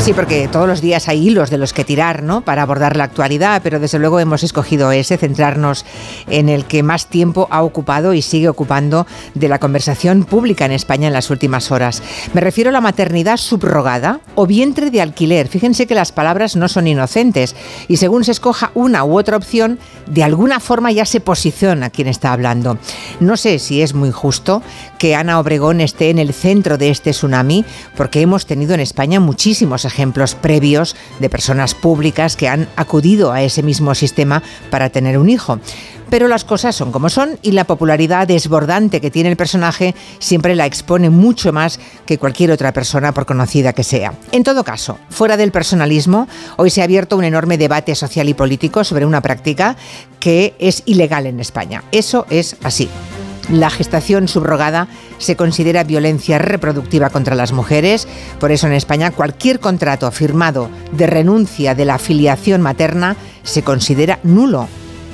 Sí, porque todos los días hay hilos de los que tirar, ¿no? Para abordar la actualidad, pero desde luego hemos escogido ese, centrarnos en el que más tiempo ha ocupado y sigue ocupando de la conversación pública en España en las últimas horas. Me refiero a la maternidad subrogada o vientre de alquiler. Fíjense que las palabras no son inocentes y según se escoja una u otra opción, de alguna forma ya se posiciona quien está hablando. No sé si es muy justo que Ana Obregón esté en el centro de este tsunami, porque hemos tenido en España muchísimos ejemplos previos de personas públicas que han acudido a ese mismo sistema para tener un hijo. Pero las cosas son como son y la popularidad desbordante que tiene el personaje siempre la expone mucho más que cualquier otra persona por conocida que sea. En todo caso, fuera del personalismo, hoy se ha abierto un enorme debate social y político sobre una práctica que es ilegal en España. Eso es así. La gestación subrogada se considera violencia reproductiva contra las mujeres. Por eso en España cualquier contrato firmado de renuncia de la afiliación materna se considera nulo.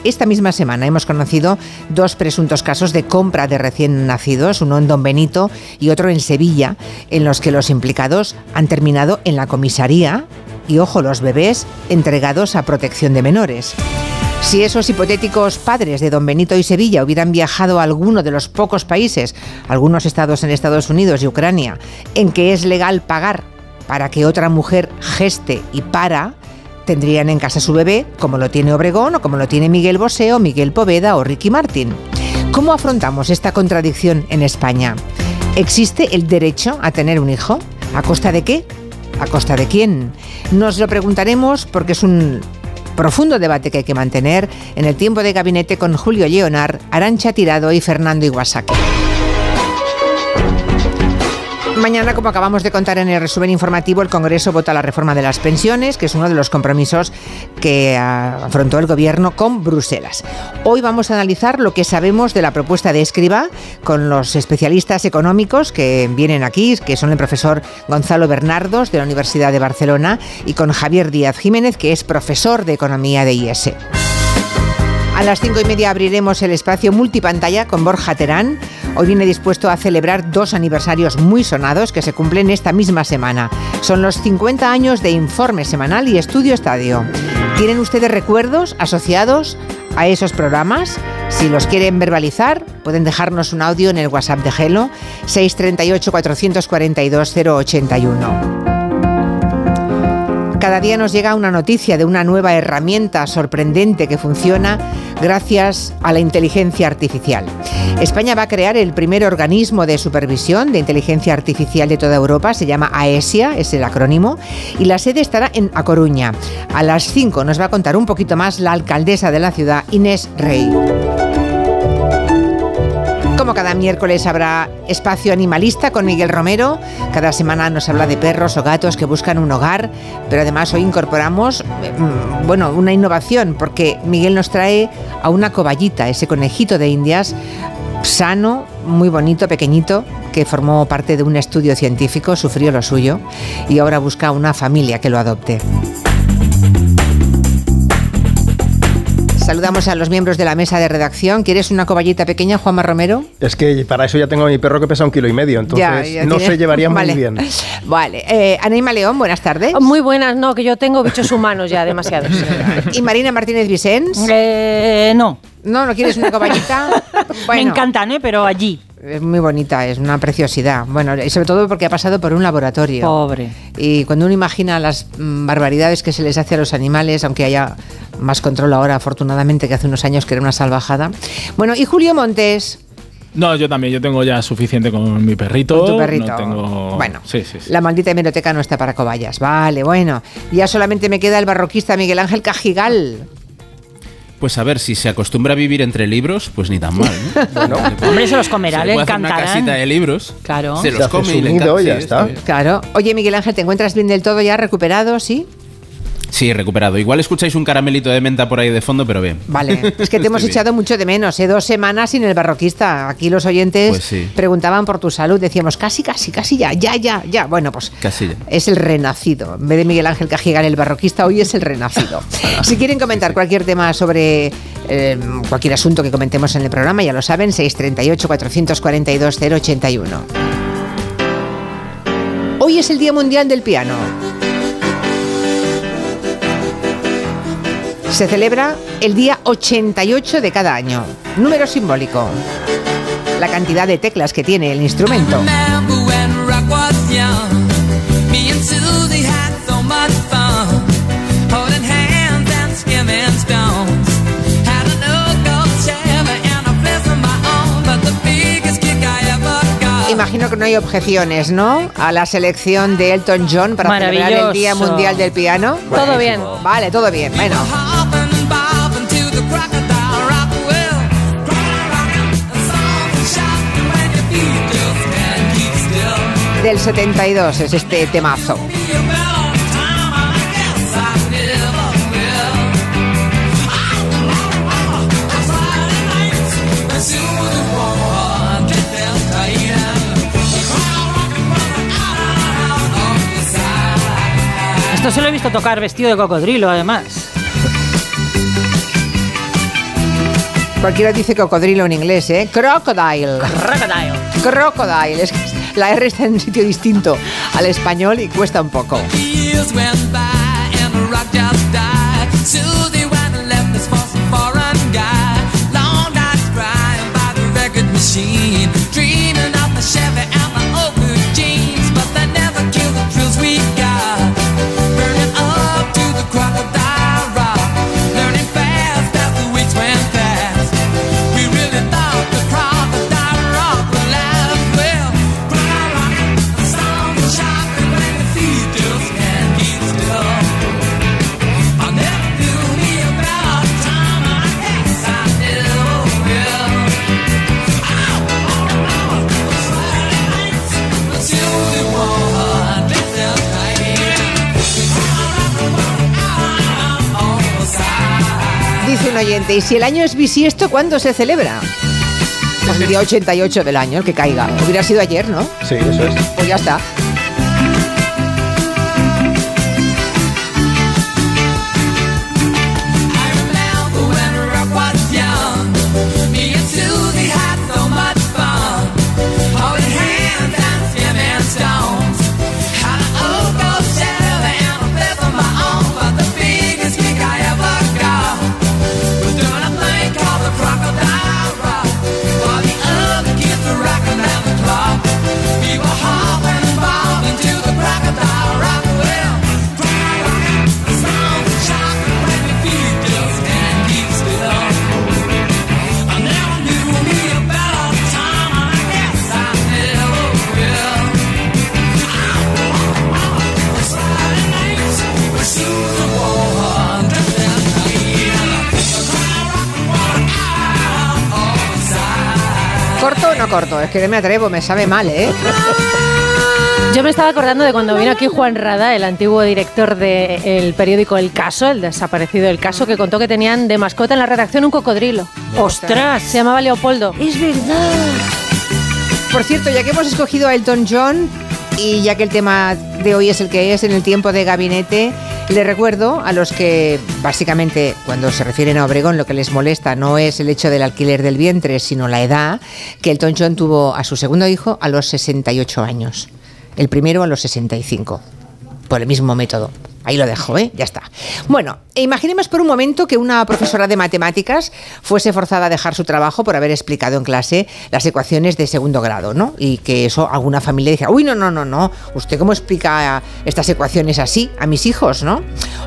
Esta misma semana hemos conocido dos presuntos casos de compra de recién nacidos, uno en Don Benito y otro en Sevilla, en los que los implicados han terminado en la comisaría y, ojo, los bebés entregados a protección de menores. Si esos hipotéticos padres de Don Benito y Sevilla hubieran viajado a alguno de los pocos países, algunos estados en Estados Unidos y Ucrania, en que es legal pagar para que otra mujer geste y para, tendrían en casa su bebé, como lo tiene Obregón o como lo tiene Miguel Bosé o Miguel Poveda o Ricky Martin. ¿Cómo afrontamos esta contradicción en España? ¿Existe el derecho a tener un hijo? ¿A costa de qué? ¿A costa de quién? Nos lo preguntaremos porque es un profundo debate que hay que mantener en el tiempo de gabinete con Julio Leonard, Arancha Tirado y Fernando Iwasaki. Mañana, como acabamos de contar en el resumen informativo, el Congreso vota la reforma de las pensiones, que es uno de los compromisos que ah, afrontó el Gobierno con Bruselas. Hoy vamos a analizar lo que sabemos de la propuesta de Escriba con los especialistas económicos que vienen aquí, que son el profesor Gonzalo Bernardos de la Universidad de Barcelona y con Javier Díaz Jiménez, que es profesor de Economía de IES. A las cinco y media abriremos el espacio multipantalla con Borja Terán. Hoy viene dispuesto a celebrar dos aniversarios muy sonados que se cumplen esta misma semana. Son los 50 años de Informe Semanal y Estudio Estadio. ¿Tienen ustedes recuerdos asociados a esos programas? Si los quieren verbalizar, pueden dejarnos un audio en el WhatsApp de Gelo 638 442 081. Cada día nos llega una noticia de una nueva herramienta sorprendente que funciona gracias a la inteligencia artificial. España va a crear el primer organismo de supervisión de inteligencia artificial de toda Europa, se llama AESIA, es el acrónimo, y la sede estará en A Coruña. A las 5 nos va a contar un poquito más la alcaldesa de la ciudad, Inés Rey. Como cada miércoles habrá espacio animalista con Miguel Romero. Cada semana nos habla de perros o gatos que buscan un hogar, pero además hoy incorporamos, mm, bueno, una innovación porque Miguel nos trae a una coballita, ese conejito de Indias sano, muy bonito, pequeñito, que formó parte de un estudio científico, sufrió lo suyo y ahora busca una familia que lo adopte. Saludamos a los miembros de la mesa de redacción. ¿Quieres una coballita pequeña, Juanma Romero? Es que para eso ya tengo a mi perro que pesa un kilo y medio, entonces no se llevaría muy bien. Vale. Eh, Anaima León, buenas tardes. Muy buenas, no, que yo tengo bichos humanos ya demasiados. ¿Y Marina Martínez Vicens? Eh, no. ¿No? ¿No quieres una coballita? Me encantan, ¿eh? Pero allí. Es muy bonita, es una preciosidad. Bueno, y sobre todo porque ha pasado por un laboratorio. Pobre. Y cuando uno imagina las mm, barbaridades que se les hace a los animales, aunque haya más control ahora, afortunadamente, que hace unos años que era una salvajada. Bueno, y Julio Montes. No, yo también, yo tengo ya suficiente con mi perrito. Con tu perrito. No tengo... Bueno, sí, sí, sí. la maldita hemeroteca no está para cobayas. Vale, bueno. Ya solamente me queda el barroquista Miguel Ángel Cajigal. Pues a ver, si se acostumbra a vivir entre libros, pues ni tan mal. ¿no? Bueno, Hombre, se los comerá, Se le puede hacer una encantarán. casita de libros. Claro. Se los come y le encanta. ya Sí, está. Claro. Oye, Miguel Ángel, ¿te encuentras bien del todo ya recuperado? ¿Sí? Sí, recuperado. Igual escucháis un caramelito de menta por ahí de fondo, pero bien. Vale, es que te hemos echado mucho de menos. ¿eh? Dos semanas sin el barroquista. Aquí los oyentes Pues sí. preguntaban por tu salud. Decíamos, casi, casi, casi ya, ya, ya, ya. Bueno, pues Casi ya. es el renacido. En vez de Miguel Ángel Cajigal, el barroquista, hoy es el renacido. si quieren comentar cualquier tema sobre eh, cualquier asunto que comentemos en el programa, ya lo saben, 638-442-081. Hoy es el Día Mundial del Piano. Se celebra el día 88 de cada año. Número simbólico. La cantidad de teclas que tiene el instrumento. Imagino que no hay objeciones, ¿no? A la selección de Elton John para celebrar el Día. Mundial del Piano. Todo bien. Vale, todo bien. Bueno, out, out of the side. Esto se lo he visto tocar vestido de cocodrilo, además. Cualquiera dice cocodrilo en inglés, ¿eh? Crocodile. Crocodile. Crocodile. Es que la R está en un sitio distinto al español y cuesta un poco. Un oyente, ¿y si el año es bisiesto, cuándo se celebra? Pues el día 88 del año, el que caiga. Hubiera sido ayer, ¿no? Sí, eso es. Pues ya está. No corto? Es que no me atrevo, me sabe mal, ¿eh? Yo me estaba acordando de cuando vino aquí Juan Rada, el antiguo director del periódico El Caso, el desaparecido El Caso, que contó que tenían de mascota en la redacción un cocodrilo. ¡Ostras! Se llamaba Leopoldo. Es verdad. Por cierto, ya que hemos escogido a Elton John y ya que el tema de hoy es el que es en el tiempo de gabinete, le recuerdo a los que básicamente cuando se refieren a Obregón lo que les molesta no es el hecho del alquiler del vientre, sino la edad, que Elton John tuvo a su segundo hijo a los 68 años, el primero a los 65, por el mismo método. Ahí lo dejo, ¿eh? Ya está. Bueno, e imaginemos por un momento que una profesora de matemáticas fuese forzada a dejar su trabajo por haber explicado en clase las ecuaciones de segundo grado, ¿no? Y que eso alguna familia dijera, uy, no, no, no, no, ¿usted cómo explica estas ecuaciones así a mis hijos, no?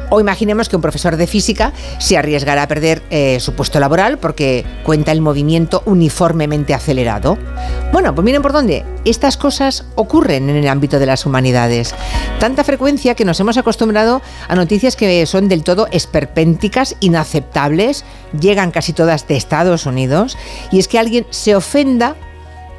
O imaginemos que un profesor de física se arriesgará a perder eh, su puesto laboral porque cuenta el movimiento uniformemente acelerado. Bueno, pues miren por dónde. Estas cosas ocurren en el ámbito de las humanidades. Tanta frecuencia que nos hemos acostumbrado a noticias que son del todo esperpénticas, inaceptables, llegan casi todas de Estados Unidos, y es que alguien se ofenda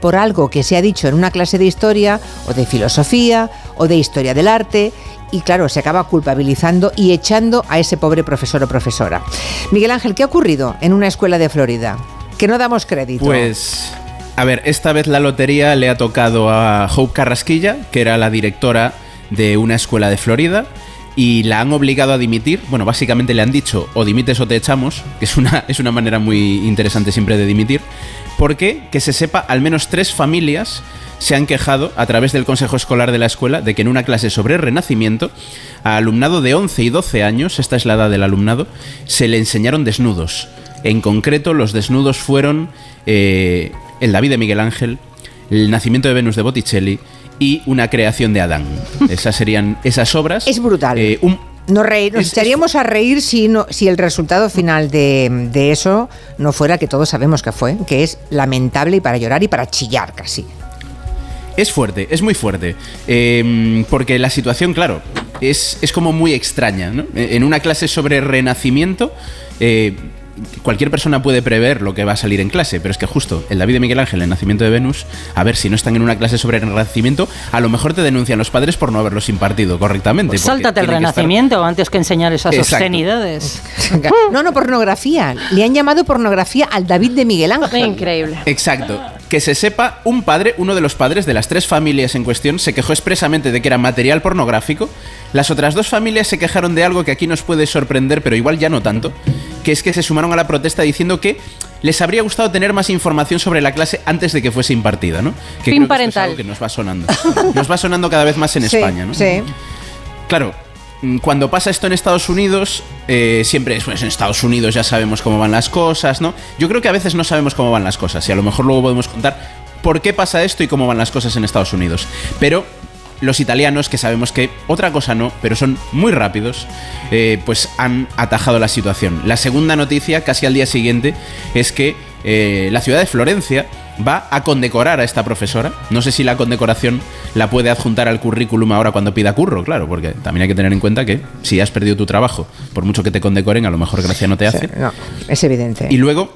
por algo que se ha dicho en una clase de historia o de filosofía o de historia del arte y claro, se acaba culpabilizando y echando a ese pobre profesor o profesora. Miguel Ángel, ¿qué ha ocurrido en una escuela de Florida? Que no damos crédito. Pues, a ver, esta vez la lotería le ha tocado a Hope Carrasquilla, que era la directora de una escuela de Florida, y la han obligado a dimitir. Bueno, básicamente le han dicho o dimites o te echamos, que es una, es una manera muy interesante siempre de dimitir, porque, que se sepa, al menos tres familias se han quejado a través del consejo escolar de la escuela de que en una clase sobre renacimiento a alumnado de 11 y 12 años, esta es la edad del alumnado, se le enseñaron desnudos. En concreto, los desnudos fueron eh, el David de Miguel Ángel, el nacimiento de Venus de Botticelli y una creación de Adán. Esas serían esas obras. Es brutal. Eh, un- Nos, reír, nos Es- echaríamos a reír si, no, si el resultado final de, de eso no fuera que todos sabemos que fue, que es lamentable y para llorar y para chillar casi. Es fuerte, es muy fuerte. Eh, porque la situación, claro, es, es como muy extraña. ¿no? Eh, En una clase sobre renacimiento, eh, cualquier persona puede prever lo que va a salir en clase, pero es que justo el David de Miguel Ángel, el nacimiento de Venus, a ver, si no están en una clase sobre renacimiento, a lo mejor te denuncian los padres por no haberlos impartido correctamente. Pues sáltate el tienen que estar- renacimiento antes que enseñar esas Exacto. obscenidades. No, no, pornografía. Le han llamado pornografía al David de Miguel Ángel. Increíble. Exacto. Que se sepa, un padre, uno de los padres de las tres familias en cuestión, se quejó expresamente de que era material pornográfico. Las otras dos familias se quejaron de algo que aquí nos puede sorprender, pero igual ya no tanto, que es que se sumaron a la protesta diciendo que les habría gustado tener más información sobre la clase antes de que fuese impartida, ¿no? Que Fin creo que es algo que nos va sonando. Nos va sonando cada vez más en Sí, España, ¿no? Sí. Claro, cuando pasa esto en Estados Unidos, eh, siempre es, pues en Estados Unidos ya sabemos cómo van las cosas, ¿no? Yo creo que a veces no sabemos cómo van las cosas y a lo mejor luego podemos contar por qué pasa esto y cómo van las cosas en Estados Unidos. Pero los italianos, que sabemos que otra cosa no, pero son muy rápidos, eh, pues han atajado la situación. La segunda noticia, casi al día siguiente, es que eh, la ciudad de Florencia va a condecorar a esta profesora. No sé si la condecoración la puede adjuntar al currículum ahora cuando pida curro, claro, porque también hay que tener en cuenta que si has perdido tu trabajo, por mucho que te condecoren, a lo mejor gracia no te hace. No, es evidente. Y luego,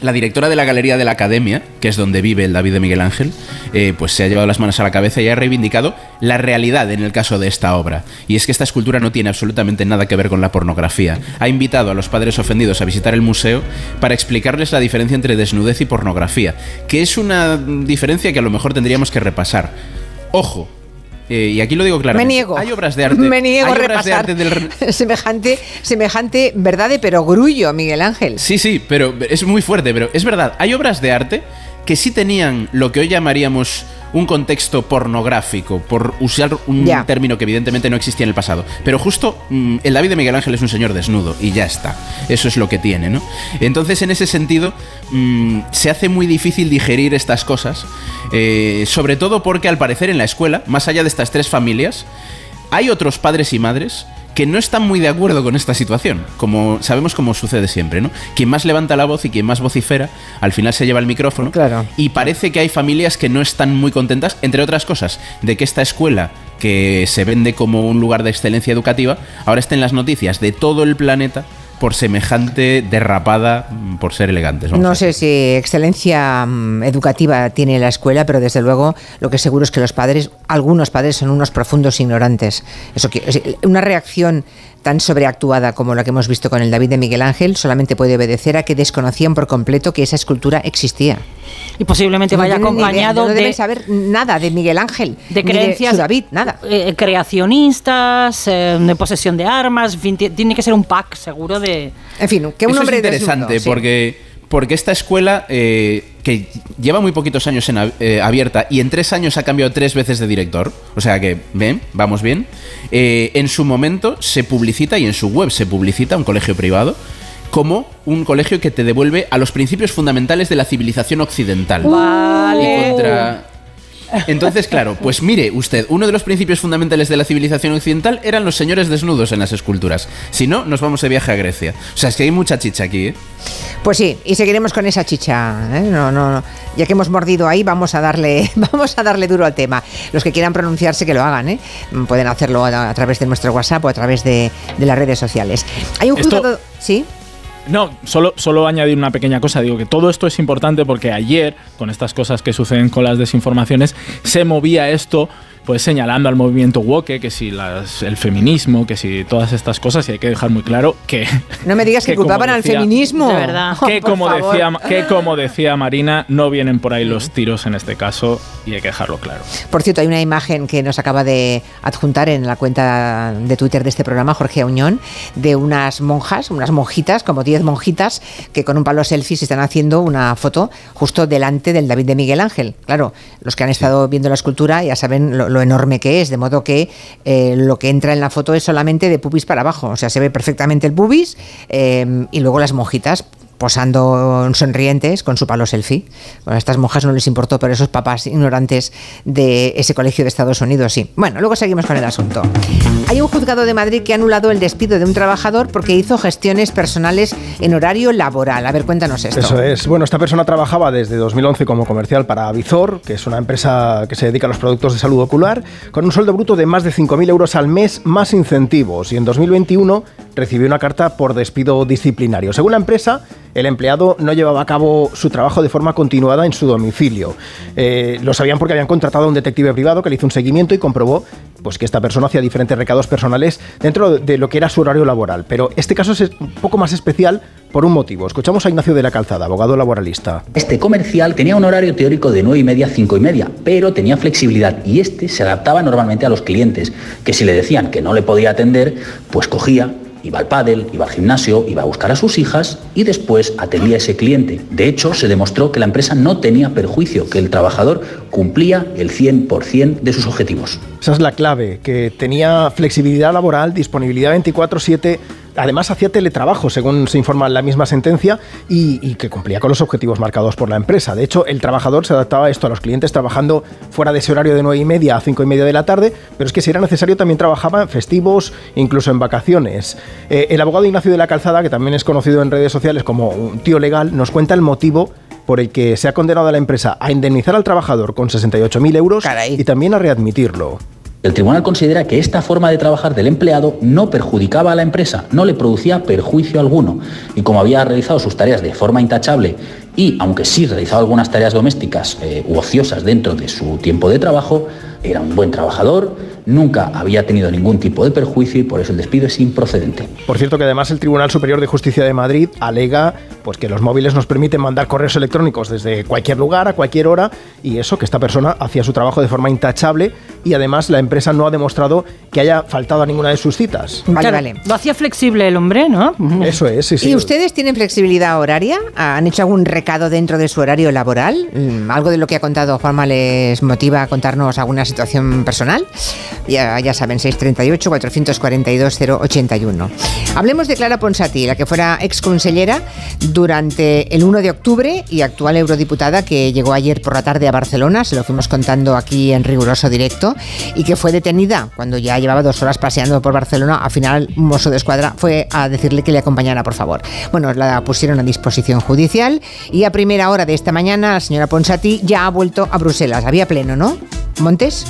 la directora de la Galería de la Academia, que es donde vive el David de Miguel Ángel, eh, pues se ha llevado las manos a la cabeza y ha reivindicado la realidad en el caso de esta obra. Y es que esta escultura no tiene absolutamente nada que ver con la pornografía. Ha invitado a los padres ofendidos a visitar el museo para explicarles la diferencia entre desnudez y pornografía, que es una diferencia que a lo mejor tendríamos que repasar. Ojo. Eh, y aquí lo digo Me claramente. niego. Hay obras de arte. Me niego a obras de repasar arte del semejante, semejante verdad de perogrullo, Miguel Ángel. Sí, sí, pero es muy fuerte, pero es verdad, hay obras de arte que sí tenían lo que hoy llamaríamos un contexto pornográfico, por usar un término que evidentemente no existía en el pasado. Pero justo mm, el David de Miguel Ángel es un señor desnudo y ya está. Eso es lo que tiene, ¿no? Entonces, en ese sentido, mm, se hace muy difícil digerir estas cosas, eh, sobre todo porque al parecer en la escuela, más allá de estas tres familias, hay otros padres y madres que no están muy de acuerdo con esta situación, como sabemos como sucede siempre, ¿no? Quien más levanta la voz y quien más vocifera, al final se lleva el micrófono. Claro. Y parece que hay familias que no están muy contentas, entre otras cosas, de que esta escuela, que se vende como un lugar de excelencia educativa, ahora está en las noticias de todo el planeta por semejante derrapada mm, por ser elegantes. No sé si excelencia mm, educativa tiene la escuela, pero desde luego lo que seguro es que los padres, algunos padres son unos profundos ignorantes. Eso que, una reacción tan sobreactuada como la que hemos visto con el David de Miguel Ángel solamente puede obedecer a que desconocían por completo que esa escultura existía. Y posiblemente No vaya idea, acompañado no de, saber nada de Miguel Ángel, de creencias David, nada. eh, creacionistas, eh, de posesión de armas, en fin, ti- tiene que ser un pack seguro de... En fin, que un Eso hombre es interesante desnudo, sí. porque, porque esta escuela, eh, que lleva muy poquitos años en ab- eh, abierta y en tres años ha cambiado tres veces de director, o sea que, ven, vamos bien, eh, en su momento se publicita y en su web se publicita un colegio privado como un colegio que te devuelve a los principios fundamentales de la civilización occidental. Vale. Y contra... Entonces, claro, pues mire usted, uno de los principios fundamentales de la civilización occidental eran los señores desnudos en las esculturas. Si no, nos vamos de viaje a Grecia. O sea, es que hay mucha chicha aquí, ¿eh? Pues sí, y seguiremos con esa chicha. ¿eh? No, no, no. Ya que hemos mordido ahí, vamos a darle, vamos a darle duro al tema. Los que quieran pronunciarse que lo hagan, ¿eh? Pueden hacerlo a, a través de nuestro WhatsApp o a través de, de las redes sociales. Hay un Esto- juzgado. ¿Sí? No, solo, solo añadir una pequeña cosa. Digo que todo esto es importante porque ayer, con estas cosas que suceden con las desinformaciones, se movía esto pues señalando al movimiento woke, que si las, el feminismo, que si todas estas cosas, y hay que dejar muy claro que... No me digas que, como culpaban al feminismo. De verdad. Que Por como, favor. decía, que como decía Marina, no vienen por ahí los tiros en este caso y hay que dejarlo claro. Por cierto, hay una imagen que nos acaba de adjuntar en la cuenta de Twitter de este programa, Jorge Auñón, de unas monjas, unas monjitas, como 10 monjitas, que con un palo selfie se están haciendo una foto justo delante del David de Miguel Ángel. Claro, los que han estado viendo la escultura ya saben lo, lo enorme que es, de modo que eh, lo que entra en la foto es solamente de pubis para abajo. O sea, se ve perfectamente el pubis eh, y luego las monjitas posando sonrientes con su palo selfie. Bueno, a estas monjas no les importó, pero esos papás ignorantes de ese colegio de Estados Unidos sí. Bueno, luego seguimos con el asunto. Hay un juzgado de Madrid que ha anulado el despido de un trabajador porque hizo gestiones personales en horario laboral. A ver, cuéntanos esto. Eso es. Bueno, esta persona trabajaba desde 2011 como comercial para Avizor, que es una empresa que se dedica a los productos de salud ocular, con un sueldo bruto de más de 5.000 euros al mes más incentivos. Y en 2021 recibió una carta por despido disciplinario. Según la empresa, el empleado no llevaba a cabo su trabajo de forma continuada en su domicilio. Eh, lo sabían porque habían contratado a un detective privado que le hizo un seguimiento y comprobó pues, que esta persona hacía diferentes recados personales dentro de lo que era su horario laboral. Pero este caso es un poco más especial por un motivo. Escuchamos a Ignacio de la Calzada, abogado laboralista. Este comercial tenía un horario teórico de 9 y media a 5 y media, pero tenía flexibilidad y este se adaptaba normalmente a los clientes, que si le decían que no le podía atender, pues cogía, iba al pádel, iba al gimnasio, iba a buscar a sus hijas y después atendía a ese cliente. De hecho, se demostró que la empresa no tenía perjuicio, que el trabajador cumplía el 100% de sus objetivos. Esa es la clave, que tenía flexibilidad laboral, disponibilidad 24/7, además hacía teletrabajo, según se informa en la misma sentencia, y, y que cumplía con los objetivos marcados por la empresa. De hecho, el trabajador se adaptaba a esto a los clientes trabajando fuera de ese horario de 9 y media a 5 y media de la tarde, pero es que si era necesario también trabajaba en festivos, incluso en vacaciones. Eh, el abogado Ignacio de la Calzada, que también es conocido en redes sociales como un tío legal, nos cuenta el motivo por el que se ha condenado a la empresa a indemnizar al trabajador con 68.000 euros y también a readmitirlo. El tribunal considera que esta forma de trabajar del empleado no perjudicaba a la empresa, no le producía perjuicio alguno. Y como había realizado sus tareas de forma intachable y, aunque sí realizaba algunas tareas domésticas eh, u ociosas dentro de su tiempo de trabajo, era un buen trabajador, nunca había tenido ningún tipo de perjuicio y por eso el despido es improcedente. Por cierto que además el Tribunal Superior de Justicia de Madrid alega pues que los móviles nos permiten mandar correos electrónicos desde cualquier lugar a cualquier hora y eso que esta persona hacía su trabajo de forma intachable y además la empresa no ha demostrado que haya faltado a ninguna de sus citas. Vale, Claro, vale. Lo hacía flexible el hombre, ¿no? Eso es, sí, sí. ¿Y ustedes tienen flexibilidad horaria? ¿Han hecho algún recado dentro de su horario laboral? Mm, ¿Algo de lo que ha contado Juanma les motiva a contarnos alguna situación personal? Ya, ya saben, 638-442-081. Hablemos de Clara Ponsati, la que fuera exconsellera durante el 1 de octubre y actual eurodiputada que llegó ayer por la tarde a Barcelona, se lo fuimos contando aquí en riguroso directo, y que fue detenida cuando ya llevaba dos horas paseando por Barcelona. Al final, un mozo de escuadra fue a decirle que le acompañara, por favor. Bueno, la pusieron a disposición judicial y a primera hora de esta mañana la señora Ponsati ya ha vuelto a Bruselas. Había pleno, ¿no? Montes.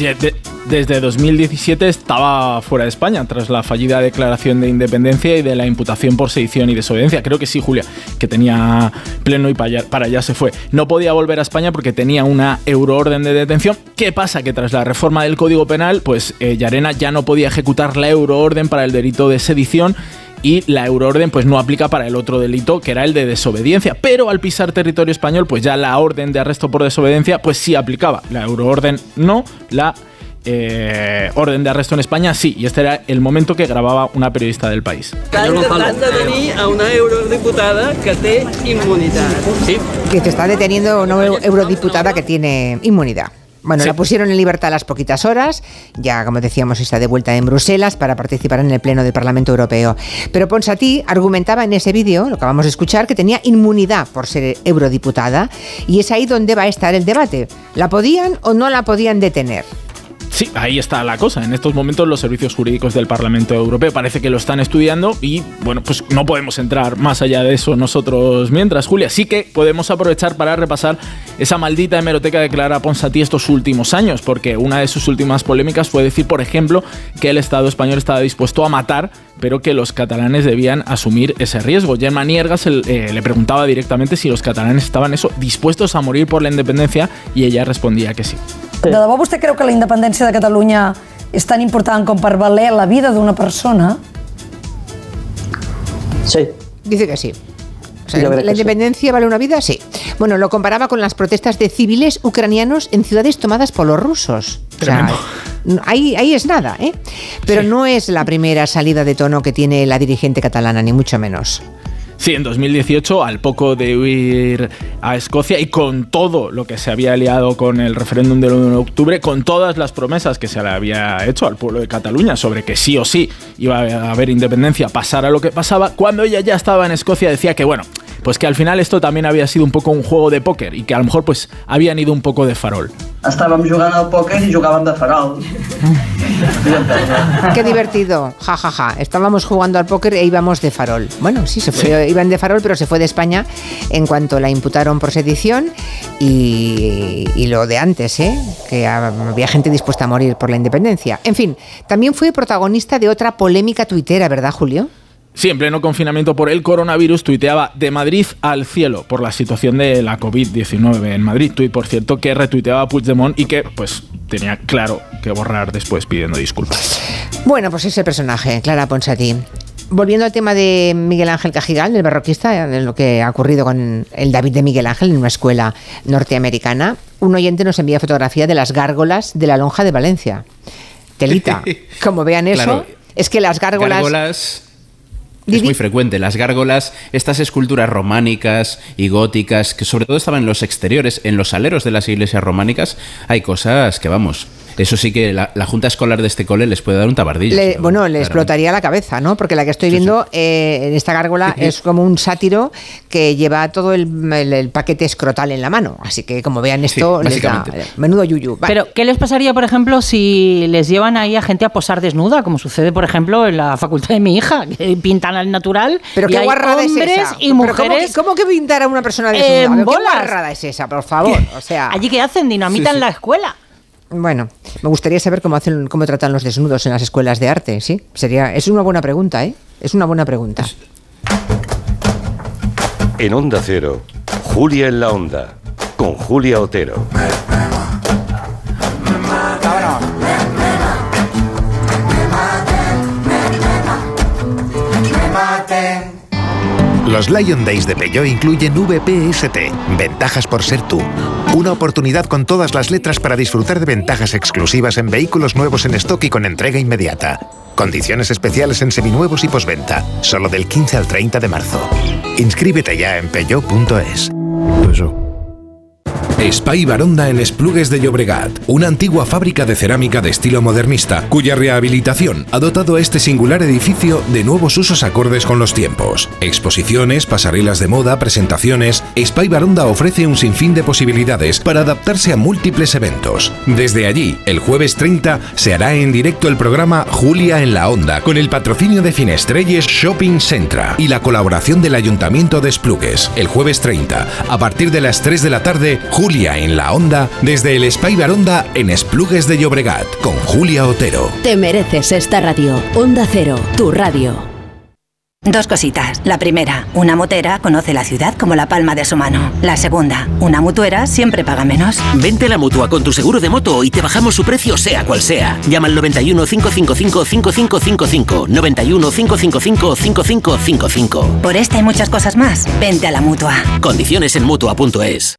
Desde 2017 estaba fuera de España tras la fallida declaración de independencia y de la imputación por sedición y desobediencia. Creo que sí, Julia, que tenía pleno y para allá, se fue. No podía volver a España porque tenía una euroorden de detención. ¿Qué pasa? Que tras la reforma del Código Penal, pues eh, ya no podía ejecutar la euroorden para el delito de sedición y la euroorden pues no aplica para el otro delito que era el de desobediencia, pero al pisar territorio español pues ya la orden de arresto por desobediencia pues sí aplicaba, la euroorden no, la eh, orden de arresto en España sí, y este era el momento que grababa una periodista del país. Estan intentant detenir a una eurodiputada que té immunitat. Sí. Que te está deteniendo una eu- eurodiputada que tiene inmunidad. Bueno, Sí. la pusieron en libertad a las poquitas horas, ya como decíamos está de vuelta en Bruselas para participar en el Pleno del Parlamento Europeo. Pero Ponsatí argumentaba en ese vídeo, lo que acabamos de escuchar, que tenía inmunidad por ser eurodiputada y es ahí donde va a estar el debate. ¿La podían o no la podían detener? Sí, ahí está la cosa. En estos momentos los servicios jurídicos del Parlamento Europeo parece que lo están estudiando y bueno, pues no podemos entrar más allá de eso nosotros mientras, Julia. Sí que podemos aprovechar para repasar esa maldita hemeroteca de Clara Ponsatí estos últimos años, porque una de sus últimas polémicas fue decir, por ejemplo, que el Estado español estaba dispuesto a matar, pero que los catalanes debían asumir ese riesgo. Gemma Niergas eh, le preguntaba directamente si los catalanes estaban eso dispuestos a morir por la independencia y ella respondía que sí. De debò vostè creu que la independència de Catalunya és tan important com per valer la vida d'una persona? Sí. Dice que sí. O sea, ¿La sí. independencia vale una vida? Sí. Bueno, lo comparaba con las protestas de civiles ucranianos en ciudades tomadas por los rusos. O sea, ahí, ahí es nada, ¿eh? Pero no es la primera salida de tono que tiene la dirigente catalana, ni mucho menos. Sí, en 2018, al poco de huir a Escocia y con todo lo que se había liado con el referéndum del 1 de octubre, con todas las promesas que se le había hecho al pueblo de Cataluña sobre que sí o sí iba a haber independencia, pasara lo que pasaba, cuando ella ya estaba en Escocia decía que bueno, pues que al final esto también había sido un poco un juego de póker y que a lo mejor pues habían ido un poco de farol. Estàvem jugant al pòquer i jugàvem de farol. Qué divertido, ja, ja, ja. Estábamos jugando al póker e íbamos de farol. Bueno, sí, se fue, iban de farol, pero se fue de España en cuanto la imputaron por sedición y, y lo de antes, ¿eh? que había gente dispuesta a morir por la independencia. En fin, también fue protagonista de otra polémica tuitera, ¿verdad, Julio? Sí, en pleno confinamiento por el coronavirus, tuiteaba de Madrid al cielo por la situación de la COVID-19 en Madrid. Tuit, por cierto, que retuiteaba Puigdemont y que, pues, tenía claro que borrar después pidiendo disculpas. Bueno, pues ese personaje, Clara Ponsatí. Volviendo al tema de Miguel Ángel Cajigal, el barroquista, de lo que ha ocurrido con el David de Miguel Ángel en una escuela norteamericana, un oyente nos envía fotografía de las gárgolas de la lonja de Valencia. Telita. Como vean eso, Claro. es que las gárgolas... Gárgolas es muy frecuente. Las gárgolas, estas esculturas románicas y góticas, que sobre todo estaban en los exteriores, en los aleros de las iglesias románicas, hay cosas que, vamos, eso sí que la, la junta escolar de este cole les puede dar un tabardillo. Le- bueno, le explotaría la cabeza, ¿no? Porque la que estoy viendo eh, en esta gárgola es como un sátiro que lleva todo el, el- el paquete escrotal en la mano. Así que como vean esto, les da menudo yuyu. Vale. Pero, ¿qué les pasaría, por ejemplo, si les llevan ahí a gente a posar desnuda, como sucede, por ejemplo, en la facultad de mi hija, que pintan al natural? Pero y qué hay guarrada es esa. y mujeres. ¿cómo, que- ¿Cómo que pintar a una persona desnuda? ¿Qué bolas. guarrada es esa, por favor? O sea, ¿Allí qué hacen? ¿Dinamitan Sí, sí. la escuela? Bueno, me gustaría saber cómo hacen, cómo tratan los desnudos en las escuelas de arte, ¿sí? Sería, es una buena pregunta, ¿eh? Es una buena pregunta. En Onda Cero, Julia en la Onda, con Julia Otero. Los Lion Days de Peugeot incluyen VPST, ventajas por ser tú. Una oportunidad con todas las letras para disfrutar de ventajas exclusivas en vehículos nuevos en stock y con entrega inmediata. Condiciones especiales en seminuevos y posventa, solo del 15 al 30 de marzo. Inscríbete ya en peugeot.es. Espai Baronda en Esplugues de Llobregat, una antigua fábrica de cerámica de estilo modernista, cuya rehabilitación ha dotado a este singular edificio de nuevos usos acordes con los tiempos. Exposiciones, pasarelas de moda, presentaciones. Espai Baronda ofrece un sinfín de posibilidades para adaptarse a múltiples eventos. Desde allí, el jueves 30 se hará en directo el programa Julia en la Onda, con el patrocinio de Finestrelles Shopping Centra y la colaboración del Ayuntamiento de Esplugues. El jueves 30, a partir de las 3 de la tarde, Julia en la Onda, desde el Spy Baronda en Esplugues de Llobregat, con Julia Otero. Te mereces esta radio. Onda Cero, tu radio. Dos cositas. La primera, una motera conoce la ciudad como la palma de su mano. La segunda, una mutuera siempre paga menos. Vente a la mutua con tu seguro de moto y te bajamos su precio sea cual sea. Llama al 91 555 5555. 91 555 5555. Por esta y muchas cosas más, vente a la mutua. Condiciones en mutua.es.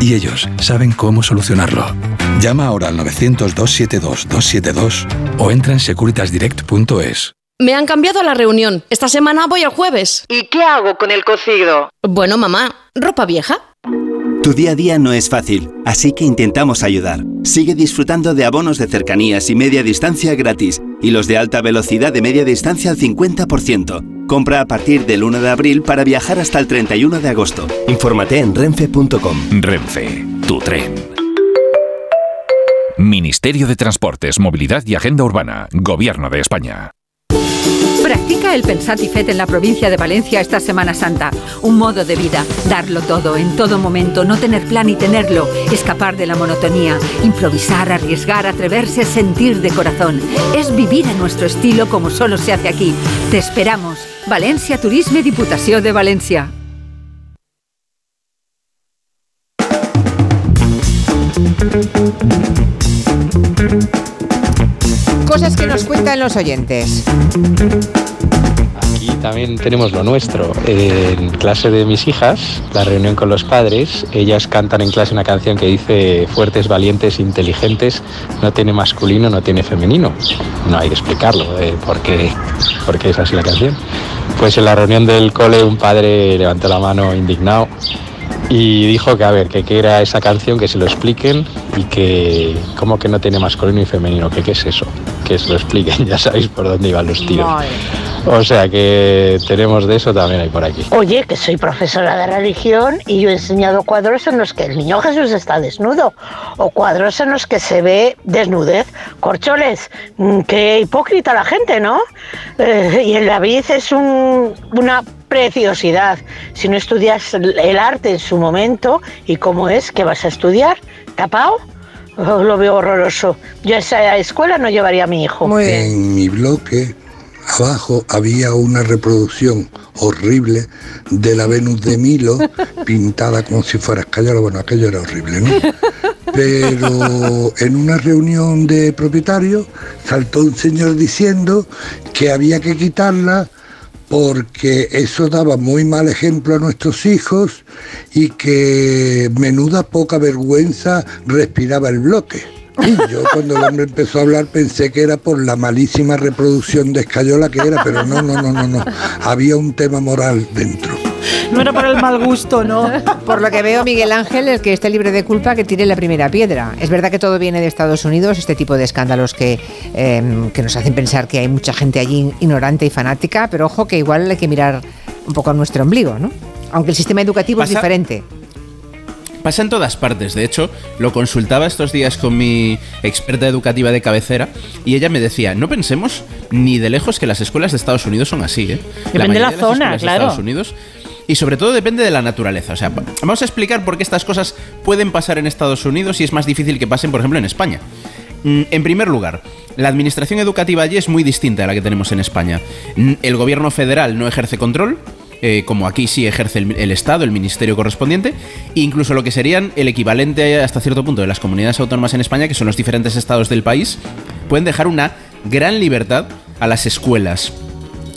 y ellos saben cómo solucionarlo. Llama ahora al 900-272-272 o entra en securitasdirect.es. Me han cambiado la reunión. Esta semana voy el jueves. ¿Y qué hago con el cocido? Bueno, mamá, ropa vieja. Tu día a día no es fácil, así que intentamos ayudar. Sigue disfrutando de abonos de cercanías y media distancia gratis y los de alta velocidad de media distancia al 50%. Compra a partir del 1 de abril para viajar hasta el 31 de agosto. Infórmate en renfe.com. Renfe, tu tren. Ministerio de Transportes, Movilidad y Agenda Urbana, Gobierno de España. Practica el Pensatifet en la provincia de Valencia esta Semana Santa. Un modo de vida, darlo todo, en todo momento, no tener plan y tenerlo, escapar de la monotonía, improvisar, arriesgar, atreverse, sentir de corazón. Es vivir a nuestro estilo como solo se hace aquí. Te esperamos. Valencia Turisme Diputación de Valencia. Cosas que nos cuentan los oyentes. Aquí también tenemos lo nuestro. En clase de mis hijas, la reunión con los padres, ellas cantan en clase una canción que dice fuertes, valientes, inteligentes, no tiene masculino, no tiene femenino. No hay que explicarlo, eh, por, qué, por qué es así la canción. Pues en la reunión del cole un padre levantó la mano indignado y dijo que a ver, que qué era esa canción, que se lo expliquen y que cómo que no tiene masculino y femenino, que qué es eso, que se lo expliquen, ya sabéis por dónde iban los tiros. O sea que tenemos de eso también hay por aquí. Oye, que soy profesora de religión y yo he enseñado cuadros en los que el niño Jesús está desnudo o cuadros en los que se ve desnudez. Corcholes, mm, qué hipócrita la gente, ¿no? Eh, y el David es un- una preciosidad. Si no estudias el arte en su momento y cómo es que vas a estudiar, tapado, Oh, lo veo horroroso. Yo a esa escuela no llevaría a mi hijo. En mi bloque abajo había una reproducción horrible de la Venus de Milo pintada como si fuera escayola. Bueno, aquello era horrible, ¿no? Pero en una reunión de propietarios saltó un señor diciendo que había que quitarla porque eso daba muy mal ejemplo a nuestros hijos y que menuda poca vergüenza respiraba el bloque. Y yo cuando el hombre empezó a hablar pensé que era por la malísima reproducción de Escayola que era, pero no, no, no, no, no. Había un tema moral dentro. No era por el mal gusto, ¿no? Por lo que veo, Miguel Ángel, el que esté libre de culpa, que tire la primera piedra. Es verdad que todo viene de Estados Unidos, este tipo de escándalos que, eh, que nos hacen pensar que hay mucha gente allí ignorante y fanática, pero ojo que igual hay que mirar un poco a nuestro ombligo, ¿no? Aunque el sistema educativo es diferente. Pasa en todas partes, de hecho, lo consultaba estos días con mi experta educativa de cabecera y ella me decía, no pensemos ni de lejos que las escuelas de Estados Unidos son así, ¿eh? Depende de la las zona, de claro. Estados Unidos y sobre todo depende de la naturaleza. O sea, vamos a explicar por qué estas cosas pueden pasar en Estados Unidos y es más difícil que pasen, por ejemplo, en España. Mm, En primer lugar, la administración educativa allí es muy distinta a la que tenemos en España. Mm, El gobierno federal no ejerce control, eh, como aquí sí ejerce el, el Estado, el ministerio correspondiente, e incluso lo que serían el equivalente hasta cierto punto de las comunidades autónomas en España, que son los diferentes estados del país, pueden dejar una gran libertad a las escuelas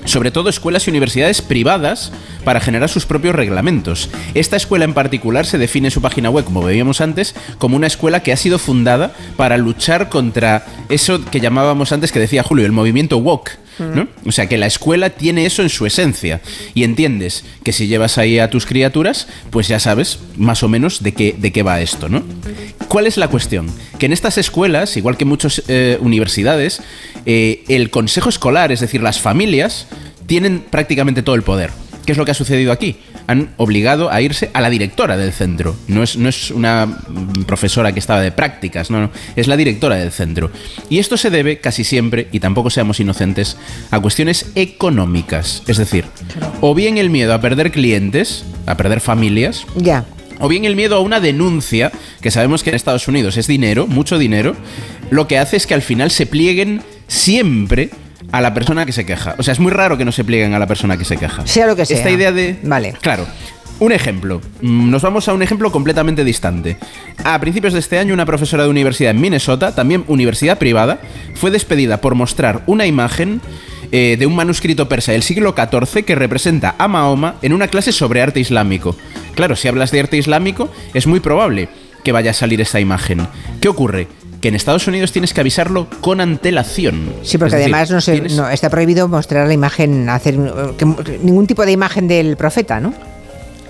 sobre todo escuelas y universidades privadas para generar sus propios reglamentos. Esta escuela en particular se define en su página web, como veíamos antes, como una escuela que ha sido fundada para luchar contra eso que llamábamos antes, que decía Julio, el movimiento woke. ¿No? O sea que la escuela tiene eso en su esencia y entiendes que si llevas ahí a tus criaturas, pues ya sabes más o menos de qué, de qué va esto, ¿no? ¿Cuál es la cuestión? Que en estas escuelas, igual que en muchas eh, universidades, eh, el consejo escolar, es decir, las familias, tienen prácticamente todo el poder. ¿Qué es lo que ha sucedido aquí? Han obligado a irse a la directora del centro. No es, no es una profesora que estaba de prácticas, no, no, es la directora del centro. Y esto se debe casi siempre, y tampoco seamos inocentes, a cuestiones económicas. Es decir, o bien el miedo a perder clientes, a perder familias, Ya. o bien el miedo a una denuncia, que sabemos que en Estados Unidos es dinero, mucho dinero, lo que hace es que al final se plieguen siempre a la persona que se queja. O sea, es muy raro que no se plieguen a la persona que se queja. Sea lo que sea. Esta idea de... Vale. Claro. Un ejemplo. Mm, Nos vamos a un ejemplo completamente distante. A principios de este año, una profesora de universidad en Minnesota, también universidad privada, fue despedida por mostrar una imagen eh, de un manuscrito persa del siglo XIV que representa a Mahoma en una clase sobre arte islámico. Claro, si hablas de arte islámico, es muy probable que vaya a salir esa imagen. ¿Qué ocurre? Que en Estados Unidos tienes que avisarlo con antelación. Sí, porque Es decir, además no, se- tienes- no, está prohibido mostrar la imagen, hacer que- ningún tipo de imagen del profeta, ¿no?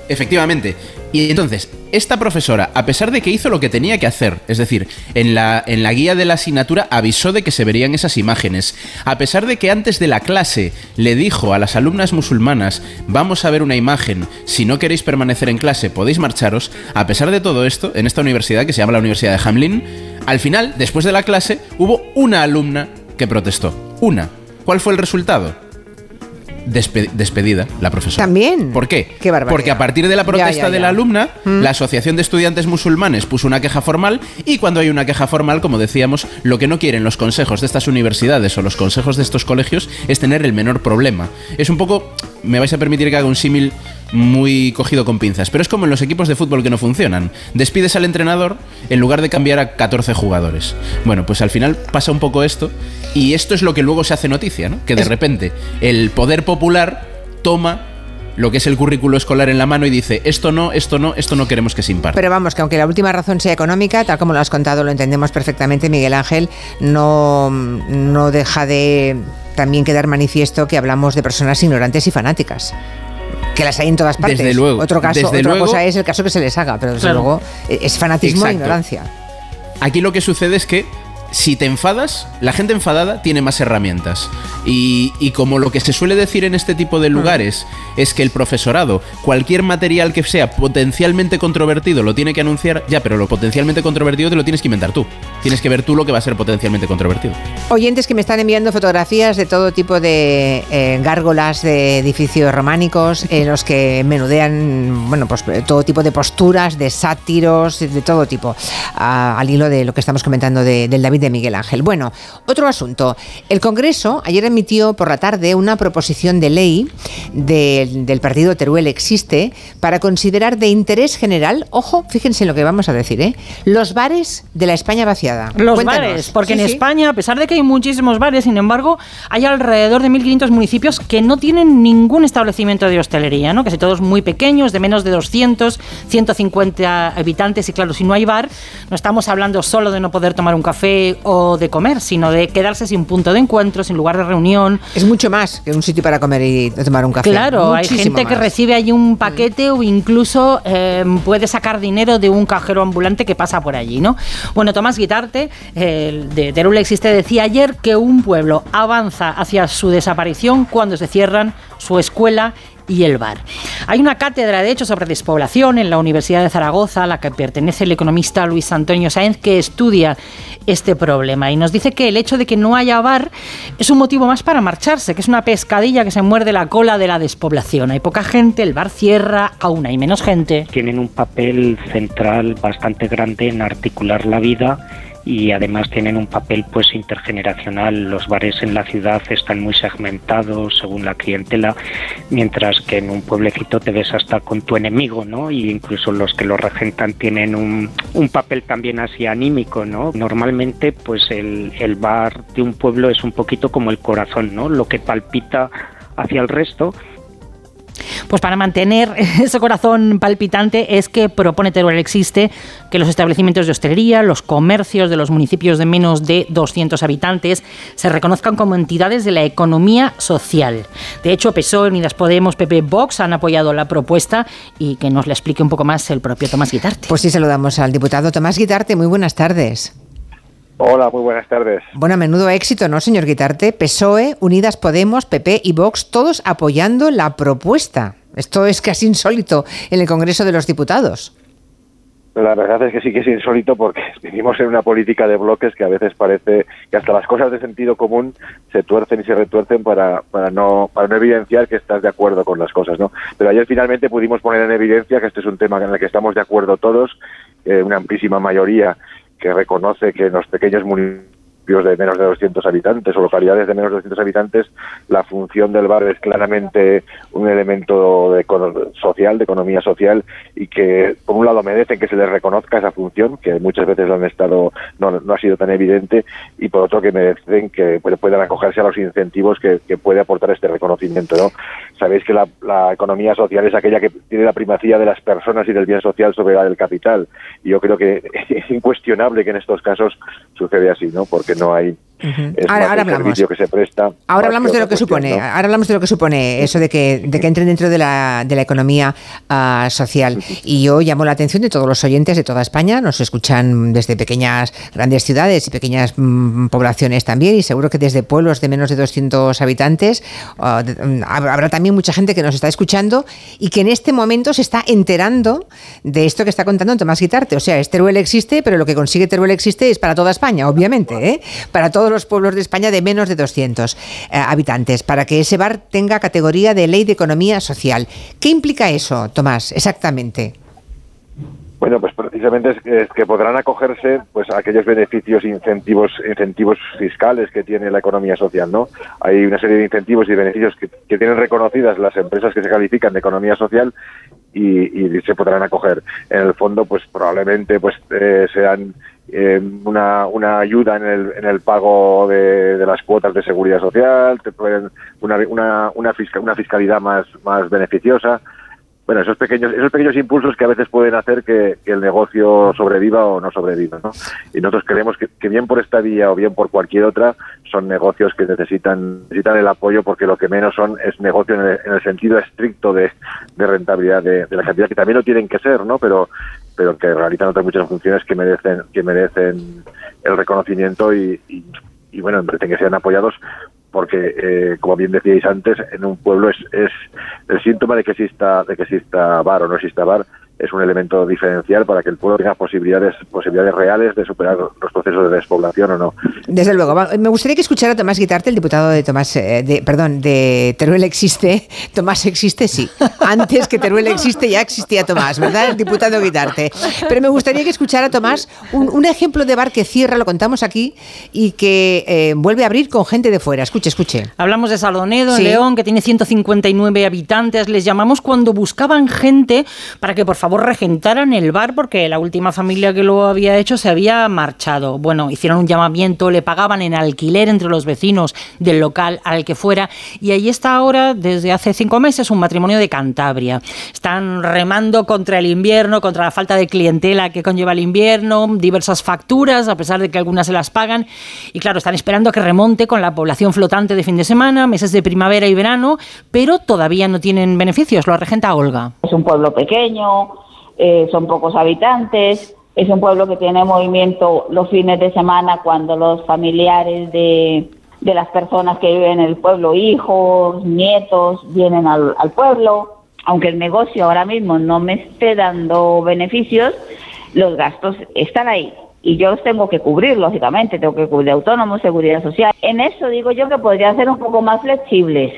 Efectivamente. Y entonces, esta profesora, a pesar de que hizo lo que tenía que hacer, es decir, en la, en la guía de la asignatura avisó de que se verían esas imágenes, a pesar de que antes de la clase le dijo a las alumnas musulmanas, vamos a ver una imagen, si no queréis permanecer en clase podéis marcharos, a pesar de todo esto, en esta universidad que se llama la Universidad de Hamlin, al final, después de la clase, hubo una alumna que protestó. Una. ¿Cuál fue el resultado? Despe- despedida la profesora. También. ¿Por qué? Qué. Porque a partir de la Ya, protesta ya, de la alumna, Mm. la Asociación de Estudiantes Musulmanes puso una queja formal y cuando hay una queja formal, como decíamos, lo que no quieren los consejos de estas universidades o los consejos de estos colegios es tener el menor problema. Es un poco, me vais a permitir que haga un símil muy cogido con pinzas, pero es como en los equipos de fútbol que no funcionan. Despides al entrenador en lugar de cambiar a 14 jugadores. Bueno, pues al final pasa un poco esto y esto es lo que luego se hace noticia, ¿no? Que de repente el poder popular toma lo que es el currículo escolar en la mano y dice, esto no, esto no, esto no queremos que se imparta. Pero vamos, que aunque la última razón sea económica, tal como lo has contado, lo entendemos perfectamente, Miguel Ángel, no, no deja de también quedar manifiesto que hablamos de personas ignorantes y fanáticas. Que las hay en todas partes. Desde luego, Otro caso, desde otra luego- cosa es el caso que se les haga, pero desde Claro. luego eh, es fanatismo e Exacto. ignorancia. Aquí lo que sucede es que si te enfadas, la gente enfadada tiene más herramientas. Y, y como lo que se suele decir en este tipo de lugares es que el profesorado, cualquier material que sea potencialmente controvertido, lo tiene que anunciar, ya, pero lo potencialmente controvertido te lo tienes que inventar tú. Tienes que ver tú lo que va a ser potencialmente controvertido. Oyentes que me están enviando fotografías de todo tipo de eh, gárgolas de edificios románicos en los que menudean, bueno, pues eh, todo tipo de posturas, de sátiros, de todo tipo, a- al hilo de lo que estamos comentando de- del David de Miguel Ángel. Bueno, otro asunto. El Congreso ayer emitió por la tarde una proposición de ley del- del partido Teruel Existe para considerar de interés general, ojo, fíjense en lo que vamos a decir, ¿eh? los bares de la España vaciada. Los Cuéntanos. bares, porque Sí, en sí. España, a pesar de que hay muchísimos bares, sin embargo, hay alrededor de 1.500 municipios que no tienen ningún establecimiento de hostelería, ¿no? Casi todos muy pequeños, de menos de 200, 150 habitantes. Y claro, si no hay bar, no estamos hablando solo de no poder tomar un café o de comer, sino de quedarse sin punto de encuentro, sin lugar de reunión. Es mucho más que un sitio para comer y tomar un café. Claro, hay gente que recibe allí un paquete o incluso eh, puede sacar dinero de un cajero ambulante que pasa por allí, ¿no? Bueno, Tomás Guitarte, el de Teruel Existe, decía ayer que un pueblo avanza hacia su desaparición cuando se cierran su escuela y el bar. Hay una cátedra, de hecho, sobre despoblación en la Universidad de Zaragoza, a la que pertenece el economista Luis Antonio Sáenz, que estudia este problema y nos dice que el hecho de que no haya bar es un motivo más para marcharse, que es una pescadilla que se muerde la cola de la despoblación. Hay poca gente, el bar cierra, aún hay menos gente. tienen un papel central bastante grande en articular la vida y además tienen un papel pues intergeneracional. Los bares en la ciudad están muy segmentados según la clientela, mientras que en un pueblecito te ves hasta con tu enemigo, ¿no? Y incluso los que lo regentan tienen un, un papel también así anímico, ¿no? Normalmente pues el, el bar de un pueblo es un poquito como el corazón, ¿no? Lo que palpita hacia el resto Pues para mantener ese corazón palpitante es que propone Teruel Existe que los establecimientos de hostelería, los comercios de los municipios de menos de 200 habitantes se reconozcan como entidades de la economía social. De hecho, PSOE, Unidas Podemos, PP, Vox han apoyado la propuesta y que nos la explique un poco más el propio Tomás Guitarte. Pues sí, saludamos al diputado Tomás Guitarte. Muy buenas tardes. Hola, muy buenas tardes. Bueno, a menudo éxito, ¿no, señor Guitarte? PSOE, Unidas Podemos, PP y Vox, todos apoyando la propuesta. Esto es casi insólito en el Congreso de los Diputados. La verdad es que sí que es insólito porque vivimos en una política de bloques que a veces parece que hasta las cosas de sentido común se tuercen y se retuercen para, para, no, para no evidenciar que estás de acuerdo con las cosas, ¿no? Pero ayer finalmente pudimos poner en evidencia que este es un tema en el que estamos de acuerdo todos, eh, una amplísima mayoría que reconoce que los pequeños municipios municipios de menos de 200 habitantes o localidades de menos de 200 habitantes, la función del bar es claramente un elemento de social, de economía social, y que por un lado merecen que se les reconozca esa función, que muchas veces han estado, no, no ha sido tan evidente, y por otro que merecen que puedan acogerse a los incentivos que, puede aportar este reconocimiento. ¿no? Sabéis que la, la economía social es aquella que tiene la primacía de las personas y del bien social sobre la del capital, y yo creo que es incuestionable que en estos casos sucede así, ¿no? Porque no hay ahora, hablamos. que se presta. Ahora hablamos de lo que supone, ahora hablamos de lo que supone eso de que, de que entren dentro de la, de la economía ah, social. Y yo llamo la atención de todos los oyentes de toda España, nos escuchan desde pequeñas, grandes ciudades y pequeñas mm, poblaciones también, y seguro que desde pueblos de menos de 200 habitantes ah, mm, habrá también mucha gente que nos está escuchando y que en este momento se está enterando de esto que está contando Tomás Guitarte. O sea, Teruel existe, pero lo que consigue Teruel existe es para toda España, obviamente, ¿eh? para todos los pueblos de España de menos de 200 eh, habitantes, para que ese bar tenga categoría de ley de economía social. ¿Qué implica eso, Tomás, exactamente? Bueno, pues precisamente es que, podrán acogerse pues a aquellos beneficios, incentivos, incentivos fiscales que tiene la economía social, ¿no? Hay una serie de incentivos y beneficios que, tienen reconocidas las empresas que se califican de economía social y, se podrán acoger. En el fondo, pues probablemente pues eh, sean eh, una, una ayuda en el, en el pago de, de, las cuotas de seguridad social, te pueden una, una, una, una fiscalidad más, más beneficiosa. Bueno, esos pequeños, esos pequeños impulsos que a veces pueden hacer que, el negocio sobreviva o no sobreviva. ¿no? Y nosotros creemos que, bien por esta vía o bien por cualquier otra, son negocios que necesitan, necesitan el apoyo porque lo que menos son es negocio en el, sentido estricto de, de rentabilidad de, de, la cantidad, que también lo tienen que ser, ¿no? Pero, pero que realizan otras muchas funciones que merecen que merecen el reconocimiento y, bueno, merecen que sean apoyados porque eh, como bien decíais antes en un pueblo es, es el síntoma de que exista de que exista bar o no exista bar es un elemento diferencial para que el pueblo tenga posibilidades posibilidades reales de superar los procesos de despoblación o no. Desde luego. Me gustaría que escuchara a Tomás Guitarte, el diputado de Tomás, eh, de, perdón, de Teruel existe. Tomás existe, sí. Antes que Teruel existe ya existía Tomás, ¿verdad? El diputado Guitarte. Pero me gustaría que escuchara a Tomás un, ejemplo de bar que cierra, lo contamos aquí, y que eh, vuelve a abrir con gente de fuera. Escuche, escuche. Hablamos de Saldonedo, en León, que tiene 159 habitantes. Les llamamos cuando buscaban gente para que por favor regentaran el bar porque la última familia que lo había hecho se había marchado. Bueno, hicieron un llamamiento, le pagaban en alquiler entre los vecinos del local al que fuera y ahí está ahora desde hace cinco meses un matrimonio de Cantabria. Están remando contra el invierno, contra la falta de clientela que conlleva el invierno, diversas facturas a pesar de que algunas se las pagan y claro, están esperando a que remonte con la población flotante de fin de semana, meses de primavera y verano, pero todavía no tienen beneficios. Lo regenta Olga. Es un pueblo pequeño, eh, son pocos habitantes, es un pueblo que tiene movimiento los fines de semana cuando los familiares de, de las personas que viven en el pueblo, hijos, nietos, vienen al, al pueblo. Aunque el negocio ahora mismo no me esté dando beneficios, los gastos están ahí y yo los tengo que cubrir, lógicamente, tengo que cubrir autónomos, seguridad social. En eso digo yo que podría ser un poco más flexibles.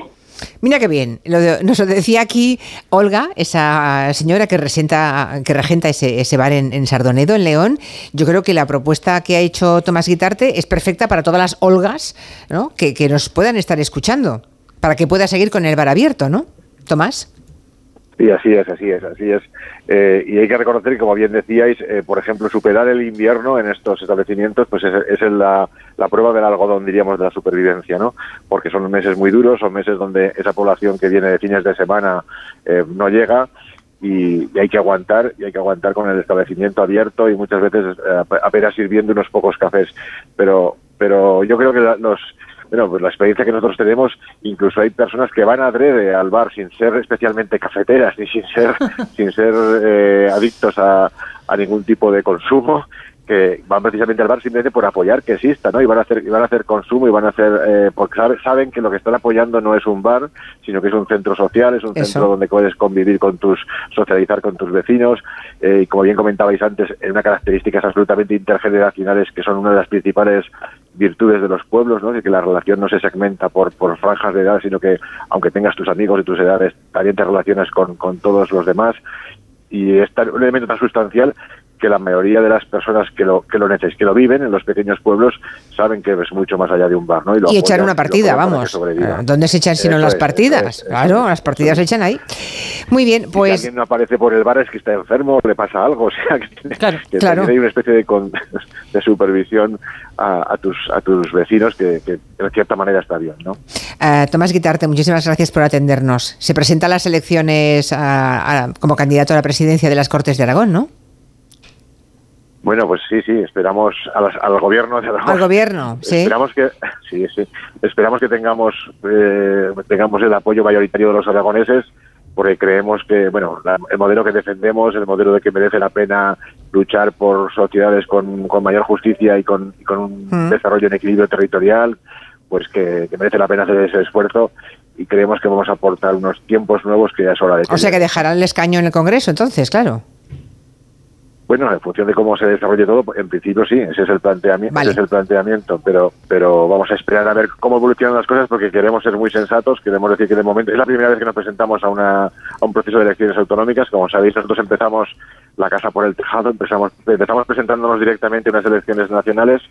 Mira qué bien. nos lo decía aquí Olga, esa señora que, resenta, que regenta ese, bar en, Sardonedo, en León. Yo creo que la propuesta que ha hecho Tomás Guitarte es perfecta para todas las Olgas ¿no? que, que nos puedan estar escuchando, para que pueda seguir con el bar abierto, ¿no? Tomás. Sí, así es, así es, así es. Eh, y hay que reconocer como bien decíais, eh, por ejemplo, superar el invierno en estos establecimientos, pues es, la, prueba del algodón, diríamos, de la supervivencia, ¿no? Porque son meses muy duros, son meses donde esa población que viene de fines de semana eh, no llega y, hay que aguantar, y hay que aguantar con el establecimiento abierto y muchas veces apenas sirviendo unos pocos cafés. Pero, pero yo creo que los bueno, pues la experiencia que nosotros tenemos, incluso hay personas que van a adrede al bar sin ser especialmente cafeteras ni sin ser, sin ser eh, adictos a, a ningún tipo de consumo que van precisamente al bar simplemente por apoyar que exista, ¿no? Y van a hacer, y van a hacer consumo y van a hacer, eh, porque saben que lo que están apoyando no es un bar, sino que es un centro social, es un centro donde puedes convivir con tus, socializar con tus vecinos, eh, y como bien comentabais antes, en una características absolutamente intergeneracionales que son una de las principales virtudes de los pueblos, ¿no? De que la relación no se segmenta por, por franjas de edad, sino que aunque tengas tus amigos y tus edades, también te relacionas con, con todos los demás y es un elemento tan sustancial que la mayoría de las personas que lo que lo necesitan, que lo viven en los pequeños pueblos saben que es mucho más allá de un bar, ¿no? Y, echar una partida, vamos. ¿Dónde se echan sino las partidas? claro, las partidas se echan ahí. Muy bien, pues. Si alguien no aparece por el bar es que está enfermo, le pasa algo, o sea, que, claro, hay una especie de, de supervisión a, tus a tus vecinos que, de cierta manera está bien, ¿no? Uh, Tomás Guitarte, muchísimas gracias por atendernos. Se presenta las elecciones como candidato a la presidencia de las Cortes de Aragón, ¿no? Bueno, pues sí, sí, esperamos al gobierno de Al gobierno, sí. Esperamos que, sí, sí, esperamos que tengamos, eh, tengamos el apoyo mayoritario de los aragoneses, porque creemos que, bueno, el modelo que defendemos, el modelo de que merece la pena luchar por sociedades con, mayor justicia y con, un mm. desarrollo en equilibrio territorial, pues que, merece la pena hacer ese esfuerzo y creemos que vamos a aportar unos tiempos nuevos que ya es hora de... O sea que dejarán el escaño en el Congreso, entonces, claro. Bueno, en función de cómo se desarrolle todo, en principio sí, ese es el planteamiento, ese es el planteamiento, pero pero vamos a esperar a ver cómo evolucionan las cosas porque queremos ser muy sensatos, queremos decir que de momento es la primera vez que nos presentamos a una a un proceso de elecciones autonómicas, como sabéis nosotros empezamos la casa por el tejado, empezamos empezamos presentándonos directamente a unas elecciones nacionales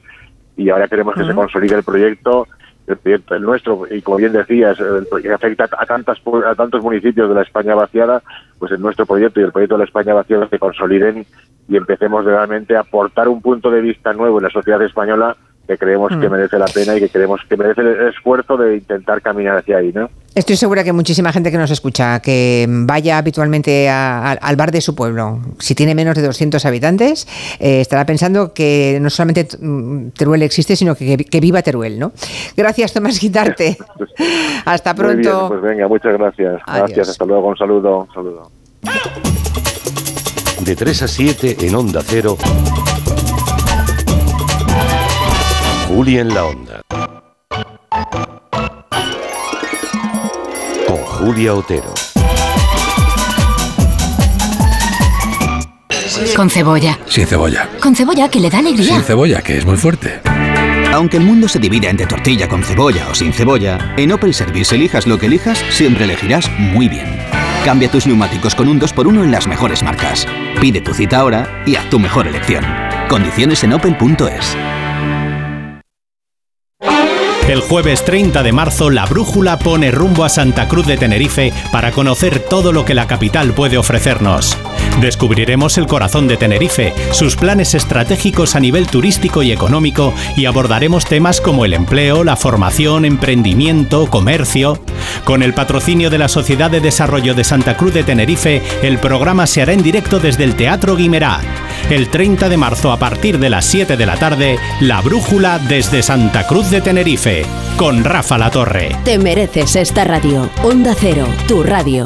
y ahora queremos que se consolide el proyecto el nuestro y como bien decías que afecta a tantas a tantos municipios de la España vaciada pues el nuestro proyecto y el proyecto de la España vaciada se consoliden y empecemos realmente a aportar un punto de vista nuevo en la sociedad española que creemos que mm. merece la pena y que creemos que merece el esfuerzo de intentar caminar hacia ahí, ¿no? Estoy segura que muchísima gente que nos escucha, que vaya habitualmente al bar de su pueblo, si tiene menos de 200 habitantes, eh, estará pensando que no solamente mm, Teruel existe, sino que, viva Teruel, ¿no? Gracias, Tomás Guitarte. hasta pronto. pues venga, muchas gracias. Gracias, hasta luego, un saludo. Un saludo. De 3 a 7 en Onda Cero. Juli en la Onda. Con Julia Otero. Con cebolla. Sin cebolla. Con cebolla que le da alegría. Sin cebolla, que es muy fuerte. Aunque el mundo se divida entre tortilla con cebolla o sin cebolla, en Opel Service elijas lo que elijas, siempre elegirás muy bien. Cambia tus neumáticos con un 2x1 en las mejores marcas. Pide tu cita ahora y haz tu mejor elección. Condiciones en opel.es. El jueves 30 de marzo, la Brújula pone rumbo a Santa Cruz de Tenerife para conocer todo lo que la capital puede ofrecernos. Descubriremos el corazón de Tenerife, sus planes estratégicos a nivel turístico y económico y abordaremos temas como el empleo, la formación, emprendimiento, comercio. Con el patrocinio de la Sociedad de Desarrollo de Santa Cruz de Tenerife, el programa se hará en directo desde el Teatro Guimerá. El 30 de marzo a partir de las 7 de la tarde, La Brújula desde Santa Cruz de Tenerife con Rafa La Torre. Te mereces esta radio. Onda Cero, tu radio.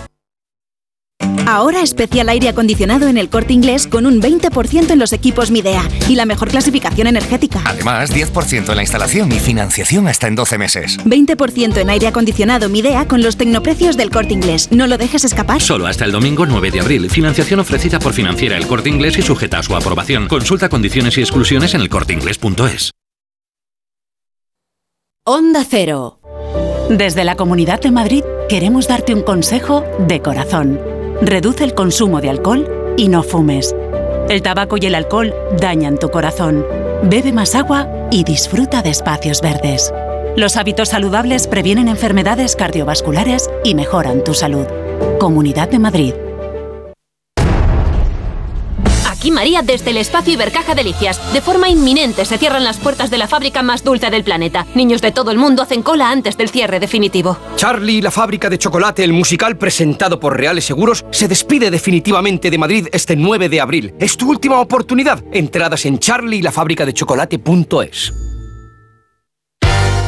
Ahora especial aire acondicionado en el corte inglés con un 20% en los equipos Midea y la mejor clasificación energética. Además, 10% en la instalación y financiación hasta en 12 meses. 20% en aire acondicionado Midea con los tecnoprecios del corte inglés. No lo dejes escapar. Solo hasta el domingo 9 de abril. Financiación ofrecida por financiera el corte inglés y sujeta a su aprobación. Consulta condiciones y exclusiones en elcorteinglés.es. Onda Cero. Desde la Comunidad de Madrid queremos darte un consejo de corazón. Reduce el consumo de alcohol y no fumes. El tabaco y el alcohol dañan tu corazón. Bebe más agua y disfruta de espacios verdes. Los hábitos saludables previenen enfermedades cardiovasculares y mejoran tu salud. Comunidad de Madrid. Aquí María desde el espacio Ibercaja Delicias. De forma inminente se cierran las puertas de la fábrica más dulce del planeta. Niños de todo el mundo hacen cola antes del cierre definitivo. Charlie, la fábrica de chocolate, el musical presentado por Reales Seguros, se despide definitivamente de Madrid este 9 de abril. Es tu última oportunidad. Entradas en charlielafabricadechocolate.es.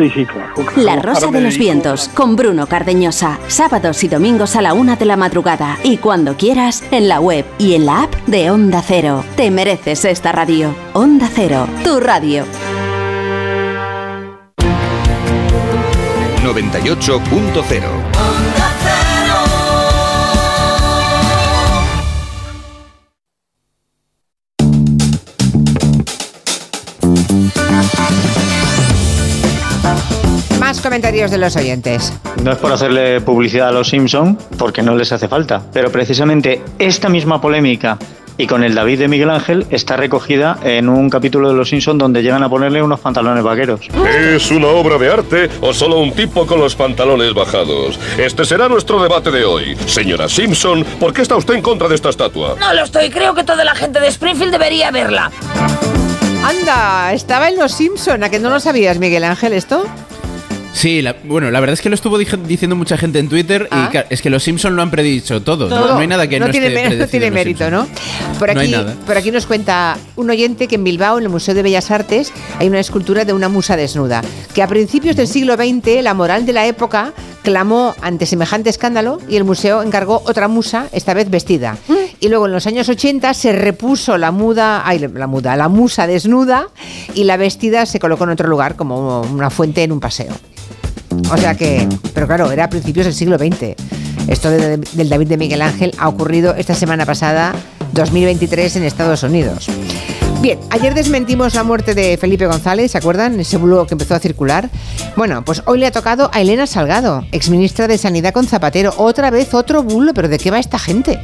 Sí, sí, claro. La Rosa de los Vientos, con Bruno Cardeñosa. Sábados y domingos a la una de la madrugada. Y cuando quieras, en la web y en la app de Onda Cero. Te mereces esta radio. Onda Cero, tu radio. 98.0 Comentarios de los oyentes. No es por hacerle publicidad a los Simpson, porque no les hace falta, pero precisamente esta misma polémica y con el David de Miguel Ángel está recogida en un capítulo de los Simpson donde llegan a ponerle unos pantalones vaqueros. ¿Es una obra de arte o solo un tipo con los pantalones bajados? Este será nuestro debate de hoy. Señora Simpson, ¿por qué está usted en contra de esta estatua? No lo estoy, creo que toda la gente de Springfield debería verla. Anda, estaba en Los Simpson, ¿a que no lo sabías, Miguel Ángel, esto? Sí, la- bueno, la verdad es que lo estuvo diciendo mucha gente en Twitter Ah. y ca- es que los Simpsons lo han predicho todo. No, Todo. no hay nada que no, tiene, esté mé- no tiene mérito, Simpson. ¿no? Por No hay aquí, nada. por aquí nos cuenta un oyente que en Bilbao, en el Museo de Bellas Artes, hay una escultura de una musa desnuda, que a principios del siglo XX la moral de la época clamó ante semejante escándalo y el museo encargó otra musa, esta vez vestida. Y luego en los años 80 se repuso la muda, ay, la muda, la musa desnuda y la vestida se colocó en otro lugar como una fuente en un paseo. O sea que, pero claro, era a principios del siglo XX. Esto de- del David de Miguel Ángel ha ocurrido esta semana pasada, 2023, en Estados Unidos. Bien, ayer desmentimos la muerte de Felipe González, ¿se acuerdan? Ese bulo que empezó a circular. Bueno, pues hoy le ha tocado a Elena Salgado, exministra de Sanidad con Zapatero. Otra vez otro bulo, pero ¿de qué va esta gente?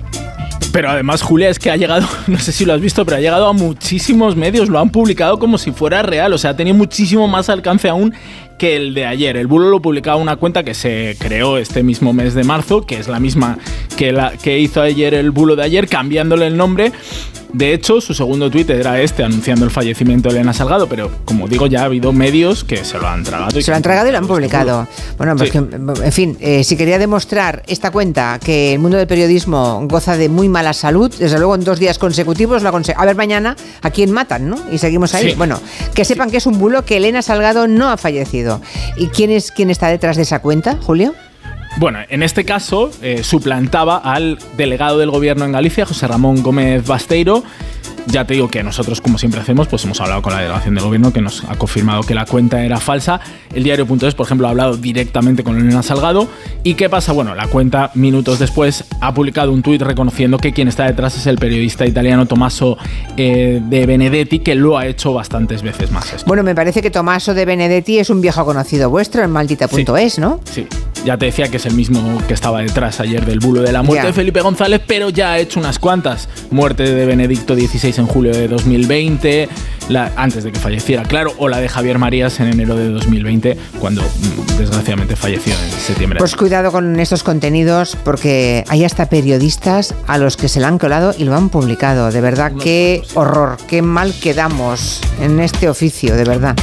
Pero además, Julia, es que ha llegado, no sé si lo has visto, pero ha llegado a muchísimos medios, lo han publicado como si fuera real, o sea, ha tenido muchísimo más alcance aún que el de ayer. El bulo lo publicaba una cuenta que se creó este mismo mes de marzo, que es la misma que, la, que hizo ayer el bulo de ayer, cambiándole el nombre. De hecho, su segundo tuit era este, anunciando el fallecimiento de Elena Salgado, pero como digo, ya ha habido medios que se lo han tragado. y Se lo han tragado y lo han publicado. Bueno, pues Sí. que, en fin, eh, si quería demostrar esta cuenta que el mundo del periodismo goza de muy mala salud, desde luego en dos días consecutivos lo ha conse- A ver mañana a quién matan, ¿no? Y seguimos ahí. Sí. Bueno, que sepan que es un bulo que Elena Salgado no ha fallecido. ¿Y quién es quién está detrás de esa cuenta, Julio? Bueno, en este caso eh, suplantaba al delegado del gobierno en Galicia, José Ramón Gómez Basteiro, Ya te digo que nosotros, como siempre hacemos, pues hemos hablado con la delegación del gobierno que nos ha confirmado que la cuenta era falsa. El diario.es, por ejemplo, ha hablado directamente con Elena Salgado. ¿Y qué pasa? Bueno, la cuenta, minutos después, ha publicado un tuit reconociendo que quien está detrás es el periodista italiano Tommaso eh, de Benedetti, que lo ha hecho bastantes veces más. Esto. Bueno, me parece que Tommaso de Benedetti es un viejo conocido vuestro en maldita.es, ¿no? Sí, ya te decía que es el mismo que estaba detrás ayer del bulo de la muerte de Felipe González, pero ya ha hecho unas cuantas. Muerte de Benedicto XVI en julio de 2020, la, antes de que falleciera, claro, o la de Javier Marías en enero de 2020, cuando mm, desgraciadamente falleció en septiembre. Pues cuidado con estos contenidos porque hay hasta periodistas a los que se le han colado y lo han publicado. De verdad, qué horror, qué mal quedamos en este oficio, de verdad.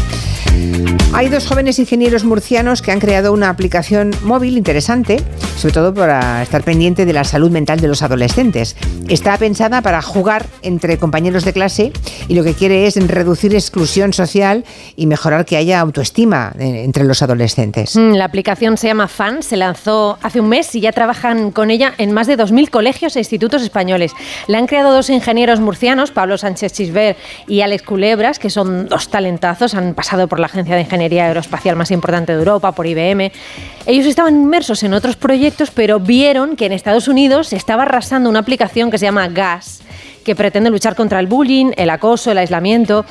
Hay dos jóvenes ingenieros murcianos que han creado una aplicación móvil interesante, sobre todo para estar pendiente de la salud mental de los adolescentes. Está pensada para jugar entre compañeros de clase y lo que quiere es reducir exclusión social y mejorar que haya autoestima eh, entre los adolescentes. Mm, La aplicación se llama FAN, se lanzó hace un mes y ya trabajan con ella en más de 2.000 colegios e institutos españoles. La han creado dos ingenieros murcianos, Pablo Sánchez Chisver y Alex Culebras, que son dos talentazos, han pasado por la agencia de ingeniería aeroespacial más importante de Europa, por IBM. Ellos estaban inmersos en otros proyectos, pero vieron que en Estados Unidos se estaba arrasando una aplicación que se llama GAS que pretende luchar contra el bullying, el acoso, el aislamiento,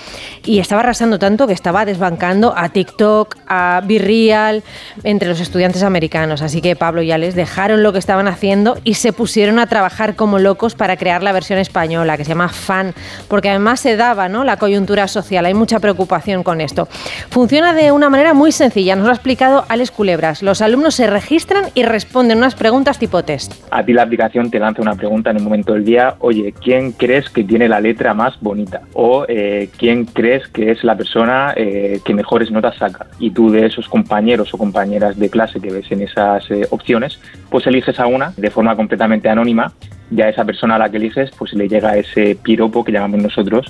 y estaba arrasando tanto que estaba desbancando a TikTok, a Virreal, entre los estudiantes americanos. Así que Pablo y Alex dejaron lo que estaban haciendo y se pusieron a trabajar como locos para crear la versión española, que se llama FAN, porque además se daba ¿no? la coyuntura social, hay mucha preocupación con esto. Funciona de una manera muy sencilla, nos lo ha explicado Alex Culebras. Los alumnos se registran y responden unas preguntas tipo test. A ti la aplicación te lanza una pregunta en un momento del día, oye, ¿quién crees que tiene la letra más bonita? O eh, ¿quién crees que es la persona eh, que mejores notas saca? Y tú de esos compañeros o compañeras de clase que ves en esas eh, opciones, pues eliges a una de forma completamente anónima y a esa persona a la que eliges pues le llega ese piropo que llamamos nosotros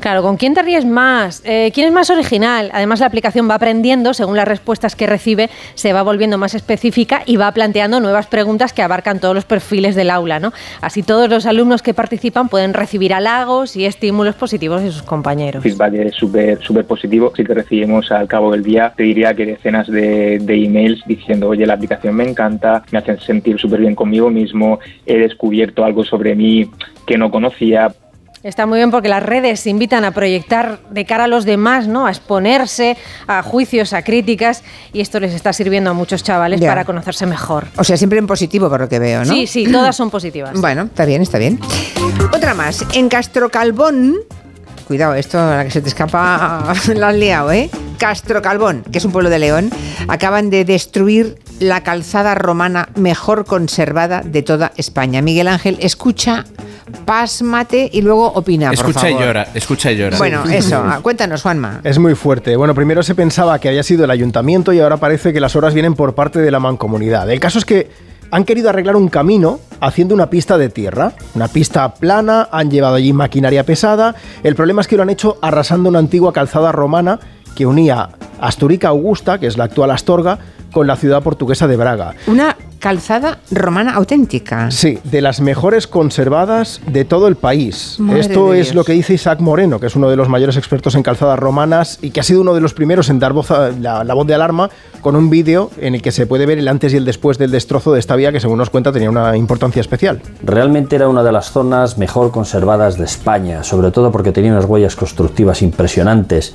Claro, ¿con quién te ríes más? Eh, ¿Quién es más original? Además, la aplicación va aprendiendo, según las respuestas que recibe, se va volviendo más específica y va planteando nuevas preguntas que abarcan todos los perfiles del aula, ¿no? Así todos los alumnos que participan pueden recibir halagos y estímulos positivos de sus compañeros. feedback es súper positivo. Sí que recibimos al cabo del día, te diría que decenas de, de emails diciendo, oye, la aplicación me encanta, me hacen sentir súper bien conmigo mismo, he descubierto algo sobre mí que no conocía. Está muy bien porque las redes invitan a proyectar de cara a los demás, ¿no? A exponerse a juicios, a críticas, y esto les está sirviendo a muchos chavales Ya. para conocerse mejor. O sea, siempre en positivo por lo que veo, ¿no? Sí, sí, todas son positivas. Bueno, está bien, está bien. Otra más. En Castrocalbón, cuidado, esto a la que se te escapa la has liado, ¿eh? Castrocalbón, que es un pueblo de León, acaban de destruir la calzada romana mejor conservada de toda España. Miguel Ángel, escucha, pásmate y luego opina, por Escucha y llora, escucha y llora. Bueno, eso, ah, cuéntanos, Juanma. Es muy fuerte. Bueno, primero se pensaba que había sido el ayuntamiento y ahora parece que las obras vienen por parte de la mancomunidad. El caso es que han querido arreglar un camino haciendo una pista de tierra, una pista plana, han llevado allí maquinaria pesada. El problema es que lo han hecho arrasando una antigua calzada romana que unía Asturica Augusta, que es la actual Astorga, con la ciudad portuguesa de Braga. Una calzada romana auténtica. Sí, de las mejores conservadas de todo el país. Madre Esto es Dios. lo que dice Isaac Moreno, que es uno de los mayores expertos en calzadas romanas y que ha sido uno de los primeros en dar voz a- la, la voz de alarma con un vídeo en el que se puede ver el antes y el después del destrozo de esta vía que según nos cuenta tenía una importancia especial. Realmente era una de las zonas mejor conservadas de España, sobre todo porque tenía unas huellas constructivas impresionantes,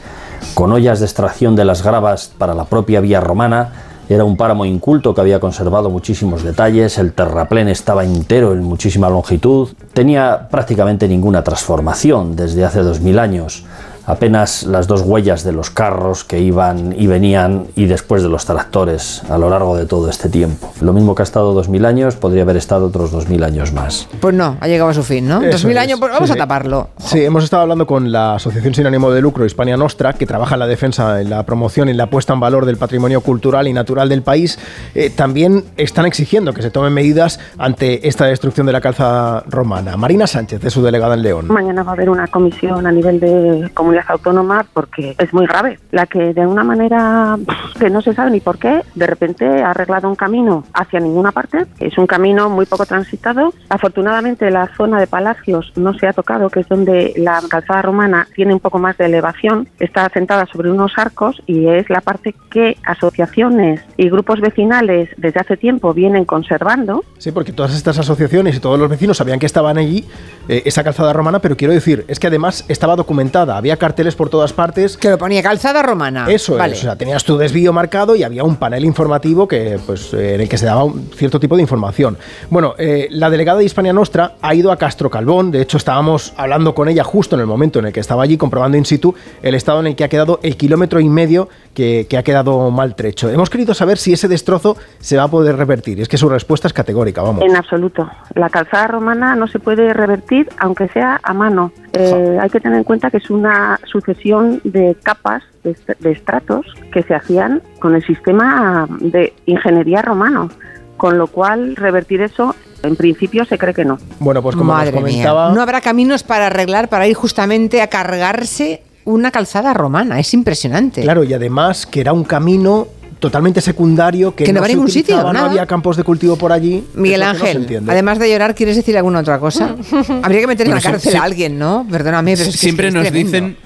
con ollas de extracción de las gravas para la propia vía romana. Era un páramo inculto que había conservado muchísimos detalles, el terraplén estaba entero en muchísima longitud, tenía prácticamente ninguna transformación desde hace 2000 años, apenas las dos huellas de los carros que iban y venían y después de los tractores a lo largo de todo este tiempo. Lo mismo que ha estado 2000 años, podría haber estado otros 2000 años más. Pues no, ha llegado a su fin, ¿no? Eso Dos mil es, años, pues vamos sí, a taparlo. Sí, hemos estado hablando con la Asociación Sin Ánimo de Lucro Hispania Nostra, que trabaja en la defensa, en la promoción y en la puesta en valor del patrimonio cultural y natural del país. Eh, también están exigiendo que se tomen medidas ante esta destrucción de la calzada romana. Marina Sánchez es su delegada en León. Mañana va a haber una comisión a nivel de comunidad comunidad autónoma porque es muy grave. La que de una manera que no se sabe ni por qué, de repente ha arreglado un camino hacia ninguna parte. Es un camino muy poco transitado. Afortunadamente la zona de Palacios no se ha tocado, que es donde la calzada romana tiene un poco más de elevación. Está asentada sobre unos arcos y es la parte que asociaciones y grupos vecinales desde hace tiempo vienen conservando. Sí, porque todas estas asociaciones y todos los vecinos sabían que estaban allí, eh, esa calzada romana, pero quiero decir, es que además estaba documentada, había carteles por todas partes. Que lo ponía calzada romana. Eso es, o sea, tenías tu desvío marcado y había un panel informativo que, pues, eh, en el que se daba un cierto tipo de información. Bueno, eh, la delegada de Hispania Nostra ha ido a Castro Calvón, de hecho estábamos hablando con ella justo en el momento en el que estaba allí comprobando in situ el estado en el que ha quedado el kilómetro y medio que, que ha quedado maltrecho. Hemos querido saber si ese destrozo se va a poder revertir. Es que su respuesta es categórica, vamos. En absoluto. La calzada romana no se puede revertir, aunque sea a mano. Eh, hay que tener en cuenta que es una sucesión de capas, de, est- de estratos, que se hacían con el sistema de ingeniería romano. Con lo cual, revertir eso, en principio, se cree que no. Bueno, pues como Madre nos mía. comentaba... No habrá caminos para arreglar, para ir justamente a cargarse una calzada romana. Es impresionante. Claro, y además que era un camino totalmente secundario que, Que no va a se ningún sitio, utilizaba, no nada. había campos de cultivo por allí. Miguel no Ángel, además de llorar, ¿quieres decir alguna otra cosa? Habría que meter en Bueno, la cárcel sí. a alguien, ¿no? Perdóname, pero es que siempre es nos tremendo. dicen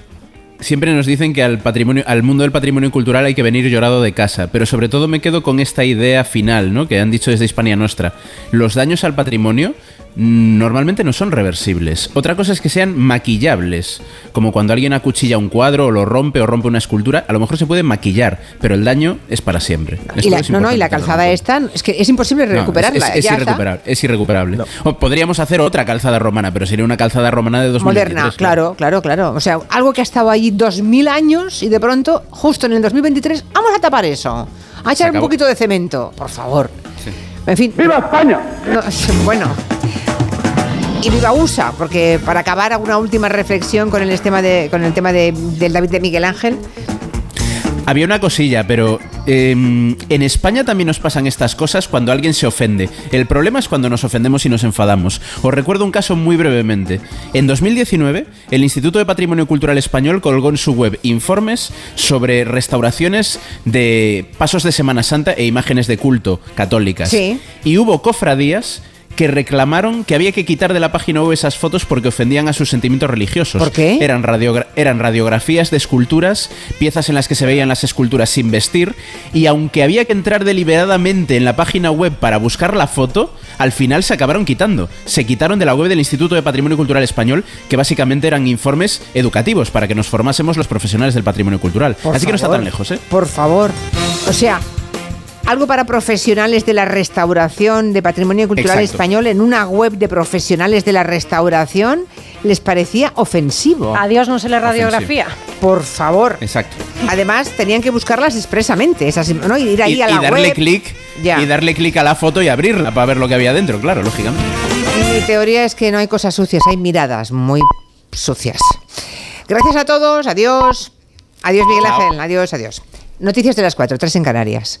siempre nos dicen que al patrimonio al mundo del patrimonio cultural hay que venir llorado de casa pero sobre todo me quedo con esta idea final no que han dicho desde Hispania Nostra los daños al patrimonio normalmente no son reversibles otra cosa es que sean maquillables como cuando alguien acuchilla un cuadro o lo rompe o rompe una escultura a lo mejor se puede maquillar pero el daño es para siempre Y la- Esto es no, no, y la calzada esta, es que es imposible no, es- recuperarla. es, es ya está. irrecuperable, es irrecuperable. O podríamos hacer otra calzada romana, pero sería una calzada romana de 2023. Moderna, claro, claro, claro. O sea, algo que ha estado allí 2000 años y de pronto, justo en el 2023, vamos a tapar eso. A echar un poquito de cemento, por favor. En fin. ¡Viva España! No, bueno. Y viva USA, porque para acabar una última reflexión con el tema de, con el tema de, del David de Miguel Ángel. Había una cosilla, pero eh, en España también nos pasan estas cosas cuando alguien se ofende. El problema es cuando nos ofendemos y nos enfadamos. Os recuerdo un caso muy brevemente. En 2019, el Instituto de Patrimonio Cultural Español colgó en su web informes sobre restauraciones de pasos de Semana Santa e imágenes de culto católicas. Sí. Y hubo cofradías que reclamaron que había que quitar de la página web esas fotos porque ofendían a sus sentimientos religiosos. ¿Por qué? Eran, radiogra- eran radiografías de esculturas, piezas en las que se veían las esculturas sin vestir, y aunque había que entrar deliberadamente en la página web para buscar la foto, al final se acabaron quitando. Se quitaron de la web del Instituto de Patrimonio Cultural Español, que básicamente eran informes educativos para que nos formásemos los profesionales del patrimonio cultural. Por Así que no está tan lejos, ¿eh? Por favor. O sea, algo para profesionales de la restauración de patrimonio cultural Exacto. español en una web de profesionales de la restauración les parecía ofensivo. A Dios no se le radiografía. Por favor. Exacto. Además, tenían que buscarlas expresamente, esas, ¿no? Y ir ahí Y, a la y darle web. Ya. y darle clic a la foto y abrirla para ver lo que había dentro, claro, lógicamente. Mi teoría es que no hay cosas sucias, hay miradas muy sucias. Gracias a todos, adiós. Adiós, Miguel. Ángel, adiós, adiós. Noticias de las cuatro, tres en Canarias.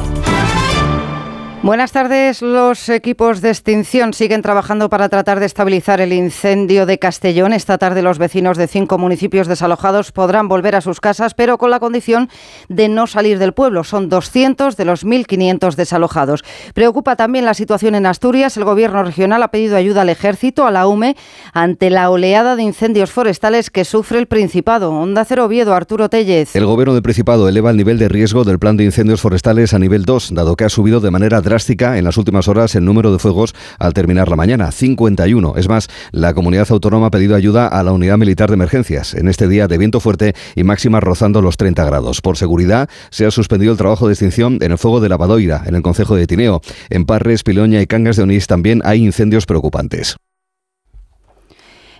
Buenas tardes. Los equipos de extinción siguen trabajando para tratar de estabilizar el incendio de Castellón. Esta tarde los vecinos de cinco municipios desalojados podrán volver a sus casas, pero con la condición de no salir del pueblo. Son 200 de los 1.500 desalojados. Preocupa también la situación en Asturias. El gobierno regional ha pedido ayuda al ejército, a la UME, ante la oleada de incendios forestales que sufre el Principado. Onda Cero Oviedo, Arturo Tellez. El gobierno del Principado eleva el nivel de riesgo del plan de incendios forestales a nivel 2, dado que ha subido de manera drástica en las últimas horas el número de fuegos al terminar la mañana, 51. Es más, la comunidad autónoma ha pedido ayuda a la unidad militar de emergencias en este día de viento fuerte y máximas rozando los 30 grados. Por seguridad, se ha suspendido el trabajo de extinción en el fuego de la Badoira, en el concejo de Tineo. En Parres, Piloña y Cangas de Onís también hay incendios preocupantes.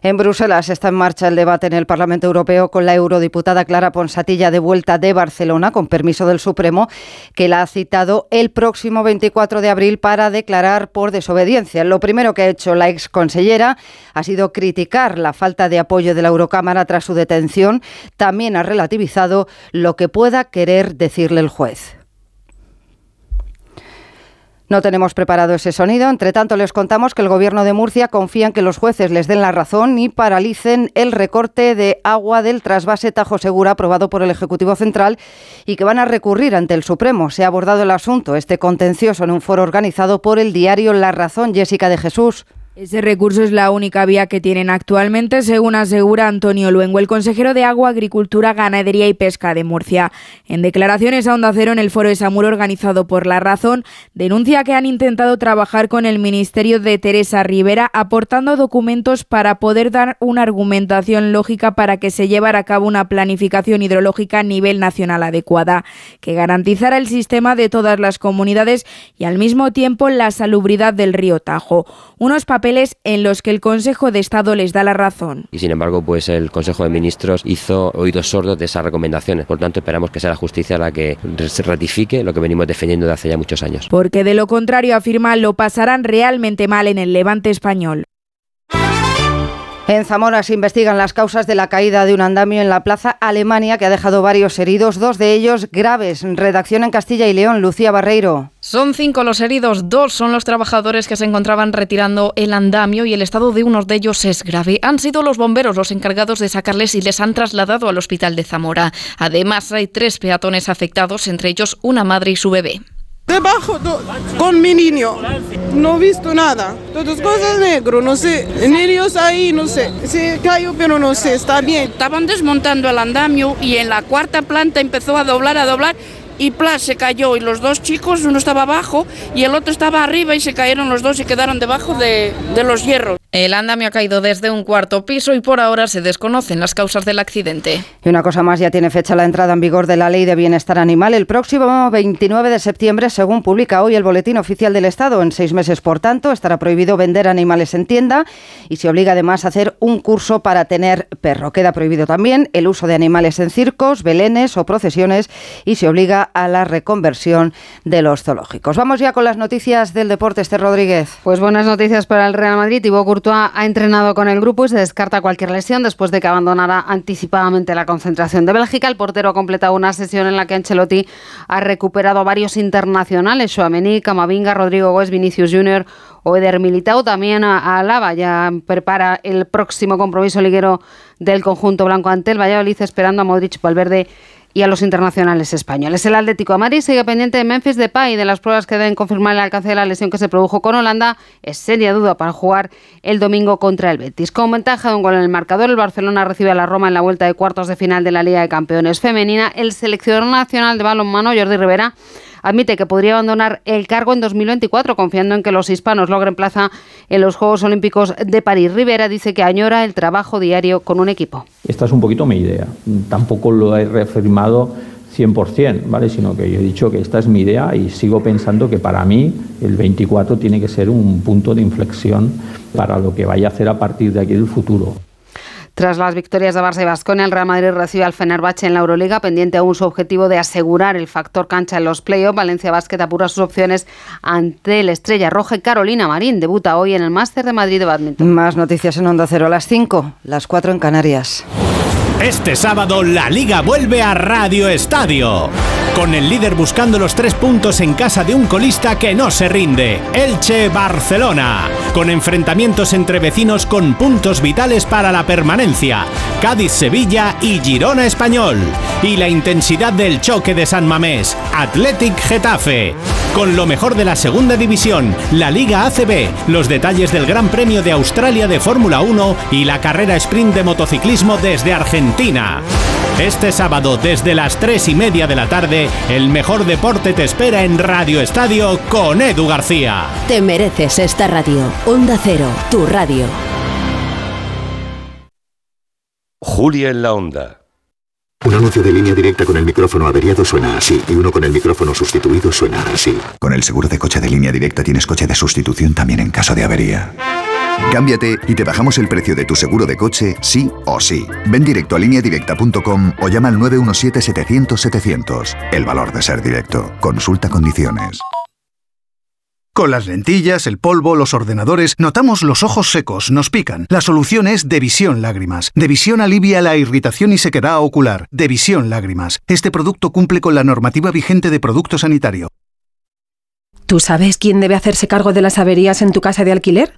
En Bruselas está en marcha el debate en el Parlamento Europeo con la eurodiputada Clara Ponsatilla de vuelta de Barcelona, con permiso del Supremo, que la ha citado el próximo 24 de abril para declarar por desobediencia. Lo primero que ha hecho la exconsellera ha sido criticar la falta de apoyo de la Eurocámara tras su detención. También ha relativizado lo que pueda querer decirle el juez. No tenemos preparado ese sonido. Entre tanto, les contamos que el Gobierno de Murcia confía en que los jueces les den la razón y paralicen el recorte de agua del trasvase Tajo Segura aprobado por el Ejecutivo Central y que van a recurrir ante el Supremo. Se ha abordado el asunto, este contencioso, en un foro organizado por el diario La Razón, Jessica de Jesús. Ese recurso es la única vía que tienen actualmente, según asegura Antonio Luengo, el consejero de Agua, Agricultura, Ganadería y Pesca de Murcia. En declaraciones a Onda Cero en el foro de Samur organizado por La Razón, denuncia que han intentado trabajar con el ministerio de Teresa Rivera aportando documentos para poder dar una argumentación lógica para que se llevara a cabo una planificación hidrológica a nivel nacional adecuada, que garantizara el sistema de todas las comunidades y al mismo tiempo la salubridad del río Tajo. Unos papeles en los que el Consejo de Estado les da la razón. Y sin embargo, pues el Consejo de Ministros hizo oídos sordos de esas recomendaciones. Por tanto, esperamos que sea la justicia la que ratifique lo que venimos defendiendo de hace ya muchos años. Porque de lo contrario, afirma, lo pasarán realmente mal en el levante español. En Zamora se investigan las causas de la caída de un andamio en la Plaza Alemania que ha dejado varios heridos, dos de ellos graves. Redacción en Castilla y León, Lucía Barreiro. Son cinco los heridos, dos son los trabajadores que se encontraban retirando el andamio y el estado de uno de ellos es grave. Han sido los bomberos los encargados de sacarles y les han trasladado al hospital de Zamora. Además, hay tres peatones afectados, entre ellos una madre y su bebé. Debajo con mi niño. No he visto nada. Todas cosas negro, no sé. Niños ahí, no sé. Se cayó, pero no sé, está bien. Estaban desmontando el andamio y en la cuarta planta empezó a doblar, a doblar y Plas se cayó y los dos chicos, uno estaba abajo y el otro estaba arriba y se cayeron los dos y quedaron debajo de, de los hierros. El andamio ha caído desde un cuarto piso y por ahora se desconocen las causas del accidente. Y una cosa más, ya tiene fecha la entrada en vigor de la Ley de Bienestar Animal el próximo 29 de septiembre, según publica hoy el Boletín Oficial del Estado. En seis meses, por tanto, estará prohibido vender animales en tienda y se obliga además a hacer un curso para tener perro. Queda prohibido también el uso de animales en circos, belenes o procesiones y se obliga a la reconversión de los zoológicos. Vamos ya con las noticias del deporte, Esther Rodríguez. Pues buenas noticias para el Real Madrid. Thibaut Courtois ha entrenado con el grupo y se descarta cualquier lesión después de que abandonara anticipadamente la concentración de Bélgica. El portero ha completado una sesión en la que Ancelotti ha recuperado a varios internacionales, Chouameni, Camavinga, Rodrigo Gómez, Vinicius Junior o Eder Militao. También a Alaba ya prepara el próximo compromiso liguero del conjunto blanco ante el Valladolid, esperando a Modric, Valverde y a los internacionales españoles. El Atlético de Madrid sigue pendiente de Memphis Depay y de las pruebas que deben confirmar el alcance de la lesión que se produjo con Holanda. Es seria duda para jugar el domingo contra el Betis. Con ventaja de un gol en el marcador, el Barcelona recibe a la Roma en la vuelta de cuartos de final de la Liga de Campeones Femenina. El seleccionador nacional de balonmano, Jordi Rivera, admite que podría abandonar el cargo en 2024, confiando en que los hispanos logren plaza en los Juegos Olímpicos de París. Rivera dice que añora el trabajo diario con un equipo. Esta es un poquito mi idea. Tampoco lo he reafirmado 100%, ¿vale? sino que yo he dicho que esta es mi idea y sigo pensando que para mí el 24 tiene que ser un punto de inflexión para lo que vaya a hacer a partir de aquí del futuro. Tras las victorias de Barça y Vasconia, el Real Madrid recibe al Fenerbahce en la Euroliga, pendiente aún su objetivo de asegurar el factor cancha en los playoffs. Valencia Basket apura sus opciones ante la Estrella Roja Carolina Marín debuta hoy en el Máster de Madrid de Badminton. Más noticias en Onda Cero a las 5, las 4 en Canarias. Este sábado la liga vuelve a Radio Estadio. Con el líder buscando los tres puntos en casa de un colista que no se rinde, Elche Barcelona. Con enfrentamientos entre vecinos con puntos vitales para la permanencia, Cádiz Sevilla y Girona Español. Y la intensidad del choque de San Mamés, Athletic Getafe. Con lo mejor de la segunda división, la Liga ACB, los detalles del Gran Premio de Australia de Fórmula 1 y la carrera sprint de motociclismo desde Argentina. Este sábado desde las 3 y media de la tarde, el mejor deporte te espera en Radio Estadio con Edu García. Te mereces esta radio. Onda Cero, tu radio. Julia en la Onda. Un anuncio de línea directa con el micrófono averiado suena así y uno con el micrófono sustituido suena así. Con el seguro de coche de línea directa tienes coche de sustitución también en caso de avería. Cámbiate y te bajamos el precio de tu seguro de coche, sí o sí. Ven directo a lineadirecta.com o llama al 917-700-700. El valor de ser directo. Consulta condiciones. Con las lentillas, el polvo, los ordenadores, notamos los ojos secos, nos pican. La solución es Devisión Lágrimas. Devisión alivia la irritación y sequedad ocular. Devisión Lágrimas. Este producto cumple con la normativa vigente de producto sanitario. ¿Tú sabes quién debe hacerse cargo de las averías en tu casa de alquiler?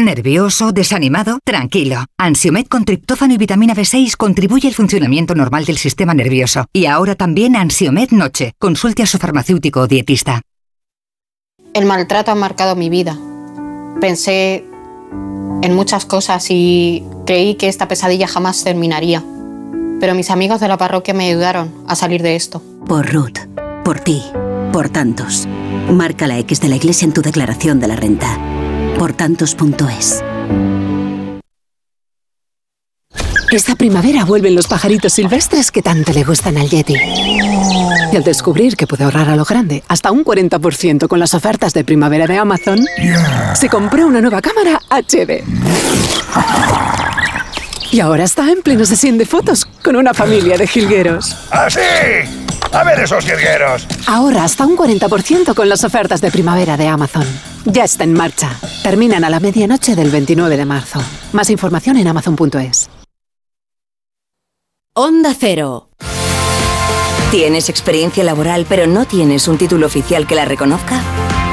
¿Nervioso? ¿Desanimado? Tranquilo. Ansiomed con triptófano y vitamina B6 contribuye al funcionamiento normal del sistema nervioso. Y ahora también Ansiomed Noche. Consulte a su farmacéutico o dietista. El maltrato ha marcado mi vida. Pensé en muchas cosas y creí que esta pesadilla jamás terminaría. Pero mis amigos de la parroquia me ayudaron a salir de esto. Por Ruth, por ti, por tantos. Marca la X de la iglesia en tu declaración de la renta. Por tantos.es. Esta primavera vuelven los pajaritos silvestres que tanto le gustan al Yeti. Y al descubrir que puede ahorrar a lo grande hasta un 40% con las ofertas de primavera de Amazon, se compró una nueva cámara HD. Y ahora está en pleno sesión de fotos con una familia de jilgueros. ¡Así! ¡A ver esos jilgueros! Ahora hasta un 40% con las ofertas de primavera de Amazon. Ya está en marcha. Terminan a la medianoche del 29 de marzo. Más información en amazon.es. Onda Cero. ¿Tienes experiencia laboral pero no tienes un título oficial que la reconozca?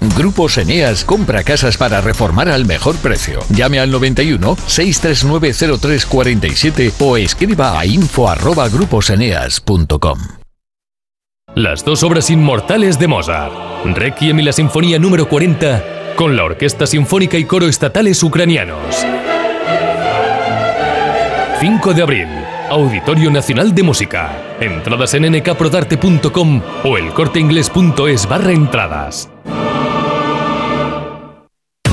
Grupo Eneas compra casas para reformar al mejor precio. Llame al 91 639 0347 o escriba a info@gruposeneas.com. Las dos obras inmortales de Mozart, Requiem y la Sinfonía número 40, con la Orquesta Sinfónica y Coro Estatales Ucranianos. 5 de abril, Auditorio Nacional de Música. Entradas en nkprodarte.com o elcorteinglés.es barra entradas.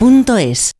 duchamanía.es.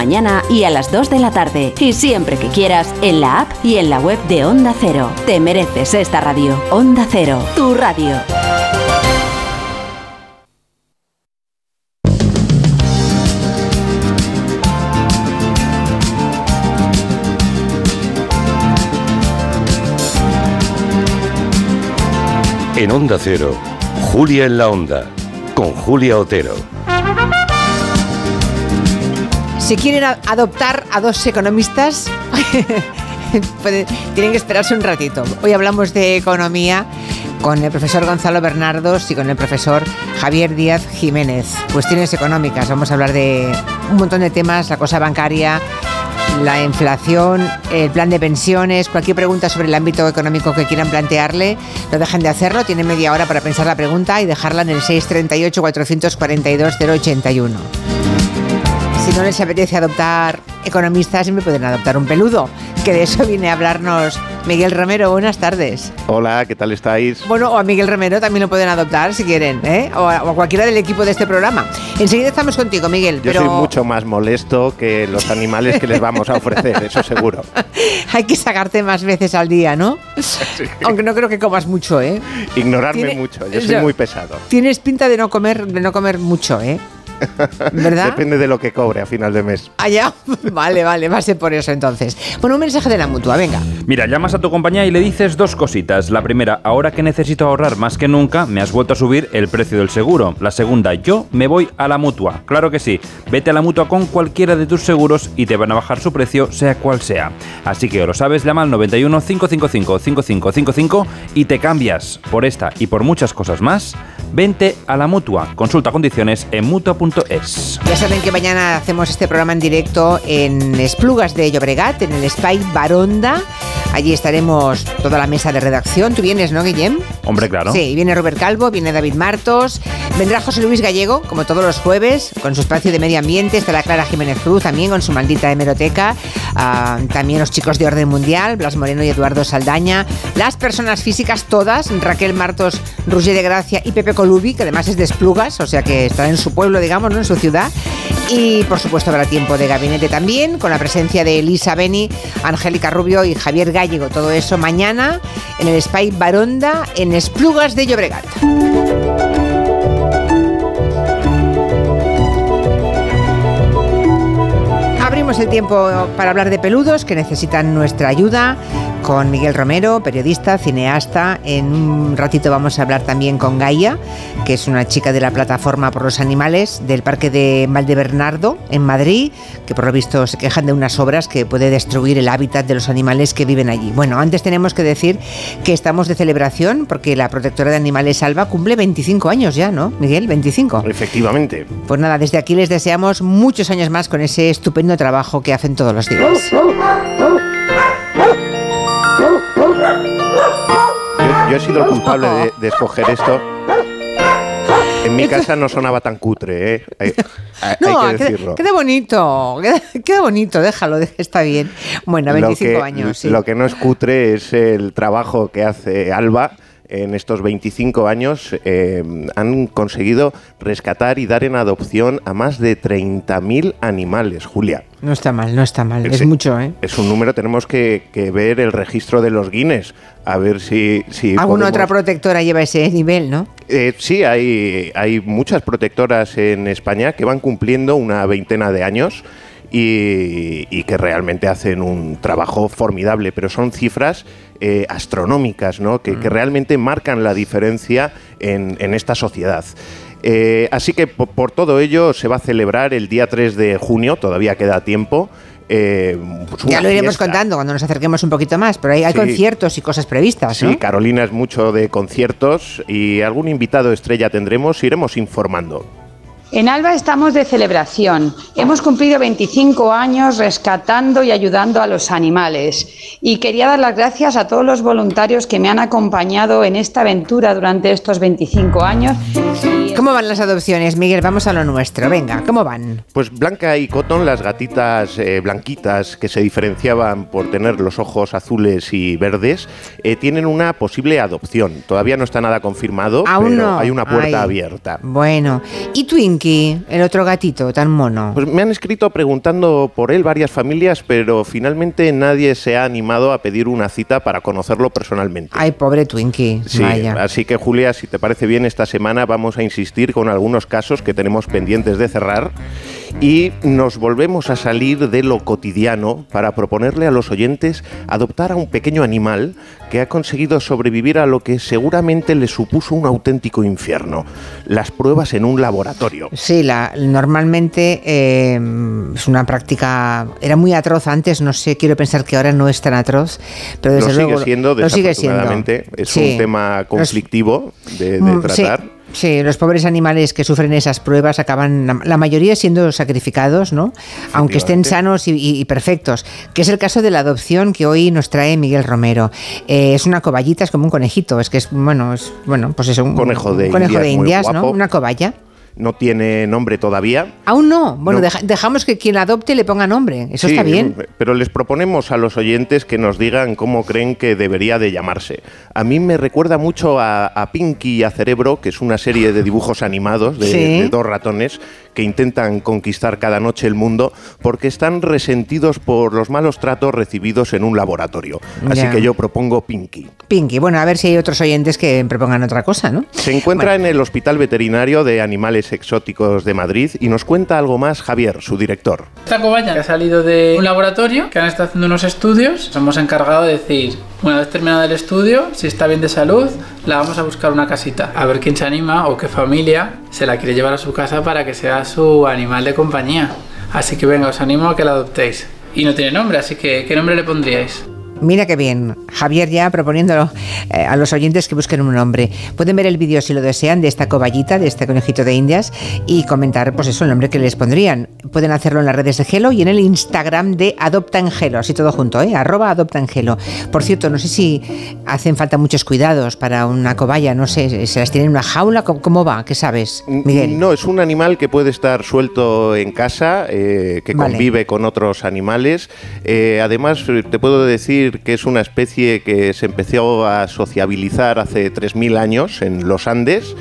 mañana y a las 2 de la tarde. Y siempre que quieras, en la app y en la web de Onda Cero. Te mereces esta radio. Onda Cero, tu radio. En Onda Cero, Julia en la Onda, con Julia Otero. Si quieren adoptar a dos economistas, tienen que esperarse un ratito. Hoy hablamos de economía con el profesor Gonzalo Bernardos y con el profesor Javier Díaz Jiménez. Cuestiones económicas. Vamos a hablar de un montón de temas, la cosa bancaria, la inflación, el plan de pensiones, cualquier pregunta sobre el ámbito económico que quieran plantearle, no dejen de hacerlo. Tienen media hora para pensar la pregunta y dejarla en el 638-442-081. Si no les apetece adoptar economistas, siempre pueden adoptar un peludo, que de eso viene a hablarnos Miguel Romero. Buenas tardes. Hola, ¿qué tal estáis? Bueno, o a Miguel Romero también lo pueden adoptar si quieren, ¿eh? o, a, o a cualquiera del equipo de este programa. Enseguida estamos contigo, Miguel, Yo pero soy mucho más molesto que los animales que les vamos a ofrecer, eso seguro. hay que sacarte más veces al día, ¿no? Aunque no creo que comas mucho, ¿eh? Ignorarme Tiene- mucho, yo soy Yo- muy pesado. Tienes pinta de no comer, de no comer mucho, ¿eh? ¿Verdad? Depende de lo que cobre a final de mes. Allá, vale, vale, va a ser por eso entonces. Bueno, un mensaje de la mutua, venga. Mira, llamas a tu compañía y le dices dos cositas. La primera, ahora que necesito ahorrar más que nunca, me has vuelto a subir el precio del seguro. La segunda, yo me voy a la mutua. Claro que sí. Vete a la mutua con cualquiera de tus seguros y te van a bajar su precio, sea cual sea. Así que lo sabes, llama al 91 555 5555 y te cambias. Por esta y por muchas cosas más, vente a la mutua. Consulta condiciones en mutua.es. Ya saben que mañana hacemos este programa en directo en Esplugas de Llobregat, en el Spy Baronda. Allí estaremos toda la mesa de redacción. Tú vienes, ¿no, Guillem? Hombre, claro. Sí, viene Robert Calvo, viene David Martos, vendrá José Luis Gallego, como todos los jueves, con su espacio de medio ambiente, estará Clara Jiménez Cruz también con su maldita hemeroteca, Ah, también los chicos de Orden Mundial, Blas Moreno y Eduardo Saldaña, las personas físicas todas, Raquel Martos, Roger de Gracia y Pepe Colubi, que además es de Esplugas, o sea que estará en su pueblo, digamos, ¿no? en su ciudad. Y por supuesto habrá tiempo de gabinete también, con la presencia de Elisa Beni, Angélica Rubio y Javier Gallego. Todo eso mañana en el Spy Baronda, en Esplugas de Llobregat. Abrimos el tiempo para hablar de peludos que necesitan nuestra ayuda con Miguel Romero, periodista, cineasta. En un ratito vamos a hablar también con Gaia, que es una chica de la plataforma por los animales del Parque de Valdebernardo en Madrid, que por lo visto se quejan de unas obras que puede destruir el hábitat de los animales que viven allí. Bueno, antes tenemos que decir que estamos de celebración porque la protectora de animales Alba cumple 25 años ya, ¿no? Miguel, 25. Efectivamente. Pues nada, desde aquí les deseamos muchos años más con ese estupendo trabajo que hacen todos los días. Yo, he sido el culpable de, de escoger esto. En mi casa no sonaba tan cutre, ¿eh? Hay, hay- No, que queda, decirlo. queda bonito, queda, queda bonito, déjalo, está bien. Bueno, 25 lo que, años, sí. Lo que no es cutre es el trabajo que hace Alba. En estos 25 años eh, han conseguido rescatar y dar en adopción a más de 30.000 animales, Julia. No está mal, no está mal, es mucho, ¿eh? Es un número, tenemos que, que ver el registro de los Guinness, a ver si... si Alguna podemos- otra protectora lleva ese nivel, ¿no? Eh, sí, hay, hay muchas protectoras en España que van cumpliendo una veintena de años y, y que realmente hacen un trabajo formidable, pero son cifras eh, astronómicas, ¿no? que, que realmente marcan la diferencia en, en esta sociedad. Eh, así que po- por, todo ello se va a celebrar el día 3 de junio, todavía queda tiempo. eh, pues Ya lo iremos fiesta. contando cuando nos acerquemos un poquito más, pero hay, hay Sí. conciertos y cosas previstas, Sí, ¿no? Carolina es mucho de conciertos y algún invitado estrella tendremos, iremos informando. En Alba estamos de celebración. Hemos cumplido 25 años rescatando y ayudando a los animales. Y quería dar las gracias a todos los voluntarios que me han acompañado en esta aventura durante estos 25 años. ¿Cómo van las adopciones, Miguel? Vamos a lo nuestro, venga, ¿cómo van? Pues Blanca y Cotton, las gatitas eh, blanquitas que se diferenciaban por tener los ojos azules y verdes, eh, tienen una posible adopción. Todavía no está nada confirmado, Aún pero no. hay una puerta Ay. abierta. Bueno, ¿y Twinkie, el otro gatito tan mono? Pues me han escrito preguntando por él varias familias, pero finalmente nadie se ha animado a pedir una cita para conocerlo personalmente. Ay, pobre Twinkie, Sí, vaya. así que Julia, si te parece bien, esta semana vamos a insistir con algunos casos que tenemos pendientes de cerrar. y nos volvemos a salir de lo cotidiano para proponerle a los oyentes adoptar a un pequeño animal que ha conseguido sobrevivir a lo que seguramente le supuso un auténtico infierno, las pruebas en un laboratorio. Sí, la, normalmente eh, es una práctica, era muy atroz antes, no sé, quiero pensar que ahora no es tan atroz, pero desde lo luego sigue siendo, lo sigue siendo. desafortunadamente, es Sí. un tema conflictivo de, de Mm, sí, tratar. Sí, los pobres animales que sufren esas pruebas acaban, la, mayoría siendo sacrificados, ¿no? Aunque estén sanos y, perfectos. Que es el caso de la adopción que hoy nos trae Miguel Romero. Eh, es una coballita, es como un conejito, es que es, bueno, es, bueno, pues es un Conejo de un conejo Indias de Indias, ¿no? Una cobaya. No tiene nombre todavía. Aún no. Bueno, No. deja- dejamos que quien adopte le ponga nombre. Eso Sí, está bien. Pero les proponemos a los oyentes que nos digan cómo creen que debería de llamarse. A mí me recuerda mucho a, a Pinky y a Cerebro, que es una serie de dibujos animados de, Sí. de dos ratones que intentan conquistar cada noche el mundo porque están resentidos por los malos tratos recibidos en un laboratorio. Así Ya. que yo propongo Pinky. Pinky. Bueno, a ver si hay otros oyentes que propongan otra cosa, ¿no? Se encuentra en el Hospital Veterinario de Animales Exóticos de Madrid y nos cuenta algo más Javier, su director. Esta cobaya ha salido de un laboratorio que han estado haciendo unos estudios. Nos hemos encargado de decir, una vez terminado el estudio, si está bien de salud, la vamos a buscar una casita. A ver quién se anima o qué familia se la quiere llevar a su casa para que sea su animal de compañía. Así que venga, os animo a que la adoptéis. Y no tiene nombre, así que ¿qué nombre le pondríais? Mira qué bien. Javier ya proponiéndolo eh, a los oyentes que busquen un nombre. Pueden ver el vídeo si lo desean de esta coballita, de este conejito de indias y comentar pues eso, el nombre que les pondrían. Pueden hacerlo en las redes de Gelo y en el Instagram de Adopta en Gelo, así todo junto, ¿eh? Arroba Adopta en Gelo. Por cierto, no sé si hacen falta muchos cuidados para una cobaya, no sé, ¿se las tienen en una jaula? ¿Cómo, cómo va? ¿Qué sabes, Miguel? No, es un animal que puede estar suelto en casa, eh, que Vale. convive con otros animales. Eh, además, te puedo decir que es una especie que se empezó a sociabilizar hace 3.000 años en los Andes.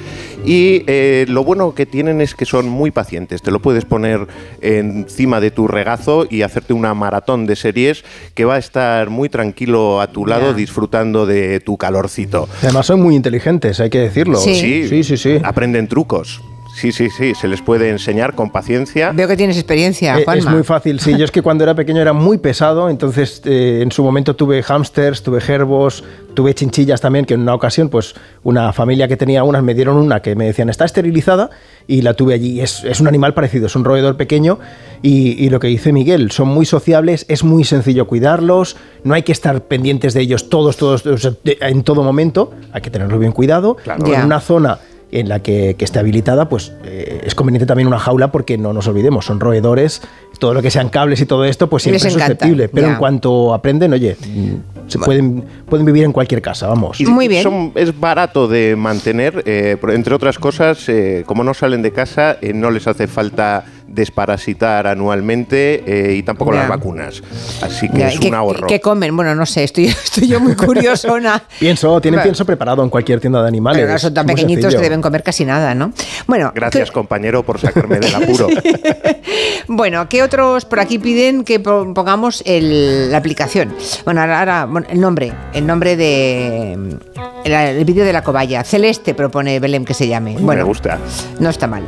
Y eh, lo bueno que tienen es que son muy pacientes. Te lo puedes poner encima de tu regazo y hacerte una maratón de series que va a estar muy tranquilo a tu lado disfrutando de tu calorcito. Además son muy inteligentes, hay que decirlo. Sí, sí, sí. sí. Aprenden trucos. Sí, sí, sí, se les puede enseñar con paciencia. Veo que tienes experiencia, Eh, Juanma. Es muy fácil, sí. Yo es que cuando era pequeño era muy pesado, entonces eh, en su momento tuve hámsters, tuve gerbos, tuve chinchillas también, que en una ocasión, pues una familia que tenía unas me dieron una que me decían está esterilizada y la tuve allí. Es, es un animal parecido, es un roedor pequeño y, y lo que dice Miguel, son muy sociables, es muy sencillo cuidarlos, no hay que estar pendientes de ellos todos, todos, en todo momento, hay que tenerlo bien cuidado. Ya. En una zona en la que, que esté habilitada, pues eh, es conveniente también una jaula porque no nos olvidemos, son roedores, todo lo que sean cables y todo esto, pues siempre Les es encanta, susceptible. Pero en cuanto aprenden, oye, se pueden, pueden vivir en cualquier casa, vamos. Y son- es barato de mantener, eh, entre otras cosas, eh, como no salen de casa, eh, no les hace falta desparasitar anualmente eh, y tampoco Ya. las vacunas. Así que Ya, es ¿y qué- un ahorro. ¿Qué comen? Bueno, no sé, estoy, estoy yo muy curiosona. Pienso, tienen Bueno. pienso preparado en cualquier tienda de animales. Pero no son tan pequeñitos sencillo. que deben comer casi nada, ¿no? Bueno, Gracias, compañero, por sacarme del apuro. Bueno, ¿qué otros por aquí piden que po- pongamos el- la aplicación? Bueno, ahora, ahora, bueno, el nombre, el nombre de el, el vídeo de la cobaya. Celeste propone Belém que se llame. Bueno, Me gusta. no está mal.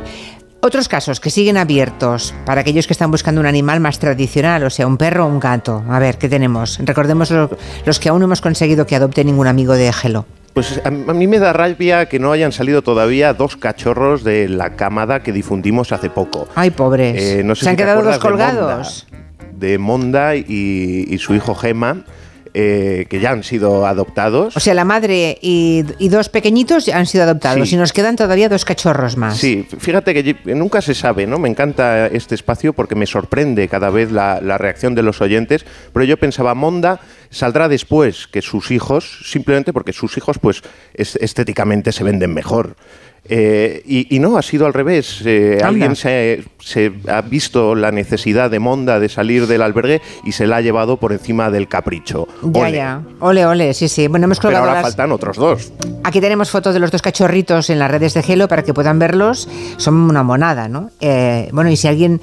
Otros casos que siguen abiertos para aquellos que están buscando un animal más tradicional, o sea, un perro o un gato. A ver, ¿qué tenemos? Recordemos lo- los que aún no hemos conseguido que adopte ningún amigo de Gelo. Pues a, mí me da rabia que no hayan salido todavía dos cachorros de la camada que difundimos hace poco. Ay, pobres. Eh, no sé Se han si quedado de colgados. Monda, De Monda y, y su hijo Gema, eh, que ya han sido adoptados. O sea, la madre y, y dos pequeñitos han sido adoptados Sí. y nos quedan todavía dos cachorros más. Sí, fíjate que nunca se sabe, ¿no? Me encanta este espacio porque me sorprende cada vez la, la reacción de los oyentes, pero yo pensaba, Monda saldrá después que sus hijos, simplemente porque sus hijos, pues, es- estéticamente se venden mejor. Eh, y, y no, ha sido al revés. Eh, alguien se, se ha visto la necesidad de Monda de salir del albergue y se la ha llevado por encima del capricho. Ya, Ole. ya. Ole, ole, sí, sí. Bueno, hemos Pero ahora las... faltan otros dos. Aquí tenemos fotos de los dos cachorritos en las redes de Gelo para que puedan verlos. Son una monada, ¿no? Eh, bueno, y si alguien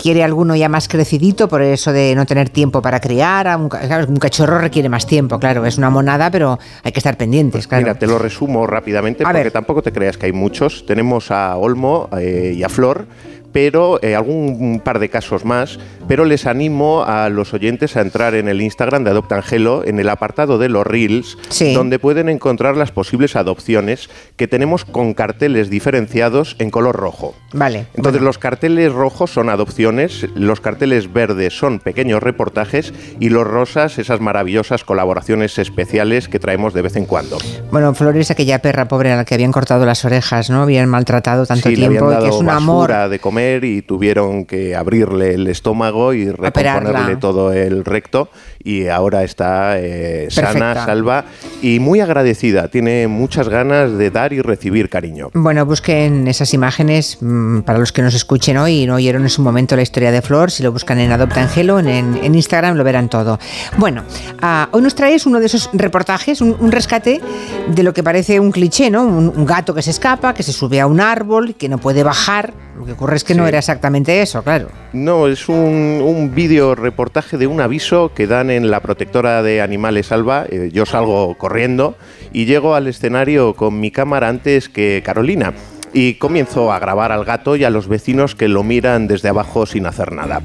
quiere alguno ya más crecidito por eso de no tener tiempo para criar, un, un cachorro requiere más tiempo, claro, es una monada, pero hay que estar pendientes, claro. Mira, te lo resumo rápidamente A porque ver. tampoco te creas que hay muchos. Tenemos a Olmo eh, y a Flor, pero eh, algún par de casos más, pero les animo a los oyentes a entrar en el Instagram de Adopta Angelo, en el apartado de los Reels, Sí. donde pueden encontrar las posibles adopciones que tenemos con carteles diferenciados en color rojo. Vale. Entonces los carteles rojos son adopciones, los carteles verdes son pequeños reportajes y los rosas esas maravillosas colaboraciones especiales que traemos de vez en cuando. Bueno, Flores, aquella perra pobre a la que habían cortado las orejas, ¿no? Habían maltratado tanto Sí, le habían tiempo y dado que es un amor. de comer y tuvieron que abrirle el estómago y recomponerle Operarla. todo el recto y ahora está eh, sana, salva y muy agradecida. Tiene muchas ganas de dar y recibir cariño. Bueno, busquen esas imágenes mm, para los que nos escuchen hoy y no oyeron en su momento la historia de Flor. Si lo buscan en Adopta Angelo, en, en- Instagram lo verán todo. Bueno, ah, hoy nos traes uno de esos reportajes, un, un rescate de lo que parece un cliché, ¿no? Un, un gato que se escapa, que se sube a un árbol, que no puede bajar. Lo que ocurre es que no era exactamente eso, claro. No, es un, un vídeo reportaje de un aviso que dan en la protectora de animales Alba. Eh, yo salgo corriendo y llego al escenario con mi cámara antes que Carolina. Y comienzo a grabar al gato y a los vecinos que lo miran desde abajo sin hacer nada.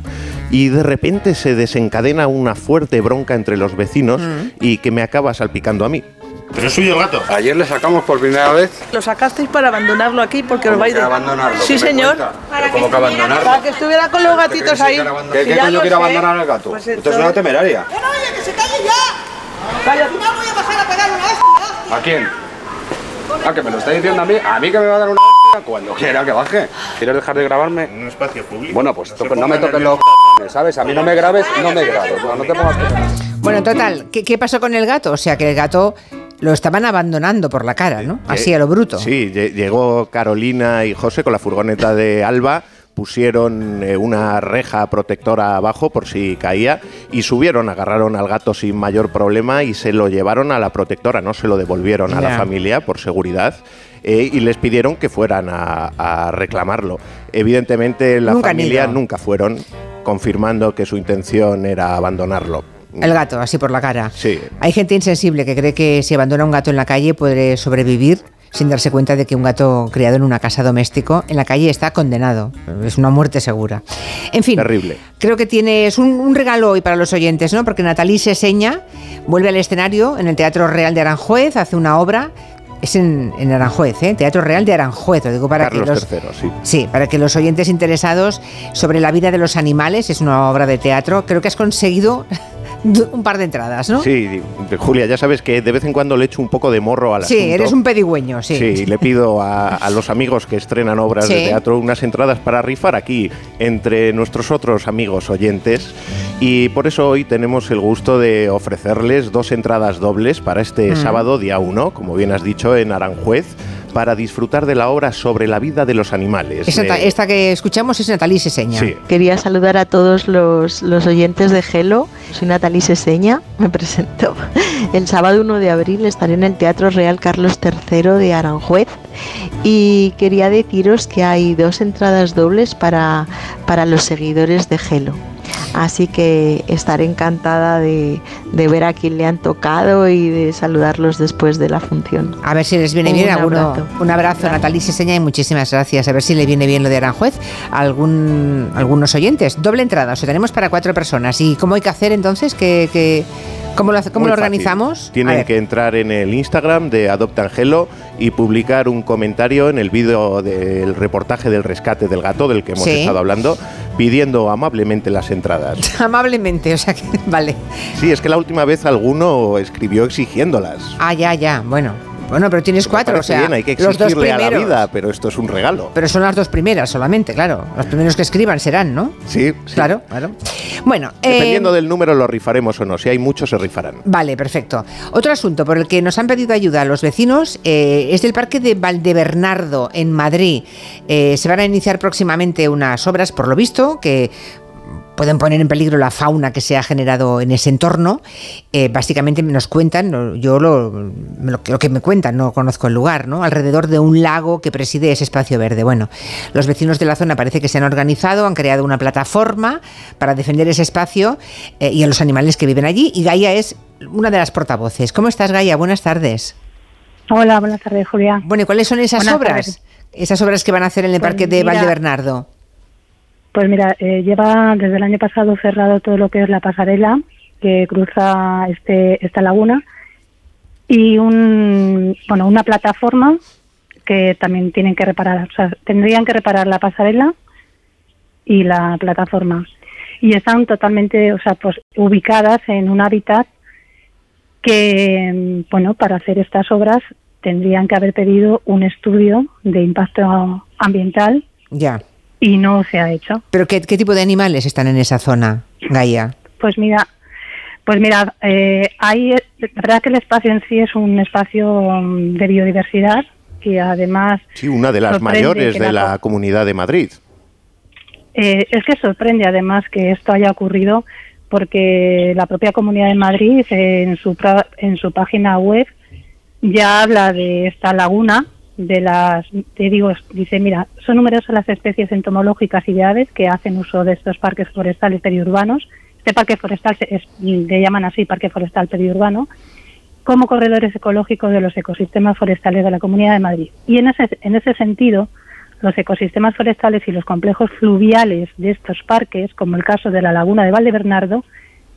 Y de repente se desencadena una fuerte bronca entre los vecinos y que me acaba salpicando a mí. ¿Pero es suyo el gato? Ayer le sacamos por primera vez. Lo sacasteis para abandonarlo aquí porque os ¿Cómo vais de... abandonarlo? Sí, ¿Qué me señor. ¿Pero cómo que abandonarlo? Para que estuviera con los gatitos ahí. ¿Qué, qué coño lo quiere abandonar al gato? Pues Usted es una temeraria. ¡Oye, que se calle ya! Al final voy a bajar a pegar una hostia. ¿A quién? Ah, que me lo está diciendo a mí. A mí que me va a dar una hostia cuando quiera que baje. ¿Quieres dejar de grabarme? En un espacio público. Bueno, pues no me toques los ¿sabes? A mí no me grabes, no me grabes. No, no te pongas. Bueno, total, ¿qué, qué pasó con el gato? O sea, que el gato lo estaban abandonando por la cara, ¿no? Así a lo bruto. Sí, lle- llegó Carolina y José con la furgoneta de Alba, pusieron eh, una reja protectora abajo por si caía y subieron, agarraron al gato sin mayor problema y se lo llevaron a la protectora, no se lo devolvieron a la familia por seguridad. eh, y les pidieron que fueran a, a reclamarlo. Evidentemente la Nunca familia nunca fueron, confirmando que su intención era abandonarlo. El gato, así por la cara. Sí, Hay gente insensible que cree que si abandona un gato en la calle puede sobrevivir sin darse cuenta de que un gato criado en una casa doméstico en la calle está condenado. Es una muerte segura. En fin, terrible. creo que tienes un, un regalo hoy para los oyentes, ¿no? Porque Natalí Seseña vuelve al escenario en el Teatro Real de Aranjuez, hace una obra. Es en, en Aranjuez, ¿eh? Teatro Real de Aranjuez, lo digo para Carlos que los, III, sí. Sí, para que los oyentes interesados sobre la vida de los animales, es una obra de teatro, creo que has conseguido un par de entradas, ¿no? Sí, Julia, ya sabes que de vez en cuando le echo un poco de morro al Sí, asunto. eres un pedigüeño, sí. Sí, le pido a, a los amigos que estrenan obras Sí. de teatro unas entradas para rifar aquí entre nuestros otros amigos oyentes y por eso hoy tenemos el gusto de ofrecerles dos entradas dobles para este Mm. sábado día 1, como bien has dicho, en Aranjuez, para disfrutar de la obra sobre la vida de los animales. Esa- de- esta que escuchamos es Natalí Seseña. Sí. Quería saludar a todos los, los oyentes de Gelo. Soy Natalie Seseña, me presento. El sábado 1 de abril estaré en el Teatro Real Carlos III de Aranjuez y quería deciros que hay dos entradas dobles para, para los seguidores de Gelo. Así que estaré encantada de, de ver a quién le han tocado y de saludarlos después de la función. A ver si les viene Un bien alguno. abrazo. Un abrazo, Natalí Seseña, y muchísimas gracias. A ver si le viene bien lo de Aranjuez a algún, algunos oyentes. Doble entrada, o sea, tenemos para cuatro personas. ¿Y cómo hay que hacer entonces? ¿Qué, qué- cómo lo, cómo organizamos? Tienen que entrar en el Instagram de Adopta Angelo y publicar un comentario en el vídeo del reportaje del rescate del gato del que hemos Sí. estado hablando, pidiendo amablemente las entradas. Amablemente, o sea que. Vale. Sí, es que la última vez alguno escribió exigiéndolas. Ah, ya, ya. Bueno. Bueno, pero tienes cuatro, o sea. bien, hay que los dos exigirle a la primeros. vida, pero esto es un regalo. Pero son las dos primeras solamente, claro. Los primeros que escriban serán, ¿no? Sí, Claro, claro. Bueno, eh, Dependiendo del número lo rifaremos o no. Si hay muchos, se rifarán. Vale, perfecto. Otro asunto por el que nos han pedido ayuda a los vecinos eh, es del Parque de Valdebernardo, en Madrid. Eh, se van a iniciar próximamente unas obras, por lo visto, que pueden poner en peligro la fauna que se ha generado en ese entorno. Eh, básicamente nos cuentan, yo lo, me lo, lo que me cuentan, no conozco el lugar, ¿no? alrededor de un lago que preside ese espacio verde. Bueno, los vecinos de la zona parece que se han organizado, han creado una plataforma para defender ese espacio eh, y a los animales que viven allí. Y Gaia es una de las portavoces. ¿Cómo estás, Gaia? Buenas tardes. Hola, buenas tardes, Julia. Bueno, ¿y cuáles son esas Buenas obras? tardes. Esas obras que van a hacer en el Pues Parque de mira, Valdebernardo. Pues mira, eh, lleva desde el año pasado cerrado todo lo que es la pasarela que cruza este, esta laguna y un, bueno, una plataforma que también tienen que reparar, o sea, tendrían que reparar la pasarela y la plataforma y están totalmente, o sea, pues ubicadas en un hábitat que, bueno, para hacer estas obras tendrían que haber pedido un estudio de impacto ambiental Ya. Y no se ha hecho. ¿Pero qué, qué tipo de animales están en esa zona, Gaia? Pues mira, pues mira, eh, hay, la verdad que el espacio en sí es un espacio mm, de biodiversidad que además Sí, una de las mayores de la la Comunidad de Madrid. Eh, es que sorprende además que esto haya ocurrido porque la propia Comunidad de Madrid eh, en su en su página web ya habla de esta laguna de las te digo dice mira son numerosas las especies entomológicas y de aves que hacen uso de estos parques forestales periurbanos. Este parque forestal se- es, le llaman así parque forestal periurbano como corredores ecológicos de los ecosistemas forestales de la Comunidad de Madrid. Y en ese en ese sentido los ecosistemas forestales y los complejos fluviales de estos parques, como el caso de la laguna de Valdebernardo,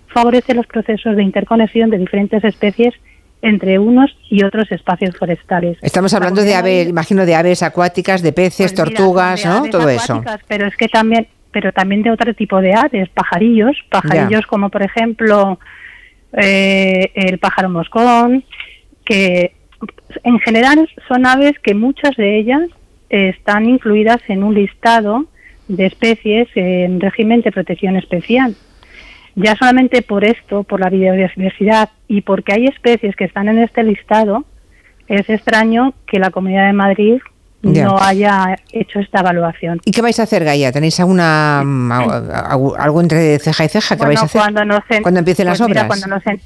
favorecen los procesos de interconexión de diferentes especies entre unos y otros espacios forestales. Estamos hablando de aves, imagino de aves acuáticas, de peces, Pues mira, tortugas, de ¿no? aves Todo eso. Pero es que también, pero también de otro tipo de aves, pajarillos, pajarillos como por ejemplo eh, el pájaro moscón, que en general son aves que muchas de ellas eh, están incluidas en un listado de especies en régimen de protección especial. Ya solamente por esto, por la biodiversidad y porque hay especies que están en este listado, es extraño que la Comunidad de Madrid Ya. no haya hecho esta evaluación. ¿Y qué vais a hacer, Gaia? ¿Tenéis alguna mm, algo entre ceja y ceja que Bueno, vais a hacer cuando, nos en- cuando empiecen las pues mira, obras? cuando nos en-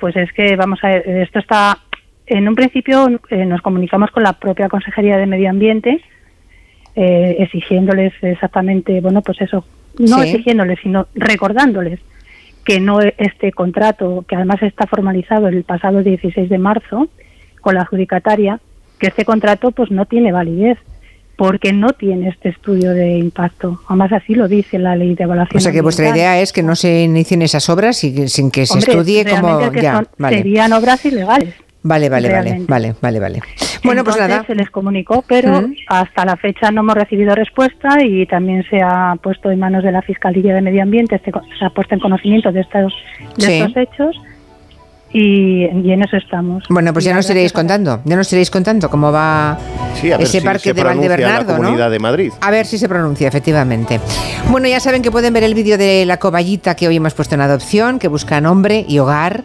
pues es que vamos a ver, esto está en un principio eh, nos comunicamos con la propia Consejería de Medio Ambiente eh, exigiéndoles exactamente, bueno, pues eso, no Sí. exigiéndoles, sino recordándoles que no este contrato, que además está formalizado el pasado 16 de marzo con la adjudicataria, que este contrato pues no tiene validez porque no tiene este estudio de impacto. Además así lo dice la ley de evaluación. O sea que vuestra idea es que no se inicien esas obras y que- sin que se estudie como realmente que ya, son- vale. serían obras ilegales. Vale, vale, vale, realmente. vale, vale, vale. Bueno, pues nada. Se les comunicó, pero hasta la fecha no hemos recibido respuesta y también se ha puesto en manos de la Fiscalía de Medio Ambiente, este se ha puesto en conocimiento de estos, de Sí. estos hechos y, y en eso estamos. Bueno, pues Y ya nos iréis contando, ya nos iréis contando cómo va Sí, a ver ese si parque se de Valdebernardo, la ¿no? Comunidad de Madrid. A ver si se pronuncia, efectivamente. Bueno, ya saben que pueden ver el vídeo de la coballita que hoy hemos puesto en adopción, que busca nombre y hogar.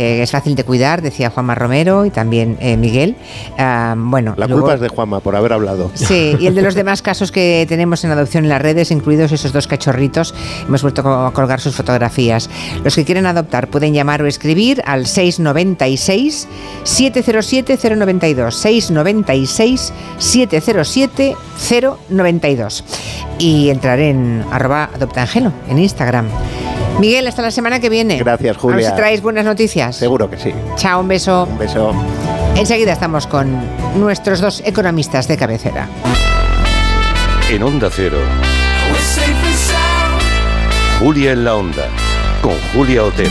Eh, es fácil de cuidar, decía Juanma Romero y también eh, Miguel. Ah, bueno, La luego- culpa es de Juanma por haber hablado. Sí, y el de los demás casos que tenemos en adopción en las redes, incluidos esos dos cachorritos, hemos vuelto a colgar sus fotografías. Los que quieren adoptar pueden llamar o escribir al 696 707 092 696 707 092 y entrar en arroba adoptangelo en Instagram. Miguel, hasta la semana que viene. Gracias, A ver Julia. si traéis buenas noticias. Seguro que sí. Chao, un beso. Un beso. Enseguida estamos con nuestros dos economistas de cabecera. En Onda Cero, Julia en la Onda, con Julia Otero.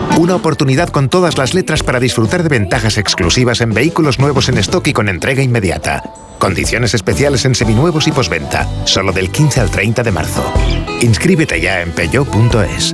Una oportunidad con todas las letras para disfrutar de ventajas exclusivas en vehículos nuevos en stock y con entrega inmediata. Condiciones especiales en seminuevos y posventa, solo del 15 al 30 de marzo. Inscríbete ya en peugeot.es.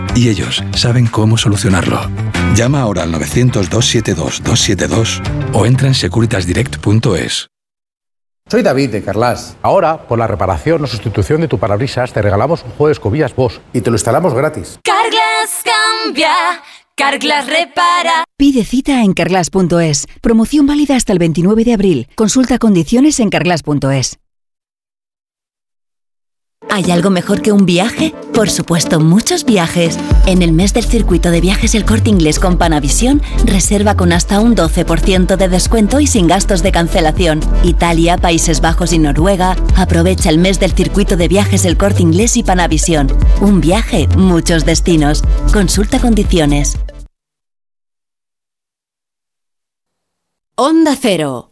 y ellos saben cómo solucionarlo. Llama ahora al 900-272-272 o entra en securitasdirect.es. Soy David de Carlas. Ahora, por la reparación o sustitución de tu parabrisas, te regalamos un juego de escobillas Bosch y te lo instalamos gratis. Carglass cambia, Carglass repara. Pide cita en carglass.es. Promoción válida hasta el 29 de abril. Consulta condiciones en carglass.es. ¿Hay algo mejor que un viaje? Por supuesto, muchos viajes. En el mes del circuito de viajes El Corte Inglés con Panavisión, reserva con hasta un 12% de descuento y sin gastos de cancelación. Italia, Países Bajos y Noruega. Aprovecha el mes del circuito de viajes El Corte Inglés y Panavisión. Un viaje, muchos destinos. Consulta condiciones. Onda Cero.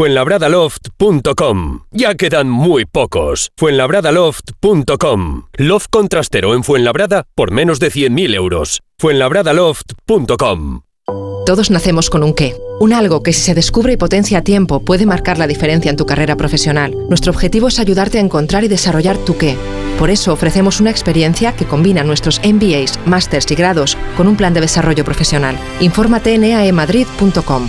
Fuenlabradaloft.com. Ya quedan muy pocos. Fuenlabradaloft.com. Loft contrastero en Fuenlabrada por menos de 100.000 euros. Fuenlabradaloft.com. Todos nacemos con un qué, un algo que si se descubre y potencia a tiempo puede marcar la diferencia en tu carrera profesional. Nuestro objetivo es ayudarte a encontrar y desarrollar tu qué. Por eso ofrecemos una experiencia que combina nuestros MBAs, másters y grados con un plan de desarrollo profesional. Infórmate en eaemadrid.com.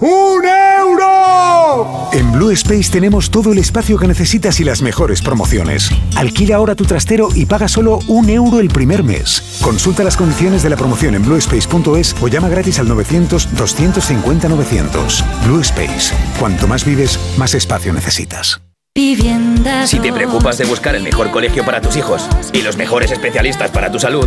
¡Un euro! En Blue Space tenemos todo el espacio que necesitas y las mejores promociones. Alquila ahora tu trastero y paga solo un euro el primer mes. Consulta las condiciones de la promoción en bluespace.es o llama gratis al 900-250-900. Blue Space. Cuanto más vives, más espacio necesitas. Si te preocupas de buscar el mejor colegio para tus hijos y los mejores especialistas para tu salud,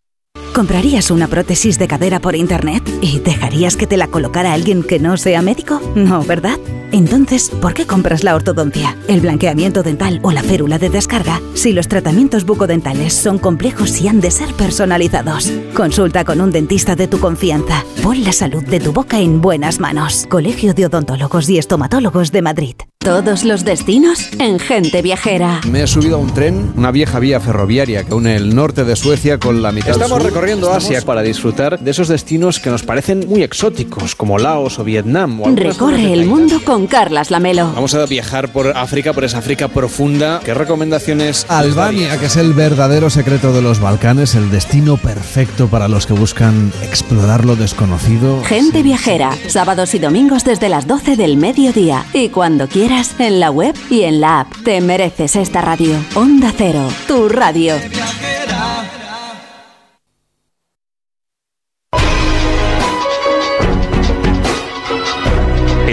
¿Comprarías una prótesis de cadera por internet y dejarías que te la colocara alguien que no sea médico? No, ¿verdad? Entonces, ¿por qué compras la ortodoncia, el blanqueamiento dental o la férula de descarga si los tratamientos bucodentales son complejos y han de ser personalizados? Consulta con un dentista de tu confianza. Pon la salud de tu boca en buenas manos. Colegio de Odontólogos y Estomatólogos de Madrid. Todos los destinos en Gente Viajera. Me he subido a un tren, una vieja vía ferroviaria que une el norte de Suecia con la mitad Estamos sur. Recorriendo Asia para disfrutar de esos destinos que nos parecen muy exóticos, como Laos o Vietnam. O Recorre el mundo con Carlas Lamelo. Vamos a viajar por África, por esa África profunda. ¿Qué recomendaciones? Albania, que es el verdadero secreto de los Balcanes, el destino perfecto para los que buscan explorar lo desconocido. Gente Viajera, sábados y domingos desde las 12 del mediodía. Y cuando quieras, en la web y en la app. Te mereces esta radio. Onda Cero, tu radio.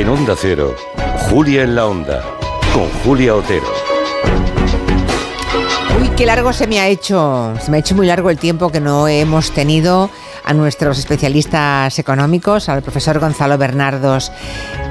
En Onda Cero, Julia en la Onda, con Julia Otero. Uy, Qué largo se me ha hecho, se me ha hecho muy largo el tiempo que no hemos tenido a nuestros especialistas económicos, al profesor Gonzalo Bernardos,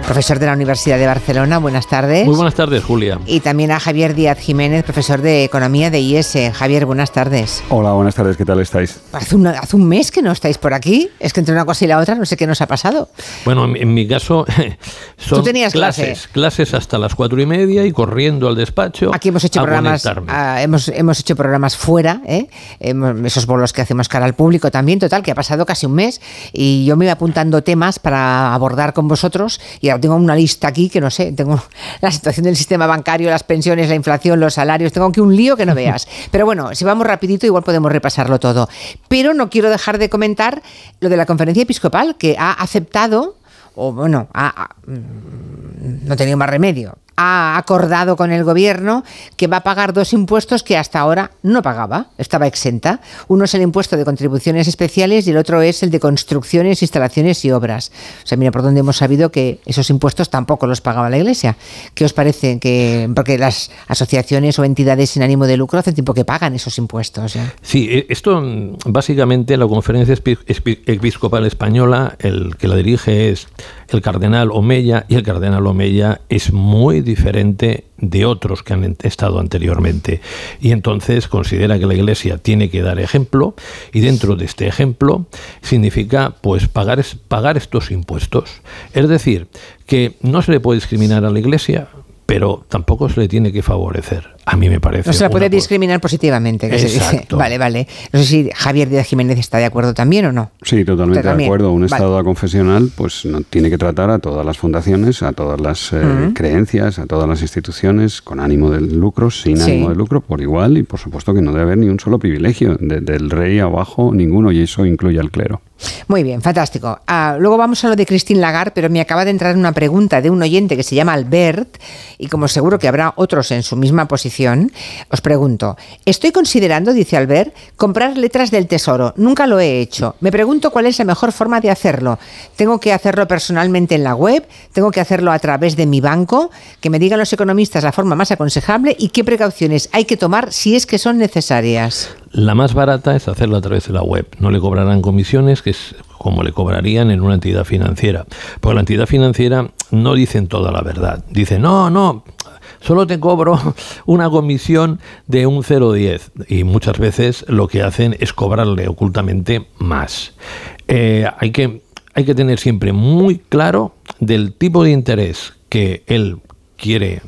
profesor de la Universidad de Barcelona. Buenas tardes. Muy buenas tardes, Julia. Y también a Javier Díaz Jiménez, profesor de Economía de IES. Javier, buenas tardes. Hola, buenas tardes, ¿qué tal estáis? Hace un, hace un mes que no estáis por aquí. Es que entre una cosa y la otra no sé qué nos ha pasado. Bueno, en, en mi caso son Tú tenías clases, clase. clases hasta las cuatro y media y corriendo al despacho. Aquí hemos hecho a programas, ah, hemos, hemos hecho programas fuera, ¿eh? Esos bolos que hacemos cara al público también, total, que ha pasado casi un mes y yo me iba apuntando temas para abordar con vosotros y ahora tengo una lista aquí que no sé, tengo la situación del sistema bancario, las pensiones, la inflación, los salarios, tengo aquí un lío que no veas. Pero bueno, si vamos rapidito igual podemos repasarlo todo. Pero no quiero dejar de comentar lo de la conferencia episcopal que ha aceptado o bueno, ha- ha- no ha tenido más remedio. Ha acordado con el gobierno que va a pagar dos impuestos que hasta ahora no pagaba, estaba exenta. Uno es el impuesto de contribuciones especiales y el otro es el de construcciones, instalaciones y obras. O sea, mira por dónde hemos sabido que esos impuestos tampoco los pagaba la Iglesia. ¿Qué os parece? que Porque las asociaciones o entidades sin ánimo de lucro hace tiempo que pagan esos impuestos. ¿eh? Sí, eh, esto mm, básicamente la conferencia episcopal española, el que la dirige es el cardenal Omeya y el cardenal Omeya es muy diferente de otros que han estado anteriormente y entonces considera que la Iglesia tiene que dar ejemplo y dentro de este ejemplo significa pues pagar pagar estos impuestos. Es decir, que no se le puede discriminar a la Iglesia, pero tampoco se le tiene que favorecer. A mí me parece No se la puede discriminar positivamente, que se dice. Exacto. Vale, vale. No sé si Javier Díaz Jiménez está de acuerdo también o no. Sí, totalmente de acuerdo. Un Vale. Estado confesional pues no, tiene que tratar a todas las fundaciones, a todas las eh, creencias, a todas las instituciones con ánimo de lucro, sin Sí. ánimo de lucro, por igual y por supuesto que no debe haber ni un solo privilegio. De- del rey abajo, ninguno y eso incluye al clero. Muy bien, fantástico. Ah, luego vamos a lo de Christine Lagarde, pero me acaba de entrar una pregunta de un oyente que se llama Albert, y como seguro que habrá otros en su misma posición, os pregunto, estoy considerando, dice Albert, comprar letras del tesoro. Nunca lo he hecho. Me pregunto cuál es la mejor forma de hacerlo. ¿Tengo que hacerlo personalmente en la web? ¿Tengo que hacerlo a través de mi banco? Que me digan los economistas la forma más aconsejable y qué precauciones hay que tomar si es que son necesarias. La más barata es hacerlo a través de la web. No le cobrarán comisiones, que es como le cobrarían en una entidad financiera. Porque la entidad financiera no dicen toda la verdad. Dicen, no, no, solo te cobro una comisión de un 0,10. Y muchas veces lo que hacen es cobrarle ocultamente más. Eh, hay, que, hay que tener siempre muy claro del tipo de interés que él quiere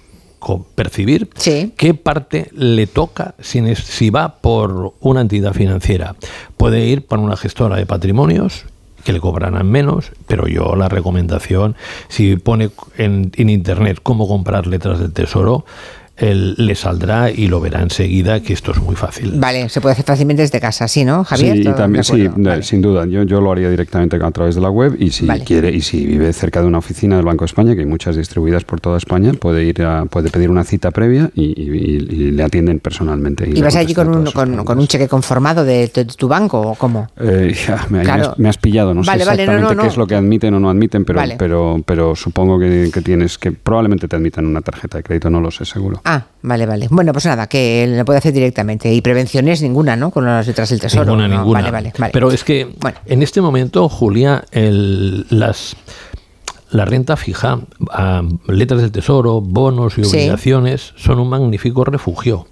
percibir, qué parte le toca si, si va por una entidad financiera. Puede ir por una gestora de patrimonios que le cobrarán menos, pero yo la recomendación, si pone en, en internet cómo comprar letras del tesoro, él le saldrá y lo verá enseguida que esto es muy fácil. Vale, se puede hacer fácilmente desde casa, ¿sí, no, Javier? Sí, también, sí, sin duda. Yo, yo lo haría directamente a través de la web y si Vale. quiere y si vive cerca de una oficina del Banco de España, que hay muchas distribuidas por toda España, puede ir a, puede pedir una cita previa y, y- y- y le atienden personalmente. ¿Y vas allí con un, con, con un cheque conformado de, tu- de tu banco o cómo? Eh, ya, me, Claro. me has, me has pillado, no Vale, sé vale, no, exactamente no, qué no. es lo que admiten o no admiten, pero, Vale. pero, pero supongo que, que tienes que probablemente te admitan una tarjeta de crédito, no lo sé seguro. Ah, vale, vale. Bueno, pues nada, que lo puede hacer directamente. Y prevenciones ninguna, ¿no? Con las letras del tesoro. Ninguna, ¿no? ninguna. Vale, vale, vale. Pero es que en este momento, Julia, el- las la renta fija, letras del tesoro, bonos y Sí. obligaciones son un magnífico refugio.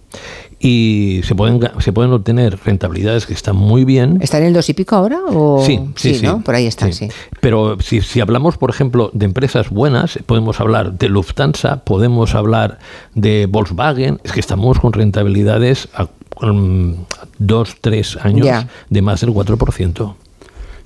Y se pueden, se pueden obtener rentabilidades que están muy bien. ¿Está en el dos y pico ahora? O... Sí, sí, sí. ¿no? Por ahí están, sí. Pero si, si hablamos, por ejemplo, de empresas buenas, podemos hablar de Lufthansa, podemos hablar de Volkswagen, es que estamos con rentabilidades a mm, dos, tres años Ya. de más del 4%.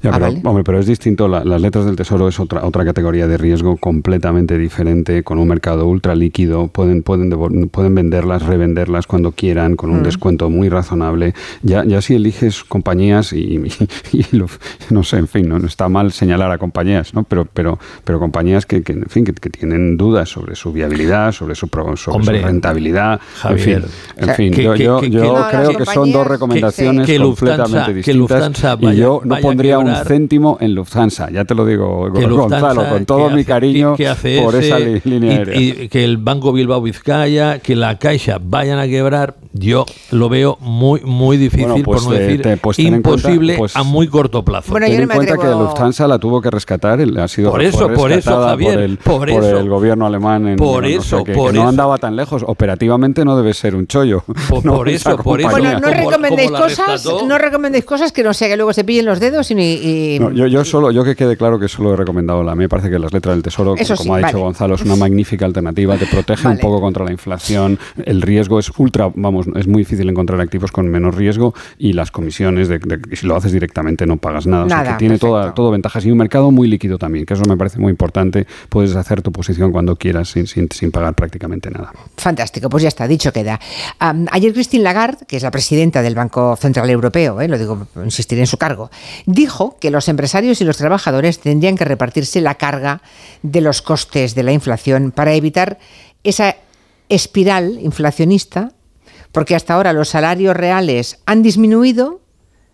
Ya, Ah, pero, vale. hombre, pero es distinto. la- las letras del tesoro es otra otra categoría de riesgo completamente diferente, con un mercado ultra líquido. Pueden pueden pueden venderlas, revenderlas cuando quieran, con un Mm. descuento muy razonable. Ya ya si eliges compañías y, y- y lo- no sé, en fin, no, no está mal señalar a compañías, ¿no? Pero pero pero compañías que, que, en fin que, que tienen dudas sobre su viabilidad, sobre su sobre Hombre, su rentabilidad, Javier, en fin, en fin, que- yo, que- yo, que- yo que- No, creo que son dos recomendaciones que- que Lufthansa- completamente que distintas Lufthansa y yo no pondría un céntimo en Lufthansa, ya te lo digo, que Gonzalo, con todo que mi hace- cariño que hace por ese, esa línea y- aérea. y que el Banco Bilbao Vizcaya, que la Caixa vayan a quebrar, yo lo veo muy, muy difícil, Bueno, pues, por no eh, decir te- pues en cuenta, imposible pues, a muy corto plazo. Bueno, Ten no en me cuenta atrevo- que Lufthansa la tuvo que rescatar, ha sido Por eso, por eso, rescatada Javier, por el, por eso. el gobierno alemán. En, Por bueno, o sea eso, que, por que no eso. andaba tan lejos. Operativamente no debe ser un chollo. Por- No, por eso, por eso. Bueno, no recomendéis cosas, no recomendéis cosas que no sea que luego se pillen los dedos y, y- No, yo, yo solo, yo que quede claro que solo he recomendado la. Me parece que las letras del tesoro, Eso como sí, ha dicho. Gonzalo, es una magnífica alternativa. Te protege un poco contra la inflación. El riesgo es ultra, vamos, es muy difícil encontrar activos con menos riesgo y las comisiones de, si lo haces directamente no pagas nada. O sea, que tiene perfecto. toda, todo ventajas y un mercado muy líquido también, que eso me parece muy importante. Puedes hacer tu posición cuando quieras sin, sin, sin pagar prácticamente nada. Fantástico, pues ya está, dicho queda. Ayer Christine Lagarde, que es la presidenta del Banco Central Europeo, eh, lo digo, insistiré en su cargo, dijo que los empresarios y los trabajadores tendrían que repartirse la carga de los costes de la inflación para evitar esa espiral inflacionista, porque hasta ahora los salarios reales han disminuido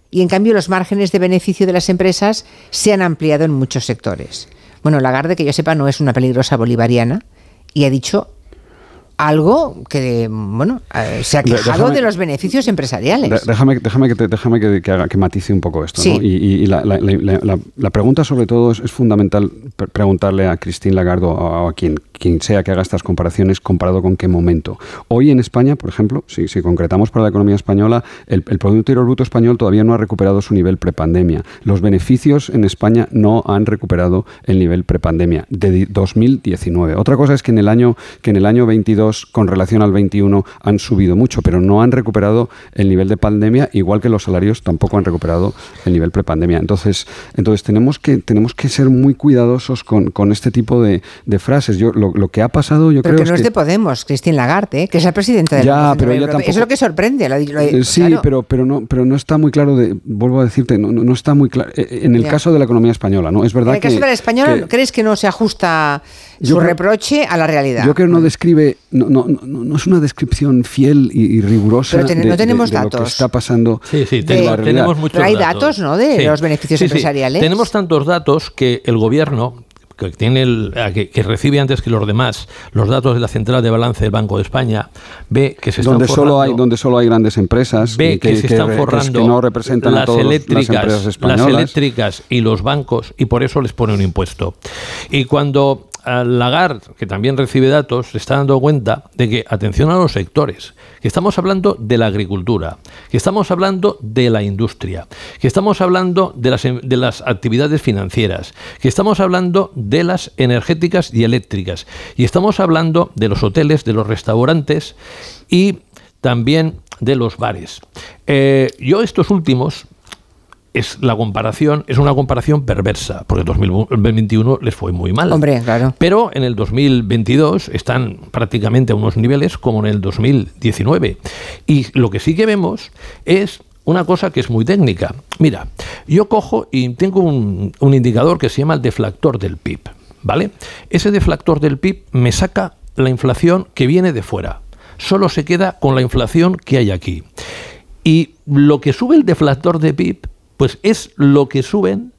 y en cambio los márgenes de beneficio de las empresas se han ampliado en muchos sectores. Bueno, Lagarde, que yo sepa, no es una peligrosa bolivariana y ha dicho algo que, bueno, eh, se ha quejado déjame- de los beneficios empresariales. Déjame déjame que, te- déjame que, que haga- que matice un poco esto. Sí. ¿no? Y, la, la- la- la- la pregunta, sobre todo, es, es fundamental pre- preguntarle a Christine Lagarde o a, quien, quien sea que haga estas comparaciones, comparado con qué momento. Hoy en España, por ejemplo, si, si concretamos para la economía española, el, el Producto Interior Bruto español todavía no ha recuperado su nivel prepandemia. Los beneficios en España no han recuperado el nivel prepandemia de di- 2019. Otra cosa es que en el año que en el año 22 con relación al 21 han subido mucho, pero no han recuperado el nivel de pandemia, igual que los salarios tampoco han recuperado el nivel prepandemia. Entonces, entonces tenemos que tenemos que ser muy cuidadosos con, con este tipo de, de frases. Yo lo, lo que ha pasado, yo Pero creo que no es que de Podemos, Christine Lagarde, ¿eh? que es la presidenta del Ya, pero ella tampoco- Eso es lo que sorprende. lo lo Eh, sí, claro. pero, pero, no, pero no está muy claro, de, vuelvo a decirte, no, no- no está muy claro. eh, En el Ya. caso de la economía española, ¿no? Es verdad en el caso que, del español, que- ¿crees que no se ajusta su creo- reproche a la realidad? Yo creo que no describe, no, no, no, no es una descripción fiel y, y rigurosa Pero ten- de, no de- tenemos de lo que datos. está pasando. Sí, sí, en tenemos, la realidad. tenemos muchos Pero hay datos, ¿no?, de los beneficios empresariales. Tenemos tantos datos que el gobierno que tiene el- a que, que recibe antes que los demás los datos de la central de balance del Banco de España ve que se están donde solo forrando- hay donde solo hay grandes empresas ve que, se están forrando que no representan a las las eléctricas, empresas las españolas eléctricas y los bancos y por eso les pone un impuesto. Y cuando Lagarde, que también recibe datos, se está dando cuenta de que, atención a los sectores, que estamos hablando de la agricultura, que estamos hablando de la industria, que estamos hablando de las, de las actividades financieras, que estamos hablando de las energéticas y eléctricas, y estamos hablando de los hoteles, de los restaurantes y también de los bares. Eh, yo estos últimos es la comparación es una comparación perversa porque en 2021 les fue muy mal. Hombre, claro. Pero en el 2022 están prácticamente a unos niveles como en el 2019. Y lo que sí que vemos es una cosa que es muy técnica. Mira, yo cojo y tengo un, un indicador que se llama el deflactor del PIB. ¿Vale? Ese deflactor del PIB me saca la inflación que viene de fuera. Solo se queda con la inflación que hay aquí. Y lo que sube el deflactor de PIB, pues es lo que suben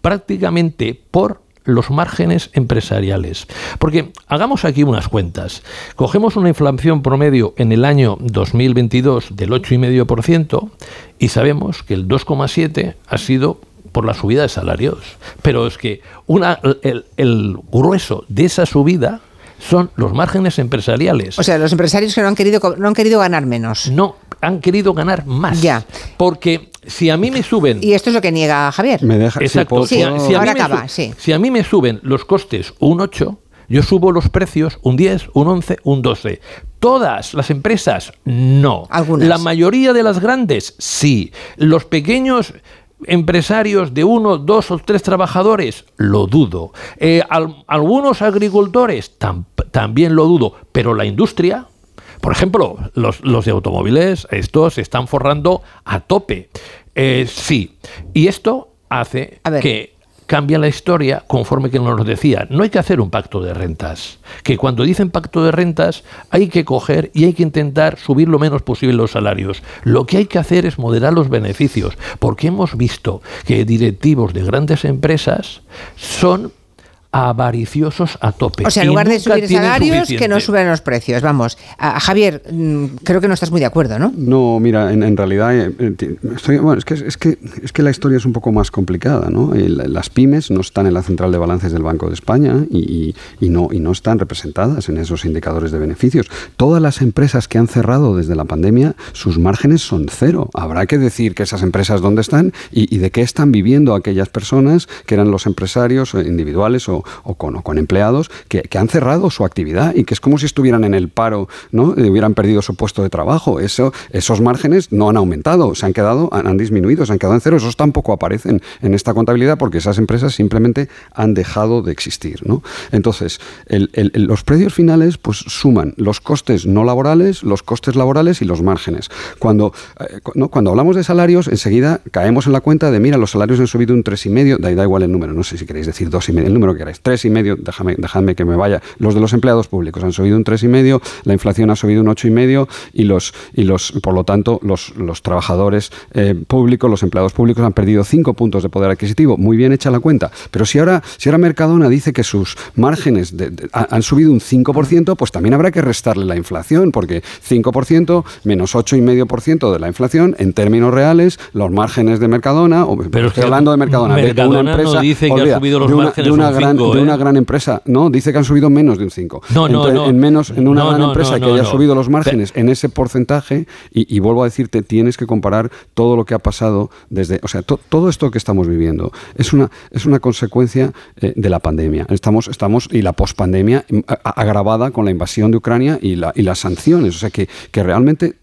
prácticamente por los márgenes empresariales. Porque hagamos aquí unas cuentas. Cogemos una inflación promedio en el año 2022 del 8,5% y sabemos que el 2,7% ha sido por la subida de salarios. Pero es que una, el, el grueso de esa subida son los márgenes empresariales. O sea, los empresarios que no han querido, no han querido ganar menos. No, han querido ganar más. Ya. Porque si a mí me suben Y esto es lo que niega Javier. Me deja, Exacto. Si, a- puedo- si a mí Ahora me acaba, sí. si a mí me suben los costes un 8, yo subo los precios un 10, un 11, un 12. Todas las empresas, no. Algunas. La mayoría de las grandes, sí. Los pequeños empresarios de uno, dos o tres trabajadores, lo dudo. Eh, al- algunos agricultores, tam- también lo dudo. Pero la industria, por ejemplo, los, los de automóviles, estos se están forrando a tope. Eh, sí. Y esto hace que cambia la historia conforme que nos decía. No hay que hacer un pacto de rentas. Que cuando dicen pacto de rentas hay que coger y hay que intentar subir lo menos posible los salarios. Lo que hay que hacer es moderar los beneficios. Porque hemos visto que directivos de grandes empresas son avariciosos a tope. O sea, en lugar de subir salarios, que no suban los precios. Vamos, a, a Javier, mm, creo que no estás muy de acuerdo, ¿no? No, mira, en, en realidad eh, eh, estoy- bueno, es, que, es, que, es que la historia es un poco más complicada. ¿no? El- las pymes no están en la central de balances del Banco de España y, y- y no, y no están representadas en esos indicadores de beneficios. Todas las empresas que han cerrado desde la pandemia, sus márgenes son cero. Habrá que decir que esas empresas dónde están y, y de qué están viviendo aquellas personas que eran los empresarios eh, individuales o, o con, o con empleados que, que han cerrado su actividad y que es como si estuvieran en el paro, ¿no? Eh, hubieran perdido su puesto de trabajo. Eso, esos márgenes no han aumentado, se han quedado, han, han disminuido, se han quedado en cero. Esos tampoco aparecen en esta contabilidad porque esas empresas simplemente han dejado de existir. ¿no? Entonces, el- el- los precios finales pues suman los costes no laborales, los costes laborales y los márgenes. Cuando, eh, ¿no? Cuando hablamos de salarios, enseguida caemos en la cuenta de, mira, los salarios han subido un 3,5, da, da igual el número, no sé si queréis decir 2,5, el número que queráis, 3,5, déjame, dejadme que me vaya. Los de los empleados públicos han subido un 3,5, la inflación ha subido un 8,5 y los, y los por lo tanto, los, los trabajadores eh, públicos, los empleados públicos han perdido 5 puntos de poder adquisitivo. Muy bien hecha la cuenta. Pero si ahora, si ahora Mercadona dice que sus márgenes de- de- ha- han subido un 5%, pues también habrá que restarle la inflación, porque 5% menos 8,5% de la inflación, en términos reales, los márgenes de Mercadona, o Pero estoy hablando de Mercadona, de- una no empresa, dice que ha subido los de una, márgenes de una un gran, de ¿eh? una gran empresa, no, dice que han subido menos de un 5. No, no, Entonces, no. En, menos, en una No, gran no, empresa que haya subido los márgenes en ese porcentaje, y, y vuelvo a decirte, tienes que comparar todo lo que ha pasado desde, o sea, to- todo esto que estamos viviendo es una, es una consecuencia eh, de la pandemia. Estamos, estamos, y la pospandemia mm, agravada con la invasión de Ucrania y, la, y las sanciones. O sea, que, que realmente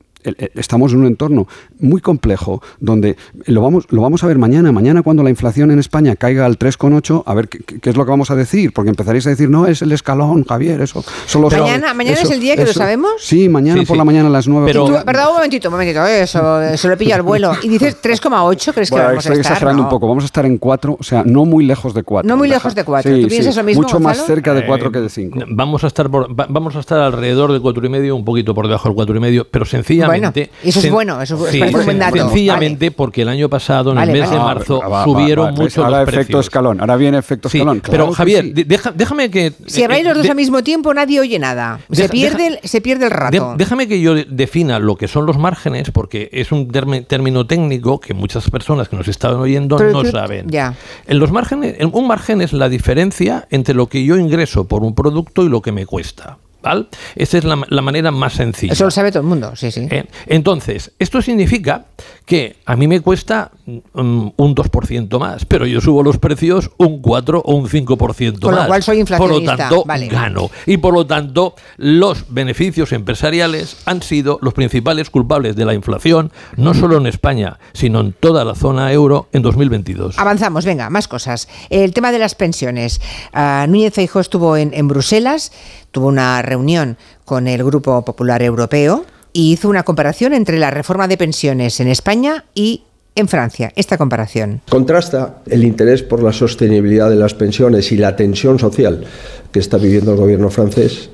estamos en un entorno muy complejo donde lo vamos, lo vamos a ver mañana. Mañana cuando la inflación en España caiga al 3,8, a ver qué, qué- es lo que vamos a decir, porque empezaréis a decir, no, es el escalón, Javier, eso son los... Mañana- mañana es el día que lo sabemos. Sí, mañana Sí, por sí. la mañana a las 9. Y tú- perdón, un momentito, un momentito, eh, eso, se lo pilla al vuelo. Y dices 3,8, ¿crees que Bueno, vamos a estar? exagerando No. un poco. Vamos a estar en 4, o sea, no muy lejos de 4. No muy lejos de cuatro. ¿Tú piensas lo mismo, Mucho más Gonzalo? cerca de 4 Eh, que de 5. Vamos a estar por- va- vamos a estar alrededor de cuatro y medio, un poquito por debajo del cuatro y medio, pero sencillamente. Bueno, eso es bueno, eso es- sí, un buen dato. Sencillamente porque el año pasado, en Vale, el mes vale. de Ah, marzo, Va, va, subieron va, mucho Ahora los efecto precios. escalón. Ahora viene efecto Sí, escalón. pero Claro Javier, sí. de- deja- déjame que. Si habláis los dos de- al mismo tiempo, nadie oye nada. Se pierde, deja- el, se pierde el de- rato. déjame que yo defina lo que son los márgenes, porque es un término técnico que muchas personas que nos estaban oyendo Pero no tú- saben. ya. En los márgenes, en- un margen es la diferencia entre lo que yo ingreso por un producto y lo que me cuesta. ¿Vale? Esa es la, la manera más sencilla. Eso lo sabe todo el mundo, sí, sí. Eh, Entonces, esto significa que a mí me cuesta mm, un 2% más, pero yo subo los precios un 4 o un 5% Con lo más. cual soy Por lo inflacionista, tanto, vale. gano. Y por lo tanto, los beneficios empresariales han sido los principales culpables de la inflación, no solo en España, sino en toda la zona euro en 2022. Avanzamos, venga, más cosas. El tema de las pensiones. Ah, Núñez Feijóo estuvo en, en Bruselas, tuvo una reunión con el Grupo Popular Europeo y hizo una comparación entre la reforma de pensiones en España y en Francia. Esta comparación. Contrasta el interés por la sostenibilidad de las pensiones y la tensión social que está viviendo el gobierno francés,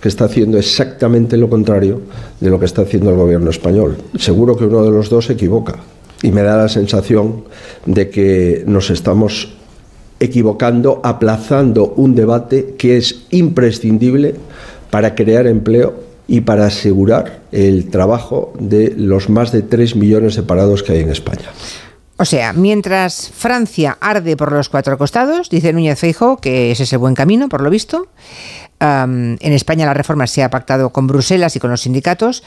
que está haciendo exactamente lo contrario de lo que está haciendo el gobierno español. Seguro que uno de los dos se equivoca y me da la sensación de que nos estamos equivocando, aplazando un debate que es imprescindible para crear empleo y para asegurar el trabajo de los más de 3 millones de parados que hay en España. O sea, mientras Francia arde por los cuatro costados, dice Núñez Feijóo que ese es el buen camino, por lo visto. en España la reforma se ha pactado con Bruselas y con los sindicatos.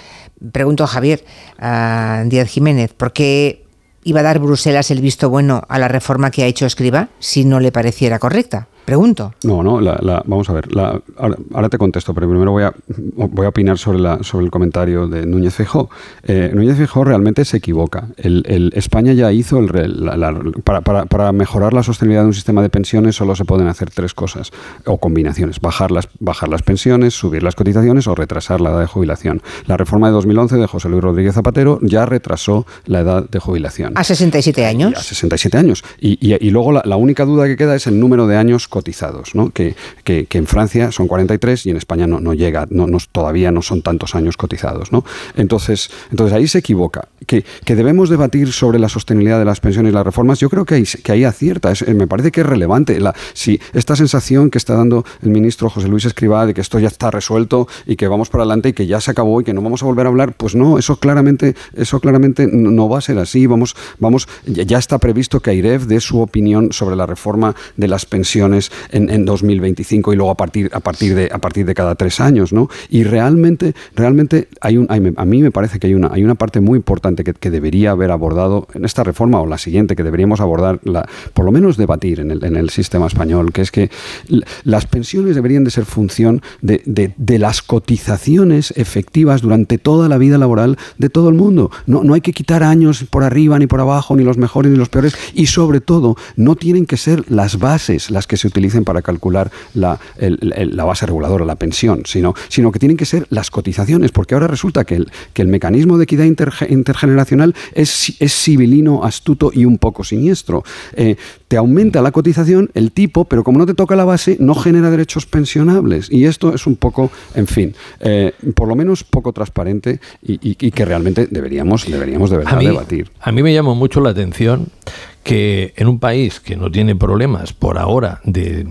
Pregunto a Javier Díaz Jiménez, ¿por qué iba a dar Bruselas el visto bueno a la reforma que ha hecho Escriba si no le pareciera correcta? Pregunto. No, no, la- la- vamos a ver. la- ahora, ahora te contesto, pero primero voy a, voy a opinar sobre, la, sobre el comentario de Núñez Feijóo. Eh, Núñez Feijóo realmente se equivoca. El, el- España ya hizo, el, para, para- para mejorar la sostenibilidad de un sistema de pensiones solo se pueden hacer tres cosas, o combinaciones, bajar las, bajar las pensiones, subir las cotizaciones o retrasar la edad de jubilación. La reforma de 2011 de José Luis Rodríguez Zapatero ya retrasó la edad de jubilación. A 67 años. A 67 años. Y, y- y luego la única duda que queda es el número de años cotizados, ¿no? que, que, en Francia son 43 y en España no, llega, no, no- todavía no son tantos años cotizados. ¿no? Entonces, entonces ahí se equivoca. Que, que debemos debatir sobre la sostenibilidad de las pensiones y las reformas, yo creo que ahí, que ahí acierta. Me parece que es relevante. La, si esta sensación que está dando el ministro José Luis Escrivá de que esto ya está resuelto y que vamos para adelante y que ya se acabó y que no vamos a volver a hablar, pues no, eso claramente, eso claramente no va a ser así. Vamos, vamos, ya está previsto que AIREF dé su opinión sobre la reforma de las pensiones en, en 2025 y luego a partir, a partir de a partir de cada tres años, ¿no? Y realmente, realmente hay un, hay- a mí me parece que hay una, hay una parte muy importante que, que debería haber abordado en esta reforma o la siguiente que deberíamos abordar, la, por lo menos debatir en el, en el sistema español, que es que las pensiones deberían de ser función de, de- de las cotizaciones efectivas durante toda la vida laboral de todo el mundo. No, no hay que quitar años por arriba ni por abajo, ni los mejores ni los peores, y sobre todo no tienen que ser las bases las que se utilicen para calcular la, el- el- la base reguladora, la pensión, sino, sino que tienen que ser las cotizaciones, porque ahora resulta que el, que el mecanismo de equidad interge- intergeneracional es, es civilino, astuto y un poco siniestro. Eh, te aumenta la cotización, el tipo, pero como no te toca la base, no genera derechos pensionables. Y esto es un poco, en fin, eh, por lo menos poco transparente y, y- y que realmente deberíamos, deberíamos de verdad A mí, debatir. a mí me llamó mucho la atención que en un país que no tiene problemas por ahora de,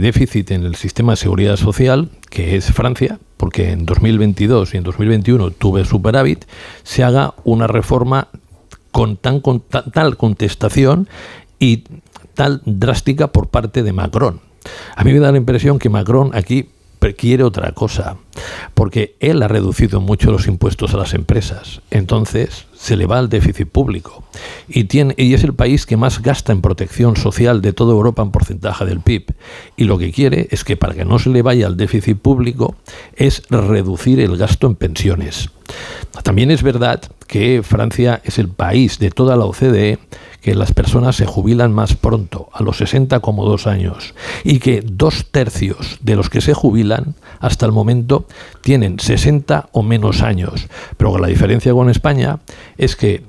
déficit en el sistema de seguridad social, que es Francia, porque en 2022 y en 2021 tuve superávit, se haga una reforma con, tan, con ta- tal contestación y tal drástica por parte de Macron. A mí me da la impresión que Macron aquí quiere otra cosa, porque él ha reducido mucho los impuestos a las empresas, entonces se le va al déficit público y, tiene, y es el país que más gasta en protección social de toda Europa en porcentaje del PIB. Y lo que quiere es que para que no se le vaya al déficit público es reducir el gasto en pensiones. También es verdad que Francia es el país de toda la OCDE que las personas se jubilan más pronto, a los 60 como dos años, y que dos tercios de los que se jubilan hasta el momento tienen 60 o menos años. Pero la diferencia con España es que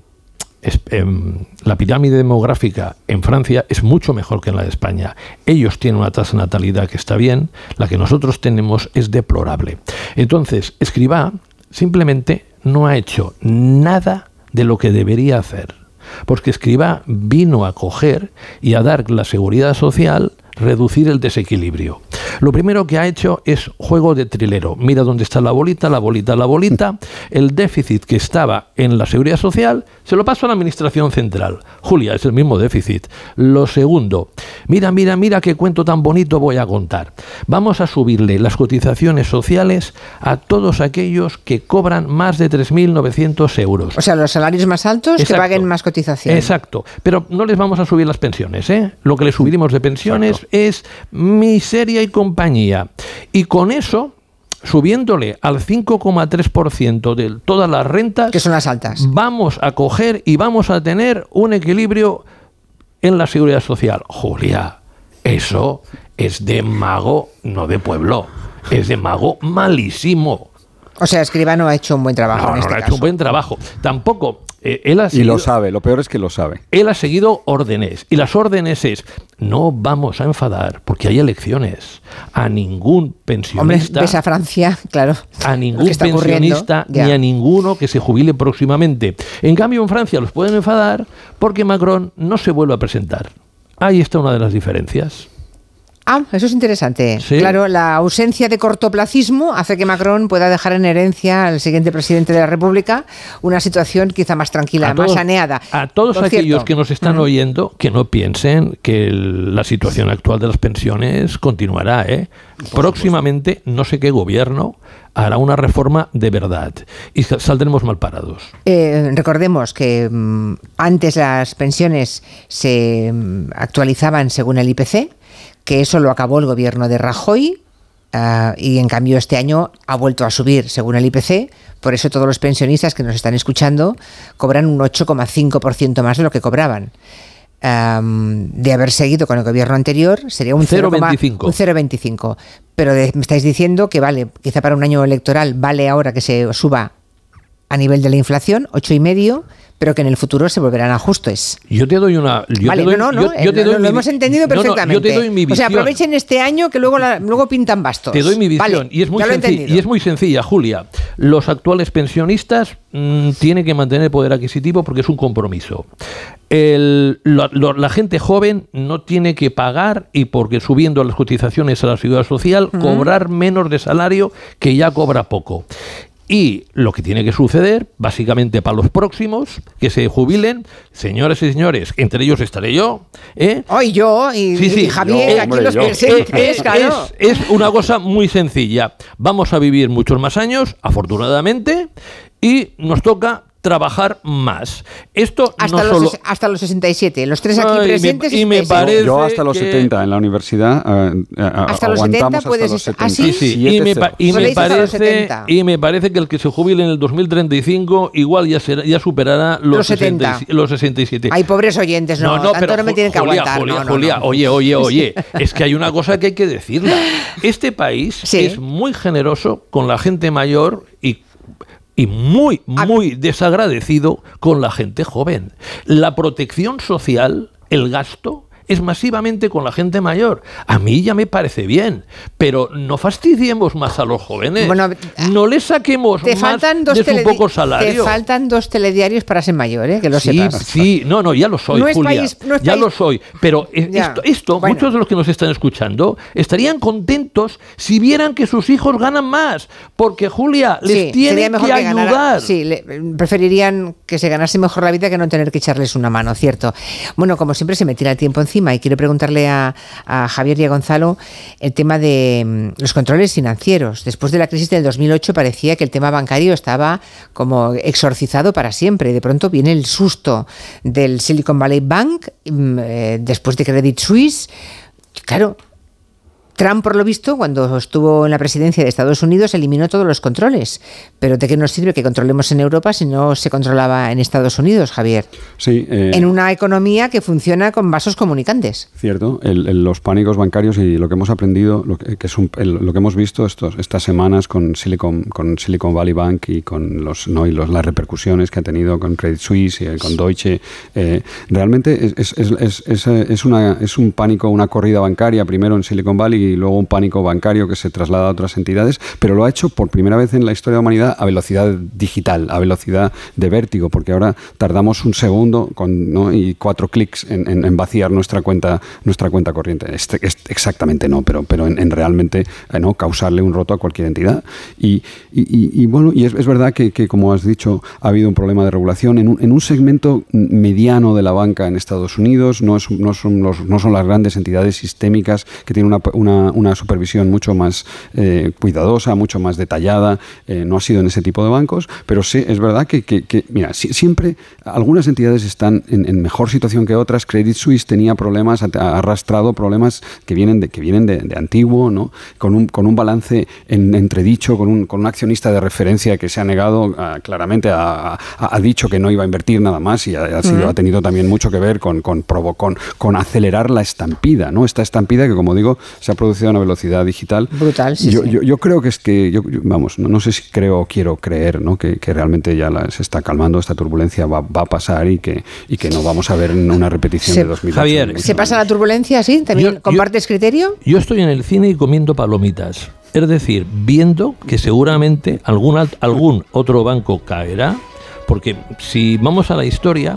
em, la pirámide demográfica en Francia es mucho mejor que en la de España. Ellos tienen una tasa de natalidad que está bien, la que nosotros tenemos es deplorable. Entonces, Escribá simplemente no ha hecho nada de lo que debería hacer, porque Escribá vino a coger y a dar la seguridad social reducir el desequilibrio. Lo primero que ha hecho es juego de trilero. Mira dónde está la bolita, la bolita, la bolita. El déficit que estaba en la seguridad social se lo paso a la administración central. Julia, es el mismo déficit. Lo segundo, mira, mira, mira qué cuento tan bonito voy a contar. Vamos a subirle las cotizaciones sociales a todos aquellos que cobran más de 3.900 euros. O sea, los salarios más altos que paguen más cotización. Exacto. Pero no les vamos a subir las pensiones, ¿eh? Lo que les subiremos de pensiones es miseria y compañía. Y con eso, subiéndole al 5,3% de todas las rentas, que son las altas, vamos a coger y vamos a tener un equilibrio en la seguridad social. Julia, eso es de mago, no de pueblo. Es de mago malísimo. O sea, Escribano ha hecho un buen trabajo No, en este no ha hecho un buen trabajo. Tampoco. Eh, él ha Y seguido- lo sabe, lo peor es que lo sabe. él ha seguido órdenes y las órdenes es no vamos a enfadar porque hay elecciones a ningún Hombre, pensionista ves a Francia, claro. a ningún pensionista ya. ni a ninguno que se jubile próximamente. En cambio en Francia los pueden enfadar porque Macron no se vuelve a presentar. Ahí está una de las diferencias. Ah, eso es interesante. Sí. Claro, la ausencia de cortoplacismo hace que Macron pueda dejar en herencia al siguiente presidente de la República una situación quizá más tranquila, más saneada. A todos Por aquellos cierto, que nos están oyendo, que no piensen que el- la situación actual de las pensiones continuará. ¿eh? Próximamente, no sé qué gobierno hará una reforma de verdad y sa- saldremos mal parados. Eh, recordemos que mm, antes las pensiones se mm, actualizaban según el IPC, que eso lo acabó el gobierno de Rajoy. ah, y en cambio este año ha vuelto a subir según el IPC, por eso todos los pensionistas que nos están escuchando cobran un 8,5% más de lo que cobraban. Am, de haber seguido con el gobierno anterior sería un 0,25. 0,25. Un 0,25. Pero de- me estáis diciendo que vale, quizá para un año electoral vale ahora que se suba a nivel de la inflación, ocho y medio, pero que en el futuro se volverán ajustes. Yo te doy una. Yo vale, te doy, no, no, yo- no, yo te eh, doy lo, mi- hemos entendido no, perfectamente. yo te doy mi O sea, visión. aprovechen este año que luego, la- luego pintan bastos. Te doy mi visión Vale, y, es muy ya lo he senci- entendido. y es muy sencilla, Julia. Los actuales pensionistas mm, tienen que mantener poder adquisitivo porque es un compromiso. El- lo- lo- la gente joven no tiene que pagar y porque subiendo las cotizaciones a la seguridad social cobrar menos de salario que ya cobra poco. Y lo que tiene que suceder, básicamente para los próximos, que se jubilen, señoras y señores, entre ellos estaré yo, ¿eh? Hoy yo y, Sí, sí. y Javier, Yo, aquí los presentes, Es- es, es una cosa muy sencilla. Vamos a vivir muchos más años, afortunadamente, y nos toca trabajar más. Esto hasta, no los, solo... hasta los 67, los tres aquí Ay, me- presentes. y me 67. parece Yo hasta los que- 70 en la universidad eh, eh, Hasta los aguantamos 70 hasta puedes los estar- ¿Ah, 70. sí? Sí, y me, y me hasta parece, 70. y me parece que el que se jubile en el 2035 igual ya será, ya superará los, Los 70. 60 los 67. Ay, pobres oyentes, no, tanto no me tienen que Julia, aguantar. Julia, no, no, Julia, no. oye, oye, oye, es que hay una cosa que hay que decirla. Este país es muy generoso con la gente mayor y y muy, muy desagradecido con la gente joven. La protección social, el gasto, es masivamente con la gente mayor. A mí ya me parece bien, pero no fastidiemos más a los jóvenes. Bueno, no les saquemos Te más faltan dos de su poco Te salario. faltan dos telediarios para ser mayor, ¿eh? que lo Sí, sepas. sí, no, no, ya lo soy, No Julia. país- no ya país- lo soy. Pero eh, esto, esto bueno. muchos de los que nos están escuchando estarían contentos si vieran que sus hijos ganan más. Porque, Julia, les Sí, mejor que ganara- ayudar. sí, le- preferirían que se ganase mejor la vida que no tener que echarles una mano, cierto. Bueno, como siempre se me tira el tiempo encima y quiero preguntarle a, a Javier y a Gonzalo el tema de mm, los controles financieros. Después de la crisis del 2008 parecía que el tema bancario estaba como exorcizado para siempre. De pronto viene el susto del Silicon Valley Bank, mm, eh, después de Credit Suisse. Claro, Trump, por lo visto, cuando estuvo en la presidencia de Estados Unidos, eliminó todos los controles. Pero ¿de qué nos sirve que controlemos en Europa si no se controlaba en Estados Unidos, Javier? Sí, eh, En una economía que funciona con vasos comunicantes. Cierto, el- el- los pánicos bancarios y lo que hemos aprendido, lo que, que es un- el- lo que hemos visto estos, estas semanas con Silicon, con Silicon Valley Bank y con los, ¿no? y los, las repercusiones que ha tenido con Credit Suisse y eh, con Deutsche, eh, realmente es, es- es- es- es, es una, es un pánico, una corrida bancaria, primero en Silicon Valley y luego un pánico bancario que se traslada a otras entidades, pero lo ha hecho por primera vez en la historia de la humanidad a velocidad digital, a velocidad de vértigo, porque ahora tardamos un segundo con, ¿no? y cuatro clics en, vaciar nuestra cuenta, nuestra cuenta corriente. Este- este- exactamente no, pero, pero en, en realmente eh, ¿no? causarle un roto a cualquier entidad. Y, y- bueno, y es, es verdad que, que, como has dicho, ha habido un problema de regulación en un, en un segmento mediano de la banca en Estados Unidos, no, es- no, son, los- no son las grandes entidades sistémicas que tienen una- una supervisión mucho más eh, cuidadosa, mucho más detallada, eh, no ha sido en ese tipo de bancos, pero sí, es verdad que, que- que, mira, si- siempre algunas entidades están en, en mejor situación que otras. Credit Suisse tenía problemas, ha arrastrado problemas que vienen de, que vienen de, de antiguo, ¿no? con, un, con un balance en, entredicho, con un, con un accionista de referencia que se ha negado ah, claramente, ha, dicho que no iba a invertir nada más y ha, ha sido- ha tenido también mucho que ver con, con, con, con acelerar la estampida, ¿no? esta estampida que, como digo, se ha producido a una velocidad digital. Brutal, sí, yo, sí. yo- yo creo que es que, yo, yo- vamos, no, no sé si creo o quiero creer ¿no? que, que realmente ya la- se está calmando, esta turbulencia va, va a pasar y que, y que no vamos a ver una repetición Se- de 2008. Javier, ¿Se pasa la turbulencia así? ¿También Yo- compartes criterio? Yo estoy en el cine y comiendo palomitas. Es decir, viendo que seguramente algún, al- algún otro banco caerá, porque si vamos a la historia,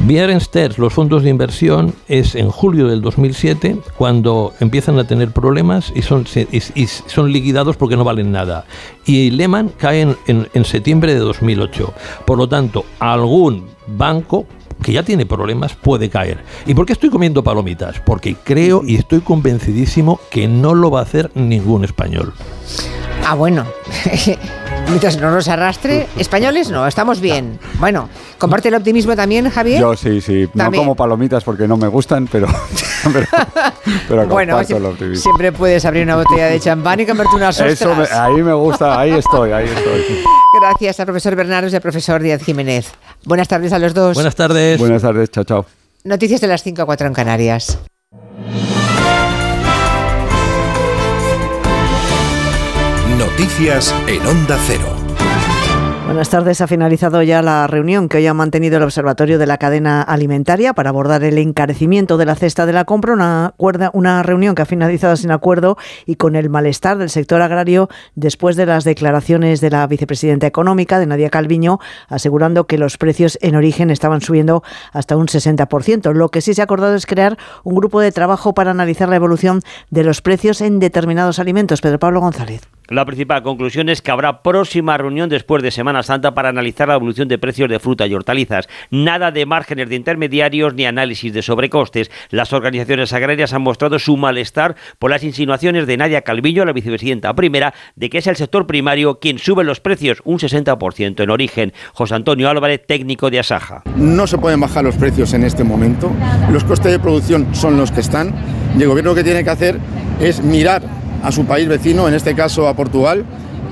Bear Stearns, los fondos de inversión, es en julio del 2007 cuando empiezan a tener problemas y son liquidados porque no valen nada. Y Lehman cae en, en- en septiembre de 2008. Por lo tanto, algún banco que ya tiene problemas puede caer. ¿Y por qué estoy comiendo palomitas? Porque creo y estoy convencidísimo que no lo va a hacer ningún español. Ah, bueno. Mientras no nos arrastre, españoles no, estamos bien. Bueno, comparte el optimismo también, Javier. Yo sí, sí. No como palomitas porque no me gustan, pero, pero, pero bueno, el optimismo. siempre puedes abrir una botella de champán y convertir unas ostras. Eso me- ahí me gusta, ahí estoy, ahí estoy. Gracias al profesor Bernardos y al profesor Díaz Jiménez. Buenas tardes a los dos. Buenas tardes. Buenas tardes, chao, chao. Noticias de las 5 a 4 en Canarias. Noticias en Onda Cero. Buenas tardes. Ha finalizado ya la reunión que hoy ha mantenido el Observatorio de la Cadena Alimentaria para abordar el encarecimiento de la cesta de la compra. Una, reunión que ha finalizado sin acuerdo y con el malestar del sector agrario después de las declaraciones de la vicepresidenta económica, de Nadia Calviño, asegurando que los precios en origen estaban subiendo hasta un 60%. Lo que sí se ha acordado es crear un grupo de trabajo para analizar la evolución de los precios en determinados alimentos. Pedro Pablo González. La principal conclusión es que habrá próxima reunión después de Semana Santa para analizar la evolución de precios de fruta y hortalizas. Nada de márgenes de intermediarios ni análisis de sobrecostes. Las organizaciones agrarias han mostrado su malestar por las insinuaciones de Nadia Calvillo, la vicepresidenta primera, de que es el sector primario quien sube los precios un 60% en origen. José Antonio Álvarez, técnico de Asaja. No se pueden bajar los precios en este momento. Los costes de producción son los que están. Y el gobierno lo que tiene que hacer es mirar a su país vecino, en este caso a Portugal,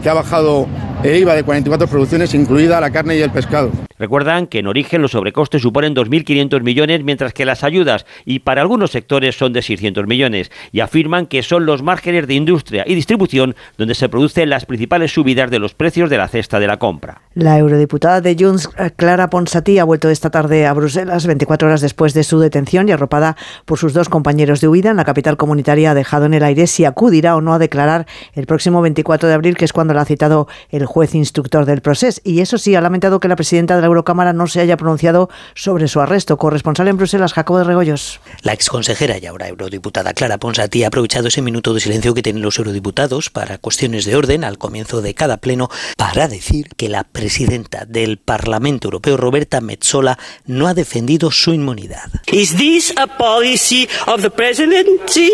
que ha bajado el IVA de 44 producciones, incluida la carne y el pescado. Recuerdan que en origen los sobrecostes suponen 2.500 millones, mientras que las ayudas y para algunos sectores son de 600 millones. Y afirman que son los márgenes de industria y distribución donde se producen las principales subidas de los precios de la cesta de la compra. La eurodiputada de Junts, Clara Ponsatí, ha vuelto esta tarde a Bruselas 24 horas después de su detención y arropada por sus dos compañeros de huida en la capital comunitaria ha dejado en el aire si acudirá o no a declarar el próximo 24 de abril, que es cuando la ha citado el juez instructor del proceso. Y eso sí, ha lamentado que la presidenta de la Eurocámara no se haya pronunciado sobre su arresto. Corresponsal en Bruselas, Jacobo de Regoyos. La exconsejera y ahora eurodiputada Clara Ponsatí ha aprovechado ese minuto de silencio que tienen los eurodiputados para cuestiones de orden al comienzo de cada pleno para decir que la presidenta del Parlamento Europeo, Roberta Metsola, no ha defendido su inmunidad. Is this a policy of the presidency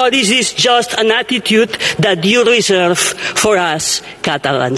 or is this just an attitude that you reserve for us Catalans?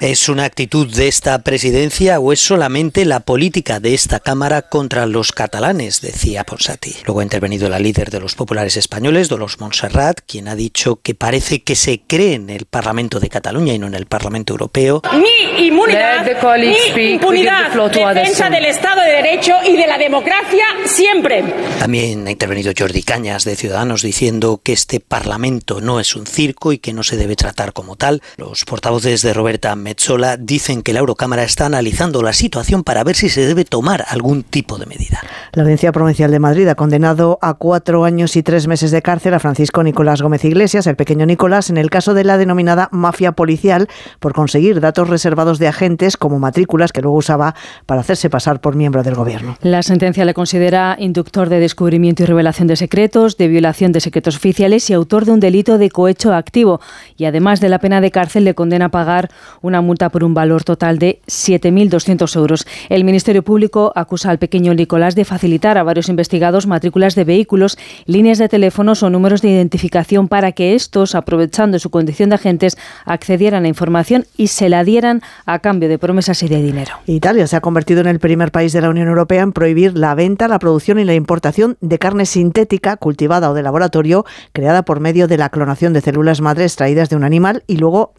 ¿Es una actitud de esta presidencia o es solamente la política de esta Cámara contra los catalanes? Decía Ponsati. Luego ha intervenido la líder de los populares españoles, Dolores Montserrat, quien ha dicho que parece que se cree en el Parlamento de Cataluña y no en el Parlamento Europeo. Mi inmunidad, mi impunidad, defensa del Estado de Derecho y de la democracia siempre. También ha intervenido Jordi Cañas de Ciudadanos diciendo que este Parlamento no es un circo y que no se debe tratar como tal. Los portavoces de Roberta Metzola dicen que la Eurocámara está analizando la situación para ver si se debe tomar algún tipo de medida. La Audiencia Provincial de Madrid ha condenado a cuatro años y tres meses de cárcel a Francisco Nicolás Gómez Iglesias, el pequeño Nicolás, en el caso de la denominada mafia policial, por conseguir datos reservados de agentes como matrículas que luego usaba para hacerse pasar por miembro del gobierno. La sentencia le considera inductor de descubrimiento y revelación de secretos, de violación de secretos oficiales y autor de un delito de cohecho activo. Y además de la pena de cárcel, le condena a pagar una multa por un valor total de 7.200 euros. El Ministerio Público acusa al pequeño Nicolás de facilitar a varios investigados matrículas de vehículos, líneas de teléfonos o números de identificación para que estos, aprovechando su condición de agentes, accedieran a información y se la dieran a cambio de promesas y de dinero. Italia se ha convertido en el primer país de la Unión Europea en prohibir la venta, la producción y la importación de carne sintética cultivada o de laboratorio creada por medio de la clonación de células madres extraídas de un animal y luego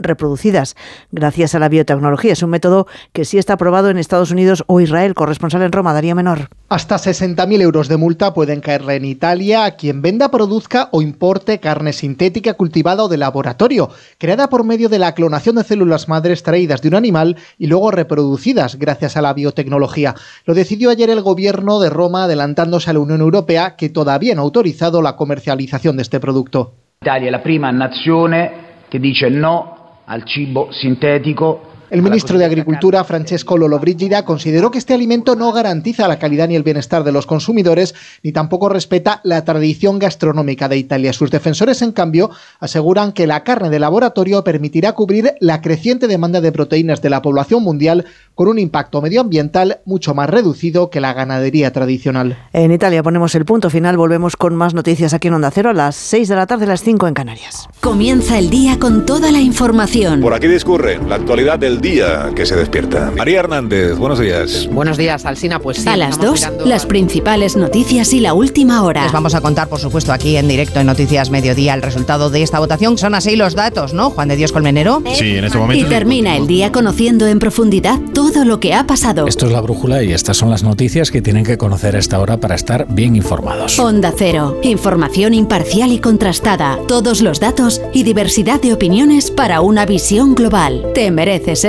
gracias a la biotecnología. Es un método que sí está aprobado en Estados Unidos o Israel. Corresponsal en Roma, Daría Menor. Hasta 60.000 euros de multa pueden caerle en Italia a quien venda, produzca o importe carne sintética cultivada o de laboratorio, creada por medio de la clonación de células madres traídas de un animal y luego reproducidas gracias a la biotecnología. Lo decidió ayer el gobierno de Roma adelantándose a la Unión Europea que todavía no ha autorizado la comercialización de este producto. Italia è la prima nazione che dice no al cibo sintetico el ministro de Agricultura, Francesco Lollobrigida, consideró que este alimento no garantiza la calidad ni el bienestar de los consumidores, ni tampoco respeta la tradición gastronómica de Italia. Sus defensores, en cambio, aseguran que la carne de laboratorio permitirá cubrir la creciente demanda de proteínas de la población mundial con un impacto medioambiental mucho más reducido que la ganadería tradicional. En Italia ponemos el punto final, volvemos con más noticias aquí en Onda Cero a las 6 de la tarde, a las 5 en Canarias. Comienza el día con toda la información. Por aquí discurre la actualidad del el día que se despierta. María Hernández, buenos días. Buenos días, Alsina. Pues sí, a las estamos 2, mirando- las principales noticias y la última hora. Les vamos a contar, por supuesto, aquí en directo en Noticias Mediodía el resultado de esta votación. Son así los datos, ¿no? Juan de Dios Colmenero. Sí, en este Y momento. termina el día conociendo en profundidad todo lo que ha pasado. Esto es la brújula y estas son las noticias que tienen que conocer a esta hora para estar bien informados. Onda Cero. Información imparcial y contrastada. Todos los datos y diversidad de opiniones para una visión global. Te mereces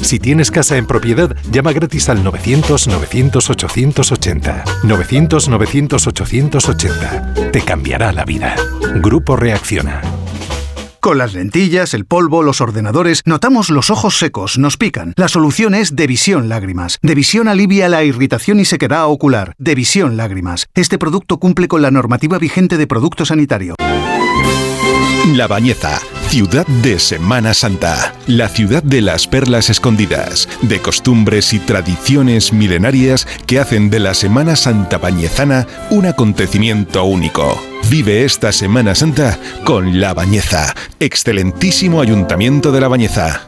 Si tienes casa en propiedad, llama gratis al 900-900-880. 900-900-880. Te cambiará la vida. Grupo Reacciona. Con las lentillas, el polvo, los ordenadores, notamos los ojos secos, nos pican. La solución es Devisión Lágrimas. Devisión alivia la irritación y sequedad ocular. Devisión Lágrimas. Este producto cumple con la normativa vigente de producto sanitario. La Bañeza, ciudad de Semana Santa, la ciudad de las perlas escondidas, de costumbres y tradiciones milenarias que hacen de la Semana Santa bañezana un acontecimiento único. Vive esta Semana Santa con La Bañeza, excelentísimo ayuntamiento de La Bañeza.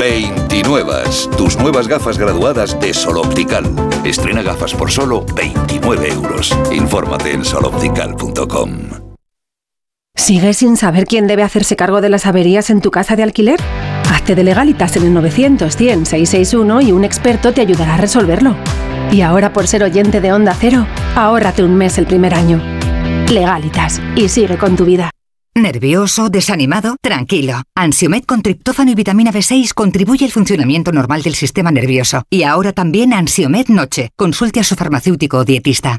29. Tus nuevas gafas graduadas de Sol Optical. Estrena gafas por solo 29 euros. Infórmate en soloptical.com. ¿Sigues sin saber quién debe hacerse cargo de las averías en tu casa de alquiler? Hazte de legalitas en el 900 100 661 y un experto te ayudará a resolverlo. Y ahora por ser oyente de Onda Cero, ahórrate un mes el primer año. Legalitas y sigue con tu vida. ¿Nervioso? ¿Desanimado? Tranquilo. Ansiomed con triptófano y vitamina B6 contribuye al funcionamiento normal del sistema nervioso. Y ahora también Ansiomed Noche. Consulte a su farmacéutico o dietista.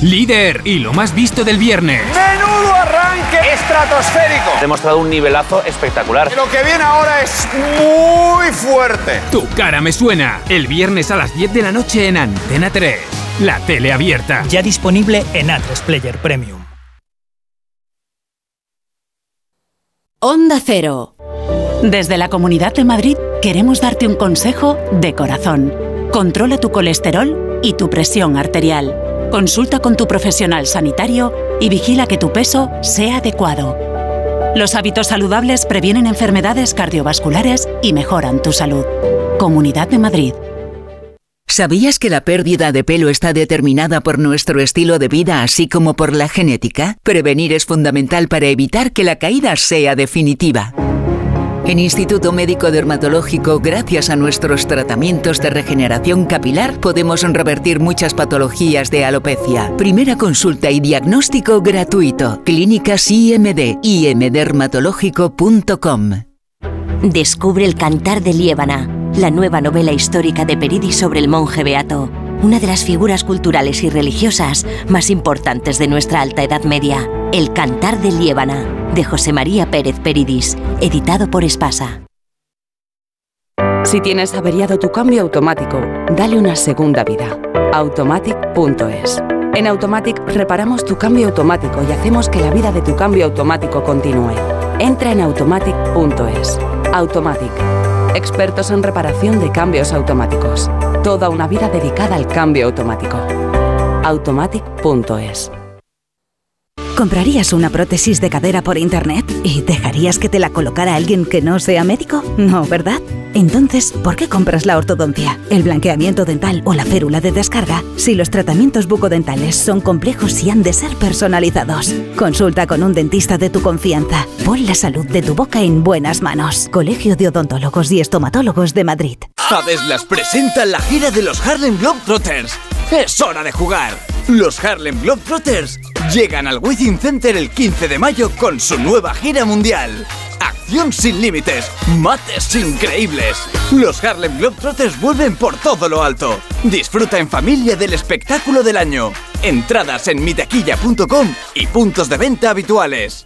Líder y lo más visto del viernes. ¡Menudo arranque estratosférico! Ha demostrado un nivelazo espectacular. Lo que viene ahora es muy fuerte. Tu cara me suena. El viernes a las 10 de la noche en Antena 3. La tele abierta. Ya disponible en A3 Player Premium. Onda Cero. Desde la Comunidad de Madrid queremos darte un consejo de corazón. Controla tu colesterol y tu presión arterial. Consulta con tu profesional sanitario y vigila que tu peso sea adecuado. Los hábitos saludables previenen enfermedades cardiovasculares y mejoran tu salud. Comunidad de Madrid. ¿Sabías que la pérdida de pelo está determinada por nuestro estilo de vida así como por la genética? Prevenir es fundamental para evitar que la caída sea definitiva. En Instituto Médico Dermatológico, gracias a nuestros tratamientos de regeneración capilar, podemos revertir muchas patologías de alopecia. Primera consulta y diagnóstico gratuito. Clínicas IMD, imdermatológico.com. Descubre el Cantar de Liébana, la nueva novela histórica de Peridi sobre el monje beato, una de las figuras culturales y religiosas más importantes de nuestra Alta Edad Media. El Cantar de Liébana, de José María Pérez Peridis, editado por Espasa. Si tienes averiado tu cambio automático, dale una segunda vida. Automatic.es. En Automatic reparamos tu cambio automático y hacemos que la vida de tu cambio automático continúe. Entra en automatic.es. Automatic. Expertos en reparación de cambios automáticos. Toda una vida dedicada al cambio automático. Automatic.es. ¿Comprarías una prótesis de cadera por internet y dejarías que te la colocara alguien que no sea médico? No, ¿verdad? Entonces, ¿por qué compras la ortodoncia, el blanqueamiento dental o la férula de descarga si los tratamientos bucodentales son complejos y han de ser personalizados? Consulta con un dentista de tu confianza. Pon la salud de tu boca en buenas manos. Colegio de Odontólogos y Estomatólogos de Madrid. Adeslas presenta la gira de los Harlem Globetrotters. ¡Es hora de jugar! Los Harlem Globetrotters llegan al Within Center el 15 de mayo con su nueva gira mundial. Acción sin límites, mates increíbles. Los Harlem Globetrotters vuelven por todo lo alto. Disfruta en familia del espectáculo del año. Entradas en mitaquilla.com y puntos de venta habituales.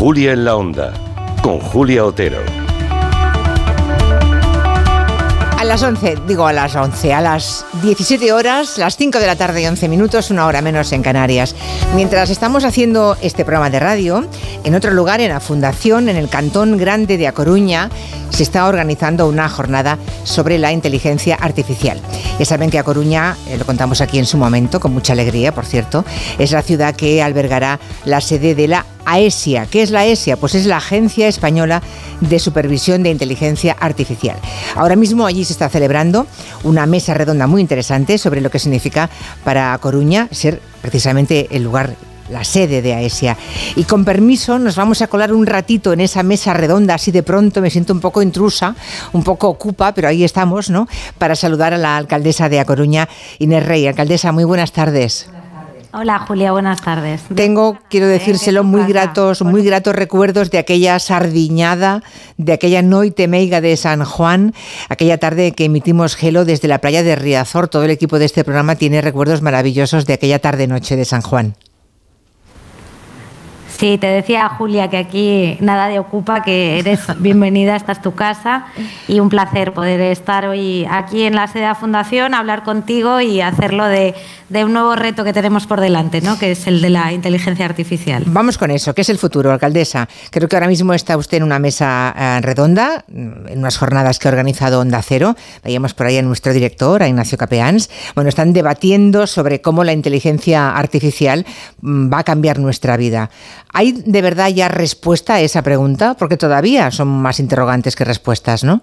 Julia en la Onda, con Julia Otero. A las 11, digo a las 11, a las 17 horas, las 5 de la tarde y 11 minutos, una hora menos en Canarias. Mientras estamos haciendo este programa de radio, en otro lugar, en la Fundación, en el Cantón Grande de A Coruña, se está organizando una jornada sobre la inteligencia artificial. Ya saben que A Coruña, eh, lo contamos aquí en su momento, con mucha alegría, por cierto, es la ciudad que albergará la sede de la AESIA. ¿Qué es la AESIA? Pues es la Agencia Española de Supervisión de Inteligencia Artificial. Ahora mismo allí se está celebrando una mesa redonda muy interesante sobre lo que significa para Coruña ser precisamente el lugar la sede de AESIA. Y con permiso nos vamos a colar un ratito en esa mesa redonda, así de pronto me siento un poco intrusa, un poco ocupa, pero ahí estamos, ¿no? Para saludar a la alcaldesa de A Coruña, Inés Rey. Alcaldesa, muy buenas tardes. Hola Julia, buenas tardes. Tengo, quiero decírselo, muy gratos, muy gratos recuerdos de aquella sardiñada, de aquella noite meiga de San Juan, aquella tarde que emitimos Gelo desde la playa de Riazor. Todo el equipo de este programa tiene recuerdos maravillosos de aquella tarde-noche de San Juan. Sí, te decía Julia que aquí nada de ocupa, que eres bienvenida, esta es tu casa y un placer poder estar hoy aquí en la sede de la Fundación, hablar contigo y hacerlo de, de un nuevo reto que tenemos por delante, ¿no? que es el de la inteligencia artificial. Vamos con eso, ¿qué es el futuro, alcaldesa? Creo que ahora mismo está usted en una mesa eh, redonda, en unas jornadas que ha organizado Onda Cero. Veíamos por ahí a nuestro director, a Ignacio Capeans. Bueno, están debatiendo sobre cómo la inteligencia artificial mm, va a cambiar nuestra vida. ¿Hay de verdad ya respuesta a esa pregunta? Porque todavía son más interrogantes que respuestas, ¿no?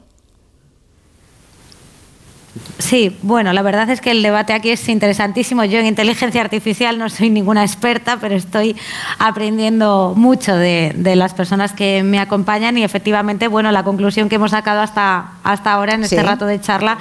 Sí, bueno, la verdad es que el debate aquí es interesantísimo. Yo en inteligencia artificial no soy ninguna experta, pero estoy aprendiendo mucho de, de las personas que me acompañan y efectivamente, bueno, la conclusión que hemos sacado hasta, hasta ahora en este Sí. rato de charla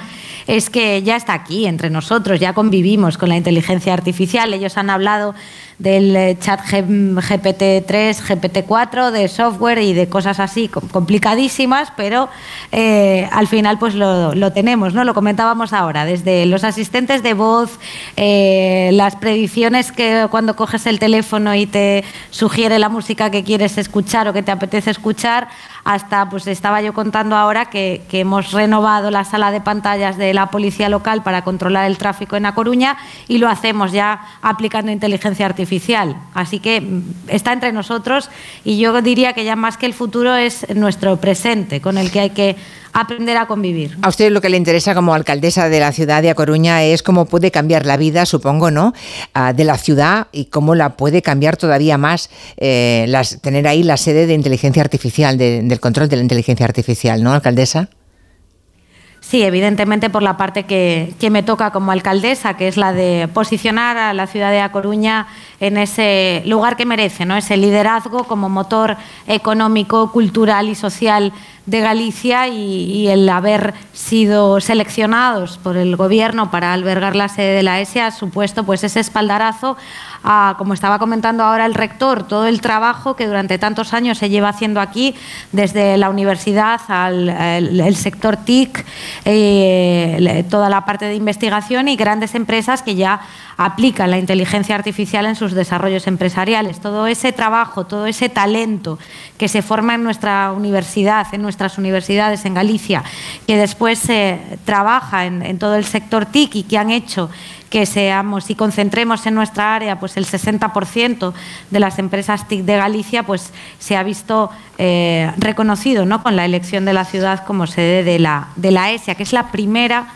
es que ya está aquí entre nosotros, ya convivimos con la inteligencia artificial. Ellos han hablado del eh, chat G- GPT-3, GPT-4, de software y de cosas así com- complicadísimas, pero eh, al final pues lo, lo tenemos, ¿no? Lo comentábamos ahora, desde los asistentes de voz, eh, las predicciones que cuando coges el teléfono y te sugiere la música que quieres escuchar o que te apetece escuchar, hasta, pues estaba yo contando ahora que, que hemos renovado la sala de pantallas de la policía local para controlar el tráfico en A Coruña y lo hacemos ya aplicando inteligencia artificial. Así que mm, está entre nosotros y yo diría que ya más que el futuro es nuestro presente con el que hay que aprender a convivir. A usted lo que le interesa como alcaldesa de la ciudad de A Coruña es cómo puede cambiar la vida, supongo, ¿no? Ah, de la ciudad y cómo la puede cambiar todavía más eh, las, tener ahí la sede de inteligencia artificial, de- del control de la inteligencia artificial, ¿no, alcaldesa? Sí, evidentemente por la parte que, que me toca como alcaldesa, que es la de posicionar a la ciudad de A Coruña en ese lugar que merece, ¿no? ese liderazgo como motor económico, cultural y social de Galicia y, el haber sido seleccionados por el gobierno para albergar la sede de la ESE ha supuesto pues ese espaldarazo como estaba comentando ahora el rector, todo el trabajo que durante tantos años se lleva haciendo aquí, desde la universidad al sector TIC, eh, toda la parte de investigación y grandes empresas que ya aplican la inteligencia artificial en sus desarrollos empresariales. Todo ese trabajo, todo ese talento que se forma en nuestra universidad, en nuestras universidades en Galicia, que después se trabaja en, en todo el sector TIC y que han hecho que seamos y concentremos en nuestra área pues el 60% de las empresas TIC de Galicia pues se ha visto eh, reconocido ¿no? con la elección de la ciudad como sede de la, de la ESIA, que es la primera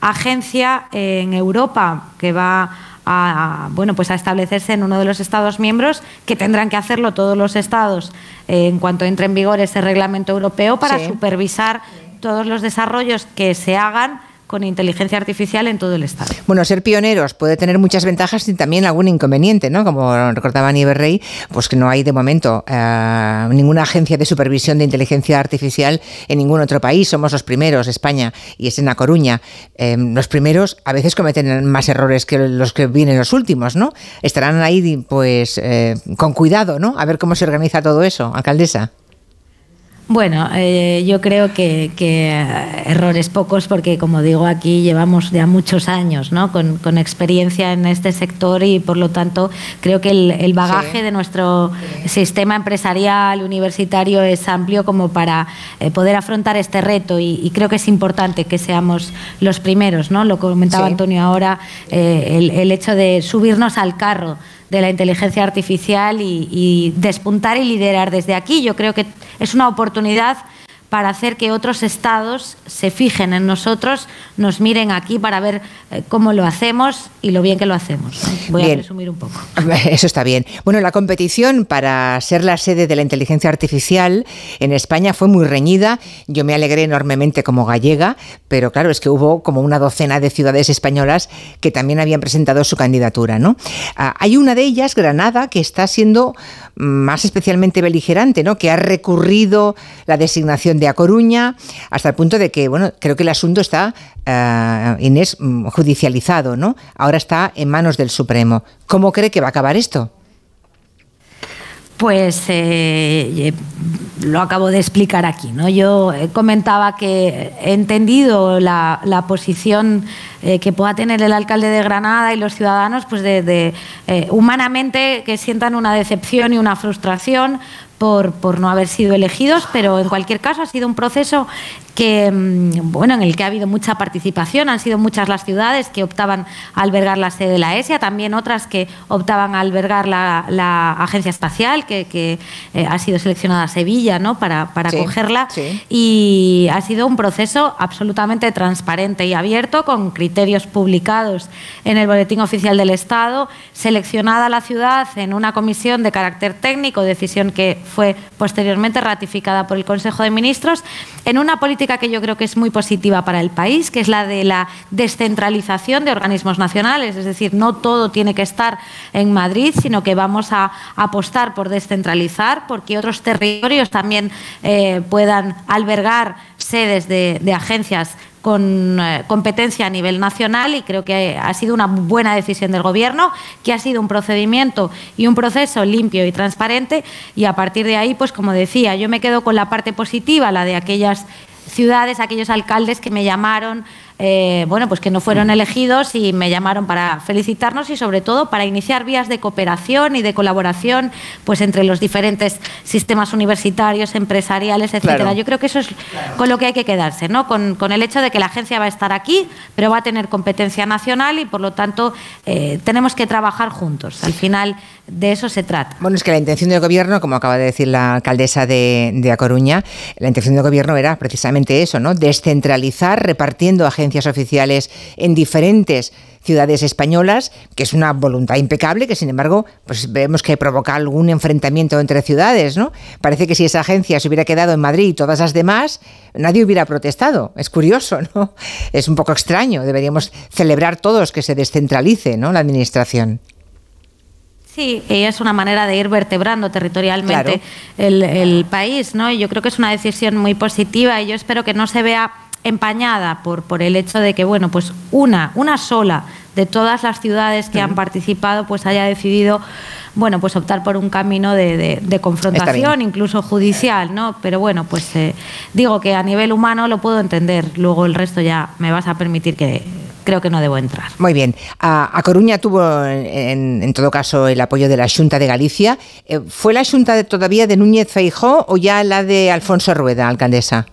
agencia en Europa que va a, bueno, pues a establecerse en uno de los Estados miembros, que tendrán que hacerlo todos los Estados eh, en cuanto entre en vigor ese reglamento europeo para supervisar todos los desarrollos que se hagan con inteligencia artificial en todo el Estado. Bueno, ser pioneros puede tener muchas ventajas y también algún inconveniente, ¿no? Como recordaba Nieves Rey, pues que no hay de momento eh, ninguna agencia de supervisión de inteligencia artificial en ningún otro país. Somos los primeros, España, y es en La Coruña. Em, los primeros a veces cometen más errores que los que vienen los últimos, ¿no? Estarán ahí, pues, eh, con cuidado, ¿no? A ver cómo se organiza todo eso, alcaldesa. Bueno, eh, yo creo que, errores pocos porque, como digo, aquí llevamos ya muchos años ¿no? con, experiencia en este sector y, por lo tanto, creo que el, bagaje de nuestro sistema empresarial universitario es amplio como para eh, poder afrontar este reto y, creo que es importante que seamos los primeros. ¿no? Lo comentaba Antonio ahora, eh, el, el hecho de subirnos al carro de la inteligencia artificial y, despuntar y liderar desde aquí. Yo creo que es una oportunidad para hacer que otros estados se fijen en nosotros, nos miren aquí para ver eh, cómo lo hacemos y lo bien que lo hacemos. Voy a resumir un poco. Eso está bien. Bueno, la competición para ser la sede de la inteligencia artificial en España fue muy reñida. Yo me alegré enormemente como gallega, pero claro, es que hubo como una docena de ciudades españolas que también habían presentado su candidatura. ¿no? Ah, hay una de ellas, Granada, que está siendo más especialmente beligerante, ¿no? que ha recurrido la designación de A Coruña hasta el punto de que, bueno, creo que el asunto está, uh, Inés, mm, judicializado, ¿no? Ahora está en manos del Supremo. ¿Cómo cree que va a acabar esto? Pues eh, lo acabo de explicar aquí. ¿no? Yo eh, comentaba que he entendido la, posición eh, que pueda tener el alcalde de Granada y los ciudadanos, pues de, humanamente que sientan una decepción y una frustración por, por, no haber sido elegidos, pero en cualquier caso ha sido un proceso que, mm, bueno, en el que ha habido mucha participación. Han sido muchas las ciudades que optaban a albergar la sede de la ESIA, también otras que optaban a albergar la, agencia espacial, que, eh, ha sido seleccionada Sevilla ¿no? para, para cogerla. Y ha sido un proceso absolutamente transparente y abierto, con criterios publicados en el Boletín Oficial del Estado, seleccionada la ciudad en una comisión de carácter técnico, decisión que fue posteriormente ratificada por el Consejo de Ministros, en una política que yo creo que es muy positiva para el país, que es la de la descentralización de organismos nacionales. Es decir, no todo tiene que estar en Madrid, sino que vamos a apostar por descentralizar, porque otros territorios también eh, puedan albergar sedes de, agencias con eh, competencia a nivel nacional y creo que ha sido una buena decisión del Gobierno, que ha sido un procedimiento y un proceso limpio y transparente y a partir de ahí, pues como decía, yo me quedo con la parte positiva, la de aquellas ciudades, aquellos alcaldes que me llamaron eh, bueno, pues que no fueron elegidos y me llamaron para felicitarnos y sobre todo para iniciar vías de cooperación y de colaboración pues entre los diferentes sistemas universitarios, empresariales, etcétera. Yo creo que eso es con lo que hay que quedarse, ¿no? Con, el hecho de que la agencia va a estar aquí, pero va a tener competencia nacional y por lo tanto eh, tenemos que trabajar juntos. Al final de eso se trata. Bueno, es que la intención del gobierno, como acaba de decir la alcaldesa de, de A Coruña, la intención del gobierno era precisamente eso, ¿no? Descentralizar repartiendo agencias oficiales en diferentes ciudades españolas, que es una voluntad impecable, que sin embargo, pues vemos que provoca algún enfrentamiento entre ciudades, ¿no? Parece que si esa agencia se hubiera quedado en Madrid y todas las demás, nadie hubiera protestado. Es curioso, ¿no? Es un poco extraño. Deberíamos celebrar todos que se descentralice, ¿no? La administración. Sí, es una manera de ir vertebrando territorialmente el, el país, ¿no? Y yo creo que es una decisión muy positiva y yo espero que no se vea empañada por, por el hecho de que, bueno, pues una, una sola de todas las ciudades que han participado, pues haya decidido, bueno, pues optar por un camino de, de, confrontación, incluso judicial, ¿no? Pero bueno, pues eh, digo que a nivel humano lo puedo entender, luego el resto ya me vas a permitir que creo que no debo entrar. Muy bien. A, Coruña tuvo, en, en, todo caso, el apoyo de la Junta de Galicia. Eh, ¿Fue la Junta todavía de Núñez Feijó o ya la de Alfonso Rueda, alcaldesa?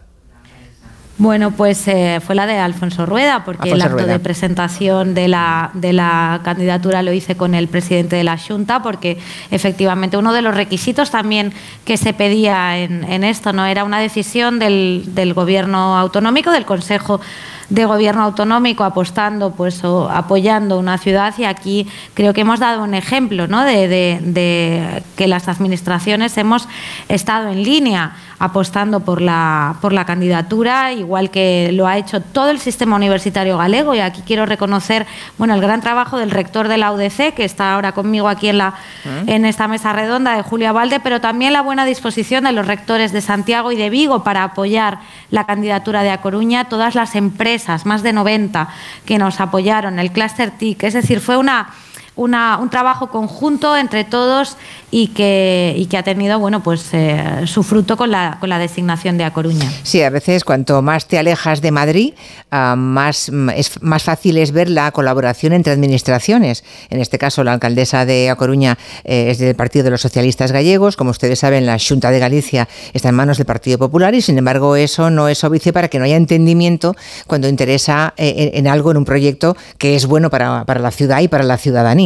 Bueno, pues eh, fue la de Alfonso Rueda, porque el acto de presentación de la, de la candidatura lo hice con el presidente de la Junta, porque efectivamente uno de los requisitos también que se pedía en, en esto no era una decisión del, del gobierno autonómico, del Consejo de gobierno autonómico apostando pues o apoyando una ciudad y aquí creo que hemos dado un ejemplo ¿no? de, de, que las administraciones hemos estado en línea apostando por la, por la candidatura, igual que lo ha hecho todo el sistema universitario galego. Y aquí quiero reconocer bueno, el gran trabajo del rector de la UDC, que está ahora conmigo aquí en, la, mm. en esta mesa redonda, de Julia Valde, pero también la buena disposición de los rectores de Santiago y de Vigo para apoyar la candidatura de A Coruña, todas las empresas más de 90 que nos apoyaron, el Cluster TIC, es decir, fue una un trabajo conjunto entre todos y que, y que ha tenido bueno, pues, eh, su fruto con la, con la designación de A Coruña. Sí, a veces cuanto más te alejas de Madrid, ah, más, es, más fácil es ver la colaboración entre administraciones. En este caso, la alcaldesa de A Coruña eh, es del Partido de los Socialistas Gallegos. Como ustedes saben, la Junta de Galicia está en manos del Partido Popular y, sin embargo, eso no es óbice para que no haya entendimiento cuando interesa eh, en, algo, en un proyecto que es bueno para, para la ciudad y para la ciudadanía.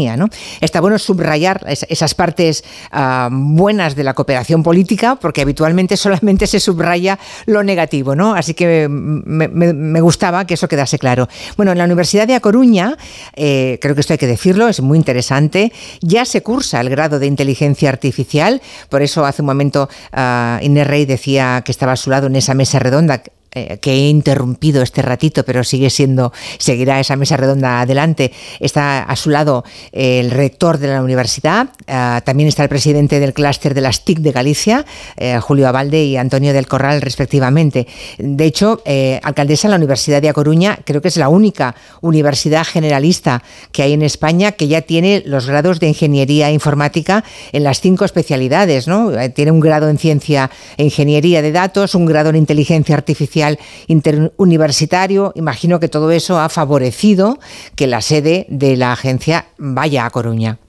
Está bueno subrayar esas partes ah, buenas de la cooperación política, porque habitualmente solamente se subraya lo negativo, ¿no? Así que me, gustaba que eso quedase claro. Bueno, en la Universidad de A Coruña, eh, creo que esto hay que decirlo, es muy interesante, ya se cursa el grado de inteligencia artificial, por eso hace un momento uh, Inés Rey decía que estaba a su lado en esa mesa redonda eh, que he interrumpido este ratito, pero sigue siendo, seguirá esa mesa redonda adelante. Está a su lado el rector de la universidad, eh, también está el presidente del clúster de las TIC de Galicia, eh, Julio Abalde y Antonio del Corral, respectivamente. De hecho, alcaldesa de la Universidad de A Coruña, creo que es la única universidad generalista que hay en España que ya tiene los grados de ingeniería informática en las cinco especialidades, ¿no? Tiene un grado en ciencia e ingeniería de datos, un grado en inteligencia artificial interuniversitario. Imagino que todo eso ha favorecido que la sede de la agencia vaya a Coruña.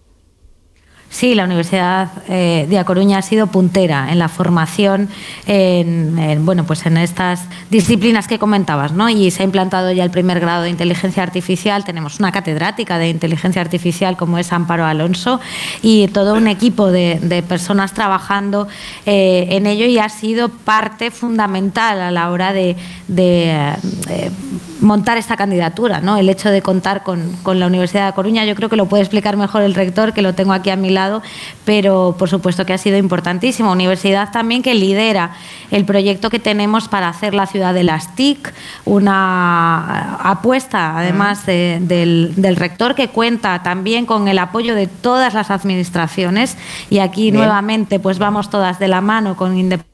Sí, la Universidad eh, de A Coruña ha sido puntera en la formación en, bueno, pues en estas disciplinas que comentabas, ¿no? Y se ha implantado ya el primer grado de inteligencia artificial. Tenemos una catedrática de inteligencia artificial como es Amparo Alonso y todo un equipo de, personas trabajando eh, en ello y ha sido parte fundamental a la hora de, eh, montar esta candidatura, ¿no? El hecho de contar con, con, la Universidad de Coruña, yo creo que lo puede explicar mejor el rector, que lo tengo aquí a mi lado, pero por supuesto que ha sido importantísimo. Universidad también que lidera el proyecto que tenemos para hacer la ciudad de las TIC, una apuesta además del, del, rector que cuenta también con el apoyo de todas las administraciones. Y aquí nuevamente pues vamos todas de la mano con independencia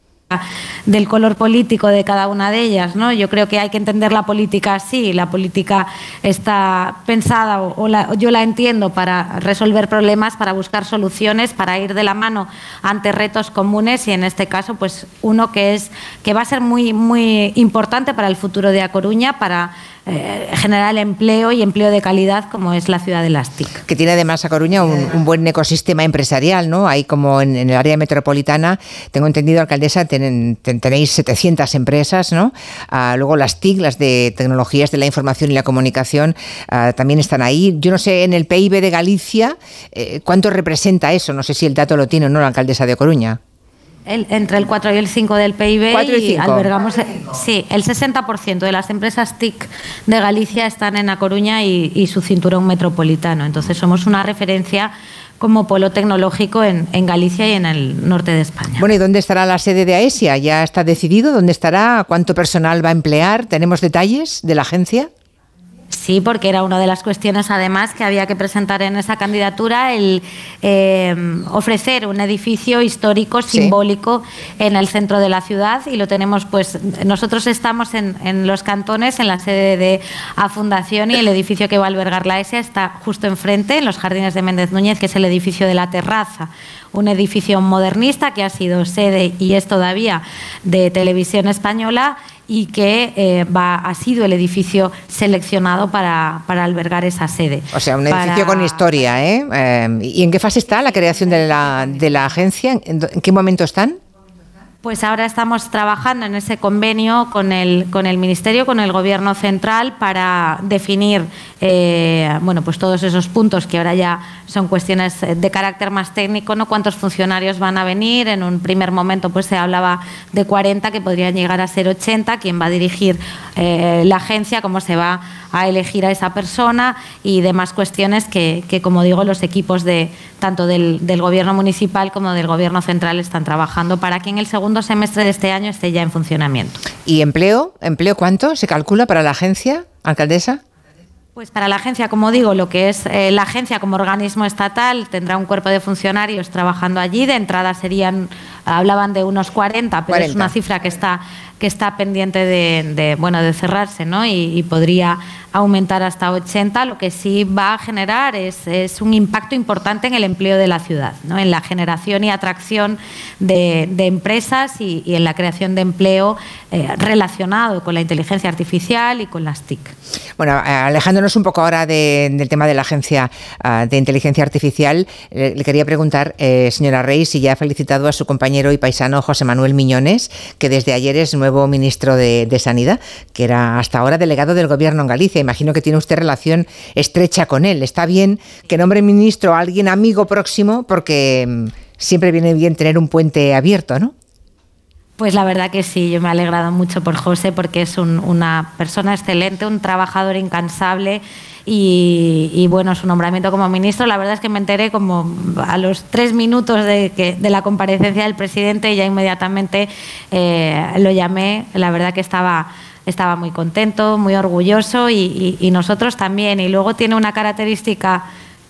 del color político de cada una de ellas, ¿no? Yo creo que hay que entender la política así, la política está pensada o, yo la entiendo para resolver problemas, para buscar soluciones, para ir de la mano ante retos comunes y en este caso pues uno que es que va a ser muy muy importante para el futuro de A Coruña para eh, generar empleo y empleo de calidad como es la ciudad de las TIC. Que tiene además a Coruña un, buen ecosistema empresarial, ¿no? Hay como en, el área metropolitana, tengo entendido, alcaldesa, tenéis 700 empresas, ¿no? Ah, luego las TIC, las de tecnologías de la información y la comunicación, ah, también están ahí. Yo no sé, en el PIB de Galicia, eh, ¿cuánto representa eso? No sé si el dato lo tiene o no la alcaldesa de Coruña entre el 4 y el 5 del PIB y, albergamos eh, sí, el 60% de las empresas TIC de Galicia están en A Coruña y, su cinturón metropolitano. Entonces somos una referencia como polo tecnológico en, en, Galicia y en el norte de España. Bueno, ¿y dónde estará la sede de AESIA? ¿Ya está decidido dónde estará? ¿Cuánto personal va a emplear? ¿Tenemos detalles de la agencia? Sí, porque era una de las cuestiones, además, que había que presentar en esa candidatura, el eh, ofrecer un edificio histórico, simbólico, en el centro de la ciudad y lo tenemos, pues, nosotros estamos en, los cantones, en la sede de A Fundación y el edificio que va a albergar la ESA está justo enfrente, en los jardines de Méndez Núñez, que es el edificio de la terraza un edificio modernista que ha sido sede y es todavía de televisión española y que eh, va, ha sido el edificio seleccionado para, albergar esa sede. O sea, un edificio con historia, ¿eh? ¿eh? ¿Y en qué fase está la creación de la, de la agencia? ¿En qué momento están? Pues ahora estamos trabajando en ese convenio con el, con el Ministerio, con el Gobierno Central, para definir eh, bueno, pues todos esos puntos que ahora ya son cuestiones de carácter más técnico, ¿no? cuántos funcionarios van a venir. En un primer momento pues se hablaba de 40, que podrían llegar a ser 80, quién va a dirigir eh, la agencia, cómo se va a elegir a esa persona y demás cuestiones que, como digo, los equipos de tanto del, del Gobierno municipal como del Gobierno central están trabajando para que en el segundo semestre de este año esté ya en funcionamiento. ¿Y empleo? ¿Empleo cuánto se calcula para la agencia, alcaldesa? Pues para la agencia, como digo, lo que es eh, la agencia como organismo estatal tendrá un cuerpo de funcionarios trabajando allí. De entrada serían, hablaban de unos 40, pero es una cifra que está que está pendiente de, bueno, de cerrarse ¿no? y, podría aumentar hasta 80, lo que sí va a generar es, es, un impacto importante en el empleo de la ciudad, ¿no? en la generación y atracción de, empresas y, en la creación de empleo eh, relacionado con la inteligencia artificial y con las TIC. Bueno, alejándonos un poco ahora del tema de la Agencia ah, de Inteligencia Artificial, le quería preguntar, eh, señora Rey, si ya ha felicitado a su compañero y paisano José Manuel Miñones, que desde ayer es nuevo ministro de, Sanidad, que era hasta ahora delegado del Gobierno en Galicia. Imagino que tiene usted relación estrecha con él. Está bien que nombre ministro a alguien amigo próximo porque mm, siempre viene bien tener un puente abierto, ¿no? Pues la verdad que sí, yo me he alegrado mucho por José porque es una persona excelente, un trabajador incansable y, bueno, su nombramiento como ministro, la verdad es que me enteré como a los tres minutos de, que, de la comparecencia del presidente y ya inmediatamente eh, lo llamé, la verdad que estaba estaba muy contento, muy orgulloso y, y, nosotros también. Y luego tiene una característica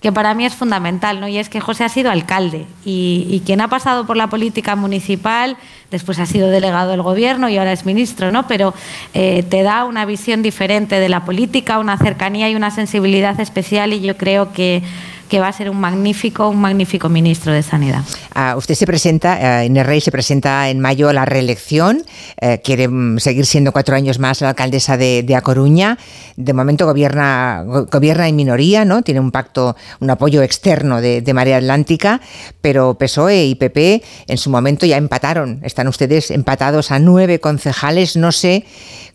que para mí es fundamental, ¿no? Y es que José ha sido alcalde y, quien ha pasado por la política municipal, después ha sido delegado del gobierno y ahora es ministro, ¿no? Pero eh, te da una visión diferente de la política, una cercanía y una sensibilidad especial y yo creo que que va a ser un magnífico, un magnífico ministro de Sanidad. Ah, usted se presenta, eh, Inés Rey se presenta en mayo a la reelección, eh, quiere mm, seguir siendo cuatro años más la alcaldesa de, A Coruña. De momento gobierna, gobierna en minoría, ¿no? Tiene un pacto, un apoyo externo de, de Marea Atlántica, pero PSOE y PP en su momento ya empataron. Están ustedes empatados a nueve concejales. No sé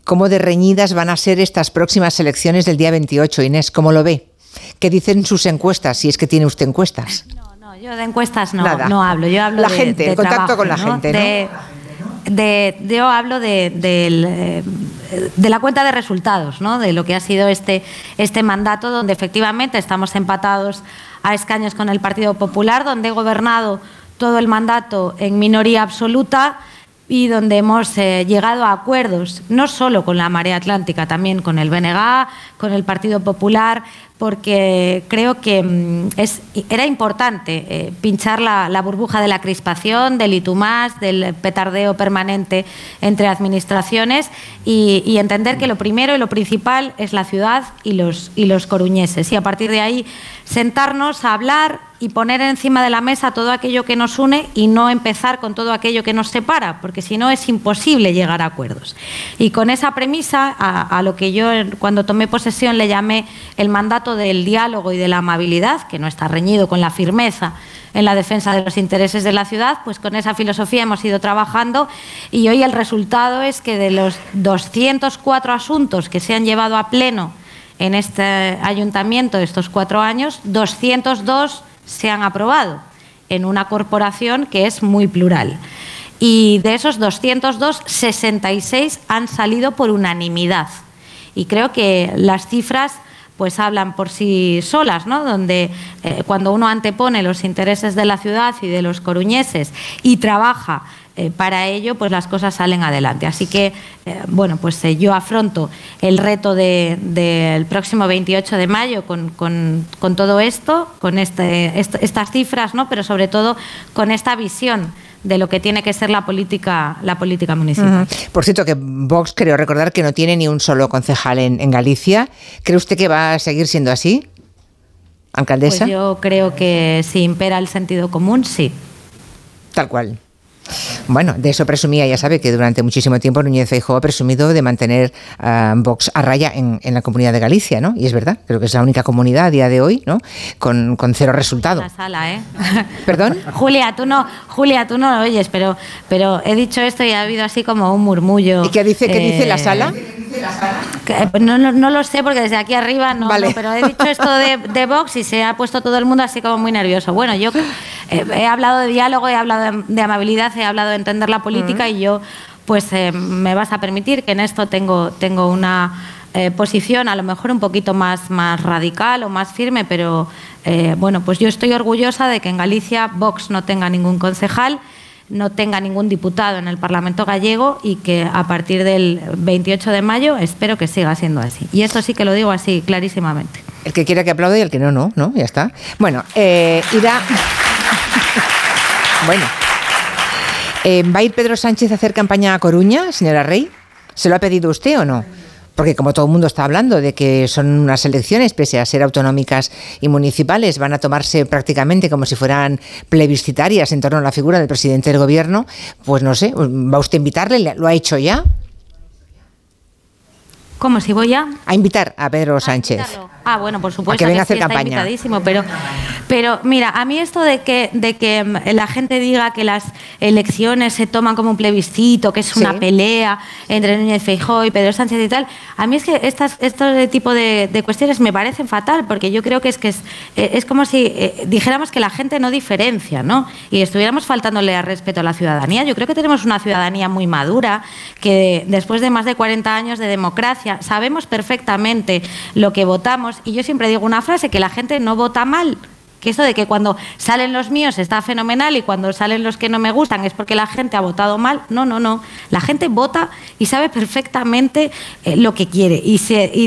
cómo de reñidas van a ser estas próximas elecciones del día 28. Inés, ¿cómo lo ve? ¿Qué dicen sus encuestas, si es que tiene usted encuestas? No, no, yo de encuestas no, no hablo. Yo hablo la de, gente, el contacto con la gente, de, yo hablo de, de, la cuenta de resultados, ¿no? de lo que ha sido este, este mandato, donde efectivamente estamos empatados a escaños con el Partido Popular, donde he gobernado todo el mandato en minoría absoluta y donde hemos eh, llegado a acuerdos, no solo con la Marea Atlántica, también con el BNG, con el Partido Popular, porque creo que mm, es, era importante eh, pinchar la, burbuja de la crispación, del itumás, del petardeo permanente entre administraciones y, y, entender que lo primero y lo principal es la ciudad y los, y los coruñeses. Y a partir de ahí sentarnos a hablar y poner encima de la mesa todo aquello que nos une y no empezar con todo aquello que nos separa, porque si no es imposible llegar a acuerdos. Y con esa premisa, a, lo que yo cuando tomé posesión le llamé el mandato del diálogo y de la amabilidad, que no está reñido con la firmeza en la defensa de los intereses de la ciudad, pues con esa filosofía hemos ido trabajando y hoy el resultado es que de los 204 asuntos que se han llevado a pleno en este ayuntamiento estos cuatro años, 202 se han aprobado en una corporación que es muy plural. Y de esos 202, 66 han salido por unanimidad. Y creo que las cifras pues hablan por sí solas, ¿no? Donde eh, cuando uno antepone los intereses de la ciudad y de los coruñeses y trabaja eh, para ello, pues las cosas salen adelante. Así que, eh, bueno, pues yo afronto el reto del próximo 28 de mayo con, con, todo esto, con este, estas cifras, ¿no? pero sobre todo con esta visión de lo que tiene que ser la política, la política municipal. Por cierto, que Vox creo recordar que no tiene ni un solo concejal en, en Galicia. ¿Cree usted que va a seguir siendo así, alcaldesa? Pues yo creo que si impera el sentido común, sí. Tal cual. Bueno, de eso presumía, ya sabe que durante muchísimo tiempo Núñez Feijóo ha presumido de mantener a Vox a raya en, la comunidad de Galicia, ¿no? Y es verdad, creo que es la única comunidad a día de hoy, ¿no? Con, cero resultado. La sala, ¿eh? ¿Perdón? Julia, tú no, Julia, tú no lo oyes, pero, pero he dicho esto y ha habido así como un murmullo. ¿Y qué dice, qué dice la eh, sala? no, no, lo sé porque desde aquí arriba no, pero he dicho esto de, de, Vox y se ha puesto todo el mundo así como muy nervioso. Bueno, yo eh, he hablado de diálogo, he hablado de, amabilidad, he hablado de entender la política y yo, pues eh, me vas a permitir que en esto tengo, tengo una eh, posición a lo mejor un poquito más, más radical o más firme, pero bueno, pues yo estoy orgullosa de que en Galicia Vox no tenga ningún concejal no tenga ningún diputado en el Parlamento gallego y que a partir del 28 de mayo espero que siga siendo así. Y esto sí que lo digo así clarísimamente. El que quiera que aplaude y el que no, no, ¿no? Ya está. Bueno, eh, irá... bueno. Eh, ¿Va a ir Pedro Sánchez a hacer campaña a Coruña, señora Rey? ¿Se lo ha pedido usted o no? Porque como todo el mundo está hablando de que son unas elecciones, pese a ser autonómicas y municipales, van a tomarse prácticamente como si fueran plebiscitarias en torno a la figura del presidente del gobierno, pues no sé, ¿va usted a invitarle? ¿Lo ha hecho ya? ¿Cómo si voy a? A invitar a Pedro Sánchez. Ah, bueno, por supuesto. que venga a hacer campaña. pero, pero mira, a mí esto de que, de que mm, la gente diga que las elecciones se toman como un plebiscito, que es una pelea entre Núñez Feijóo y Pedro Sánchez y tal, a mí es que estas, estos tipo de, cuestiones me parecen fatal, porque yo creo que es que es, eh, es como si eh, dijéramos que la gente no diferencia, ¿no? Y estuviéramos faltándole al respeto a la ciudadanía. Yo creo que tenemos una ciudadanía muy madura, que después de más de 40 años de democracia sabemos perfectamente lo que votamos y yo siempre digo una frase, que la gente no vota mal que eso de que cuando salen los míos está fenomenal y cuando salen los que no me gustan es porque la gente ha votado mal. No, no, no. La gente vota y sabe perfectamente eh, lo que quiere. Y,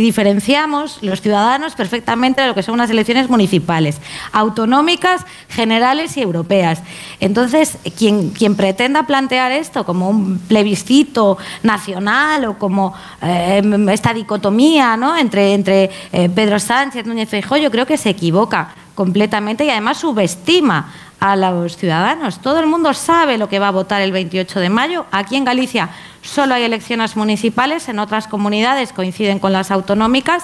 diferenciamos los ciudadanos perfectamente de lo que son unas elecciones municipales, autonómicas, generales y europeas. Entonces, quien, quien pretenda plantear esto como un plebiscito nacional o como eh, esta dicotomía ¿no? entre, entre eh, Pedro Sánchez, Núñez Feijóo, yo creo que se equivoca completamente y además subestima a los ciudadanos. Todo el mundo sabe lo que va a votar el 28 de mayo. Aquí en Galicia solo hay elecciones municipales, en otras comunidades coinciden con las autonómicas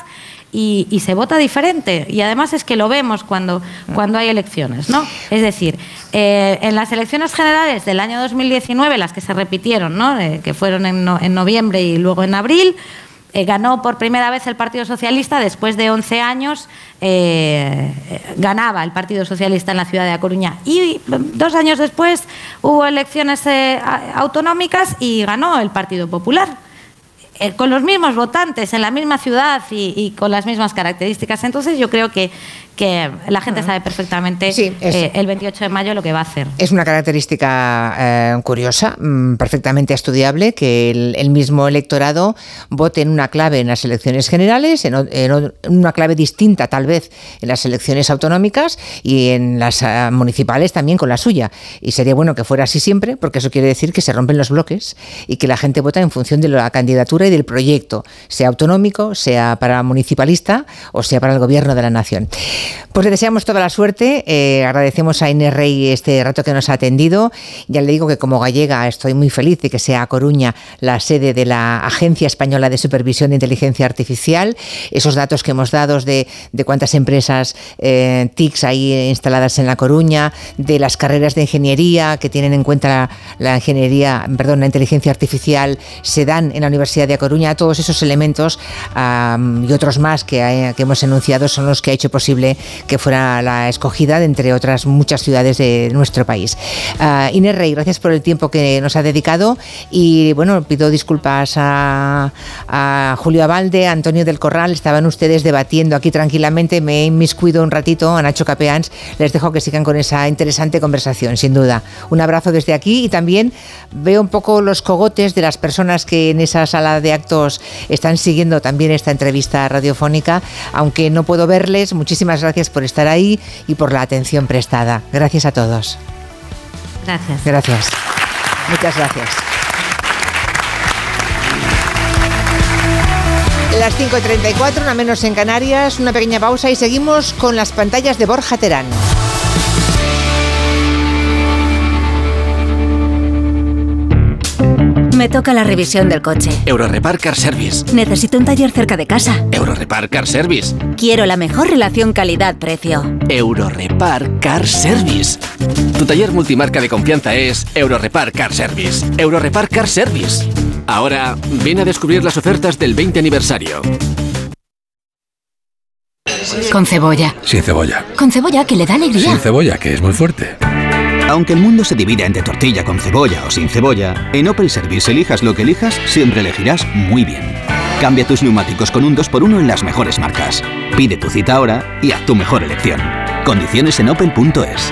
y, se vota diferente. Y además es que lo vemos cuando, cuando hay elecciones. ¿no? Es decir, eh, en las elecciones generales del año 2019, las que se repitieron, ¿no? Que fueron en, en noviembre y luego en abril, eh, ganó por primera vez el Partido Socialista después de 11 años, eh, ganaba el Partido Socialista en la ciudad de A Coruña. Y dos años después hubo elecciones eh, autonómicas y ganó el Partido Popular. con los mismos votantes en la misma ciudad y, con las mismas características. Entonces yo creo que que la gente sabe perfectamente eh, el 28 de mayo lo que va a hacer. Es una característica eh, curiosa, mm, perfectamente estudiable, que el, mismo electorado vote en una clave en las elecciones generales, en, una clave distinta tal vez en las elecciones autonómicas y en las eh, municipales también con la suya. Y sería bueno que fuera así siempre, porque eso quiere decir que se rompen los bloques y que la gente vota en función de la candidatura y del proyecto, sea autonómico, sea para municipalista o sea para el gobierno de la nación. Pues le deseamos toda la suerte, eh, agradecemos a Inés este rato que nos ha atendido. Ya le digo que como gallega estoy muy feliz de que sea Coruña la sede de la Agencia Española de Supervisión de Inteligencia Artificial. Esos datos que hemos dado de, cuántas empresas eh, TICs hay instaladas en La Coruña, de las carreras de ingeniería que tienen en cuenta la, ingeniería, perdón, la inteligencia artificial, se dan en la Universidad de Coruña, todos esos elementos y otros más que, que, hemos enunciado son los que ha hecho posible que fuera la escogida de entre otras muchas ciudades de nuestro país. Uh, Inés Rey, gracias por el tiempo que nos ha dedicado y bueno, pido disculpas a, a Julio Abalde, a Antonio del Corral, estaban ustedes debatiendo aquí tranquilamente, me he inmiscuido un ratito a Nacho Capeans, les dejo que sigan con esa interesante conversación, sin duda. Un abrazo desde aquí y también veo un poco los cogotes de las personas que en esa sala de actos están siguiendo también esta entrevista radiofónica, aunque no puedo verles, muchísimas gracias por estar ahí y por la atención prestada. Gracias a todos. Gracias. Gracias. Muchas gracias. Las 5.34, una menos en Canarias, una pequeña pausa y seguimos con las pantallas de Borja Terán. Me toca la revisión del coche. Eurorepar Car Service. Necesito un taller cerca de casa. Eurorepar Car Service. Quiero la mejor relación calidad-precio. Eurorepar Car Service. Tu taller multimarca de confianza es Eurorepar Car Service. Eurorepar Car Service. Ahora, ven a descubrir las ofertas del 20 aniversario. Con cebolla. Sin cebolla. Con cebolla que le da alegría. Sin cebolla, que es muy fuerte. Aunque el mundo se divida entre tortilla con cebolla o sin cebolla, en Opel Service elijas lo que elijas, siempre elegirás muy bien. Cambia tus neumáticos con un 2x1 en las mejores marcas. Pide tu cita ahora y haz tu mejor elección. Condiciones en opel.es.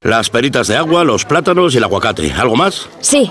Las peritas de agua, los plátanos y el aguacate. ¿Algo más? Sí,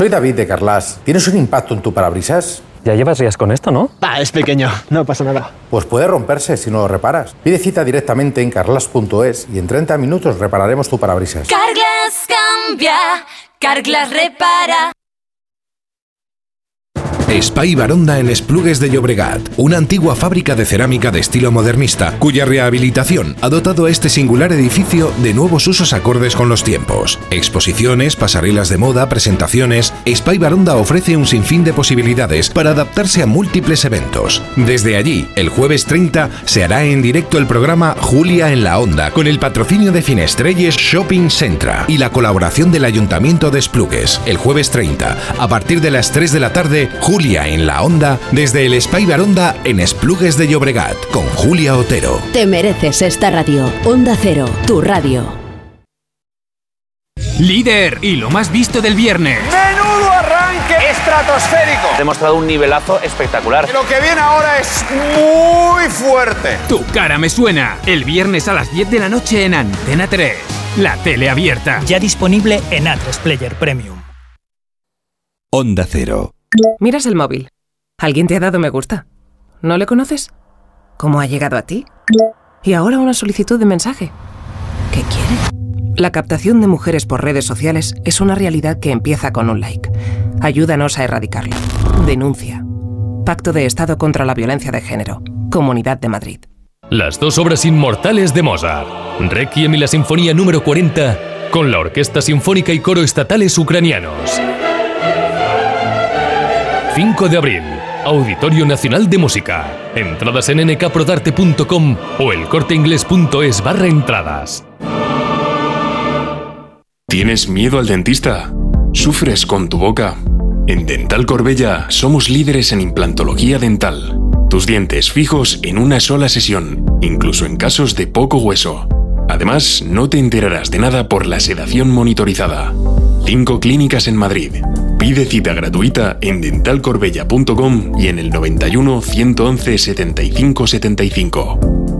Soy David de Carlas. ¿Tienes un impacto en tu parabrisas? Ya llevas días con esto, ¿no? Ah, es pequeño, no pasa nada. Pues puede romperse si no lo reparas. Pide cita directamente en carlas.es y en 30 minutos repararemos tu parabrisas. Carglass cambia, Carglass repara. Spy Baronda en Esplugues de Llobregat, una antigua fábrica de cerámica de estilo modernista, cuya rehabilitación ha dotado a este singular edificio de nuevos usos acordes con los tiempos. Exposiciones, pasarelas de moda, presentaciones. Spy Baronda ofrece un sinfín de posibilidades para adaptarse a múltiples eventos. Desde allí, el jueves 30 se hará en directo el programa Julia en la Onda, con el patrocinio de Finestrelles Shopping Centra y la colaboración del Ayuntamiento de Esplugues. El jueves 30, a partir de las 3 de la tarde, Julia en la Onda desde el Spy Baronda en Esplugues de Llobregat con Julia Otero. Te mereces esta radio. Onda Cero, tu radio. Líder y lo más visto del viernes. ¡Menudo arranque estratosférico! Ha demostrado un nivelazo espectacular. Lo que viene ahora es muy fuerte. Tu cara me suena. El viernes a las 10 de la noche en Antena 3. La tele abierta. Ya disponible en A3 Player Premium. Onda Cero. Miras el móvil. ¿Alguien te ha dado me gusta? ¿No le conoces? ¿Cómo ha llegado a ti? Y ahora una solicitud de mensaje. ¿Qué quiere? La captación de mujeres por redes sociales es una realidad que empieza con un like. Ayúdanos a erradicarlo. Denuncia. Pacto de Estado contra la Violencia de Género. Comunidad de Madrid. Las dos obras inmortales de Mozart. Requiem y la Sinfonía número 40 con la Orquesta Sinfónica y Coro Estatales Ucranianos. 5 de abril, Auditorio Nacional de Música. Entradas en nkprodarte.com o elcorteinglés.es barra entradas. ¿Tienes miedo al dentista? ¿Sufres con tu boca? En Dental Corbella somos líderes en implantología dental. Tus dientes fijos en una sola sesión, incluso en casos de poco hueso. Además, no te enterarás de nada por la sedación monitorizada. Cinco clínicas en Madrid. Pide cita gratuita en dentalcorbella.com y en el 91 111 75 75.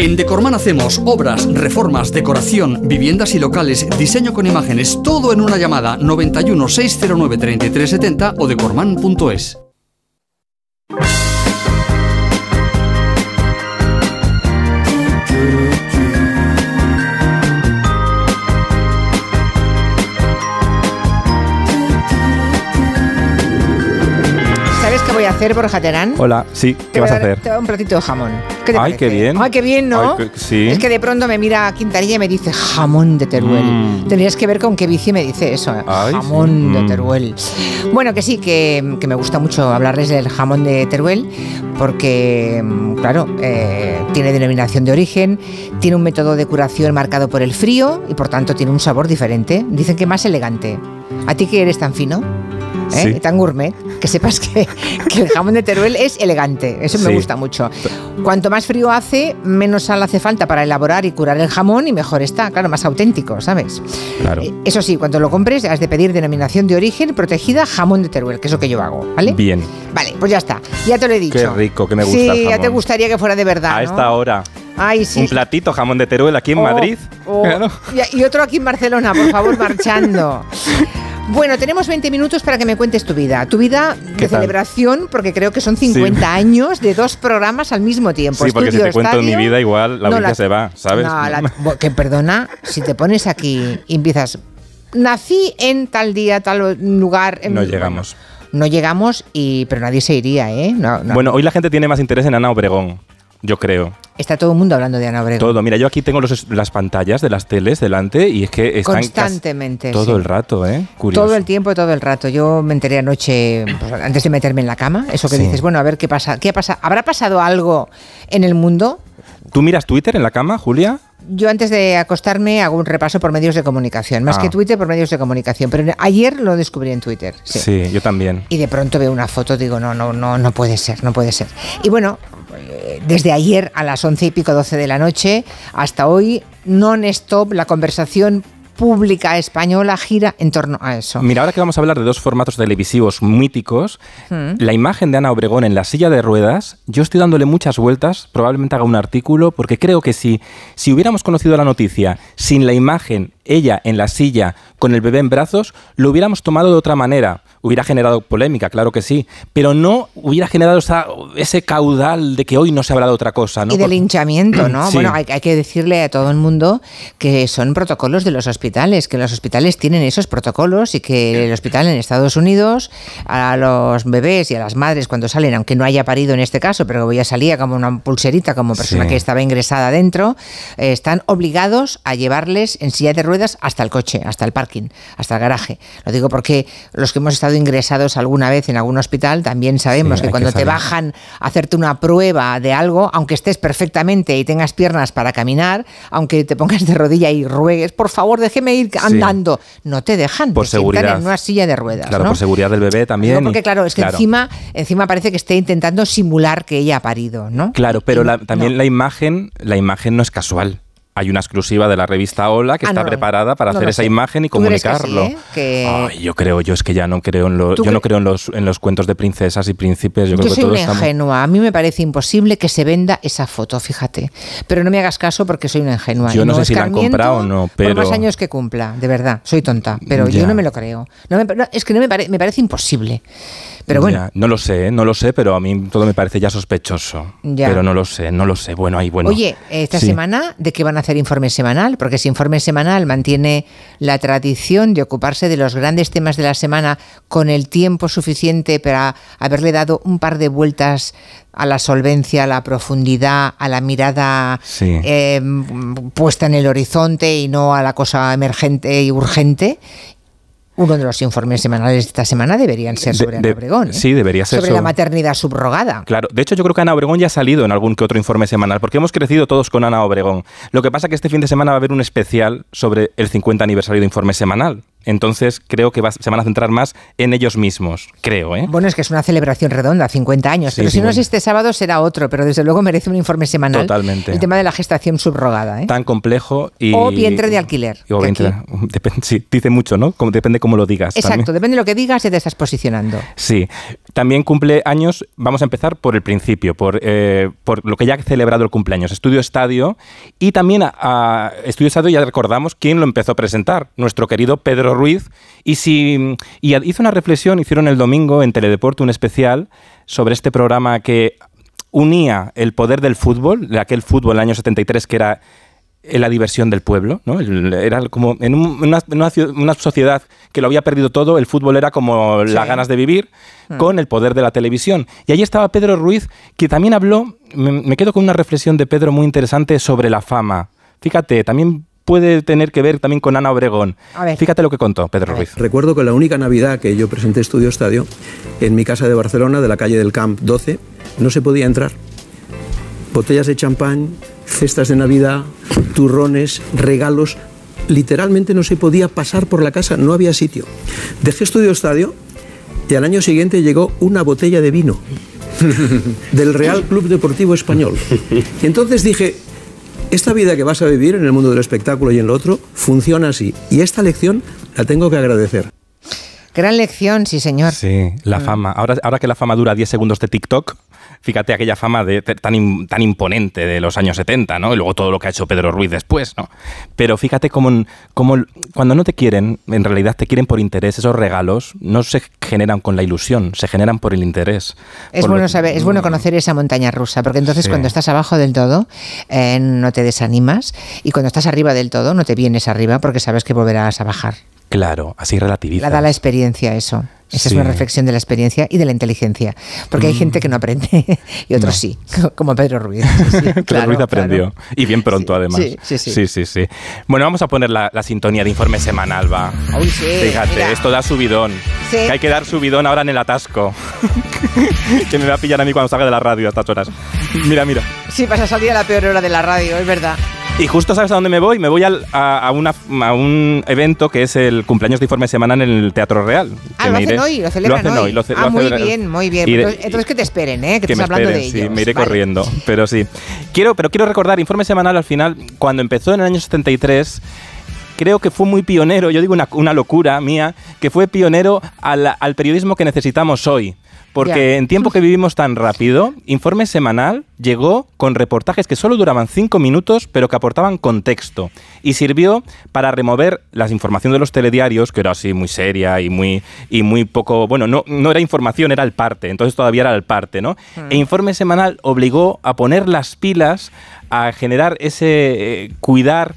En Decorman hacemos obras, reformas, decoración, viviendas y locales, diseño con imágenes, todo en una llamada 91 609 3370 o decorman.es. hacer, Borja Terán? Hola, sí, ¿qué vas a hacer? Un platito de jamón. ¿Qué te Ay, parece? qué bien. Ay, qué bien, ¿no? Ay, que- sí. Es que de pronto me mira Quintanilla y me dice jamón de Teruel. Mm. Tendrías que ver con qué bici me dice eso. ¿eh? Ay, jamón sí. de Mm. Teruel. Bueno, que sí, que, que me gusta mucho hablarles del jamón de Teruel porque, mm, claro, eh, tiene denominación de origen, tiene un método de curación marcado por el frío y por tanto tiene un sabor diferente. Dicen que más elegante. ¿A ti que eres tan fino? ¿Eh? Sí. Y tan gourmet, que sepas que, que el jamón de Teruel es elegante. Eso me Sí. gusta mucho. Cuanto más frío hace, menos sal hace falta para elaborar y curar el jamón y mejor está. Claro, más auténtico, ¿sabes? Claro. Eso sí, cuando lo compres has de pedir denominación de origen protegida jamón de Teruel, que es lo que yo hago, ¿vale? Bien. Vale, pues ya está. Ya te lo he dicho. Qué rico, que me gusta Sí, el ya te jamón. gustaría que fuera de verdad. A ¿no? esta hora. Ay, sí. Un platito jamón de Teruel aquí en Oh, Madrid. oh. Claro. Y otro aquí en Barcelona, por favor, marchando. Bueno, tenemos 20 minutos para que me cuentes tu vida. Tu vida de celebración, porque creo que son 50 años de dos programas al mismo tiempo. Sí, porque si te cuento mi vida igual la No, la- se va, ¿sabes? No, la- que perdona, si te pones aquí y empiezas. Nací en tal día, tal lugar. en- No llegamos. No llegamos, y, pero nadie se iría, ¿eh? No, no. Bueno, hoy la gente tiene más interés en Ana Obregón, yo creo. Está todo el mundo hablando de Ana Obregón. Todo. Mira, yo aquí tengo los- las pantallas de las teles delante y es que están Constantemente. todo sí. el rato, ¿eh? Curioso. Todo el tiempo, todo el rato. Yo me enteré anoche, pues, antes de meterme en la cama, eso que Sí. dices, bueno, a ver qué pasa, qué pasa. ¿Habrá pasado algo en el mundo? ¿Tú miras Twitter en la cama, Julia? Yo antes de acostarme hago un repaso por medios de comunicación, más Ah. que Twitter por medios de comunicación, pero ayer lo descubrí en Twitter. Sí. Sí, yo también. Y de pronto veo una foto, digo, no, no, no, no puede ser, no puede ser. Y bueno, desde ayer a las once y pico, doce de la noche, hasta hoy, non-stop, la conversación pública española gira en torno a eso. Mira, ahora que vamos a hablar de dos formatos televisivos míticos, Mm. la imagen de Ana Obregón en la silla de ruedas, yo estoy dándole muchas vueltas, probablemente haga un artículo, porque creo que si, si hubiéramos conocido la noticia sin la imagen ella en la silla con el bebé en brazos, lo hubiéramos tomado de otra manera. Hubiera generado polémica, claro que sí, pero no hubiera generado esa- ese caudal de que hoy no se habla de otra cosa. ¿no? Y del hinchamiento, ¿no? Sí. Bueno, hay, hay que decirle a todo el mundo que son protocolos de los hospitales, que los hospitales tienen esos protocolos y que el hospital en Estados Unidos a los bebés y a las madres cuando salen, aunque no haya parido en este caso, pero ya salía como una pulserita como persona Sí. que estaba ingresada dentro, eh, están obligados a llevarles en silla de ruedas hasta el coche, hasta el parking, hasta el garaje. Lo digo porque los que hemos estado ingresados alguna vez en algún hospital también sabemos Sí, que cuando te bajan a hacerte una prueba de algo, aunque estés perfectamente y tengas piernas para caminar, aunque te pongas de rodilla y ruegues, por favor, déjeme ir andando, no te dejan, Por te seguridad. en una silla de ruedas, Claro, ¿no? por seguridad del bebé también. No, porque claro, es que encima, encima parece que esté intentando simular que ella ha parido, ¿no? Claro, pero la- también la imagen, la imagen no es casual. Hay una exclusiva de la revista Hola que Ah, está no, preparada para no hacer esa imagen y ¿Tú crees que sí, comunicarlo. eh? Que- Ay, yo creo, yo es que ya no creo en los, ¿Tú yo no cre- creo en los, en los cuentos de princesas y príncipes. Yo, Yo, creo que soy todo una ingenua. A mí me parece imposible que se venda esa foto, fíjate. Pero no me hagas caso porque soy una ingenua. Yo no sé si la han comprado o no, Por pero- más años que cumpla, de verdad. Soy tonta, pero yo Ya. no me lo creo. No me- es que no me, pare- me parece imposible. Pero bueno, Ya, no lo sé, ¿eh? no lo sé, pero a mí todo me parece ya sospechoso. Ya. Pero no lo sé, no lo sé. Bueno, ahí bueno. Oye, esta Sí. semana, ¿de qué van a hacer informe semanal? Porque ese informe semanal mantiene la tradición de ocuparse de los grandes temas de la semana con el tiempo suficiente para haberle dado un par de vueltas a la solvencia, a la profundidad, a la mirada Sí. eh, puesta en el horizonte y no a la cosa emergente y urgente. Uno de los informes semanales de esta semana deberían ser De- sobre Ana de- Obregón. ¿eh? sí, debería ser Sobre la maternidad subrogada. Claro, de hecho yo creo que Ana Obregón ya ha salido en algún que otro informe semanal, porque hemos crecido todos con Ana Obregón. Lo que pasa es que este fin de semana va a haber un especial sobre el 50 aniversario de informe semanal. Entonces creo que va- se van a centrar más en ellos mismos, creo, ¿eh? Bueno, es que es una celebración redonda, 50 años. Sí, pero si no es 50. este sábado, será otro. Pero desde luego merece un informe semanal. Totalmente. El tema de la gestación subrogada. ¿eh? Tan complejo y... O vientre de alquiler. o vientre- depende- sí, dice mucho, ¿no? Como, depende cómo lo digas. Exacto, también. depende de lo que digas, ya te estás posicionando. Sí, también cumple años, vamos a empezar por el principio, por, eh, por lo que ya ha celebrado el cumpleaños, Estudio Estadio, y también a, a Estudio Estadio ya recordamos quién lo empezó a presentar, nuestro querido Pedro Ruiz, y, si, y hizo una reflexión, hicieron el domingo en Teledeporte un especial sobre este programa que unía el poder del fútbol, de aquel fútbol del año 73 que era la diversión del pueblo, ¿no? Era como en, un- una, una sociedad que lo había perdido todo, el fútbol era como las ganas de vivir Hmm. con el poder de la televisión. Y allí estaba Pedro Ruiz, que también habló, me, me quedo con una reflexión de Pedro muy interesante sobre la fama. Fíjate, también puede tener que ver también con Ana Obregón. A ver. Fíjate lo que contó Pedro Ruiz. Recuerdo que la única Navidad que yo presenté Estudio Estadio, en mi casa de Barcelona, de la calle del Camp 12, no se podía entrar. Botellas de champán, cestas de Navidad, turrones, regalos. Literalmente no se podía pasar por la casa, no había sitio. Dejé Estudio Estadio y al año siguiente llegó una botella de vino del Real Club Deportivo Español. Y entonces dije, esta vida que vas a vivir en el mundo del espectáculo y en lo otro funciona así. Y esta lección la tengo que agradecer. Gran lección, sí, señor. Sí, la Mm. fama. Ahora, ahora que la fama dura 10 segundos de TikTok, fíjate aquella fama de, tan, im- tan imponente de los años 70, ¿no? Y luego todo lo que ha hecho Pedro Ruiz después, ¿no? Pero fíjate cómo, cómo cuando no te quieren, en realidad te quieren por interés, esos regalos no se generan con la ilusión, se generan por el interés. Es lo- bueno saber, es bueno conocer esa montaña rusa, porque entonces Sí. cuando estás abajo del todo eh, no te desanimas y cuando estás arriba del todo no te vienes arriba porque sabes que volverás a bajar. Claro, así relativiza. La da la experiencia eso. Esa es una reflexión de la experiencia y de la inteligencia. Porque hay Mm. gente que no aprende y otros No. sí, como Pedro Ruiz. Sí, sí, Pedro Ruiz aprendió. claro. Y bien pronto, además. sí, sí, sí. sí, sí, sí. Bueno, vamos a poner la, la sintonía de informe semanal, va. Uy, sí, Fíjate, mira. esto da subidón. Sí. Que hay que dar subidón ahora en el atasco. que me va a pillar a mí cuando salga de la radio a estas horas. Mira, mira. Sí, vas a salir a la peor hora de la radio, es verdad. Y justo sabes a dónde me voy. Me voy al- a, a una- a un evento que es el cumpleaños de informe semanal en el Teatro Real. Ah, lo hacen hoy, lo celebran hacen hoy. lo ce- ah, lo muy celebran- bien, muy bien. De- entonces, que te esperen, ¿eh? Que, que estás me hablando esperen, de ellos. sí, me iré Vale. corriendo, pero sí. Quiero, pero quiero recordar, Informe Semanal al final, cuando empezó en el año 73, creo que fue muy pionero, yo digo una, una locura mía, que fue pionero al, al periodismo que necesitamos hoy. Porque Ya. en tiempo que vivimos tan rápido, Informe Semanal llegó con reportajes que solo duraban cinco minutos, pero que aportaban contexto. Y sirvió para remover la información de los telediarios, que era así muy seria y muy, y muy poco. Bueno, no, no era información, era el parte. Entonces todavía era el parte, ¿no? E Informe Semanal obligó a poner las pilas, a generar ese. eh, cuidar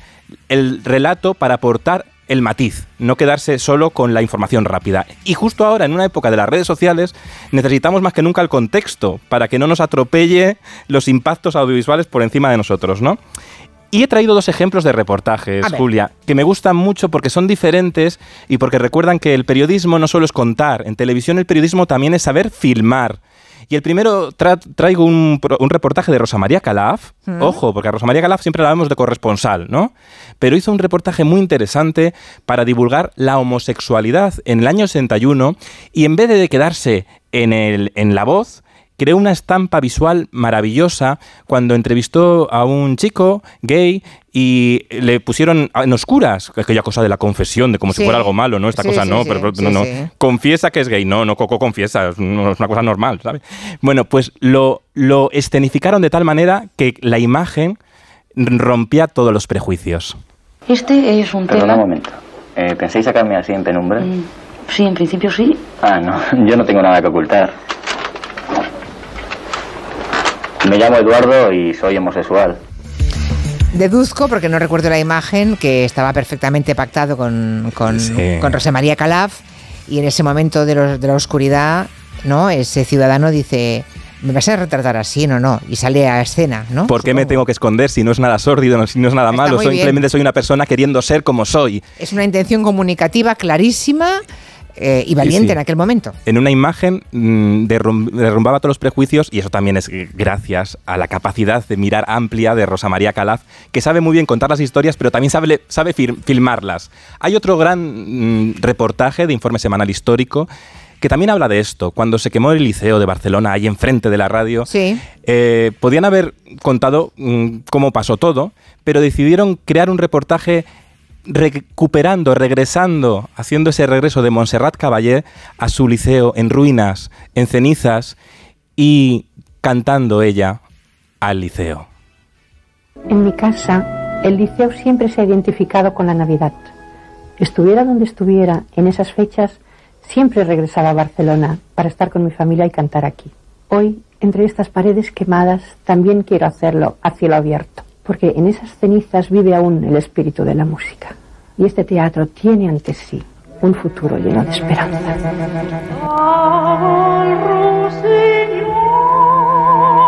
el relato para aportar el matiz, no quedarse solo con la información rápida. Y justo ahora, en una época de las redes sociales, necesitamos más que nunca el contexto para que no nos atropelle los impactos audiovisuales por encima de nosotros, ¿no? Y he traído dos ejemplos de reportajes. Julia, que me gustan mucho porque son diferentes y porque recuerdan que el periodismo no solo es contar, en televisión el periodismo también es saber filmar. Y el primero tra- traigo un, un reportaje de Rosa María Calaf. Mm. Ojo, porque a Rosa María Calaf siempre la vemos de corresponsal, ¿no? Pero hizo un reportaje muy interesante para divulgar la homosexualidad en el año 61 y en vez de quedarse en, el, en la voz, creó una estampa visual maravillosa cuando entrevistó a un chico gay y le pusieron en oscuras aquella cosa de la confesión, de como si Sí. fuera algo malo, ¿no? Esta Sí, cosa sí, no, sí, pero sí, no, no. sí. Confiesa que es gay. No, no, Coco confiesa, es una cosa normal, ¿sabes? Bueno, pues lo, lo escenificaron de tal manera que la imagen rompía todos los prejuicios. Este es un Perdona tema... un momento. Eh, ¿Pensáis sacarme así en penumbra? Mm, Sí, en principio sí. Ah, no. Yo no tengo nada que ocultar. Me llamo Eduardo y soy homosexual. Deduzco, porque no recuerdo la imagen, que estaba perfectamente pactado con, con, Sí. con José María Calaf y en ese momento de, los- de la oscuridad, ¿no? Ese ciudadano dice, ¿me vas a retratar así? No, no. Y sale a escena, ¿no? ¿Por qué me tengo que esconder si no es nada sórdido, no- si no es nada malo? muy Soy- simplemente soy una persona queriendo ser como soy. Es una intención comunicativa clarísima eh, y valiente sí. en aquel momento. En una imagen mm, derrum- derrumbaba todos los prejuicios y eso también es gracias a la capacidad de mirar amplia de Rosa María Calaf, que sabe muy bien contar las historias, pero también sabe, sabe filmarlas. Hay otro gran mm, reportaje de informe semanal histórico que también habla de esto. Cuando se quemó el liceo de Barcelona, ahí enfrente de la radio, Sí. eh, podían haber contado mm, cómo pasó todo, pero decidieron crear un reportaje recuperando, regresando, haciendo ese regreso de Montserrat Caballé a su liceo en ruinas, en cenizas y cantando ella al liceo. En mi casa, el liceo siempre se ha identificado con la Navidad. Estuviera donde estuviera en esas fechas, siempre regresaba a Barcelona para estar con mi familia y cantar aquí. Hoy, entre estas paredes quemadas, también quiero hacerlo a cielo abierto, porque en esas cenizas vive aún el espíritu de la música. Y este teatro tiene ante sí un futuro lleno de esperanza.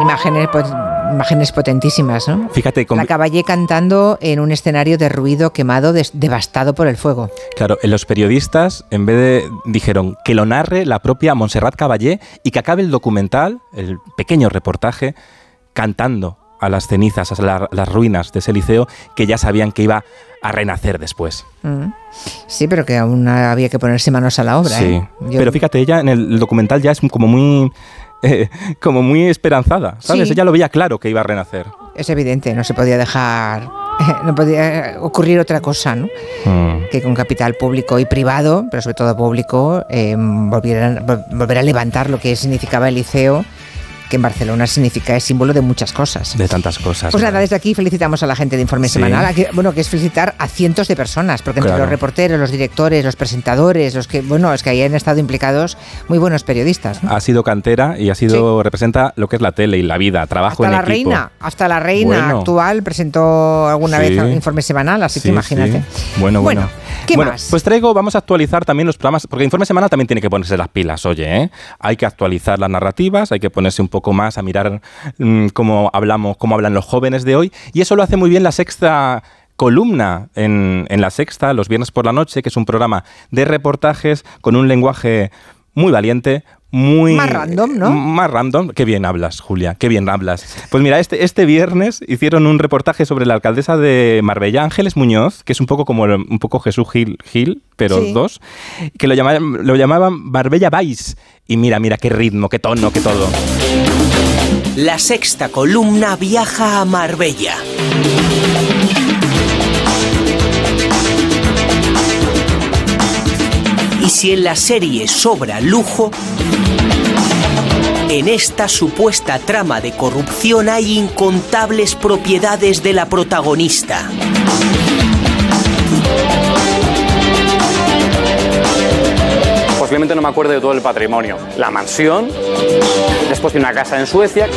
Imágenes, pues, imágenes potentísimas, ¿no? Fíjate, con- La Caballé cantando en un escenario derruido, quemado, des- devastado por el fuego. claro, en los periodistas, en vez de, dijeron que lo narre la propia Montserrat Caballé y que acabe el documental, el pequeño reportaje, cantando a las cenizas, a la- las ruinas de ese liceo que ya sabían que iba a renacer después. Mm. Sí, pero que aún había que ponerse manos a la obra. Sí, ¿eh? Yo- pero fíjate, ella en el documental ya es como muy, eh, como muy esperanzada, ¿sabes? Sí. Ella lo veía claro que iba a renacer. Es evidente, no se podía dejar, no podía ocurrir otra cosa, ¿no? Mm. Que con capital público y privado, pero sobre todo público, eh, volvieran, vol- volver a levantar lo que significaba el liceo, que en Barcelona significa, es símbolo de muchas cosas. De tantas cosas. Pues nada, desde aquí felicitamos a la gente de Informe Sí. Semanal. Aquí- bueno, que es felicitar a cientos de personas, porque entre Claro. los reporteros, los directores, los presentadores, los que, bueno, es que ahí han estado implicados muy buenos periodistas. ¿no? Ha sido cantera y ha sido representa lo que es la tele y la vida, trabajo Hasta en la equipo. reina, hasta la reina Bueno. actual presentó alguna Sí. vez Informe Semanal, así Sí, que imagínate. sí. Bueno, bueno. Bueno, ¿qué Bueno, más? Pues traigo, vamos a actualizar también los programas, porque Informe Semanal también tiene que ponerse las pilas, oye, ¿eh? Hay que actualizar las narrativas, hay que ponerse un poco más a mirar mm, cómo hablamos, cómo hablan los jóvenes de hoy, y eso lo hace muy bien la sexta columna en, en la sexta, los viernes por la noche, que es un programa de reportajes con un lenguaje muy valiente, muy... Más random, ¿no? Más random. Qué bien hablas, Julia, qué bien hablas. Pues mira, este, este viernes hicieron un reportaje sobre la alcaldesa de Marbella, Ángeles Muñoz, que es un poco como el- un poco Jesús Gil, Gil pero Sí. dos, que lo llamaban, lo llamaban Marbella Vice. Y mira, mira qué ritmo, qué tono, qué todo. La sexta columna viaja a Marbella. Y si en la serie sobra lujo, En esta supuesta trama de corrupción hay incontables propiedades de la protagonista. Posiblemente no me acuerdo de todo el patrimonio. La mansión, después tiene una casa en Suecia,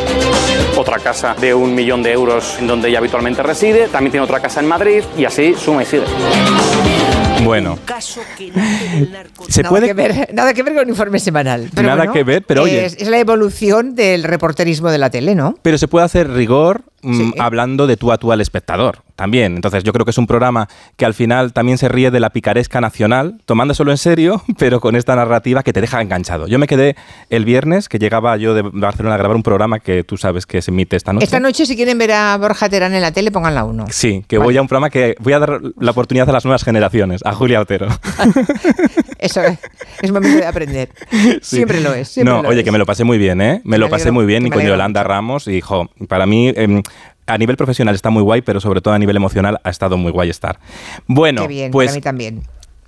otra casa de un millón de euros en donde ella habitualmente reside, también tiene otra casa en Madrid y así suma y sigue. Bueno, se nada, puede que ver, nada que ver con un informe semanal. Pero Nada bueno, que ver, pero oye. Es, es la evolución del reporterismo de la tele, ¿no? Pero se puede hacer rigor mm, hablando de tú a tú al espectador también. Entonces yo creo que es un programa que al final también se ríe de la picaresca nacional, tomándoselo en serio, pero con esta narrativa que te deja enganchado. Yo me quedé el viernes, que llegaba yo de Barcelona a grabar un programa que tú sabes que se emite esta noche. Esta noche, si quieren ver a Borja Terán en la tele, pónganla uno. Sí, que voy a un programa que voy a dar la oportunidad a las nuevas generaciones, a Julia Otero. Eso es, es momento de aprender. Sí. Siempre lo es. Siempre no, lo oye, es. que me lo pasé muy bien, ¿eh? Me Me lo pasé muy bien y con Yolanda Ramos y, jo, para mí... em, a nivel profesional está muy guay, pero sobre todo a nivel emocional ha estado muy guay estar. Bueno, Qué bien, pues para mí también.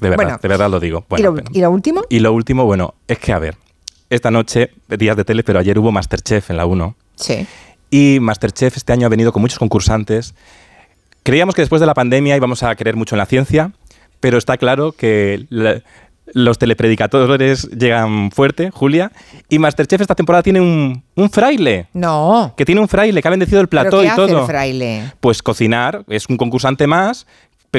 de verdad, Bueno, de verdad lo digo. ¿Y, lo, pero- y lo último? y lo último, bueno, es que a ver, esta noche, días de tele, pero ayer hubo Masterchef en la 1. Sí. Y Masterchef este año ha venido con muchos concursantes. Creíamos que después de la pandemia íbamos a creer mucho en la ciencia, pero está claro que la- los telepredicadores llegan fuerte, Julia. Y Masterchef esta temporada tiene un, un fraile. No. Que tiene un fraile, que ha bendecido el ¿Pero plató qué y hace todo. el fraile? Pues cocinar, es un concursante más,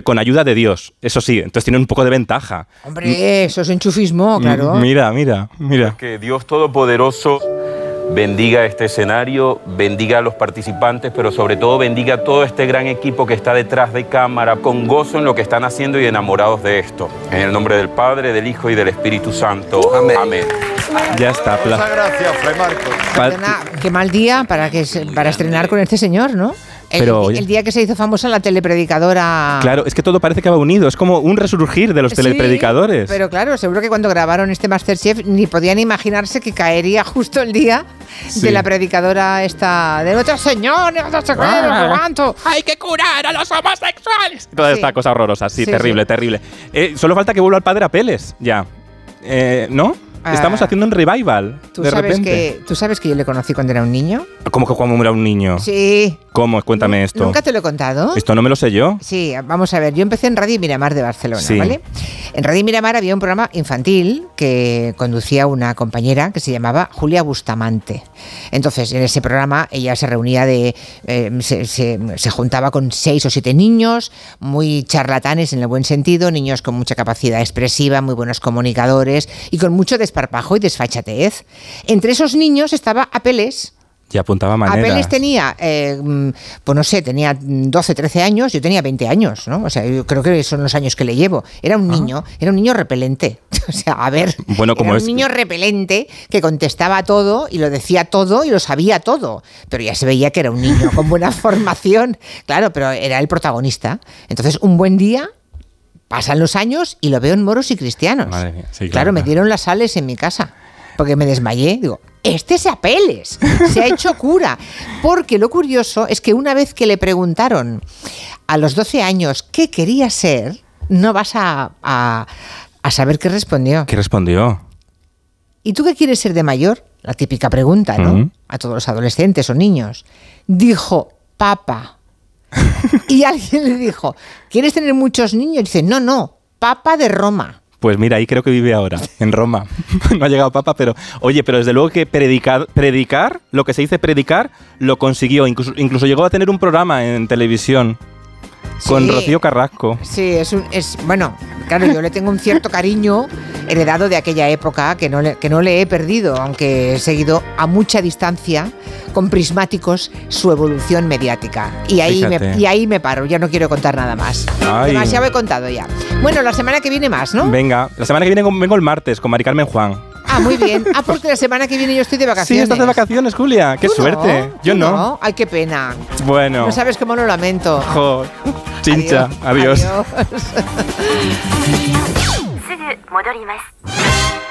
con ayuda de Dios. Eso sí, entonces tiene un poco de ventaja. Hombre, eso es enchufismo, claro. M- Mira, mira, mira. Que Dios Todopoderoso bendiga este escenario, bendiga a los participantes, pero sobre todo bendiga a todo este gran equipo que está detrás de cámara, con gozo en lo que están haciendo y enamorados de esto. En el nombre del Padre, del Hijo y del Espíritu Santo. Amén. Ya está. pla- gracias, Fray Marcos. Qué mal día para, que se- para estrenar con este señor, ¿no? El, Pero, el día que se hizo famosa la telepredicadora. Claro, es que todo parece que va unido. Es como un resurgir de los Sí, telepredicadores. Pero claro, seguro que cuando grabaron este Masterchef ni podían imaginarse que caería justo el día Sí. de la predicadora esta de nuestro Señor, no sé qué, no sé cuánto. Hay que curar a los homosexuales. Toda Sí. esta cosa horrorosa, sí, Sí, terrible, sí. terrible. Eh, solo falta que vuelva el padre Apeles, ya. Eh, ¿No? Ah. Estamos haciendo un revival, ¿Tú de sabes, repente. que, ¿Tú sabes que yo le conocí cuando era un niño? ¿Cómo que cuando era un niño? Sí. ¿Cómo? Cuéntame esto. ¿Nunca te lo he contado? Esto no me lo sé yo. Sí, vamos a ver. Yo empecé en Radio Miramar de Barcelona, Sí. ¿vale? En Radio Miramar había un programa infantil que conducía una compañera que se llamaba Julia Bustamante. Entonces, en ese programa ella se reunía de. eh, se, se- se juntaba con seis o siete niños, muy charlatanes en el buen sentido, niños con mucha capacidad expresiva, muy buenos comunicadores y con mucho desparpajo y desfachatez. Entre esos niños estaba Apeles. Y apuntaba maneras. Apeles tenía, eh, mm, pues no sé, tenía 12, 13 años, yo tenía 20 años, ¿no? O sea, yo creo que son los años que le llevo. Era un niño, era un niño repelente. O sea, a ver, Bueno, como era es- un niño repelente que contestaba todo y lo decía todo y lo sabía todo. Pero ya se veía que era un niño con buena formación. Claro, pero era el protagonista. Entonces, un buen día pasan los años y lo veo en moros y cristianos. Madre mía, sí, claro, me dieron las sales en mi casa. Porque me desmayé. Digo, este se apeles, se ha hecho cura. Porque lo curioso es que una vez que le preguntaron a los 12 años qué quería ser, no vas a, a- a saber qué respondió. ¿Qué respondió? ¿Y tú qué quieres ser de mayor? La típica pregunta, ¿no? A todos los adolescentes o niños. Dijo, papa. y alguien le dijo, ¿quieres tener muchos niños? dice, no, no, papa de Roma. Pues mira, ahí creo que vive ahora, en Roma. no ha llegado Papa, pero oye, pero desde luego que predicar, predicar, lo que se dice predicar, lo consiguió. Incluso, incluso llegó a tener un programa en televisión con Sí. Rocío Carrasco. Sí, es un, es bueno, claro, yo le tengo un cierto cariño heredado de aquella época que no le, que no le he perdido, aunque he seguido a mucha distancia con prismáticos su evolución mediática. Y ahí, me, y ahí me paro, ya no quiero contar nada más. Ay. Demasiado he contado ya. Bueno, la semana que viene más, ¿no? Venga, la semana que viene vengo el martes con Mari Carmen Juan. Ah, muy bien. Ah, porque la semana que viene yo estoy de vacaciones. Sí, estás de vacaciones, Julia. Qué suerte. Yo no. Ay, qué pena. Bueno. No sabes cómo lo lamento. Jo. Chincha. Adiós. Adiós.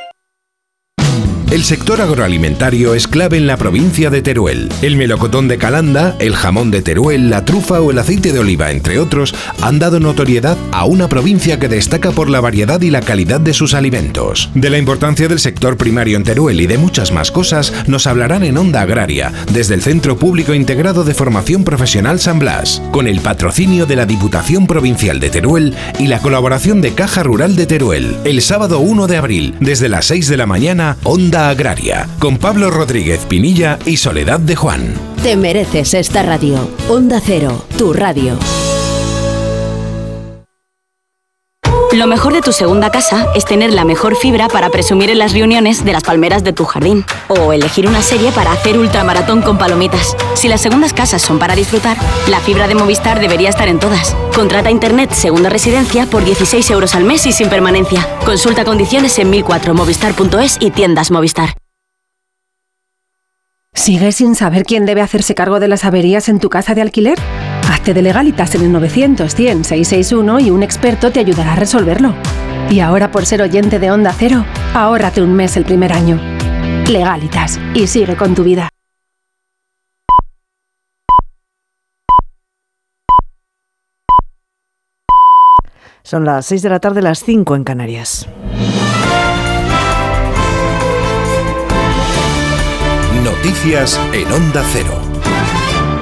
El sector agroalimentario es clave en la provincia de Teruel. El melocotón de Calanda, el jamón de Teruel, la trufa o el aceite de oliva, entre otros, han dado notoriedad a una provincia que destaca por la variedad y la calidad de sus alimentos. De la importancia del sector primario en Teruel y de muchas más cosas nos hablarán en Onda Agraria, desde el Centro Público Integrado de Formación Profesional San Blas, con el patrocinio de la Diputación Provincial de Teruel y la colaboración de Caja Rural de Teruel. El sábado 1 de abril, desde las 6 de la mañana, Onda Agraria, con Pablo Rodríguez Pinilla y Soledad de Juan. Te mereces esta radio. Onda Cero, tu radio. Lo mejor de tu segunda casa es tener la mejor fibra para presumir en las reuniones de las palmeras de tu jardín. O elegir una serie para hacer ultramaratón con palomitas. Si las segundas casas son para disfrutar, la fibra de Movistar debería estar en todas. Contrata Internet Segunda Residencia por 16 euros al mes y sin permanencia. Consulta condiciones en 1004movistar.es y tiendas Movistar. ¿Sigues sin saber quién debe hacerse cargo de las averías en tu casa de alquiler? Hazte de legalitas en el 900 100 661 y un experto te ayudará a resolverlo. Y ahora por ser oyente de Onda Cero, ahórrate un mes el primer año. Legalitas y sigue con tu vida. Son las 6 de la tarde, las 5 en Canarias. Noticias en Onda Cero.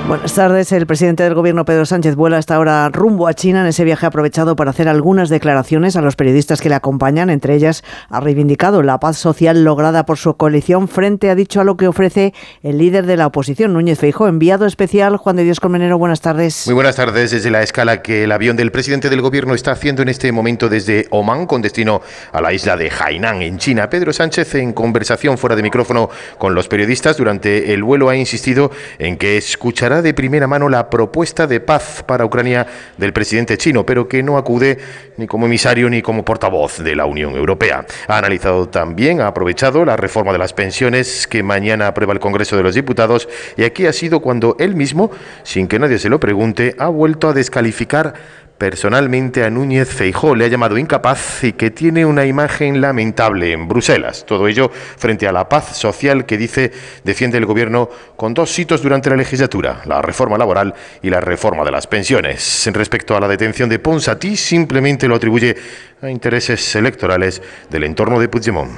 Buenas tardes. El presidente del gobierno, Pedro Sánchez, vuela hasta ahora rumbo a China. En ese viaje ha aprovechado para hacer algunas declaraciones a los periodistas que le acompañan. Entre ellas, ha reivindicado la paz social lograda por su coalición frente, ha dicho, a lo que ofrece el líder de la oposición, Núñez Feijóo. Enviado especial, Juan de Dios Colmenero, buenas tardes. Muy buenas tardes. Desde la escala que el avión del presidente del gobierno está haciendo en este momento desde Oman, con destino a la isla de Hainan, en China. Pedro Sánchez, en conversación fuera de micrófono con los periodistas durante el vuelo, ha insistido en que escuchará de primera mano la propuesta de paz para Ucrania del presidente chino, pero que no acude ni como emisario ni como portavoz de la Unión Europea. Ha analizado también, ha aprovechado la reforma de las pensiones que mañana aprueba el Congreso de los Diputados y aquí ha sido cuando él mismo, sin que nadie se lo pregunte, ha vuelto a descalificar personalmente a Núñez Feijó. Le ha llamado incapaz y que tiene una imagen lamentable en Bruselas. Todo ello frente a la paz social que dice defiende el gobierno con dos hitos durante la legislatura, la reforma laboral y la reforma de las pensiones. En respecto a la detención de Ponsatí, simplemente lo atribuye a intereses electorales del entorno de Puigdemont.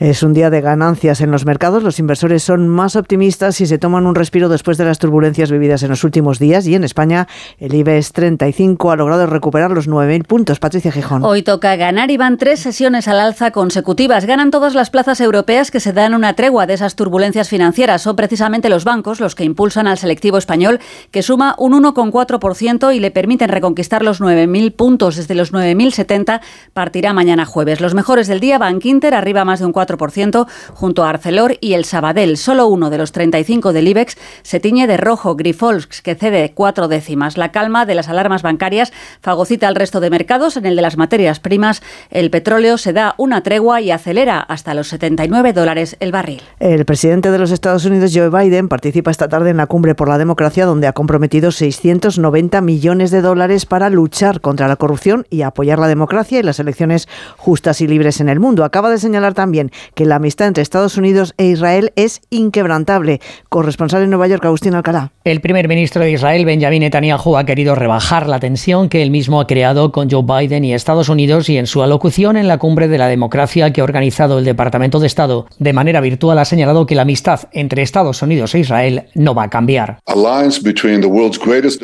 Es un día de ganancias en los mercados. Los inversores son más optimistas y se toman un respiro después de las turbulencias vividas en los últimos días. Y en España, el IBEX 35 ha logrado recuperar los 9.000 puntos. Patricia Gijón. Hoy toca ganar y van tres sesiones al alza consecutivas. Ganan todas las plazas europeas que se dan una tregua de esas turbulencias financieras. Son precisamente los bancos los que impulsan al selectivo español, que suma un 1,4% y le permiten reconquistar los 9.000 puntos. Desde los 9.070 partirá mañana jueves. Los mejores del día, Bank Inter arriba más de un 4% junto a Arcelor y el Sabadell. Solo uno de los 35 del IBEX se tiñe de rojo, Grifols, que cede cuatro décimas. La calma de las alarmas bancarias fagocita al resto de mercados. En el de las materias primas, el petróleo se da una tregua y acelera hasta los 79 dólares el barril. El presidente de los Estados Unidos, Joe Biden, participa esta tarde en la Cumbre por la Democracia, donde ha comprometido 690 millones de dólares para luchar contra la corrupción y apoyar la democracia y las elecciones justas y libres en el mundo. Acaba de señalar también que la amistad entre Estados Unidos e Israel es inquebrantable. Corresponsal en Nueva York, Agustín Alcalá. El primer ministro de Israel, Benjamin Netanyahu, ha querido rebajar la tensión que él mismo ha creado con Joe Biden y Estados Unidos y en su alocución en la cumbre de la democracia que ha organizado el Departamento de Estado de manera virtual ha señalado que la amistad entre Estados Unidos e Israel no va a cambiar.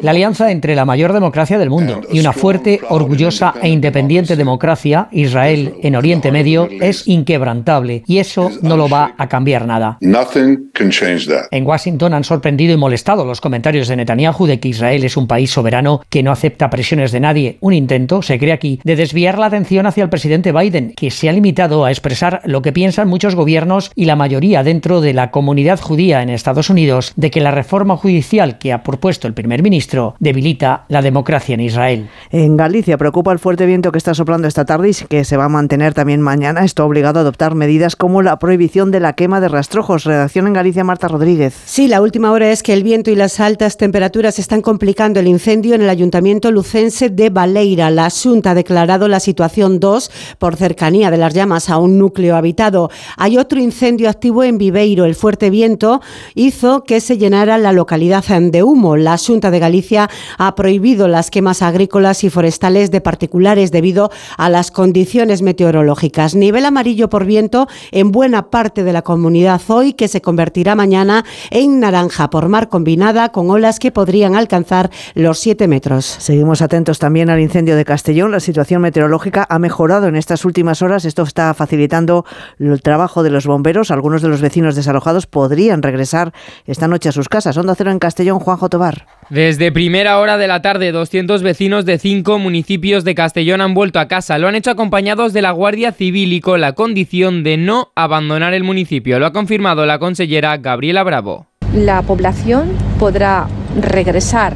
La alianza entre la mayor democracia del mundo y una fuerte, orgullosa e independiente democracia, Israel, en Oriente Medio, es inquebrantable y eso no lo va a cambiar nada. Nothing can change that. En Washington han sorprendido y molestado los comentarios de Netanyahu de que Israel es un país soberano que no acepta presiones de nadie. Un intento, se cree aquí, de desviar la atención hacia el presidente Biden, que se ha limitado a expresar lo que piensan muchos gobiernos y la mayoría dentro de la comunidad judía en Estados Unidos de que la reforma judicial que ha propuesto el primer ministro debilita la democracia en Israel. En Galicia preocupa el fuerte viento que está soplando esta tarde y que se va a mantener también mañana. Esto ha obligado a adoptar medidas como la prohibición de la quema de rastrojos. Redacción en Galicia, Marta Rodríguez. Sí, la última hora es que el viento y las altas temperaturas están complicando el incendio en el ayuntamiento lucense de Baleira. La Junta ha declarado la situación 2 por cercanía de las llamas a un núcleo habitado. Hay otro incendio activo en Viveiro. El fuerte viento hizo que se llenara la localidad de humo. La Junta de Galicia ha prohibido las quemas agrícolas y forestales de particulares debido a las condiciones meteorológicas. Nivel amarillo por viento en buena parte de la comunidad hoy, que se convertirá mañana en naranja por mar combinada con olas que podrían alcanzar los 7 metros. Seguimos atentos también al incendio de Castellón. La situación meteorológica ha mejorado en estas últimas horas. Esto está facilitando el trabajo de los bomberos. Algunos de los vecinos desalojados podrían regresar esta noche a sus casas. Onda Cero en Castellón, Juanjo Tobar. Desde primera hora de la tarde, 200 vecinos de cinco municipios de Castellón han vuelto a casa. Lo han hecho acompañados de la Guardia Civil y con la condición de no abandonar el municipio. Lo ha confirmado la consellera Gabriela Bravo. La población podrá regresar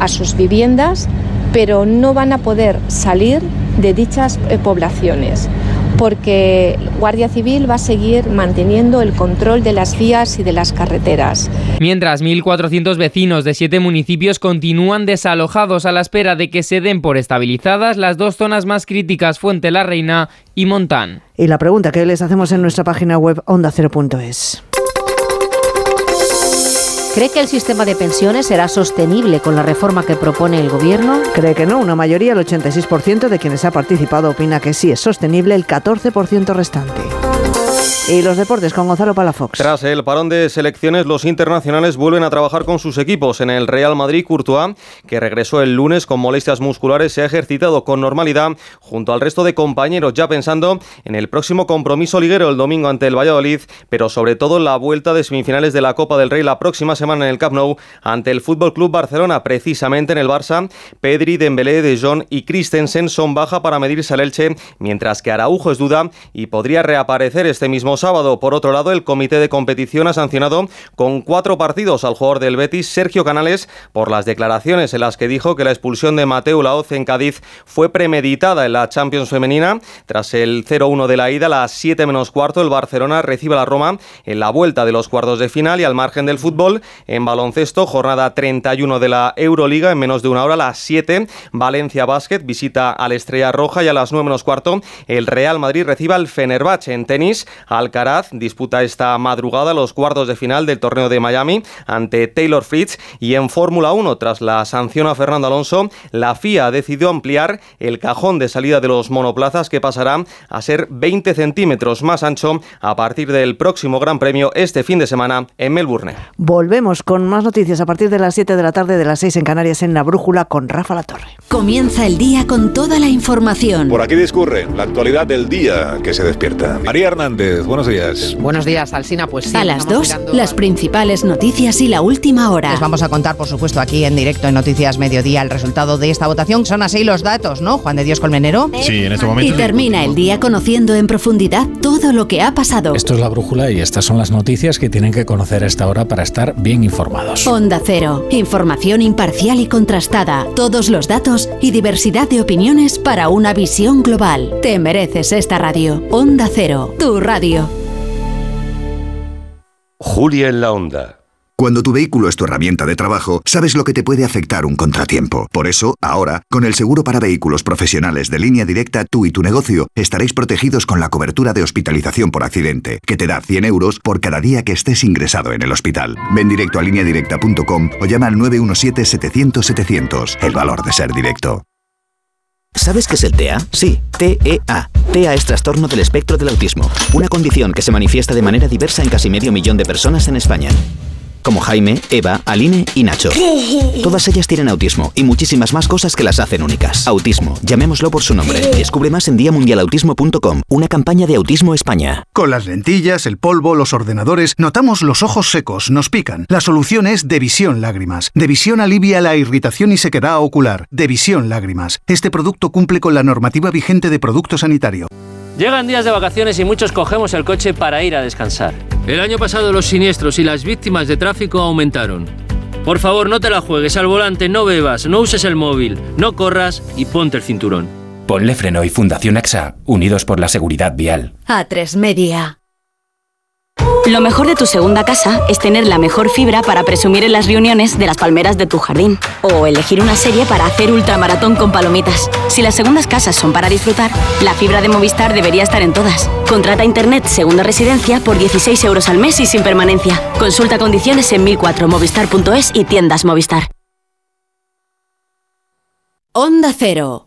a sus viviendas, pero no van a poder salir de dichas eh, poblaciones porque Guardia Civil va a seguir manteniendo el control de las vías y de las carreteras. Mientras 1.400 vecinos de siete municipios continúan desalojados a la espera de que se den por estabilizadas las dos zonas más críticas Fuente la Reina y Montán. Y la pregunta que les hacemos en nuestra página web ondacero.es. ¿Cree que el sistema de pensiones será sostenible con la reforma que propone el Gobierno? Cree que no. Una mayoría, el 86% de quienes ha participado, opina que sí es sostenible, el 14% restante. Y los deportes con Gonzalo Palafox. Tras el parón de selecciones, los internacionales vuelven a trabajar con sus equipos. En el Real Madrid, Courtois, que regresó el lunes con molestias musculares, se ha ejercitado con normalidad junto al resto de compañeros, ya pensando en el próximo compromiso liguero el domingo ante el Valladolid, pero sobre todo la vuelta de semifinales de la Copa del Rey la próxima semana en el Camp Nou ante el Fútbol Club Barcelona, precisamente en el Barça. Pedri, Dembélé, De Jong y Christensen son baja para medirse al Elche, mientras que Araujo es duda y podría reaparecer este mismo sábado. Por otro lado, el comité de competición ha sancionado con cuatro partidos al jugador del Betis, Sergio Canales, por las declaraciones en las que dijo que la expulsión de Mateo Laoz en Cádiz fue premeditada en la Champions femenina. Tras el 0-1 de la ida, a las 7 menos cuarto, el Barcelona recibe a la Roma en la vuelta de los cuartos de final y al margen del fútbol, en baloncesto, jornada 31 de la Euroliga, en menos de una hora, a las 7, Valencia Basket visita al Estrella Roja y a las 9 menos cuarto, el Real Madrid recibe al Fenerbahce en tenis, Alcaraz disputa esta madrugada los cuartos de final del torneo de Miami ante Taylor Fritz y en Fórmula 1 tras la sanción a Fernando Alonso, la FIA ha decidido ampliar el cajón de salida de los monoplazas que pasará a ser 20 centímetros más ancho a partir del próximo Gran Premio este fin de semana en Melbourne. Volvemos con más noticias a partir de las 7 de la tarde de las 6 en Canarias en La Brújula con Rafa La Torre. Comienza el día con toda la información. Por aquí discurre la actualidad del día que se despierta. María Hernández, buenos días. Buenos días, Alsina. Pues sí, a las 2, las principales noticias y la última hora. Les vamos a contar, por supuesto, aquí en directo en Noticias Mediodía el resultado de esta votación. Son así los datos, ¿no? Juan de Dios Colmenero. Sí, en este momento. Y termina el día conociendo en profundidad todo lo que ha pasado. Esto es la brújula y estas son las noticias que tienen que conocer a esta hora para estar bien informados. Onda Cero. Información imparcial y contrastada. Todos los datos y diversidad de opiniones para una visión global. Te mereces esta radio. Onda Cero. Tu radio. Julia en la Onda. Cuando tu vehículo es tu herramienta de trabajo, sabes lo que te puede afectar un contratiempo. Por eso, ahora, con el seguro para vehículos profesionales de línea directa, tú y tu negocio estaréis protegidos con la cobertura de hospitalización por accidente, que te da 100 euros por cada día que estés ingresado en el hospital. Ven directo a lineadirecta.com o llama al 917-700-700. El valor de ser directo. ¿Sabes qué es el TEA? Sí, TEA. TEA es trastorno del espectro del autismo, una condición que se manifiesta de manera diversa en casi medio millón de personas en España. Como Jaime, Eva, Aline y Nacho. Todas ellas tienen autismo y muchísimas más cosas que las hacen únicas. Autismo, llamémoslo por su nombre. Descubre más en diamundialautismo.com, una campaña de Autismo España. Con las lentillas, el polvo, los ordenadores, notamos los ojos secos, nos pican. La solución es Devisión Lágrimas. Devisión alivia la irritación y sequedad ocular. Devisión Lágrimas. Este producto cumple con la normativa vigente de producto sanitario. Llegan días de vacaciones y muchos cogemos el coche para ir a descansar. El año pasado los siniestros y las víctimas de tráfico aumentaron. Por favor, no te la juegues al volante, no bebas, no uses el móvil, no corras y ponte el cinturón. Ponle Freno y Fundación AXA, unidos por la seguridad vial. A3 Media. Lo mejor de tu segunda casa es tener la mejor fibra para presumir en las reuniones de las palmeras de tu jardín. O elegir una serie para hacer ultramaratón con palomitas. Si las segundas casas son para disfrutar, la fibra de Movistar debería estar en todas. Contrata Internet Segunda Residencia por 16 euros al mes y sin permanencia. Consulta condiciones en 1004movistar.es y tiendas Movistar. Onda Cero.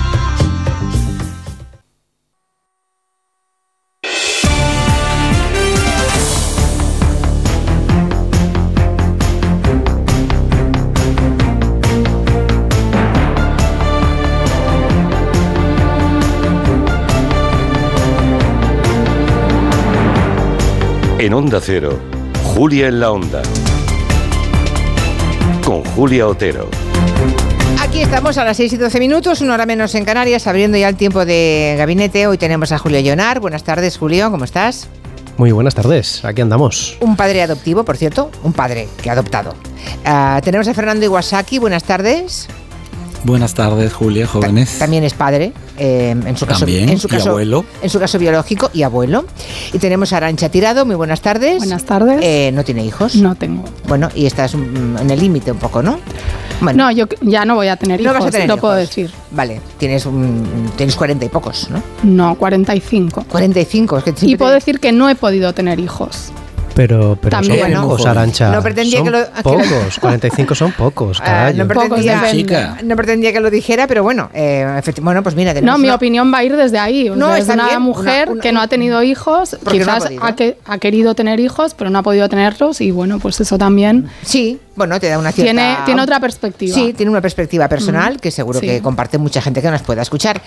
En Onda Cero, Julia en la Onda. Con Julia Otero. Aquí estamos a las 6 y 12 minutos, una hora menos en Canarias, abriendo ya el tiempo de gabinete. Hoy tenemos a Julio Llonar. Buenas tardes, Julio, ¿cómo estás? Muy buenas tardes, aquí andamos. Un padre adoptivo, por cierto, un padre que ha adoptado. Ah, tenemos a Fernando Iwasaki, buenas tardes. Buenas tardes, Julia, jóvenes. También es padre, eh, en su caso, También, en su y caso, abuelo. en su caso biológico y abuelo. Y tenemos a Arancha Tirado, muy buenas tardes. Buenas tardes. Eh, ¿No tiene hijos? No tengo. Bueno, y estás mm, en el límite un poco, ¿no? No, yo ya no voy a tener hijos, no puedo decir. Vale, tienes, un, tienes 40 y pocos, ¿no? No, 45. 45, es que Y puedo decir que no he podido tener hijos. Pero, pero También, son bueno, pocos, Arancha. No pretendía son que lo. Pocos, 45 son pocos, uh, no, pretendía, no pretendía que lo dijera, pero bueno, eh, bueno, pues mira. No, mi opinión va a ir desde ahí. No, es una mujer que no ha tenido hijos, quizás ha, que, ha, querido tener hijos, pero no ha podido tenerlos, y bueno, pues eso también. Sí, bueno, te da una cierta... Tiene, tiene otra perspectiva. Sí, tiene una perspectiva personal que seguro que comparte mucha gente que nos pueda escuchar.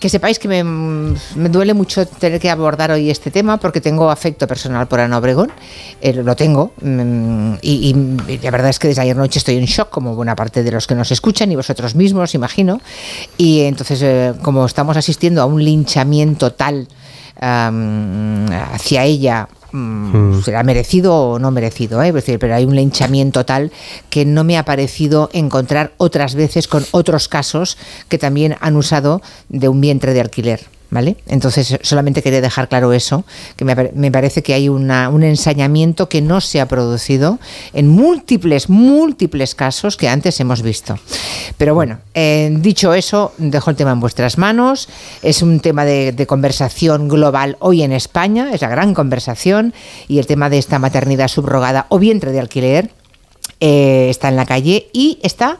que sepáis que me, me, duele mucho tener que abordar hoy este tema porque tengo afecto personal por Ana Obregón. Eh, lo tengo. Mm, y, la verdad es que desde ayer noche estoy en shock, como buena parte de los que nos escuchan y vosotros mismos, imagino. Y entonces, eh, como estamos asistiendo a un linchamiento tal hacia ella Mm, será merecido o no merecido, ¿eh? pero hay un linchamiento tal que no me ha parecido encontrar otras veces con otros casos que también han usado de un vientre de alquiler. ¿Vale? Entonces, solamente quería dejar claro eso, que me, parece que hay un ensañamiento que no se ha producido en múltiples, múltiples casos que antes hemos visto. Pero bueno, eh, dicho eso, dejo el tema en vuestras manos. Es un tema de, conversación global hoy en España, es la gran conversación, y el tema de esta maternidad subrogada o vientre de alquiler eh, está en la calle y está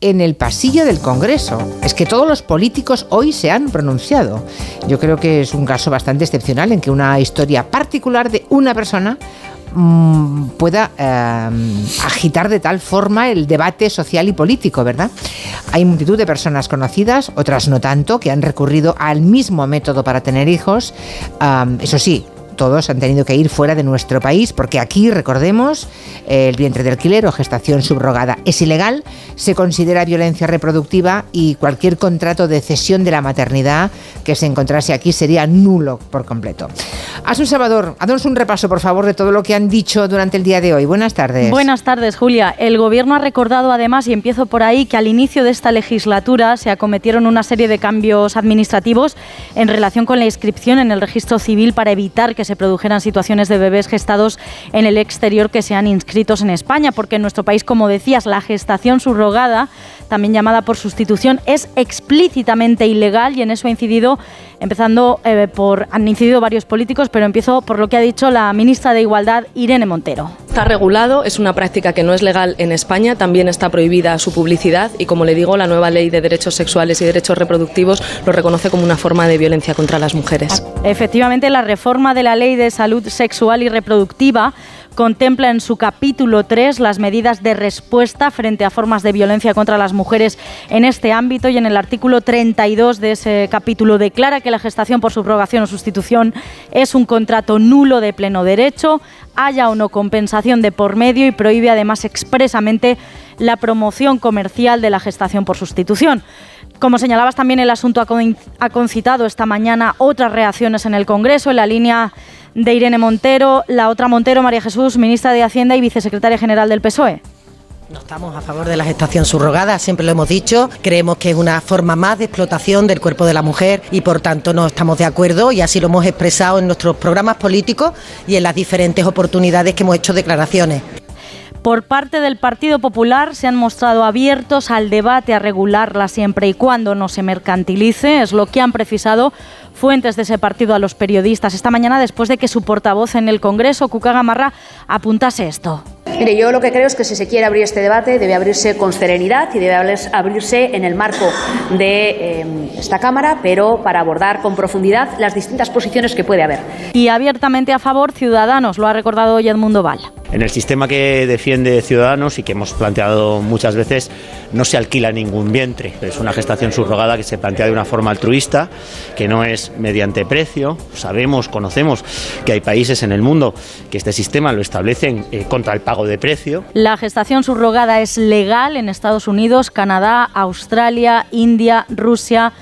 en el pasillo del Congreso. Es que todos los políticos hoy se han pronunciado. Yo creo que es un caso bastante excepcional en que una historia particular de una persona mm, pueda em, agitar de tal forma el debate social y político, ¿verdad? Hay multitud de personas conocidas, otras no tanto, que han recurrido al mismo método para tener hijos. eso sí, todos han tenido que ir fuera de nuestro país porque aquí, recordemos, el vientre de alquiler o gestación subrogada es ilegal, se considera violencia reproductiva y cualquier contrato de cesión de la maternidad que se encontrase aquí sería nulo por completo. Asun Salvador, haznos un repaso, por favor, de todo lo que han dicho durante el día de hoy. Buenas tardes. Buenas tardes, Julia. El Gobierno ha recordado además, y empiezo por ahí, que al inicio de esta legislatura se acometieron una serie de cambios administrativos en relación con la inscripción en el registro civil para evitar que se produjeran situaciones de bebés gestados en el exterior que sean inscritos en España, porque en nuestro país, como decías, la gestación subrogada, también llamada por sustitución, es explícitamente ilegal y en eso ha incidido, empezando eh, por, han incidido varios políticos, pero empiezo por lo que ha dicho la ministra de Igualdad, Irene Montero. Está regulado, es una práctica que no es legal en España, también está prohibida su publicidad y, como le digo, la nueva ley de derechos sexuales y derechos reproductivos lo reconoce como una forma de violencia contra las mujeres. Efectivamente, la reforma de la ley de Salud Sexual y Reproductiva contempla en su capítulo 3 las medidas de respuesta frente a formas de violencia contra las mujeres en este ámbito y en el artículo 32 de ese capítulo declara que la gestación por subrogación o sustitución es un contrato nulo de pleno derecho, haya o no compensación de por medio y prohíbe además expresamente la promoción comercial de la gestación por sustitución. Como señalabas también, el asunto ha concitado esta mañana otras reacciones en el Congreso en la línea de Irene Montero, la otra Montero, María Jesús, ministra de Hacienda y vicesecretaria general del PSOE. No estamos a favor de la gestación subrogada, siempre lo hemos dicho. Creemos que es una forma más de explotación del cuerpo de la mujer y por tanto no estamos de acuerdo y así lo hemos expresado en nuestros programas políticos y en las diferentes oportunidades que hemos hecho declaraciones. Por parte del Partido Popular se han mostrado abiertos al debate a regularla siempre y cuando no se mercantilice, es lo que han precisado fuentes de ese partido a los periodistas esta mañana después de que su portavoz en el Congreso, Cuca Gamarra, apuntase esto. Mire, yo lo que creo es que si se quiere abrir este debate debe abrirse con serenidad y debe abrirse en el marco de eh, esta Cámara, pero para abordar con profundidad las distintas posiciones que puede haber. Y abiertamente a favor, Ciudadanos, lo ha recordado hoy Edmundo Val. En el sistema que defiende Ciudadanos y que hemos planteado muchas veces, no se alquila ningún vientre. Es una gestación subrogada que se plantea de una forma altruista, que no es mediante precio. Sabemos, conocemos que hay países en el mundo que este sistema lo establecen eh, contra el pago de precio. La gestación subrogada es legal en Estados Unidos, Canadá, Australia, India, Rusia.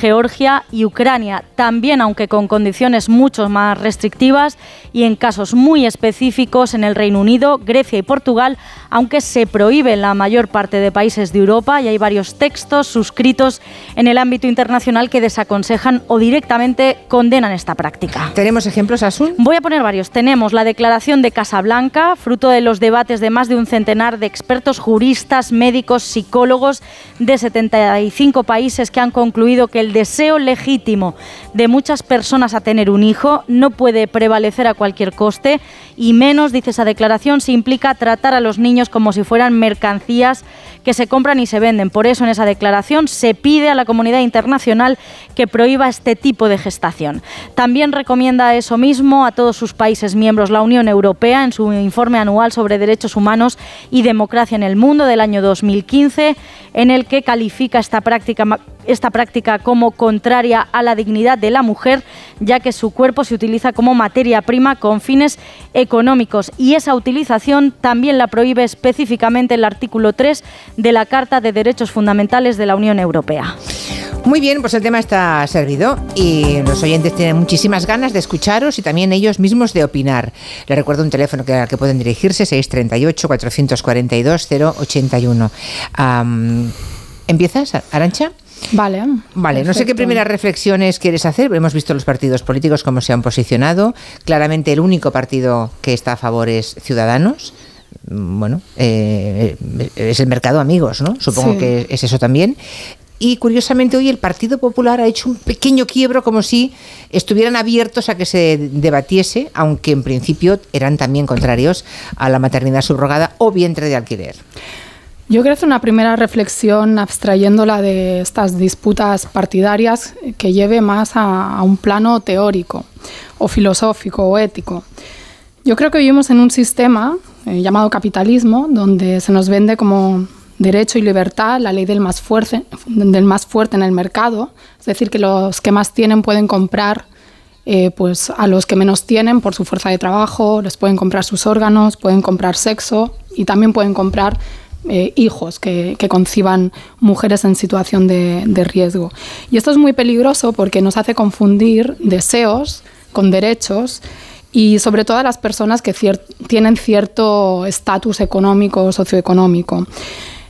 Georgia y Ucrania. También, aunque con condiciones mucho más restrictivas y en casos muy específicos en el Reino Unido, Grecia y Portugal, aunque se prohíbe en la mayor parte de países de Europa y hay varios textos suscritos en el ámbito internacional que desaconsejan o directamente condenan esta práctica. ¿Tenemos ejemplos, Asun? Voy a poner varios. Tenemos la declaración de Casablanca, fruto de los debates de más de un centenar de expertos juristas, médicos, psicólogos de 75 países que han concluido que el deseo legítimo de muchas personas a tener un hijo no puede prevalecer a cualquier coste y menos, dice esa declaración, si implica tratar a los niños como si fueran mercancías que se compran y se venden. Por eso en esa declaración se pide a la comunidad internacional que prohíba este tipo de gestación. También recomienda eso mismo a todos sus países miembros la Unión Europea en su informe anual sobre derechos humanos y democracia en el mundo del año 2015, en el que califica esta práctica esta práctica como contraria a la dignidad de la mujer, ya que su cuerpo se utiliza como materia prima con fines económicos y esa utilización también la prohíbe específicamente el artículo 3 de la Carta de Derechos Fundamentales de la Unión Europea. Muy bien, pues el tema está servido y los oyentes tienen muchísimas ganas de escucharos y también ellos mismos de opinar. Les recuerdo un teléfono que, al que pueden dirigirse, 638-442-081. ¿Empiezas, Arancha? Vale. Vale, no sé qué primeras reflexiones quieres hacer. Hemos visto los partidos políticos cómo se han posicionado. Claramente el único partido que está a favor es Ciudadanos. Bueno, eh, es el mercado amigos, ¿no? Supongo que es eso también. Y curiosamente hoy el Partido Popular ha hecho un pequeño quiebro como si estuvieran abiertos a que se debatiese, aunque en principio eran también contrarios a la maternidad subrogada o vientre de alquiler. Yo quiero hacer una primera reflexión abstrayéndola de estas disputas partidarias que lleve más a, un plano teórico o filosófico o ético. Yo creo que vivimos en un sistema eh, llamado capitalismo donde se nos vende como derecho y libertad la ley del más, fuerte, del más fuerte en el mercado, es decir, que los que más tienen pueden comprar eh, pues a los que menos tienen por su fuerza de trabajo, les pueden comprar sus órganos, pueden comprar sexo y también pueden comprar eh, hijos que, conciban mujeres en situación de, riesgo. Y esto es muy peligroso porque nos hace confundir deseos con derechos y sobre todo a las personas que tienen cierto estatus económico o socioeconómico.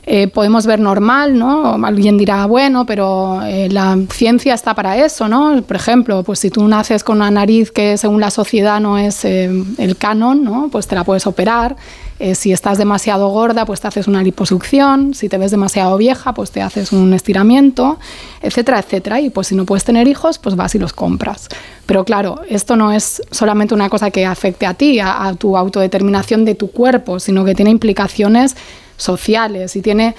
Eh, podemos ver normal, ¿no? Alguien dirá, bueno, pero eh, la ciencia está para eso, ¿no? Por ejemplo, pues si tú naces con una nariz que según la sociedad no es el canon, ¿no? Pues te la puedes operar eh, si estás demasiado gorda, pues te haces una liposucción. Si te ves demasiado vieja, pues te haces un estiramiento, etcétera, etcétera. Y pues si no puedes tener hijos, pues vas y los compras. Pero claro, esto no es solamente una cosa que afecte a ti, a, tu autodeterminación de tu cuerpo, sino que tiene implicaciones sociales y tiene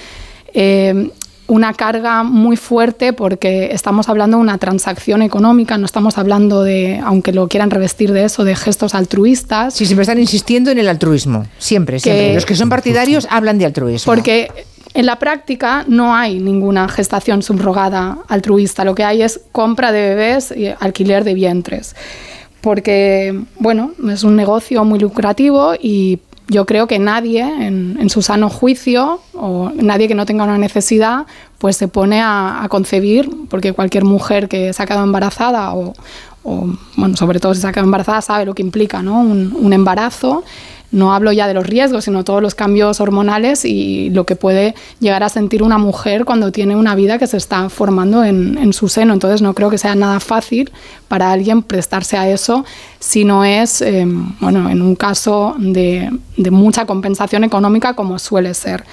eh, una carga muy fuerte porque estamos hablando de una transacción económica, no estamos hablando de, aunque lo quieran revestir de eso, de gestos altruistas. Sí, siempre están insistiendo en el altruismo, siempre, siempre. Los que son partidarios hablan de altruismo. Porque en la práctica no hay ninguna gestación subrogada altruista, lo que hay es compra de bebés y alquiler de vientres. Porque, bueno, es un negocio muy lucrativo y yo creo que nadie en, su sano juicio o nadie que no tenga una necesidad pues se pone a, concebir porque cualquier mujer que se ha quedado embarazada o, bueno sobre todo si se ha quedado embarazada sabe lo que implica ¿no? un embarazo no hablo ya de los riesgos, sino todos los cambios hormonales y lo que puede llegar a sentir una mujer cuando tiene una vida que se está formando en, su seno. Entonces no creo que sea nada fácil para alguien prestarse a eso si no es, em, bueno, en un caso de mucha compensación económica como suele ser.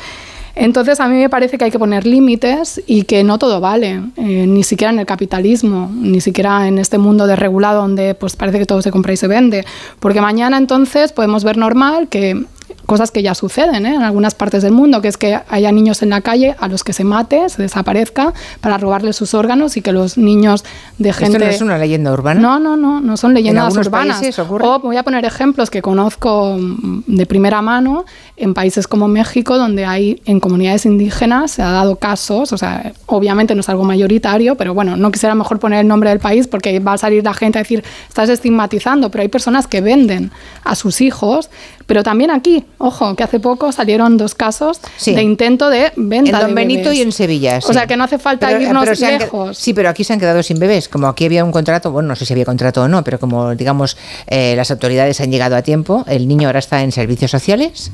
Entonces a mí me parece que hay que poner límites y que no todo vale, eh, ni siquiera en el capitalismo, ni siquiera en este mundo desregulado donde pues parece que todo se compra y se vende, porque mañana entonces podemos ver normal que cosas que ya suceden ¿eh? en algunas partes del mundo, que es que haya niños en la calle a los que se mate, se desaparezca para robarles sus órganos y que los niños de gente... ¿Esto no es una leyenda urbana? No, no, no, no son leyendas urbanas. O voy a poner ejemplos que conozco de primera mano en países como México, donde hay en comunidades indígenas se ha dado casos, o sea, obviamente no es algo mayoritario, pero bueno, no quisiera mejor poner el nombre del país porque va a salir la gente a decir, estás estigmatizando, pero hay personas que venden a sus hijos Pero también aquí, ojo, que hace poco salieron dos casos de intento de venta en Don de Benito bebés. y en Sevilla. O sea que no hace falta Pero- irnos pero lejos. sí, pero aquí se han quedado sin bebés. Como aquí había un contrato, bueno, no sé si había contrato o no, pero como digamos eh, las autoridades han llegado a tiempo, el niño ahora está en servicios sociales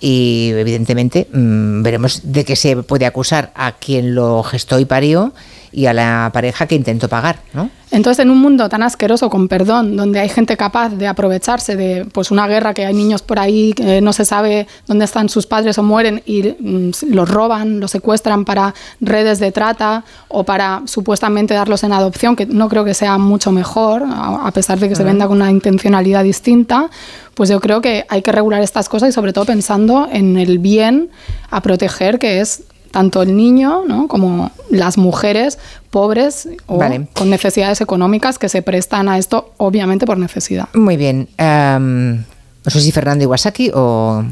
y evidentemente mm, veremos de qué se puede acusar a quien lo gestó y parió y a la pareja que intentó pagar, ¿no? Entonces, en un mundo tan asqueroso, con perdón, donde hay gente capaz de aprovecharse de pues una guerra, que hay niños por ahí que no se sabe dónde están sus padres o mueren y mm, los roban, los secuestran para redes de trata o para supuestamente darlos en adopción, que no creo que sea mucho mejor, a a pesar de que se Ujú. venda con una intencionalidad distinta, pues yo creo que hay que regular estas cosas y sobre todo pensando en el bien a proteger, que es tanto el niño ¿no? como las mujeres pobres o Vale. con necesidades económicas que se prestan a esto, obviamente por necesidad. Muy bien. em, no sé si Fernando Iwasaki o...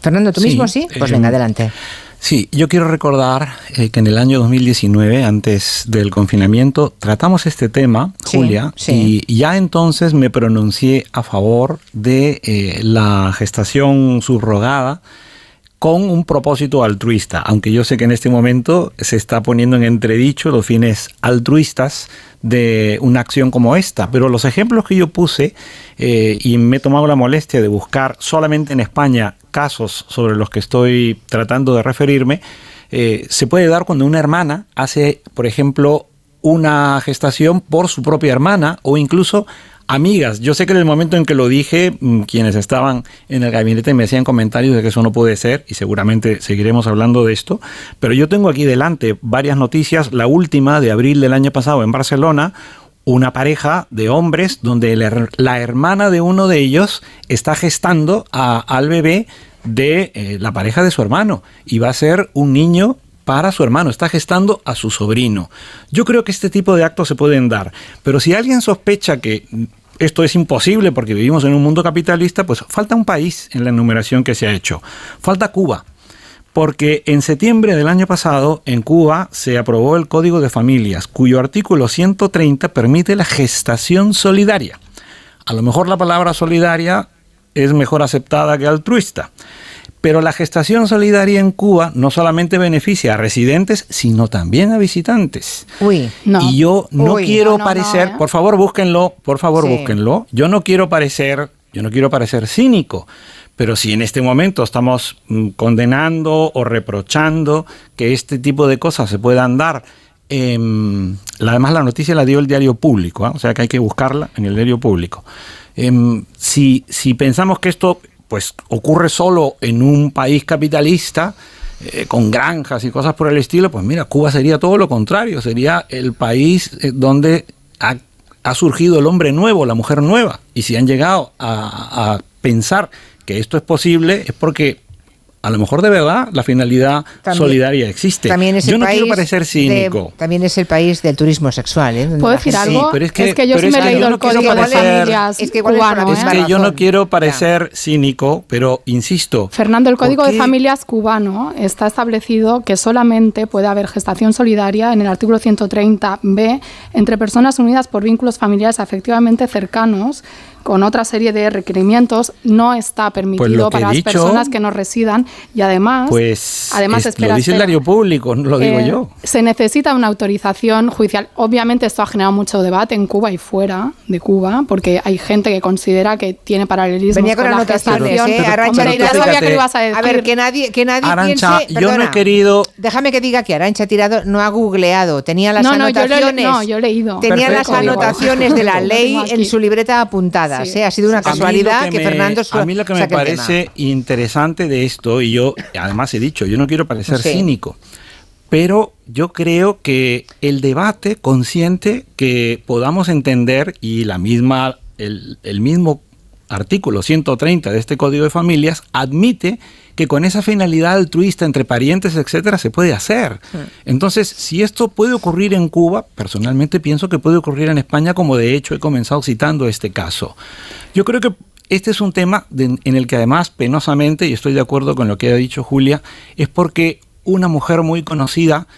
Fernando, ¿tú Sí, mismo sí? Pues eh, venga, adelante. Sí, yo quiero recordar eh, que en el año 2019, antes del confinamiento, tratamos este tema, Sí, Julia, sí. y ya entonces me pronuncié a favor de eh, la gestación subrogada con un propósito altruista, aunque yo sé que en este momento se está poniendo en entredicho los fines altruistas de una acción como esta, pero los ejemplos que yo puse eh, y me he tomado la molestia de buscar solamente en España casos sobre los que estoy tratando de referirme, eh, se puede dar cuando una hermana hace, por ejemplo, una gestación por su propia hermana o incluso amigas. Yo sé que en el momento en que lo dije, mm, quienes estaban en el gabinete me hacían comentarios de que eso no puede ser y seguramente seguiremos hablando de esto, pero yo tengo aquí delante varias noticias, la última de abril del año pasado en Barcelona, una pareja de hombres donde la, her- la hermana de uno de ellos está gestando a- al bebé de eh, la pareja de su hermano y va a ser un niño para su hermano, está gestando a su sobrino. Yo creo que este tipo de actos se pueden dar, pero si alguien sospecha que esto es imposible porque vivimos en un mundo capitalista, pues falta un país en la enumeración que se ha hecho. Falta Cuba. Porque en septiembre del año pasado en Cuba se aprobó el Código de Familias, cuyo artículo 130 permite la gestación solidaria. A lo mejor la palabra solidaria es mejor aceptada que altruista. Pero la gestación solidaria en Cuba no solamente beneficia a residentes, sino también a visitantes. Uy, Y yo no Uy. quiero No, no, no, parecer, ¿eh? por favor búsquenlo, por favor Sí. búsquenlo. Yo no quiero parecer, yo no quiero parecer cínico, pero si en este momento estamos mm, condenando o reprochando que este tipo de cosas se puedan dar, em, la- además la noticia la dio el diario público, ¿ah? o sea que hay que buscarla en el diario público. Em, si, si pensamos que esto pues ocurre solo en un país capitalista, eh, con granjas y cosas por el estilo, pues mira, Cuba sería todo lo contrario, sería el país eh, donde ha, surgido el hombre nuevo, la mujer nueva. Y si han llegado a pensar que esto es posible, es porque a lo mejor de verdad la finalidad También- solidaria existe. También es Yo el no país quiero parecer de- cínico. también es el país del turismo sexual. ¿eh? ¿Puedo decir gente- algo? pero es que- yo pero sí es me he que leído yo el no quiero código de parecer- familias es que igual es por la cubano. Es misma ¿eh? que yo no razón. quiero parecer cínico, pero insisto. Fernando, el ¿por Código de? Familias cubano está establecido que solamente puede haber gestación solidaria en el artículo 130b entre personas unidas por vínculos familiares afectivamente cercanos con otra serie de requerimientos no está permitido Pues para las dicho, personas que no residan y además Pues además es- espera, lo dice el diario público, no lo digo Eh, yo. Se necesita una autorización judicial. Obviamente esto ha generado mucho debate en Cuba y fuera de Cuba, porque hay gente que considera que tiene paralelismos Venía con la anotaciones, gestación. ¿eh? Arantxa Hombre, sabía que lo ibas a decir. A ver, que nadie, que nadie Arancha, piense... yo no he querido. Déjame que diga que Arancha Tirado no ha googleado, tenía las No, no, yo lo he- anotaciones. no, yo he leído. Tenía Perfecto. las anotaciones de la ley en su libreta Sí. ¿eh? Ha sido una casualidad que, me- Fernando A mí lo que me parece interesante de esto, y yo además he dicho, yo no quiero parecer Sí. cínico, pero yo creo que el debate consciente que podamos entender y la misma, el, el mismo artículo 130 de este Código de Familias admite que con esa finalidad altruista entre parientes, etcétera, se puede hacer. Entonces, si esto puede ocurrir en Cuba, personalmente pienso que puede ocurrir en España, como de hecho he comenzado citando este caso. Yo creo que este es un tema de- en el que además, penosamente, y estoy de acuerdo con lo que ha dicho Julia, es porque una mujer muy conocida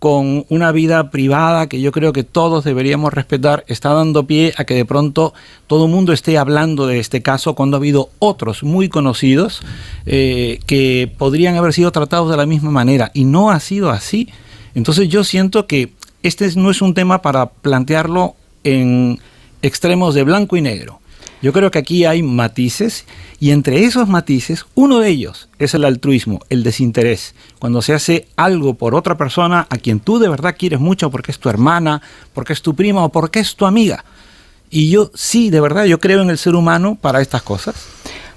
con una vida privada que yo creo que todos deberíamos respetar, está dando pie a que de pronto todo el mundo esté hablando de este caso cuando ha habido otros muy conocidos eh, que podrían haber sido tratados de la misma manera y no ha sido así. Entonces yo siento que este no es un tema para plantearlo en extremos de blanco y negro. Yo creo que aquí hay matices y entre esos matices, uno de ellos es el altruismo, el desinterés. Cuando se hace algo por otra persona a quien tú de verdad quieres mucho porque es tu hermana, porque es tu prima o porque es tu amiga. Y yo sí, de verdad, yo creo en el ser humano para estas cosas.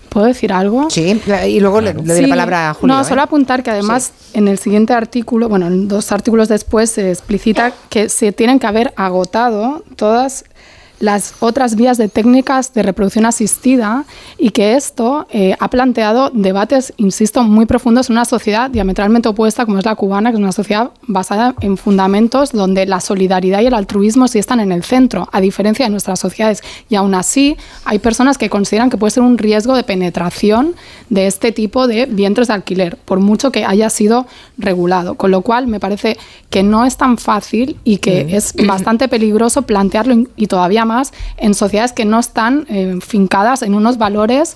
¿Puedo decir algo? Sí, y luego le, doy la palabra a Julio. No, solo ¿eh? apuntar que además en el siguiente artículo, bueno, en dos artículos después se explicita que se tienen que haber agotado todas las otras vías de técnicas de reproducción asistida y que esto eh, ha planteado debates, insisto, muy profundos en una sociedad diametralmente opuesta como es la cubana, que es una sociedad basada en fundamentos donde la solidaridad y el altruismo sí están en el centro, a diferencia de nuestras sociedades. Y aún así hay personas que consideran que puede ser un riesgo de penetración de este tipo de vientres de alquiler, por mucho que haya sido regulado. Con lo cual me parece que no es tan fácil y que Mm. es bastante peligroso plantearlo y todavía más en sociedades que no están eh, fincadas en unos valores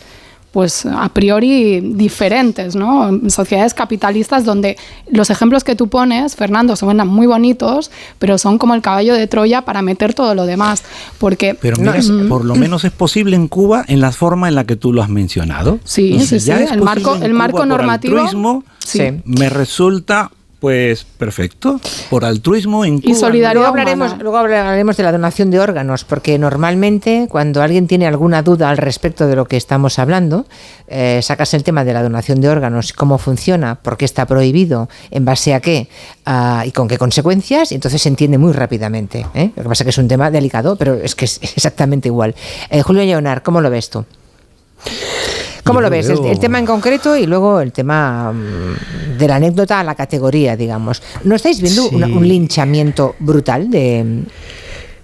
pues a priori diferentes, ¿no? En sociedades capitalistas donde los ejemplos que tú pones, Fernando, suenan muy bonitos, pero son como el caballo de Troya para meter todo lo demás, porque Pero mira, Mm. por lo menos es posible en Cuba en la forma en la que tú lo has mencionado. Sí, sí, sí, el marco- el normativo, altruismo, sí. me resulta pues perfecto. Por altruismo en Cuba. Luego hablaremos, luego hablaremos de la donación de órganos, porque normalmente cuando alguien tiene alguna duda al respecto de lo que estamos hablando, eh, sacas el tema de la donación de órganos, cómo funciona, por qué está prohibido, en base a qué ah, y con qué consecuencias, y entonces se entiende muy rápidamente. ¿eh? Lo que pasa es que es un tema delicado, pero es que es exactamente igual. Eh, Julio Leonard, ¿cómo lo ves tú? ¿Cómo lo ves? El, veo- el tema en concreto y luego el tema mm, de la anécdota a la categoría, digamos. ¿No estáis viendo Sí. una- un linchamiento brutal de,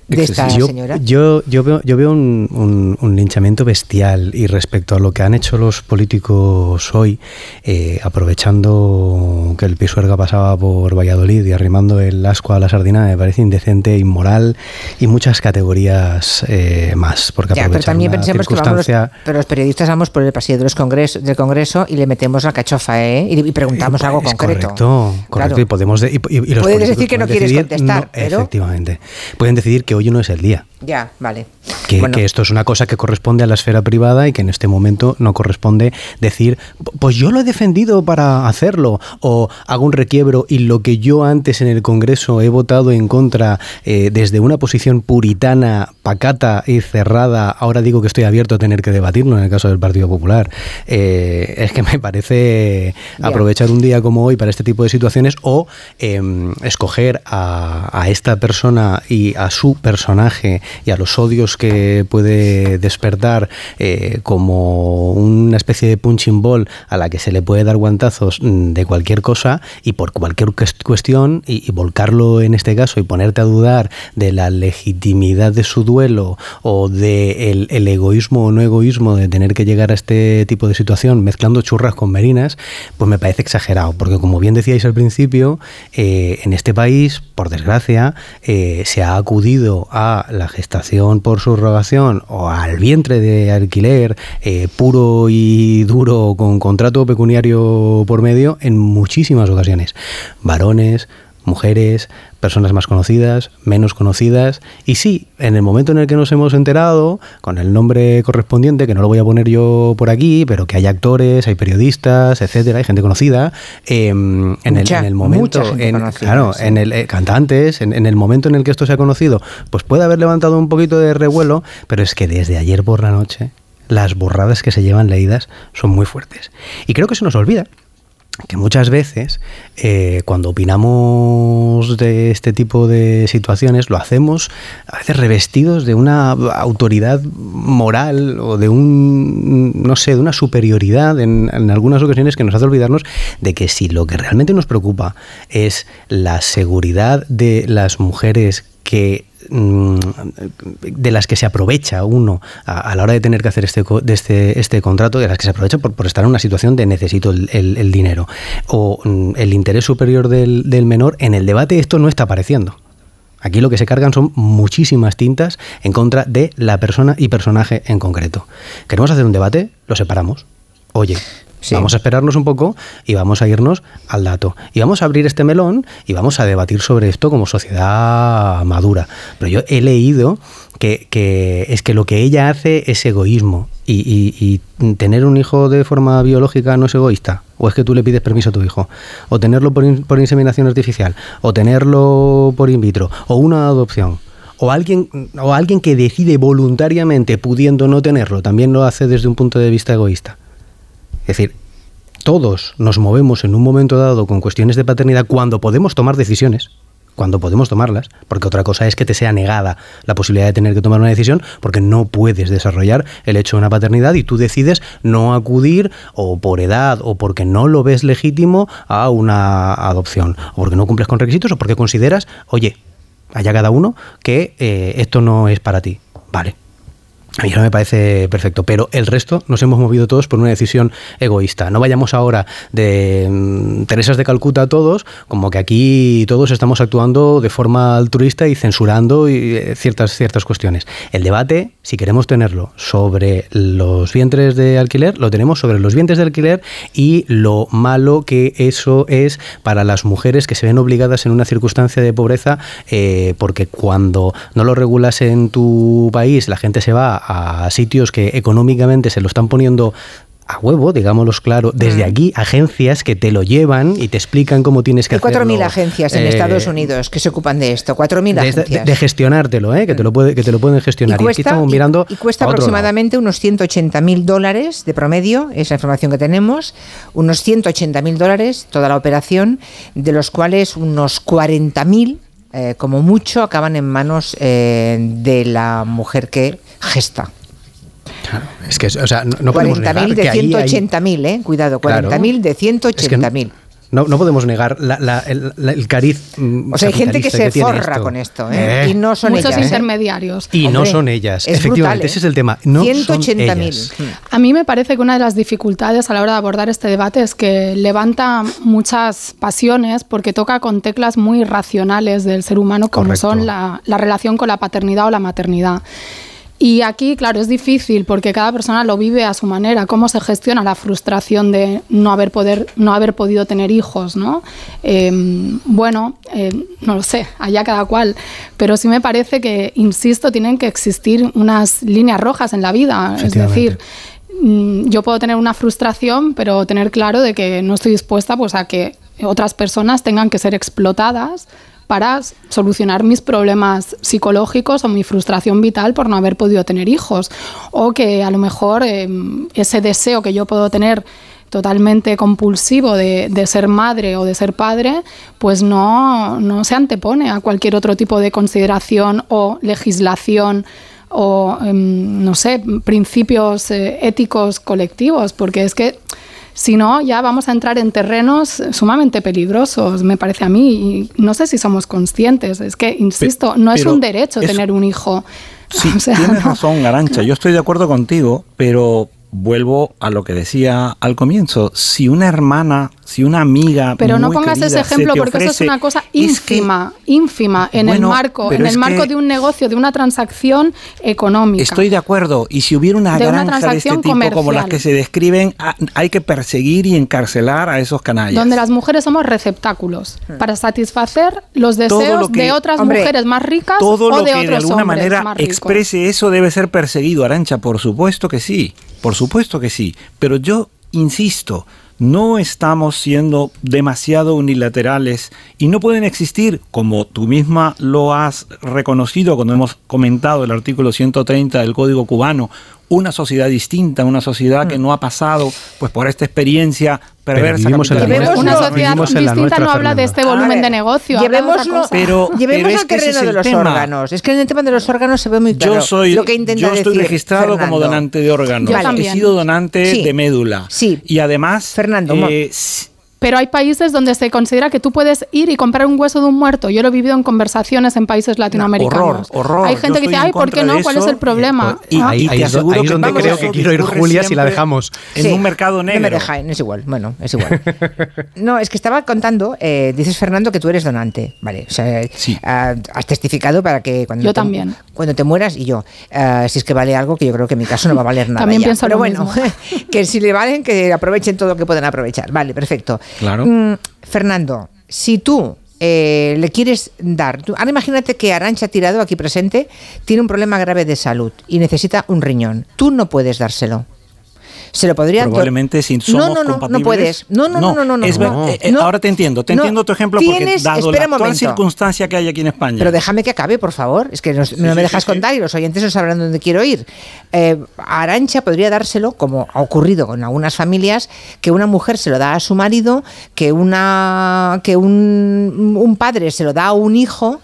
de esta yo, señora? Yo, yo veo, yo veo un, un- un linchamiento bestial y respecto a lo que han hecho los políticos hoy, eh, aprovechando que el Pisuerga pasaba por Valladolid y arrimando el asco a la sardina, me parece indecente, inmoral y muchas categorías eh, más. Porque Ya, pero también pensemos que vamos, los- circunstancia- pero los periodistas vamos por el pasillo de los congreso, del Congreso y le metemos la cachofa, ¿eh? Y, y preguntamos algo Es concreto. correcto, correcto. Claro. Y podemos de- y- y- y los Puedes decir que no quieres decidir- contestar, no, pero- Efectivamente. Pueden decidir que hoy no es el día. Ya, vale. Que, Bueno. que esto es una cosa que corresponde a la esfera privada y que en este momento no corresponde decir, pues yo lo he defendido para hacerlo, o hago un requiebro y lo que yo antes en el Congreso he votado en contra eh, desde una posición puritana, pacata y cerrada, ahora digo que estoy abierto a tener que debatirlo en el caso del Partido Popular. Eh, es que me parece Ya. aprovechar un día como hoy para este tipo de situaciones o em, escoger a, a esta persona y a su personaje y a los odios que puede despertar eh, como una especie de punching ball a la que se le puede dar guantazos mm, de cualquier cosa y por cualquier cuest- cuestión y, volcarlo en este caso y ponerte a dudar de la legitimidad de su duelo o de el, el egoísmo o no egoísmo de tener que llegar a este tipo de situación mezclando churras con merinas, pues me parece exagerado, porque como bien decíais al principio, eh, en este país, por desgracia, eh, se ha acudido a la gestación por subrogación o al vientre de alquiler eh, puro y duro con contrato pecuniario por medio en muchísimas ocasiones. Varones, mujeres, personas más conocidas, menos conocidas. Y sí, en el momento en el que nos hemos enterado, con el nombre correspondiente, que no lo voy a poner yo por aquí, pero que hay actores, hay periodistas, etcétera, hay gente conocida, eh, en, el, en el momento, en- conocida, claro, sí. en el eh, cantantes, en, en el momento en el que esto se ha conocido, pues puede haber levantado un poquito de revuelo, pero es que desde ayer por la noche las borradas que se llevan leídas son muy fuertes. Y creo que se nos olvida que muchas veces eh, cuando opinamos de este tipo de situaciones lo hacemos a veces revestidos de una autoridad moral o de un no sé de una superioridad en, en algunas ocasiones que nos hace olvidarnos de que si lo que realmente nos preocupa es la seguridad de las mujeres que de las que se aprovecha uno a, la hora de tener que hacer este, de este, este contrato, de las que se aprovecha por, estar en una situación de necesito el, dinero, o mm, el interés superior del, del menor, en el debate esto no está apareciendo. Aquí lo que se cargan son muchísimas tintas en contra de la persona y personaje en concreto. ¿Queremos hacer un debate? Lo separamos. Oye, Vamos a esperarnos un poco y vamos a irnos al dato. Y vamos a abrir este melón y vamos a debatir sobre esto como sociedad madura. Pero yo he leído que, es que lo que ella hace es egoísmo. Y, tener un hijo de forma biológica no es egoísta. O es que tú le pides permiso a tu hijo. O tenerlo por, por inseminación artificial. O tenerlo por in vitro. O una adopción o alguien, o alguien que decide voluntariamente, pudiendo no tenerlo, también lo hace desde un punto de vista egoísta. Es decir, todos nos movemos en un momento dado con cuestiones de paternidad cuando podemos tomar decisiones, cuando podemos tomarlas, porque otra cosa es que te sea negada la posibilidad de tener que tomar una decisión porque no puedes desarrollar el hecho de una paternidad y tú decides no acudir o por edad o porque no lo ves legítimo a una adopción o porque no cumples con requisitos o porque consideras, oye, haya cada uno que eh, esto no es para ti. Vale, a mí no me parece perfecto, pero el resto nos hemos movido todos por una decisión egoísta. No vayamos ahora de mm, Teresas de Calcuta todos, como que aquí todos estamos actuando de forma altruista y censurando eh, ciertas, ciertas cuestiones. El debate, si queremos tenerlo sobre los vientres de alquiler, lo tenemos sobre los vientres de alquiler y lo malo que eso es para las mujeres que se ven obligadas en una circunstancia de pobreza, eh, porque cuando no lo regulas en tu país, la gente se va a sitios que económicamente se lo están poniendo a huevo, digámoslo claro, desde mm. aquí agencias que te lo llevan y te explican cómo tienes que hacerlo. 4.000 agencias en eh, Estados Unidos que se ocupan de esto, 4.000 agencias. De, gestionártelo, ¿eh? que, te lo puede, que te lo pueden gestionar. Y cuesta, mirando y, cuesta aproximadamente unos 180.000 dólares de promedio, esa información que tenemos, unos 180.000 dólares toda la operación, de los cuales unos 40.000 eh, como mucho, acaban en manos eh, de la mujer que gesta. Es que, o sea, no, no 40.000 de 180.000, ¿eh? Cuidado, 40.000 de 180.000. No, no, podemos negar el, cariz. Mm, o sea, hay gente que se forra con esto, ¿eh? Y no son Muchos intermediarios. Y no son ellas. Efectivamente, ese es el tema. No 180.000. A mí me parece que una de las dificultades a la hora de abordar este debate es que levanta muchas pasiones porque toca con teclas muy racionales del ser humano, como son la, la relación con la paternidad o la maternidad. Y aquí, claro, es difícil porque cada persona lo vive a su manera. ¿Cómo se gestiona la frustración de no haber, poder, no haber podido tener hijos? ¿no? Em, bueno, em, no lo sé, allá cada cual. Pero sí me parece que, insisto, tienen que existir unas líneas rojas en la vida. Es decir, mm, yo puedo tener una frustración, pero tener claro de que no estoy dispuesta pues, a que otras personas tengan que ser explotadas para solucionar mis problemas psicológicos o mi frustración vital por no haber podido tener hijos. O que a lo mejor em, ese deseo que yo puedo tener totalmente compulsivo de, ser madre o de ser padre, pues no, se antepone a cualquier otro tipo de consideración o legislación o, em, no sé, principios eh, éticos colectivos, porque es que si no, ya vamos a entrar en terrenos sumamente peligrosos, me parece a mí. Y no sé si somos conscientes. Es que, insisto, no es un derecho tener un hijo. Sí, tienes razón, Arancha. Yo estoy de acuerdo contigo, pero vuelvo a lo que decía al comienzo. Si una hermana si una amiga pero no pongas ese ejemplo porque eso es una cosa ínfima ínfima en el marco en el marco de un negocio de una transacción económica estoy de acuerdo y si hubiera una granja de este tipo como las que se describen hay que perseguir y encarcelar a esos canallas donde las mujeres somos receptáculos hmm. para satisfacer los deseos de otras mujeres más ricas todo o lo de que de alguna manera exprese eso debe ser perseguido Arancha por supuesto que sí por supuesto que sí pero yo insisto no estamos siendo demasiado unilaterales y no pueden existir, como tú misma lo has reconocido cuando hemos comentado el artículo 130 del Código cubano, una sociedad distinta, una sociedad que mm. no ha pasado pues por esta experiencia perversa. Pero una sociedad distinta no habla de este volumen de negocio. Llevémoslo, pero, llevemos al terreno de los órganos. Es que en el tema de los órganos se ve muy claro yo soy, lo que intenta Yo estoy registrado como donante de órganos. He sido donante de médula. Sí. Y además... Fernando, eh, Pero hay países donde se considera que tú puedes ir y comprar un hueso de un muerto. Yo lo he vivido en conversaciones en países latinoamericanos. horror, horror. Hay gente Yo que dice, ay, ¿por qué no? ¿Cuál es el problema? Y, Ah. y ahí te aseguro ahí es que donde creo que quiero ir Julia si la dejamos. En Sí. un mercado No negro. me deja, no es igual. Bueno, es igual. No, es que estaba contando, eh, dices Fernando que tú eres donante, ¿vale? O sea, ah, has testificado para que cuando Yo te, también. cuando te mueras y yo, ah, si es que vale algo que yo creo que en mi caso no va a valer nada. También ya. pienso Pero lo bueno, mismo. que si le valen, que aprovechen todo lo que puedan aprovechar. Vale, perfecto. Claro. Mm, Fernando, si tú eh, le quieres dar, ahora imagínate que Arancha Tirado, aquí presente, tiene un problema grave de salud y necesita un riñón. Tú no puedes dárselo. Se lo podría Probablemente si no, somos no, no, no compatibles. puedes. No, no, no, no, no, no, es ver- no. eh, eh, No. ahora te entiendo. Te No. entiendo tu ejemplo porque dado espera la actual circunstancia que hay aquí en España. Pero déjame que acabe, por favor. Es que nos- no me sí, dejas sí, sí. contar y los oyentes no sabrán dónde quiero ir. Eh, a Arancha podría dárselo, como ha ocurrido con algunas familias, que una mujer se lo da a su marido, que, una, que un, un padre se lo da a un hijo.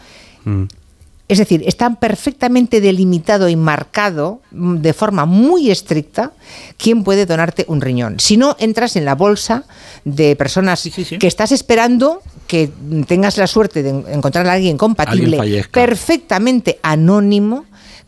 Es decir, está perfectamente delimitado y marcado mm, de forma muy estricta quién puede donarte un riñón. Si no, entras en la bolsa de personas que estás esperando que tengas la suerte de en- encontrar a alguien compatible, Alguien perfectamente anónimo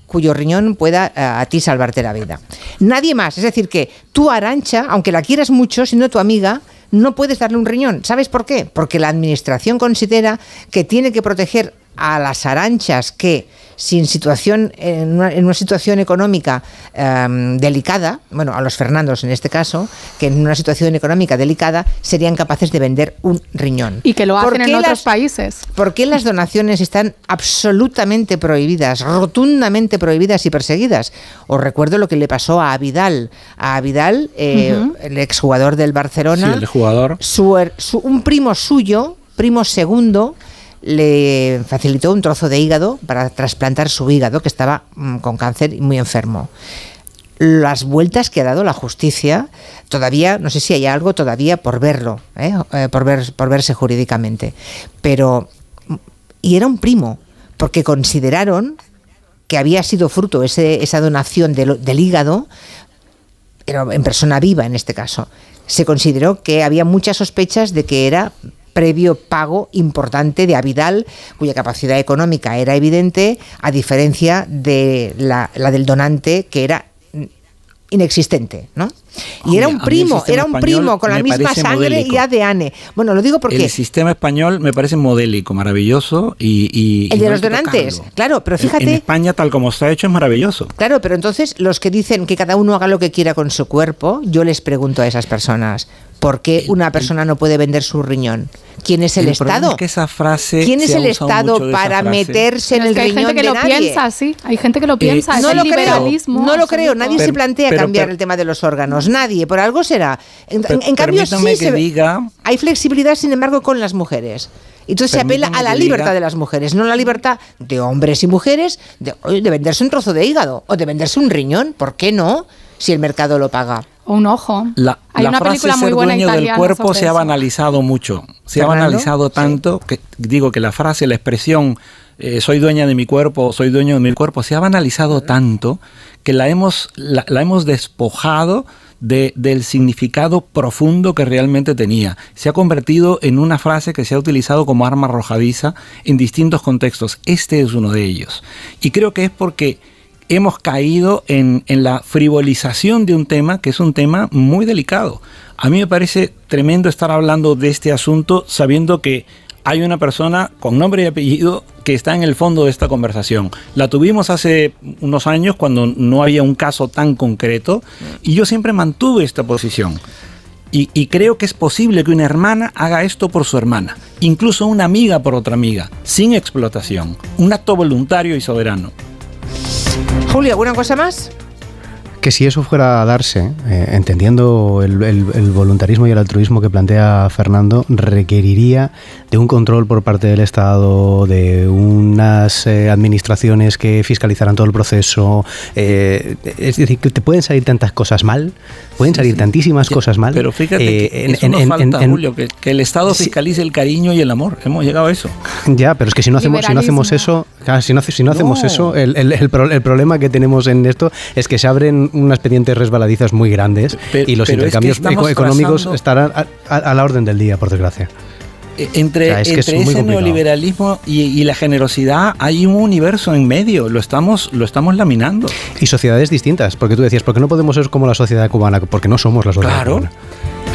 cuyo riñón pueda eh, a ti salvarte la vida. Nadie más. Es decir, que tú, Arancha, aunque la quieras mucho, siendo tu amiga, no puedes darle un riñón. ¿Sabes por qué? Porque la administración considera que tiene que proteger a las aranchas que sin situación en una, en una situación económica em, delicada, bueno, a los Fernandos en este caso, que en una situación económica delicada serían capaces de vender un riñón. Y que lo ¿Por hacen en qué otros las- países. ¿Por qué las donaciones están absolutamente prohibidas, rotundamente prohibidas y perseguidas? Os recuerdo lo que le pasó a Vidal. A Vidal, eh, el exjugador del Barcelona, Sí, el jugador. su her- su- un primo suyo, primo segundo, le facilitó un trozo de hígado para trasplantar su hígado, que estaba mm, con cáncer y muy enfermo. Las vueltas que ha dado la justicia, todavía, no sé si hay algo todavía por verlo, ¿eh? Eh, por, ver, por verse jurídicamente, pero... Y era un primo, porque consideraron que había sido fruto ese, esa donación del, del hígado, pero en persona viva en este caso. Se consideró que había muchas sospechas de que era previo pago importante de Avidal, cuya capacidad económica era evidente, a diferencia de la, la del donante, que era inexistente, ¿no? Y Hombre, era un primo, era un primo con la misma sangre modélico. y ADN. Bueno, lo digo porque El sistema español me parece modélico, maravilloso y... y- el y de no los donantes, claro, pero En- fíjate... En España, tal como está hecho, es maravilloso. Claro, pero entonces los que dicen que cada uno haga lo que quiera con su cuerpo, yo les pregunto a esas personas, ¿por qué una persona no puede vender su riñón? ¿Quién es el, Estado? es que esa frase ¿Quién es el Estado para meterse en el que hay riñón gente que de lo nadie? piensa así. Hay gente que lo piensa. es no el lo creo, liberalismo. no lo creo, nadie se plantea pero- cambiar pero- el tema de los órganos, nadie, por algo será. En, cambio, sí se diga- hay flexibilidad, sin embargo, con las mujeres. Entonces se apela a la libertad diga- de las mujeres, no a la libertad de hombres y mujeres de venderse un trozo de hígado o de venderse un riñón. ¿Por qué no? Si el mercado lo paga. O un ojo. La, Hay la una frase película muy ser buena dueño del cuerpo se ha banalizado mucho. Se ha banalizado tanto que digo que la frase, la expresión eh, soy dueña de mi cuerpo, soy dueño de mi cuerpo, se ha banalizado tanto que la hemos, la, la hemos despojado de- del significado profundo que realmente tenía. Se ha convertido en una frase que se ha utilizado como arma arrojadiza en distintos contextos. Este es uno de ellos. Y creo que es porque hemos caído en, la frivolización de un tema que es un tema muy delicado. A mí me parece tremendo estar hablando de este asunto sabiendo que hay una persona con nombre y apellido que está en el fondo de esta conversación. La tuvimos hace unos años cuando no había un caso tan concreto y yo siempre mantuve esta posición. Y creo que es posible que una hermana haga esto por su hermana, incluso una amiga por otra amiga, sin explotación. Un acto voluntario y soberano. Julio, ¿alguna cosa más? Que si eso fuera a darse, eh, entendiendo el, voluntarismo y el altruismo que plantea Fernando, requeriría de un control por parte del Estado, de unas eh, administraciones que fiscalizaran todo el proceso. eh, es decir, que te pueden salir tantas cosas mal pueden salir tantísimas cosas mal. Pero fíjate eh, que en- eso en- nos en- falta, en- Julio, que, que el Estado fiscalice el cariño y el amor. Hemos llegado a eso. Ya, pero es que si no hacemos, si no hacemos eso, claro, si no, si no hacemos No. eso, el, el- el pro- el problema que tenemos en esto es que se abren unas pendientes resbaladizas muy grandes y los pero es que intercambios económicos trazando- estarán a, a- a la orden del día, por desgracia. Eh, Entre, O sea, es que es entre ese complicado. neoliberalismo y, y la generosidad hay un universo en medio. Lo estamos, lo estamos laminando. Y sociedades distintas, porque tú decías, ¿por qué no podemos ser como la sociedad cubana? Porque no somos la sociedad Claro. cubana.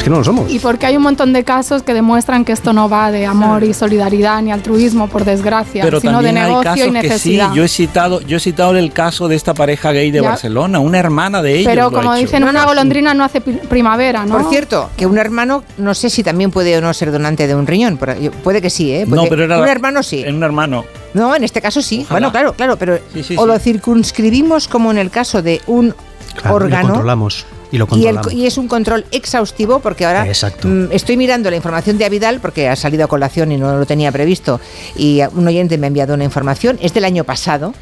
Que no lo somos. Y porque hay un montón de casos que demuestran que esto no va de amor y solidaridad ni altruismo, por desgracia, Pero sino de hay negocio casos y que sí. necesidad. Yo he citado, yo he citado el caso de esta pareja gay de Ya. Barcelona, una hermana de ellos. Pero como dicen, una golondrina no hace primavera, ¿no? Por cierto, que un hermano, no sé si también puede o no ser donante de un riñón. Puede que sí, ¿eh? Puede- No, pero era un hermano sí. En un hermano. No, en este caso sí. Ojalá. Bueno, claro, claro, pero Sí, sí, o sí. lo circunscribimos como en el caso de un Claro, y lo órgano. controlamos. Y lo Y, el- controlamos. y es un control exhaustivo porque ahora mm, estoy mirando la información de Avidal porque ha salido a colación y no lo tenía previsto y un oyente me ha enviado una información, es del año pasado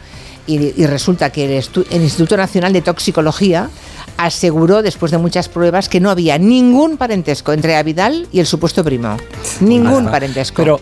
y, y resulta que el Instituto Nacional de Toxicología aseguró después de muchas pruebas que no había ningún parentesco entre Avidal y el supuesto primo. Ningún Nada. parentesco. Pero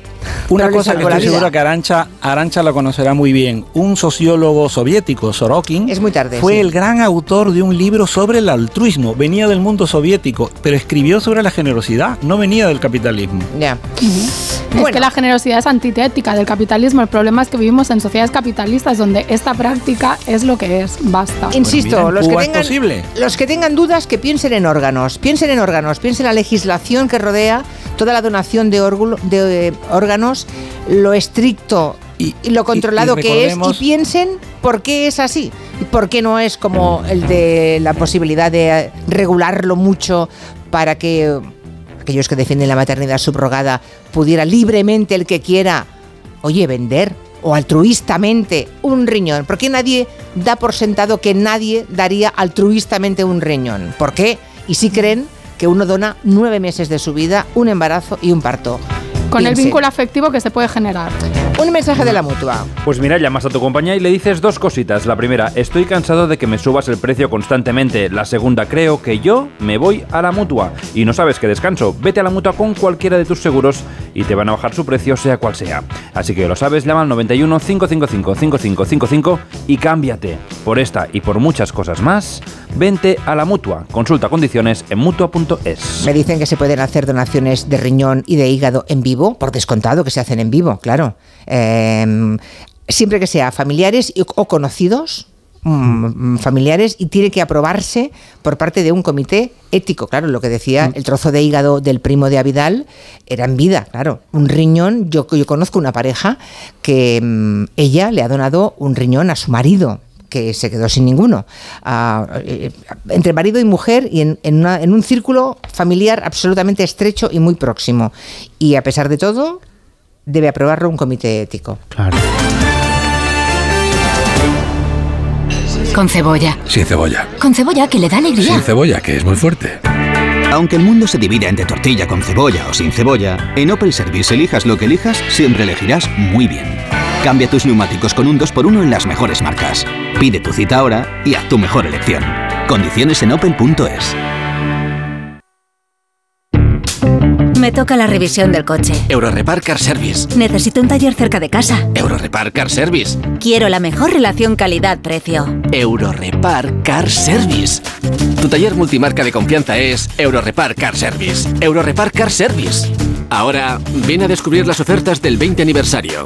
una Pero cosa que estoy seguro que Arancha, Arancha la conocerá muy bien. Un sociólogo soviético, Sorokin, Es muy tarde, fue sí. el gran autor de un libro sobre el altruismo. Venía del mundo soviético, pero escribió sobre la generosidad, no venía del capitalismo. Ya. Es que la generosidad es antitética del capitalismo. El problema es que vivimos en sociedades capitalistas donde esta práctica es lo que es. Basta. Insisto, los, que tengan, posible. Los que tengan dudas que piensen en órganos, piensen en órganos, piensen en la legislación que rodea toda la donación de, eh, órganos, lo estricto y, lo controlado y que es y piensen por qué es así. Y por qué no es como el de la posibilidad de eh, regularlo mucho para que aquellos que defienden la maternidad subrogada pudiera libremente el que quiera, oye, vender o altruistamente un riñón. ¿Por qué nadie da por sentado que nadie daría altruistamente un riñón? ¿Por qué? Y si creen que uno dona nueve meses de su vida, un embarazo y un parto. Con el vínculo afectivo que se puede generar. Un mensaje de la mutua. Pues mira, llamas a tu compañía y le dices dos cositas. La primera, estoy cansado de que me subas el precio constantemente. La segunda, creo que yo me voy a la mutua. Y no sabes que descanso. Vete a la mutua con cualquiera de tus seguros y te van a bajar su precio, sea cual sea. Así que lo sabes, llama al 91 555 5555 y cámbiate. Por esta y por muchas cosas más, vente a la mutua. Consulta condiciones en mutua.es. Me dicen que se pueden hacer donaciones de riñón y de hígado en vivo, por descontado que se hacen en vivo, claro. Eh, siempre que sea familiares o conocidos, mm, familiares, y tiene que aprobarse por parte de un comité ético. Claro, lo que decía, el trozo de hígado del primo de Avidal era en vida, claro. Un riñón, yo, yo conozco una pareja que mm, ella le ha donado un riñón a su marido que se quedó sin ninguno. Ah, eh, entre marido y mujer y en, en una- en un círculo familiar absolutamente estrecho y muy próximo. Y a pesar de todo, debe aprobarlo un comité ético. Claro. Con cebolla. Sin cebolla. Con cebolla que le da alegría. Sin cebolla, que es muy fuerte. Aunque el mundo se divida entre tortilla con cebolla o sin cebolla, en Opel Service elijas lo que elijas, siempre elegirás muy bien. Cambia tus neumáticos con un 2x1 en las mejores marcas. Pide tu cita ahora y haz tu mejor elección. Condiciones en opel.es. Me toca la revisión del coche. Eurorepar Car Service. Necesito un taller cerca de casa. Eurorepar Car Service. Quiero la mejor relación calidad-precio. Eurorepar Car Service. Tu taller multimarca de confianza es Eurorepar Car Service. Eurorepar Car Service. Ahora, ven a descubrir las ofertas del 20 aniversario.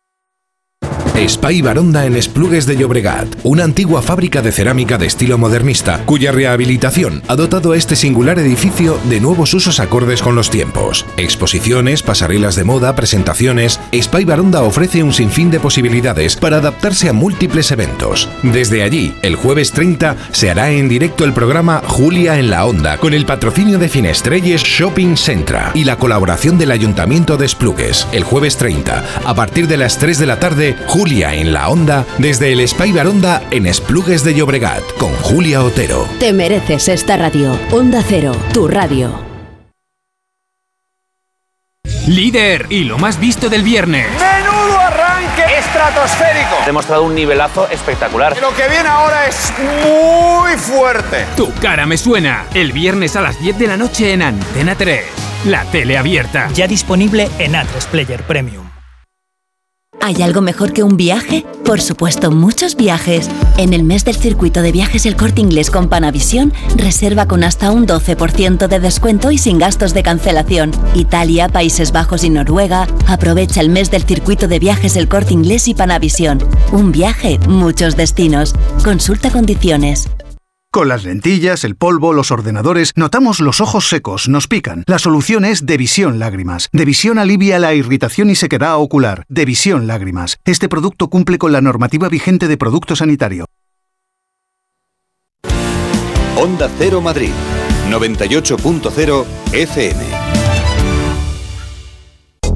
Spy Baronda en Esplugues de Llobregat, una antigua fábrica de cerámica de estilo modernista, cuya rehabilitación ha dotado a este singular edificio de nuevos usos acordes con los tiempos. Exposiciones, pasarelas de moda, presentaciones. Spy Baronda ofrece un sinfín de posibilidades para adaptarse a múltiples eventos. Desde allí, el jueves 30 se hará en directo el programa Julia en la Onda, con el patrocinio de Finestrelles Shopping Centra y la colaboración del Ayuntamiento de Esplugues. El jueves 30, a partir de las 3 de la tarde, Julia Julia en la Onda desde el Spy Baronda en Esplugues de Llobregat con Julia Otero. Te mereces esta radio. Onda Cero, tu radio. Líder y lo más visto del viernes. ¡Menudo arranque estratosférico! Ha demostrado un nivelazo espectacular. Lo que viene ahora es muy fuerte. Tu cara me suena. El viernes a las 10 de la noche en Antena 3. La tele abierta. Ya disponible en A3 Player Premium. ¿Hay algo mejor que un viaje? Por supuesto, muchos viajes. En el mes del circuito de viajes El Corte Inglés con Panavisión, reserva con hasta un 12% de descuento y sin gastos de cancelación. Italia, Países Bajos y Noruega. Aprovecha el mes del circuito de viajes El Corte Inglés y Panavisión. Un viaje, muchos destinos. Consulta condiciones. Con las lentillas, el polvo, los ordenadores, notamos los ojos secos, nos pican. La solución es Devisión Lágrimas. Devisión alivia la irritación y sequedad ocular. Devisión Lágrimas. Este producto cumple con la normativa vigente de producto sanitario. Onda Cero Madrid, 98.0 FM.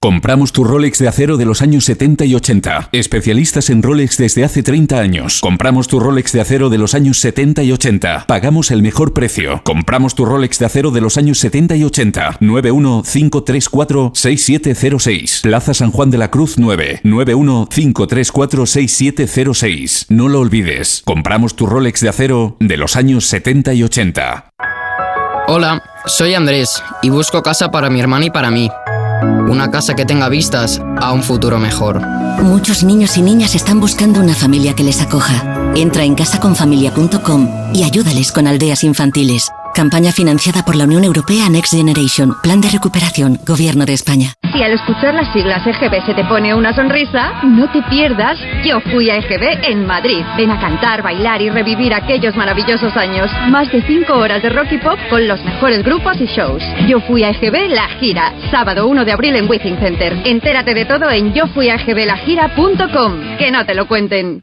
Compramos tu Rolex de acero de los años 70 y 80. Especialistas en Rolex desde hace 30 años. Compramos tu Rolex de acero de los años 70 y 80. Pagamos el mejor precio. Compramos tu Rolex de acero de los años 70 y 80. 915346706. Plaza San Juan de la Cruz 9. 915346706. No lo olvides. Compramos tu Rolex de acero de los años 70 y 80. Hola, soy Andrés y busco casa para mi hermana y para mí. Una casa que tenga vistas a un futuro mejor. Muchos niños y niñas están buscando una familia que les acoja. Entra en casaconfamilia.com y ayúdales con aldeas infantiles. Campaña financiada por la Unión Europea Next Generation. Plan de recuperación. Gobierno de España. Si al escuchar las siglas EGB se te pone una sonrisa, no te pierdas Yo fui a EGB en Madrid. Ven a cantar, bailar y revivir aquellos maravillosos años. Más de 5 horas de rock y pop con los mejores grupos y shows. Yo fui a EGB La Gira. Sábado 1 de abril en Withing Center. Entérate de todo en yofuiagblagira.com. Que no te lo cuenten.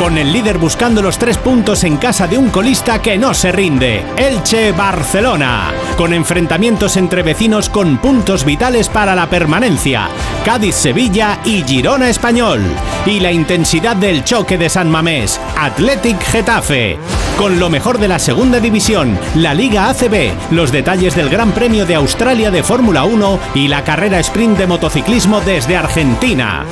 Con el líder buscando los tres puntos en casa de un colista que no se rinde, Elche Barcelona. Con enfrentamientos entre vecinos con puntos vitales para la permanencia, Cádiz Sevilla y Girona Español. Y la intensidad del choque de San Mamés, Athletic Getafe. Con lo mejor de la segunda división, la Liga ACB, los detalles del Gran Premio de Australia de Fórmula 1 y la carrera sprint de motociclismo desde Argentina.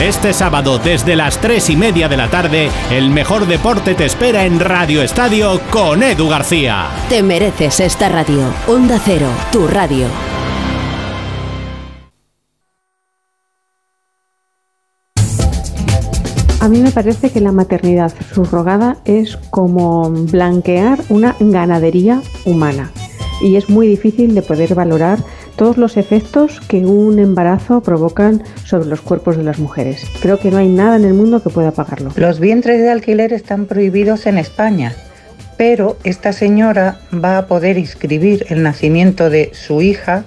Este sábado desde las 3 y media de la tarde, el mejor deporte te espera en Radio Estadio con Edu García. Te mereces esta radio. Onda Cero, tu radio. A mí me parece que la maternidad subrogada es como blanquear una ganadería humana y es muy difícil de poder valorar todos los efectos que un embarazo provocan sobre los cuerpos de las mujeres. Creo que no hay nada en el mundo que pueda pagarlo. Los vientres de alquiler están prohibidos en España, pero esta señora va a poder inscribir el nacimiento de su hija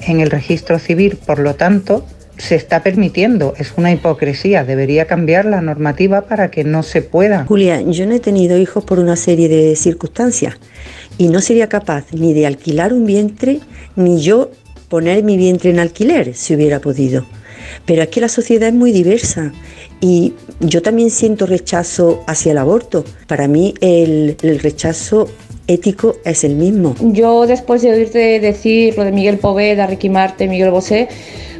en el registro civil, por lo tanto, se está permitiendo. Es una hipocresía. Debería cambiar la normativa para que no se pueda. Julia, yo no he tenido hijos por una serie de circunstancias y no sería capaz ni de alquilar un vientre ni yo poner mi vientre en alquiler si hubiera podido. Pero es que la sociedad es muy diversa y yo también siento rechazo hacia el aborto. Para mí el, el rechazo ético es el mismo. Yo después de oírte decir lo de Miguel Poveda, Ricky Marte, Miguel Bosé,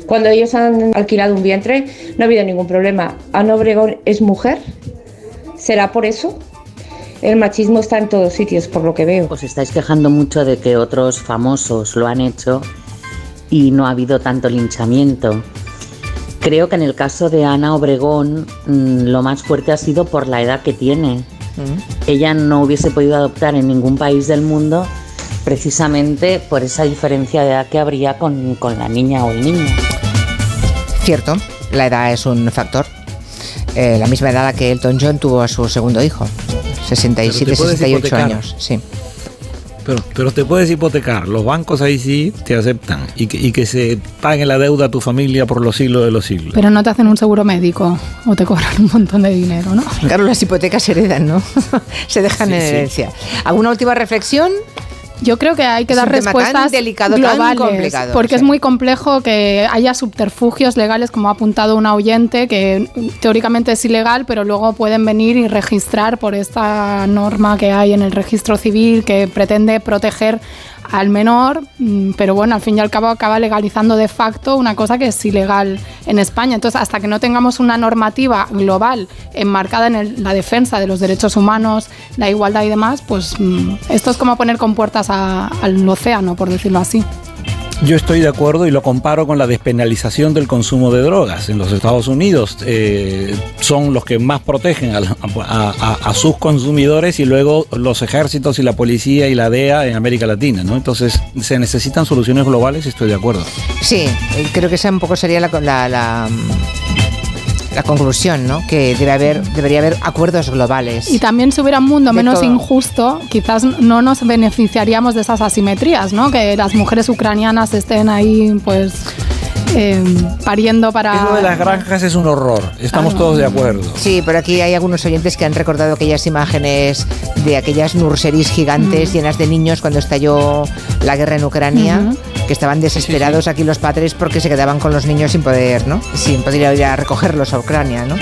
cuando ellos han alquilado un vientre no ha habido ningún problema. Ana Obregón es mujer, ¿será por eso? El machismo está en todos sitios, por lo que veo. Os estáis quejando mucho de que otros famosos lo han hecho y no ha habido tanto linchamiento. Creo que en el caso de Ana Obregón mm, lo más fuerte ha sido por la edad que tiene. Ella no hubiese podido adoptar en ningún país del mundo precisamente por esa diferencia de edad que habría con, con la niña o el niño. Cierto, la edad es un factor. Eh, la misma edad a que Elton John tuvo a su segundo hijo, 67, Pero te puedes 68 hipotecar. años. Sí. Pero, pero te puedes hipotecar. Los bancos ahí sí te aceptan. Y que, y que se pague la deuda a tu familia por los siglos de los siglos. Pero no te hacen un seguro médico o te cobran un montón de dinero, ¿no? Claro, las hipotecas se heredan, ¿no? se dejan Sí, en sí. herencia. ¿Alguna última reflexión? Yo creo que hay que Es dar tema tan respuestas delicado, globales, complicado, porque es muy complejo que haya subterfugios legales, como ha apuntado un oyente, que teóricamente es ilegal, pero luego pueden venir y registrar por esta norma que hay en el registro civil que pretende proteger al menor, mm, pero bueno, al fin y al cabo acaba legalizando de facto una cosa que es ilegal en España. Entonces, hasta que no tengamos una normativa global enmarcada en la defensa de los derechos humanos, la igualdad y demás, pues mm, esto es como poner con puertas a- al océano, por decirlo así. Yo estoy de acuerdo y lo comparo con la despenalización del consumo de drogas. En los Estados Unidos eh, son los que más protegen a, a- sus consumidores y luego los ejércitos y la policía y la DEA en América Latina. ¿no? Entonces se necesitan soluciones globales estoy de acuerdo. Sí, creo que esa un poco sería la, la, la, la conclusión, ¿no? Que debe haber, debería haber acuerdos globales. Y también si hubiera un mundo menos todo. injusto, quizás no nos beneficiaríamos de esas asimetrías, ¿no? Que las mujeres ucranianas estén ahí, pues, eh, pariendo para... Eso de las granjas es un horror. Estamos todos de acuerdo. Sí, pero aquí hay algunos oyentes que han recordado aquellas imágenes de aquellas nurseries gigantes Mm. llenas de niños cuando estalló la guerra en Ucrania, Ujú. que estaban desesperados aquí los padres porque se quedaban con los niños sin poder, ¿no? Sin poder ir a recogerlos a Ucrania, ¿no?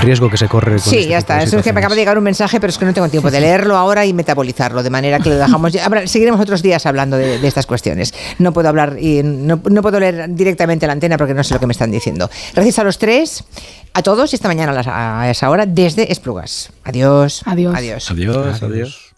Riesgo que se corre con Sí, este ya está. Eso es que me acaba de llegar un mensaje, pero es que no tengo tiempo de leerlo ahora y metabolizarlo, de manera que lo dejamos. ya- habrá- seguiremos otros días hablando de, de estas cuestiones. No puedo hablar y no, no puedo leer directamente la antena porque no sé lo que me están diciendo. Gracias a los tres, a todos y esta mañana a, las- a esa hora desde Esplugas. Adiós. Adiós. Adiós. Adiós, adiós.